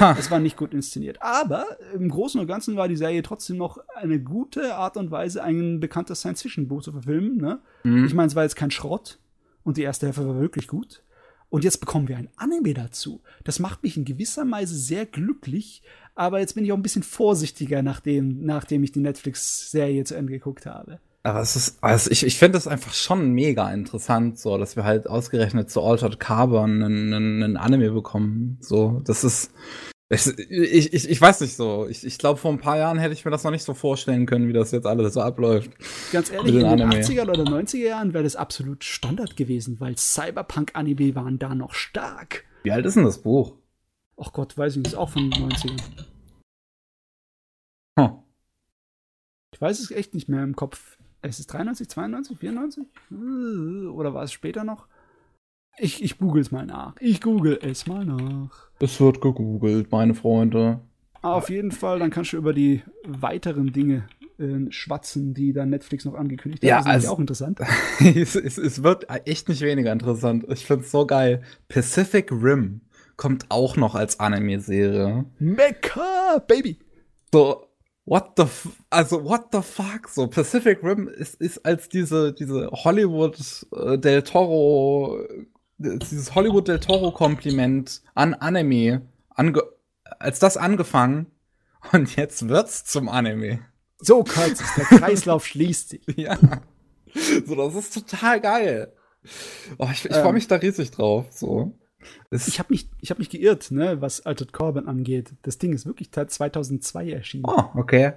Speaker 3: Ha. Es war nicht gut inszeniert. Aber im Großen und Ganzen war die Serie trotzdem noch eine gute Art und Weise, ein bekanntes Science-Fiction-Buch zu verfilmen. Ne? Mhm. Ich meine, es war jetzt kein Schrott und die erste Hälfte war wirklich gut. Und jetzt bekommen wir ein Anime dazu. Das macht mich in gewisser Weise sehr glücklich, aber jetzt bin ich auch ein bisschen vorsichtiger, nachdem, nachdem ich die Netflix-Serie zu Ende geguckt habe.
Speaker 1: Aber es ist, also ich, ich finde es einfach schon mega interessant, so, dass wir halt ausgerechnet zu Altered Carbon einen, einen, einen Anime bekommen. So, das ist, ich, ich, ich weiß nicht so. Ich, ich glaube, vor ein paar Jahren hätte ich mir das noch nicht so vorstellen können, wie das jetzt alles so abläuft.
Speaker 3: Ganz ehrlich, in den Anime. 80er oder 90er Jahren wäre das absolut Standard gewesen, weil Cyberpunk-Anime waren da noch stark.
Speaker 1: Wie alt ist denn das Buch?
Speaker 3: Ach Gott, weiß ich nicht, ist auch von den 90ern.
Speaker 1: Hm.
Speaker 3: Ich weiß es echt nicht mehr im Kopf. Es ist 93, 92, 94? Oder war es später noch? Ich, ich google es mal nach. Ich google es mal nach.
Speaker 1: Es wird gegoogelt, meine Freunde.
Speaker 3: Auf jeden Fall, dann kannst du über die weiteren Dinge äh, schwatzen, die dann Netflix noch angekündigt
Speaker 1: hat. Ja, das ist also,
Speaker 3: auch interessant. [laughs]
Speaker 1: es, es, es, wird echt nicht weniger interessant. Ich finde es so geil. Pacific Rim kommt auch noch als Anime-Serie.
Speaker 3: Mecha, Baby!
Speaker 1: So, what the, f also what the fuck? So Pacific Rim ist, ist als diese diese Hollywood äh, del Toro, dieses Hollywood del Toro Kompliment an Anime, ange als das angefangen und jetzt wird's zum Anime.
Speaker 3: So kurz ist der Kreislauf [laughs] schließt sich.
Speaker 1: Ja. So, das ist total geil. Oh, ich ich ähm, freue mich da riesig drauf. So.
Speaker 3: Es ich habe mich, hab mich geirrt, ne, was Altered Corbin angeht. Das Ding ist wirklich 2002 erschienen.
Speaker 1: Oh, okay.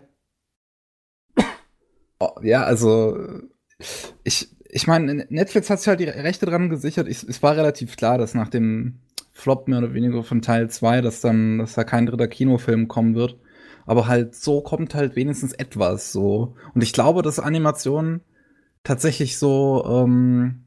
Speaker 1: Oh, ja, also ich, ich meine, Netflix hat sich halt die Rechte dran gesichert. Ich, es war relativ klar, dass nach dem Flop mehr oder weniger von Teil 2, dass dann, dass da kein dritter Kinofilm kommen wird. Aber halt so kommt halt wenigstens etwas so. Und ich glaube, dass Animationen tatsächlich so ähm,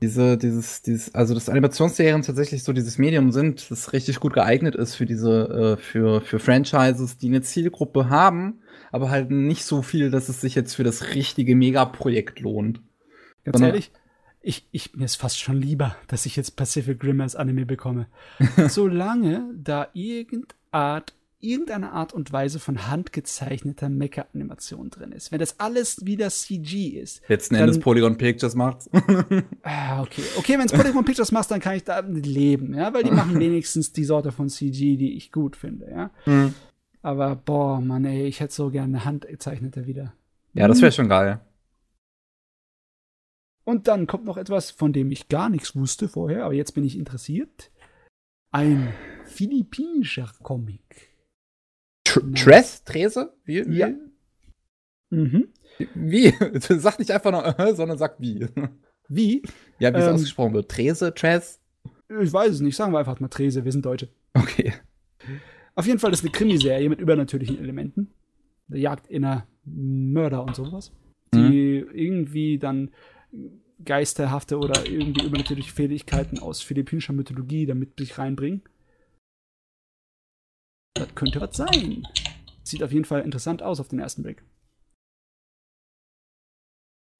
Speaker 1: diese, dieses, dieses, also dass Animationsserien tatsächlich so dieses Medium sind, das richtig gut geeignet ist für diese, äh, für, für Franchises, die eine Zielgruppe haben, aber halt nicht so viel, dass es sich jetzt für das richtige Megaprojekt lohnt.
Speaker 3: Ganz Sondern, ehrlich, ich, ich, mir ist fast schon lieber, dass ich jetzt Pacific Rim als Anime bekomme. [laughs] Solange da irgendeine Art irgendeine Art und Weise von handgezeichneter Mecha-Animation drin ist. Wenn das alles wieder CG ist.
Speaker 1: Letzten dann, Endes Polygon Pictures macht's. [laughs]
Speaker 3: ah, okay. Okay, wenn es Polygon Pictures macht, dann kann ich da leben, ja, weil die machen [laughs] wenigstens die Sorte von CG, die ich gut finde, ja. Mhm. Aber boah, Mann, ey, ich hätte so gerne handgezeichnete wieder.
Speaker 1: Ja, das wäre schon geil.
Speaker 3: Und dann kommt noch etwas, von dem ich gar nichts wusste vorher, aber jetzt bin ich interessiert. Ein philippinischer Comic.
Speaker 1: Tress? Trese?
Speaker 3: Wie? wie? Ja.
Speaker 1: Mhm. Wie? [laughs] Sag nicht einfach nur, äh, sondern sag wie.
Speaker 3: Wie?
Speaker 1: Ja, wie es ähm, ausgesprochen wird. Trese, Tress?
Speaker 3: Ich weiß es nicht. Sagen wir einfach mal Trese. Wir sind Deutsche.
Speaker 1: Okay.
Speaker 3: Auf jeden Fall ist eine Krimiserie mit übernatürlichen Elementen. Der Jagd inner Mörder und sowas. Die mhm. irgendwie dann geisterhafte oder irgendwie übernatürliche Fähigkeiten aus philippinischer Mythologie damit sich reinbringen. Das könnte was sein. Sieht auf jeden Fall interessant aus auf den ersten Blick.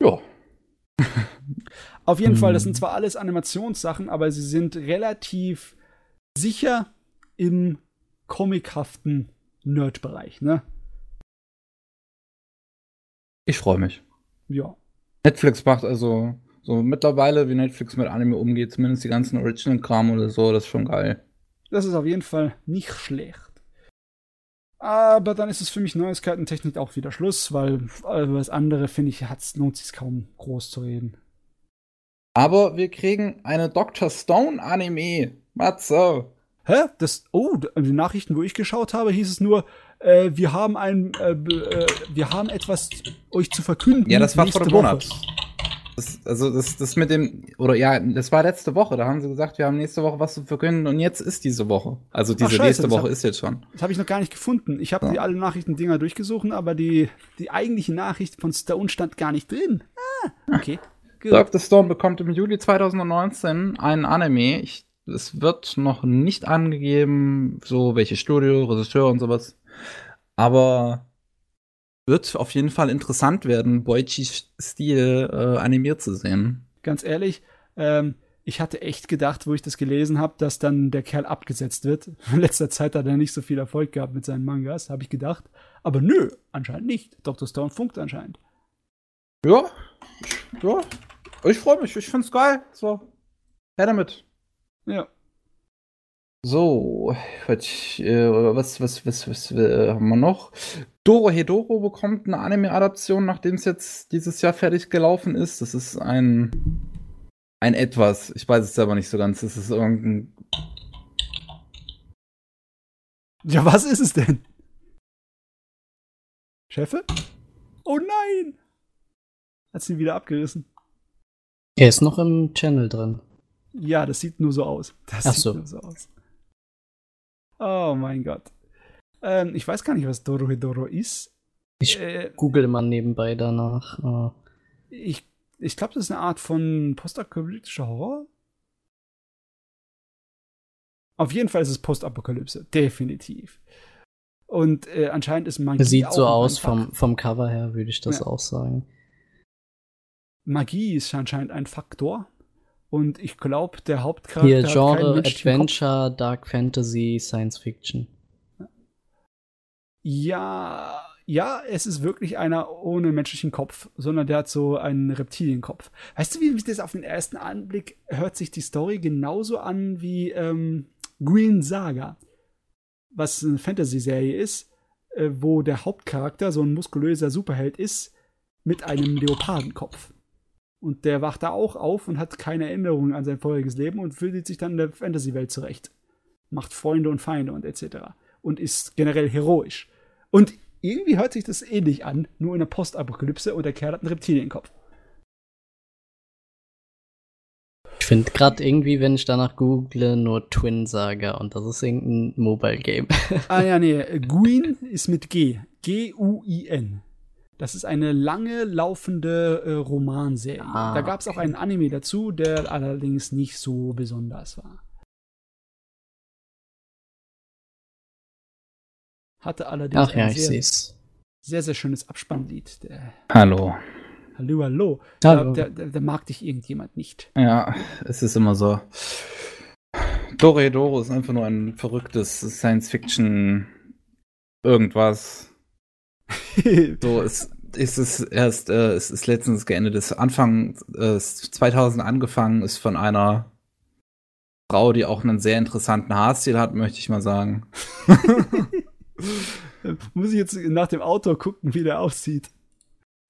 Speaker 1: Ja. [laughs]
Speaker 3: auf jeden Fall, das sind zwar alles Animationssachen, aber sie sind relativ sicher im comichaften Nerd-Bereich, ne?
Speaker 1: Ich freue mich.
Speaker 3: Ja.
Speaker 1: Netflix macht also so mittlerweile, wie Netflix mit Anime umgeht, zumindest die ganzen Original-Kram oder so, das ist schon geil.
Speaker 3: Das ist auf jeden Fall nicht schlecht. Aber dann ist es für mich Neuigkeiten-Technik auch wieder Schluss, weil über das andere, finde ich, lohnt sich kaum groß zu reden.
Speaker 1: Aber wir kriegen eine Dr. Stone-Anime. Matzo.
Speaker 3: Hä? Das, oh, die Nachrichten, wo ich geschaut habe, hieß es nur, äh, wir haben ein, äh, äh, wir haben etwas euch zu verkünden.
Speaker 1: Ja, das war vor dem Monat. Das, also das, das mit dem, oder ja, das war letzte Woche, da haben sie gesagt, wir haben nächste Woche was zu verkünden und jetzt ist diese Woche. Also diese Ach, Scheiße, nächste Woche hab, ist jetzt schon.
Speaker 3: Das habe ich noch gar nicht gefunden. Ich habe ja. die alle Nachrichtendinger durchgesucht, aber die, die eigentliche Nachricht von Stone stand gar nicht drin. Ah, okay.
Speaker 1: Gut. Dr. Stone bekommt im Juli 2019 einen Anime. Ich, es wird noch nicht angegeben, so welche Studio, Regisseur und sowas. Aber wird auf jeden Fall interessant werden, Boichi-Stil äh, animiert zu sehen.
Speaker 3: Ganz ehrlich, ähm, ich hatte echt gedacht, wo ich das gelesen habe, dass dann der Kerl abgesetzt wird. [laughs] In letzter Zeit hat er nicht so viel Erfolg gehabt mit seinen Mangas, habe ich gedacht. Aber nö, anscheinend nicht. Dr. Stone funkt anscheinend.
Speaker 1: Ja, ja. Ich freue mich, ich find's geil. So, her damit.
Speaker 3: Ja.
Speaker 1: So, äh, was, was, was, was äh, haben wir noch? Doro Hedoro bekommt eine Anime-Adaption, nachdem es jetzt dieses Jahr fertig gelaufen ist. Das ist ein, ein etwas. Ich weiß es aber nicht so ganz. Das ist irgendein.
Speaker 3: Ja, was ist es denn? Chefe? Oh nein! Hat sie wieder abgerissen.
Speaker 4: Er ist noch im Channel drin.
Speaker 3: Ja, das sieht nur so aus. Das
Speaker 4: Ach
Speaker 3: sieht
Speaker 4: so.
Speaker 3: nur so aus. Oh mein Gott. Ähm, ich weiß gar nicht, was Dorohedoro ist.
Speaker 4: Ich
Speaker 3: Äh,
Speaker 4: google mal nebenbei danach. Äh,
Speaker 3: ich ich glaube, das ist eine Art von postapokalyptischer Horror. Auf jeden Fall ist es Postapokalypse. Definitiv. Und äh, anscheinend ist Magie.
Speaker 4: Es sieht
Speaker 3: auch
Speaker 4: so aus vom, vom Cover her, würde ich das
Speaker 3: Ja.
Speaker 4: auch sagen.
Speaker 3: Magie ist anscheinend ein Faktor. Und ich glaube, der Hauptcharakter.
Speaker 4: Hier Genre. Adventure, Dark Fantasy, Science Fiction.
Speaker 3: Ja, ja, es ist wirklich einer ohne menschlichen Kopf, sondern der hat so einen Reptilienkopf. Weißt du, wie mich das auf den ersten Anblick hört sich die Story genauso an wie ähm, Green Saga, was eine Fantasy-Serie ist, äh, wo der Hauptcharakter so ein muskulöser Superheld ist mit einem Leopardenkopf. Und der wacht da auch auf und hat keine Erinnerungen an sein vorheriges Leben und fühlt sich dann in der Fantasy-Welt zurecht. Macht Freunde und Feinde und etc. Und ist generell heroisch. Und irgendwie hört sich das ähnlich an, nur in der Postapokalypse und der Kerl hat einen Reptilienkopf.
Speaker 4: Ich finde gerade irgendwie, wenn ich danach google, nur Twin Saga und das ist irgendein Mobile Game. [laughs]
Speaker 3: Ah ja, nee, Guin ist mit G. G-U-I-N. Das ist eine lange laufende äh, Romanserie.
Speaker 4: Ah,
Speaker 3: da gab es auch einen Anime dazu, der allerdings nicht so besonders war. Hatte allerdings
Speaker 4: Ach ja,
Speaker 3: ein sehr, sehr, sehr schönes Abspannlied. Der,
Speaker 1: Hallo.
Speaker 3: hallo, hallo.
Speaker 4: Hallo.
Speaker 3: Da, da, da mag dich irgendjemand nicht.
Speaker 1: Ja, es ist immer so. Dore Doro ist einfach nur ein verrücktes Science-Fiction irgendwas. [laughs] So, es, es ist erst, äh, es ist letztens geendet, es ist Anfang äh, ist 2000 angefangen, ist von einer Frau, die auch einen sehr interessanten Haarstil hat, möchte ich mal sagen. [laughs]
Speaker 3: Muss ich jetzt nach dem Autor gucken, wie der aussieht.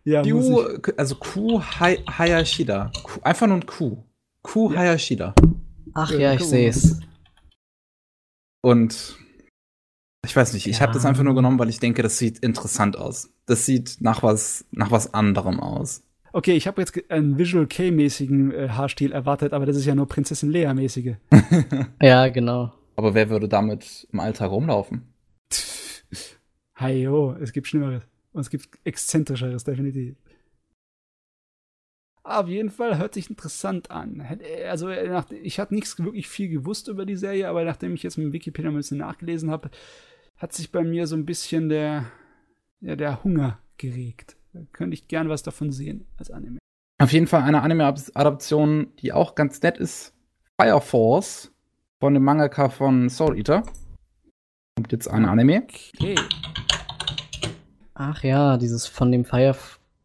Speaker 3: Ja, muss
Speaker 1: Q,
Speaker 3: ich.
Speaker 1: also Q Hay- Hayashida. Q, einfach nur ein Q. Q
Speaker 3: Ja.
Speaker 1: Hayashida.
Speaker 4: Ach
Speaker 3: Ja,
Speaker 4: ich
Speaker 3: mal.
Speaker 4: seh's.
Speaker 1: Und ich weiß nicht, ich habe
Speaker 4: Ja.
Speaker 1: das einfach nur genommen, weil ich denke, das sieht interessant aus. Das sieht nach was, nach was anderem aus.
Speaker 3: Okay, ich habe jetzt einen Visual K-mäßigen äh, Haarstil erwartet, aber das ist ja nur Prinzessin Lea-mäßige. [laughs]
Speaker 4: Ja, genau.
Speaker 1: Aber wer würde damit im Alltag rumlaufen?
Speaker 3: Hi, oh, es gibt Schlimmeres. Und es gibt Exzentrischeres, definitiv. Auf jeden Fall hört sich interessant an. Äh, Also, äh, ich hatte nichts wirklich viel gewusst über die Serie, aber nachdem ich jetzt mit Wikipedia ein bisschen nachgelesen habe, hat sich bei mir so ein bisschen der, ja, der Hunger geregt. Da könnte ich gern was davon sehen als Anime.
Speaker 1: Auf jeden Fall eine Anime-Adaption, die auch ganz nett ist. Fire Force von dem Mangaka von Soul Eater. Kommt jetzt ein Anime.
Speaker 3: Okay.
Speaker 4: Ach ja, dieses von dem Fire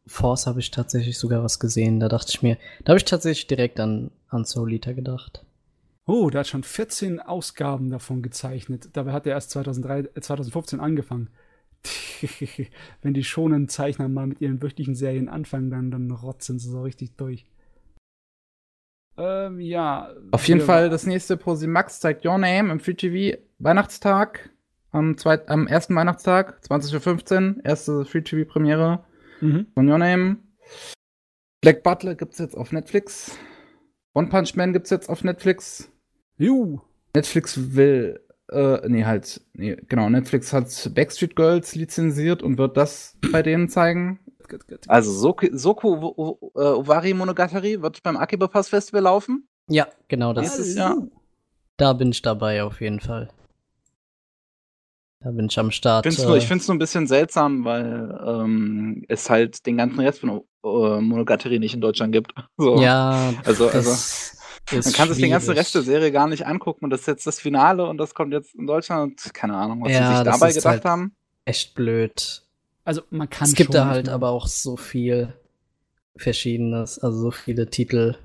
Speaker 4: Force habe ich tatsächlich sogar was gesehen. Da dachte ich mir, da habe ich tatsächlich direkt an, an Soul Eater gedacht.
Speaker 3: Oh, der hat schon 14 Ausgaben davon gezeichnet. Dabei hat er erst 2003, äh, 2015 angefangen. [laughs] Wenn die schonen Zeichner mal mit ihren wöchentlichen Serien anfangen, dann, dann rotzen sie so richtig durch. Ähm, ja.
Speaker 1: Auf jeden Fall das nächste Max zeigt Your Name im Free TV Weihnachtstag. Am, zweit, am ersten Weihnachtstag, 20.15 Uhr, erste Free TV Premiere
Speaker 3: Mhm.
Speaker 1: von Your Name. Black Butler gibt's jetzt auf Netflix. One Punch Man gibt's jetzt auf Netflix.
Speaker 3: Juhu.
Speaker 1: Netflix will, äh, nee, halt, nee, genau, Netflix hat Backstreet Girls lizenziert und wird das bei denen zeigen. Also Soku, Soku Wu- äh, Owari Monogatari wird beim Akiba Pass Festival laufen.
Speaker 4: Ja, genau, das
Speaker 1: Dieses
Speaker 4: ist.
Speaker 3: Hallo.
Speaker 4: da bin ich dabei auf jeden Fall. Da bin ich am Start.
Speaker 1: Ich finde es
Speaker 4: äh,
Speaker 1: nur, nur ein bisschen seltsam, weil ähm, es halt den ganzen Rest von äh, Monogatari nicht in Deutschland gibt. [laughs] So.
Speaker 4: ja,
Speaker 1: Also, also
Speaker 4: das
Speaker 1: man kann sich den ganzen. Rest der Serie gar nicht angucken und das ist jetzt das Finale und das kommt jetzt in Deutschland. Und keine Ahnung, was
Speaker 4: Ja,
Speaker 1: sie sich
Speaker 4: das
Speaker 1: dabei
Speaker 4: ist
Speaker 1: gedacht
Speaker 4: halt-
Speaker 1: haben.
Speaker 4: Echt blöd.
Speaker 3: Also, man kann
Speaker 4: es gibt
Speaker 3: schon,
Speaker 4: da halt aber auch so viel Verschiedenes, also so viele Titel.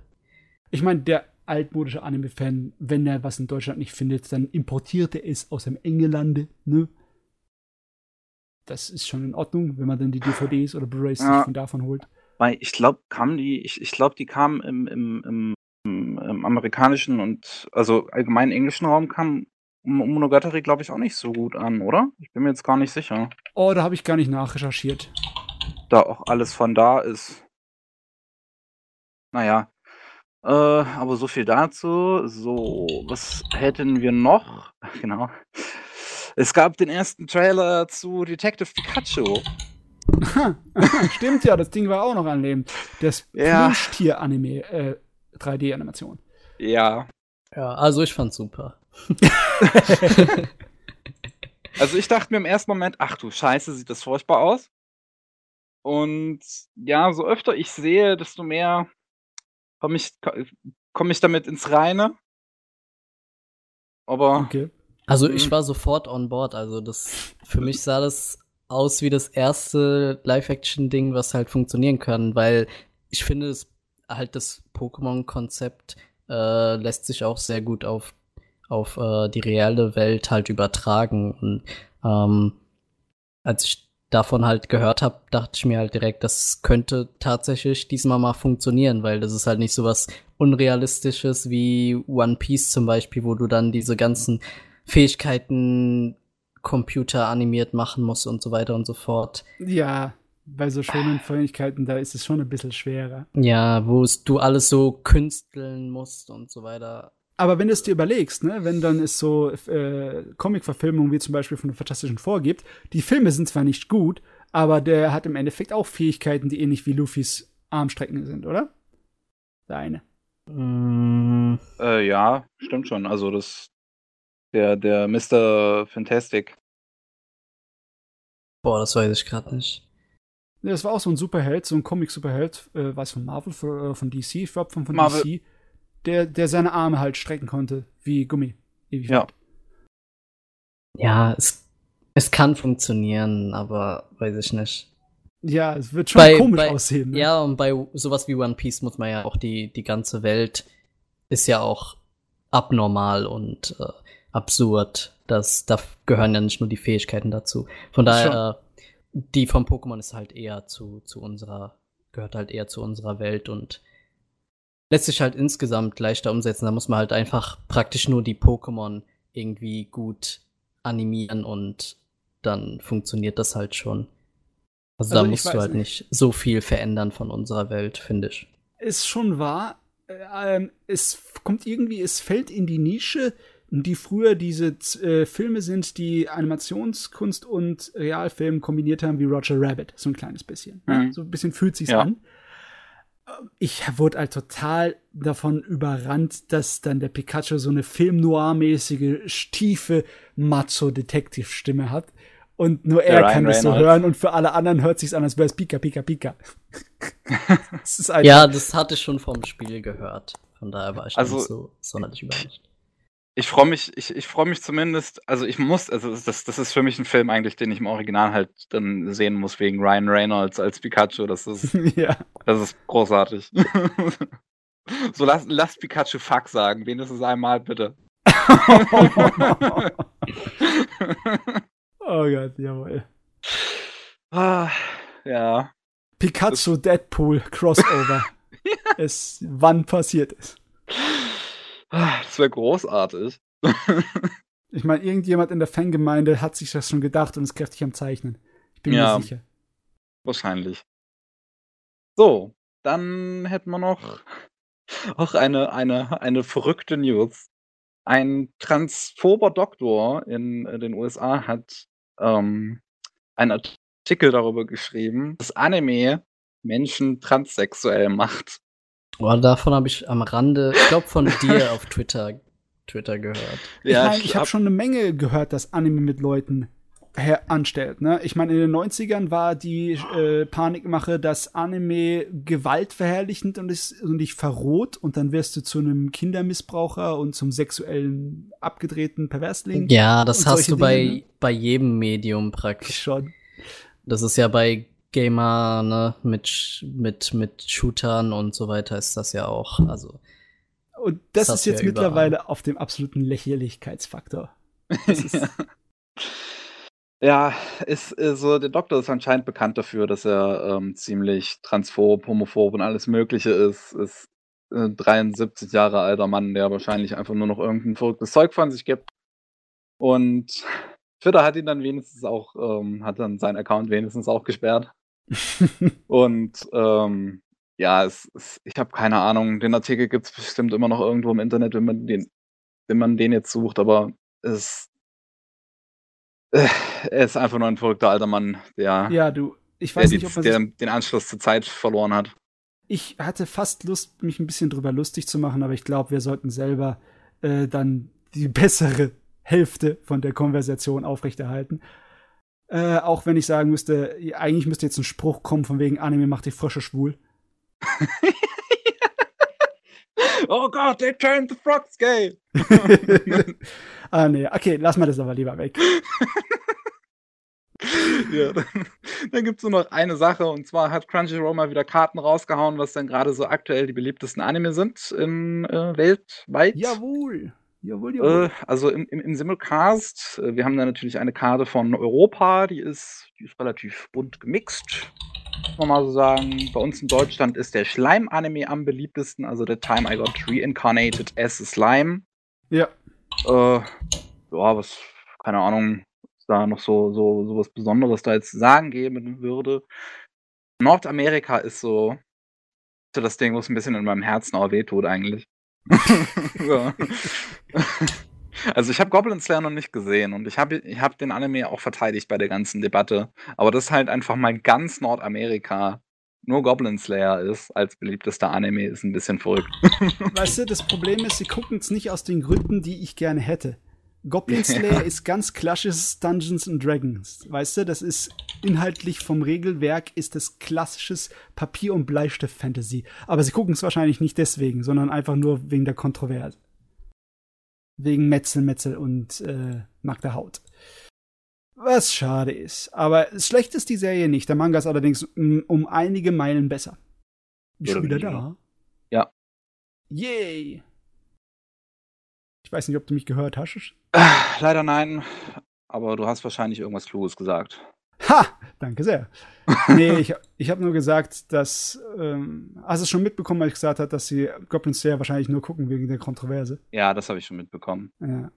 Speaker 3: Ich meine, der altmodischer Anime-Fan, wenn er was in Deutschland nicht findet, dann importiert er es aus dem Engelande, ne? Das ist schon in Ordnung, wenn man dann die DVDs oder Blu-rays ja. von davon holt.
Speaker 1: Weil ich glaube, kamen die, ich, ich glaube, die kamen im, im, im, im, amerikanischen und also allgemein englischen Raum kam Monogatari, glaube ich, auch nicht so gut an, oder? Ich bin mir jetzt gar nicht sicher.
Speaker 3: Oh, da habe ich gar nicht nachrecherchiert.
Speaker 1: Da auch alles von da ist. Naja. Äh, aber so viel dazu. So, was hätten wir noch? [laughs] Genau. Es gab den ersten Trailer zu Detective Pikachu. [laughs]
Speaker 3: Stimmt ja, das Ding war auch noch an Leben. Das ja. Plüschtier-Anime, äh, 3D-Animation.
Speaker 1: Ja.
Speaker 4: Ja, also ich fand's super. [laughs] [laughs]
Speaker 1: also ich dachte mir im ersten Moment, ach du Scheiße, sieht das furchtbar aus. Und ja, so öfter ich sehe, desto mehr komme ich, komm ich damit ins Reine. Aber.
Speaker 4: Okay. Also ich hm. war sofort on board. Also das für mich sah das aus wie das erste Live-Action-Ding, was halt funktionieren kann, weil ich finde es halt das Pokémon-Konzept äh, lässt sich auch sehr gut auf auf äh, die reale Welt halt übertragen. Und ähm, als ich davon halt gehört habe, dachte ich mir halt direkt, das könnte tatsächlich diesmal mal funktionieren, weil das ist halt nicht so was Unrealistisches wie One Piece zum Beispiel, wo du dann diese ganzen Fähigkeiten Computer animiert machen musst und so weiter und so fort.
Speaker 3: Ja, bei so schönen Fähigkeiten, da ist es schon ein bisschen schwerer.
Speaker 4: Ja, wo du alles so künsteln musst und so weiter.
Speaker 3: Aber wenn du es dir überlegst, ne, wenn dann es so äh, Comic-Verfilmungen wie zum Beispiel von den Fantastischen Four gibt, die Filme sind zwar nicht gut, aber der hat im Endeffekt auch Fähigkeiten, die ähnlich wie Luffys Armstrecken sind, oder? Der eine.
Speaker 1: Mm. Äh, ja, stimmt schon. Also das der der Mr. Fantastic.
Speaker 4: Boah, das weiß ich gerade nicht.
Speaker 3: Ja, das war auch so ein Superheld, so ein Comic-Superheld, äh, was von Marvel, für, äh, von DC, ich glaube von, von Marvel. DC der, der seine Arme halt strecken konnte, wie Gummi.
Speaker 1: Ewig ja.
Speaker 4: Ja, es, es kann funktionieren, aber weiß ich nicht.
Speaker 3: Ja, es wird schon bei, komisch bei, aussehen.
Speaker 4: Ne? Ja, und bei sowas wie One Piece muss man ja auch die, die ganze Welt ist ja auch abnormal und äh, absurd. Das, da gehören ja nicht nur die Fähigkeiten dazu. Von daher, äh, die vom Pokémon ist halt eher zu, zu unserer, gehört halt eher zu unserer Welt und lässt sich halt insgesamt leichter umsetzen. Da muss man halt einfach praktisch nur die Pokémon irgendwie gut animieren und dann funktioniert das halt schon. Also, also da musst du halt nicht. nicht so viel verändern von unserer Welt, finde ich.
Speaker 3: Ist schon wahr. Äh, ähm, es kommt irgendwie, es fällt in die Nische, die früher diese äh, Filme sind, die Animationskunst und Realfilm kombiniert haben, wie Roger Rabbit. So ein kleines bisschen. Ne? Mhm. So ein bisschen fühlt sich's ja. an ich wurde halt total davon überrannt, dass dann der Pikachu so eine Film-Noir-mäßige, tiefe Macho-Detective-Stimme hat. Und nur er kann das so hören und für alle anderen hört sich's an, als wäre es Pika, Pika, Pika. [laughs]
Speaker 4: das ja, das hatte ich schon vom Spiel gehört. Von daher war ich
Speaker 1: also,
Speaker 4: nicht so sonderlich überrascht
Speaker 1: ich freue mich, ich, ich freue mich zumindest, also ich muss, also das, das ist für mich ein Film eigentlich, den ich im Original halt dann sehen muss, wegen Ryan Reynolds als Pikachu. Das ist, [laughs] ja. das ist großartig. [laughs] so lass, lass Pikachu Fuck sagen, wenigstens einmal bitte. [laughs]
Speaker 3: oh Gott, jawohl.
Speaker 1: Ah, ja.
Speaker 3: Pikachu Deadpool Crossover. ja. es, wann passiert es?
Speaker 1: Das wäre großartig. [laughs]
Speaker 3: ich meine, irgendjemand in der Fangemeinde hat sich das schon gedacht und ist kräftig am Zeichnen. Ich bin ja, mir sicher.
Speaker 1: Wahrscheinlich. So, dann hätten wir noch [laughs] auch eine, eine, eine verrückte News. Ein transphober Doktor in den USA hat ähm, einen Artikel darüber geschrieben, dass Anime Menschen transsexuell macht.
Speaker 4: Boah, davon habe ich am Rande, ich glaube von dir auf Twitter, Twitter gehört.
Speaker 3: Ja, ich, mein, ich habe schon eine Menge gehört, dass Anime mit Leuten anstellt. Ne? Ich meine, in den 90ern war die äh, Panikmache, dass Anime gewaltverherrlichend und, ist, und dich verroht und dann wirst du zu einem Kindermissbraucher und zum sexuellen abgedrehten Perversling.
Speaker 4: Ja, das hast du bei, Dinge, ne? bei jedem Medium praktisch.
Speaker 3: Schon.
Speaker 4: Das ist ja bei Gamer, ne, mit, mit, mit Shootern und so weiter ist das ja auch. Also,
Speaker 3: Und das, das ist jetzt ja mittlerweile auf dem absoluten Lächerlichkeitsfaktor.
Speaker 1: Ist [laughs] ja, ist, ist, so, der Doktor ist anscheinend bekannt dafür, dass er ähm, ziemlich transphob, homophob und alles Mögliche ist. Ist äh, 73 Jahre alter Mann, der wahrscheinlich einfach nur noch irgendein verrücktes Zeug von sich gibt. Und Twitter hat ihn dann wenigstens auch, ähm, hat dann seinen Account wenigstens auch gesperrt. Und ähm, ja, es, es, ich habe keine Ahnung. Den Artikel gibt es bestimmt immer noch irgendwo im Internet, wenn man den, wenn man den jetzt sucht, aber es äh, er ist einfach nur ein verrückter alter Mann, der,
Speaker 3: ja, du, ich weiß
Speaker 1: der,
Speaker 3: nicht,
Speaker 1: ob der den Anschluss zur Zeit verloren hat.
Speaker 3: Ich hatte fast Lust, mich ein bisschen drüber lustig zu machen, aber ich glaube, wir sollten selber äh, dann die bessere Hälfte von der Konversation aufrechterhalten. Äh, auch wenn ich sagen müsste, eigentlich müsste jetzt ein Spruch kommen von wegen Anime macht die Frösche schwul. [laughs]
Speaker 1: oh Gott, they turned the frogs gay. [laughs]
Speaker 3: ah, nee, okay, lass mal das aber lieber weg. [laughs]
Speaker 1: ja, dann, dann gibt es nur noch eine Sache und zwar hat Crunchyroll mal wieder Karten rausgehauen, was dann gerade so aktuell die beliebtesten Anime sind in äh, weltweit.
Speaker 3: Jawohl. Jawohl, jawohl.
Speaker 1: Äh, also im, im, im Simulcast, äh, wir haben da natürlich eine Karte von Europa, die ist, die ist relativ bunt gemixt. Muss man mal so sagen. Bei uns in Deutschland ist der Schleim-Anime am beliebtesten, also The Time I Got Reincarnated as a Slime.
Speaker 3: Ja.
Speaker 1: Äh, ja, was, keine Ahnung, da noch so, so, so was Besonderes da jetzt sagen geben würde. Nordamerika ist so, so das Ding, wo es ein bisschen in meinem Herzen auch wehtut eigentlich. [laughs] [laughs] also ich habe Goblin Slayer noch nicht gesehen und ich habe ich hab den Anime auch verteidigt bei der ganzen Debatte. Aber das halt einfach mal ganz Nordamerika nur Goblin Slayer ist als beliebtester Anime, ist ein bisschen verrückt.
Speaker 3: Weißt du, das Problem ist, sie gucken es nicht aus den Gründen, die ich gerne hätte. Goblin Slayer [laughs] ja. ist ganz klassisches Dungeons and Dragons. Weißt du, das ist inhaltlich vom Regelwerk ist das klassisches Papier- und Bleistift-Fantasy. Aber sie gucken es wahrscheinlich nicht deswegen, sondern einfach nur wegen der Kontroverse. Wegen Metzel, Metzel und äh, nackter Haut. Was schade ist. Aber schlecht ist die Serie nicht. Der Manga ist allerdings um einige Meilen besser. Bist du wieder da?
Speaker 1: Ja.
Speaker 3: Yay! Ich weiß nicht, ob du mich gehört hast.
Speaker 1: Leider nein, aber du hast wahrscheinlich irgendwas Kluges gesagt.
Speaker 3: Ha! Danke sehr. [laughs] nee, ich, ich habe nur gesagt, dass. Ähm, hast du es schon mitbekommen, weil ich gesagt habe, dass sie Goblin Slayer wahrscheinlich nur gucken wegen der Kontroverse?
Speaker 1: Ja, das habe ich schon mitbekommen.
Speaker 3: Ja.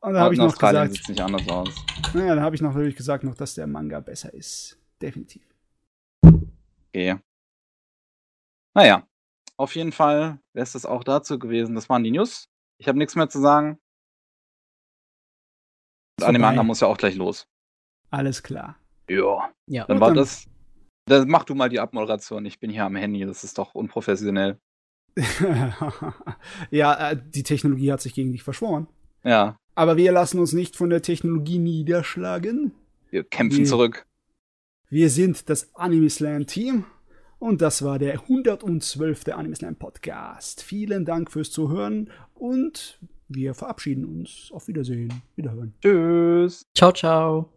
Speaker 3: Und da habe ich noch gesagt.
Speaker 1: nicht anders aus.
Speaker 3: Naja, da habe ich noch natürlich gesagt, noch, dass der Manga besser ist. Definitiv.
Speaker 1: Okay. Naja, auf jeden Fall wäre es das auch dazu gewesen. Das waren die News. Ich habe nichts mehr zu sagen. Und Animanga muss ja auch gleich los.
Speaker 3: Alles klar.
Speaker 1: Ja. ja. Dann war dann das. Dann mach du mal die Abmoderation. Ich bin hier am Handy. Das ist doch unprofessionell. [laughs]
Speaker 3: ja, äh, die Technologie hat sich gegen dich verschworen.
Speaker 1: Ja.
Speaker 3: Aber wir lassen uns nicht von der Technologie niederschlagen.
Speaker 1: Wir kämpfen wir, zurück.
Speaker 3: Wir sind das Anime Slam Team und das war der 112. Anime Slam Podcast. Vielen Dank fürs Zuhören und wir verabschieden uns. Auf Wiedersehen. Wiederhören.
Speaker 1: Tschüss.
Speaker 4: Ciao, ciao.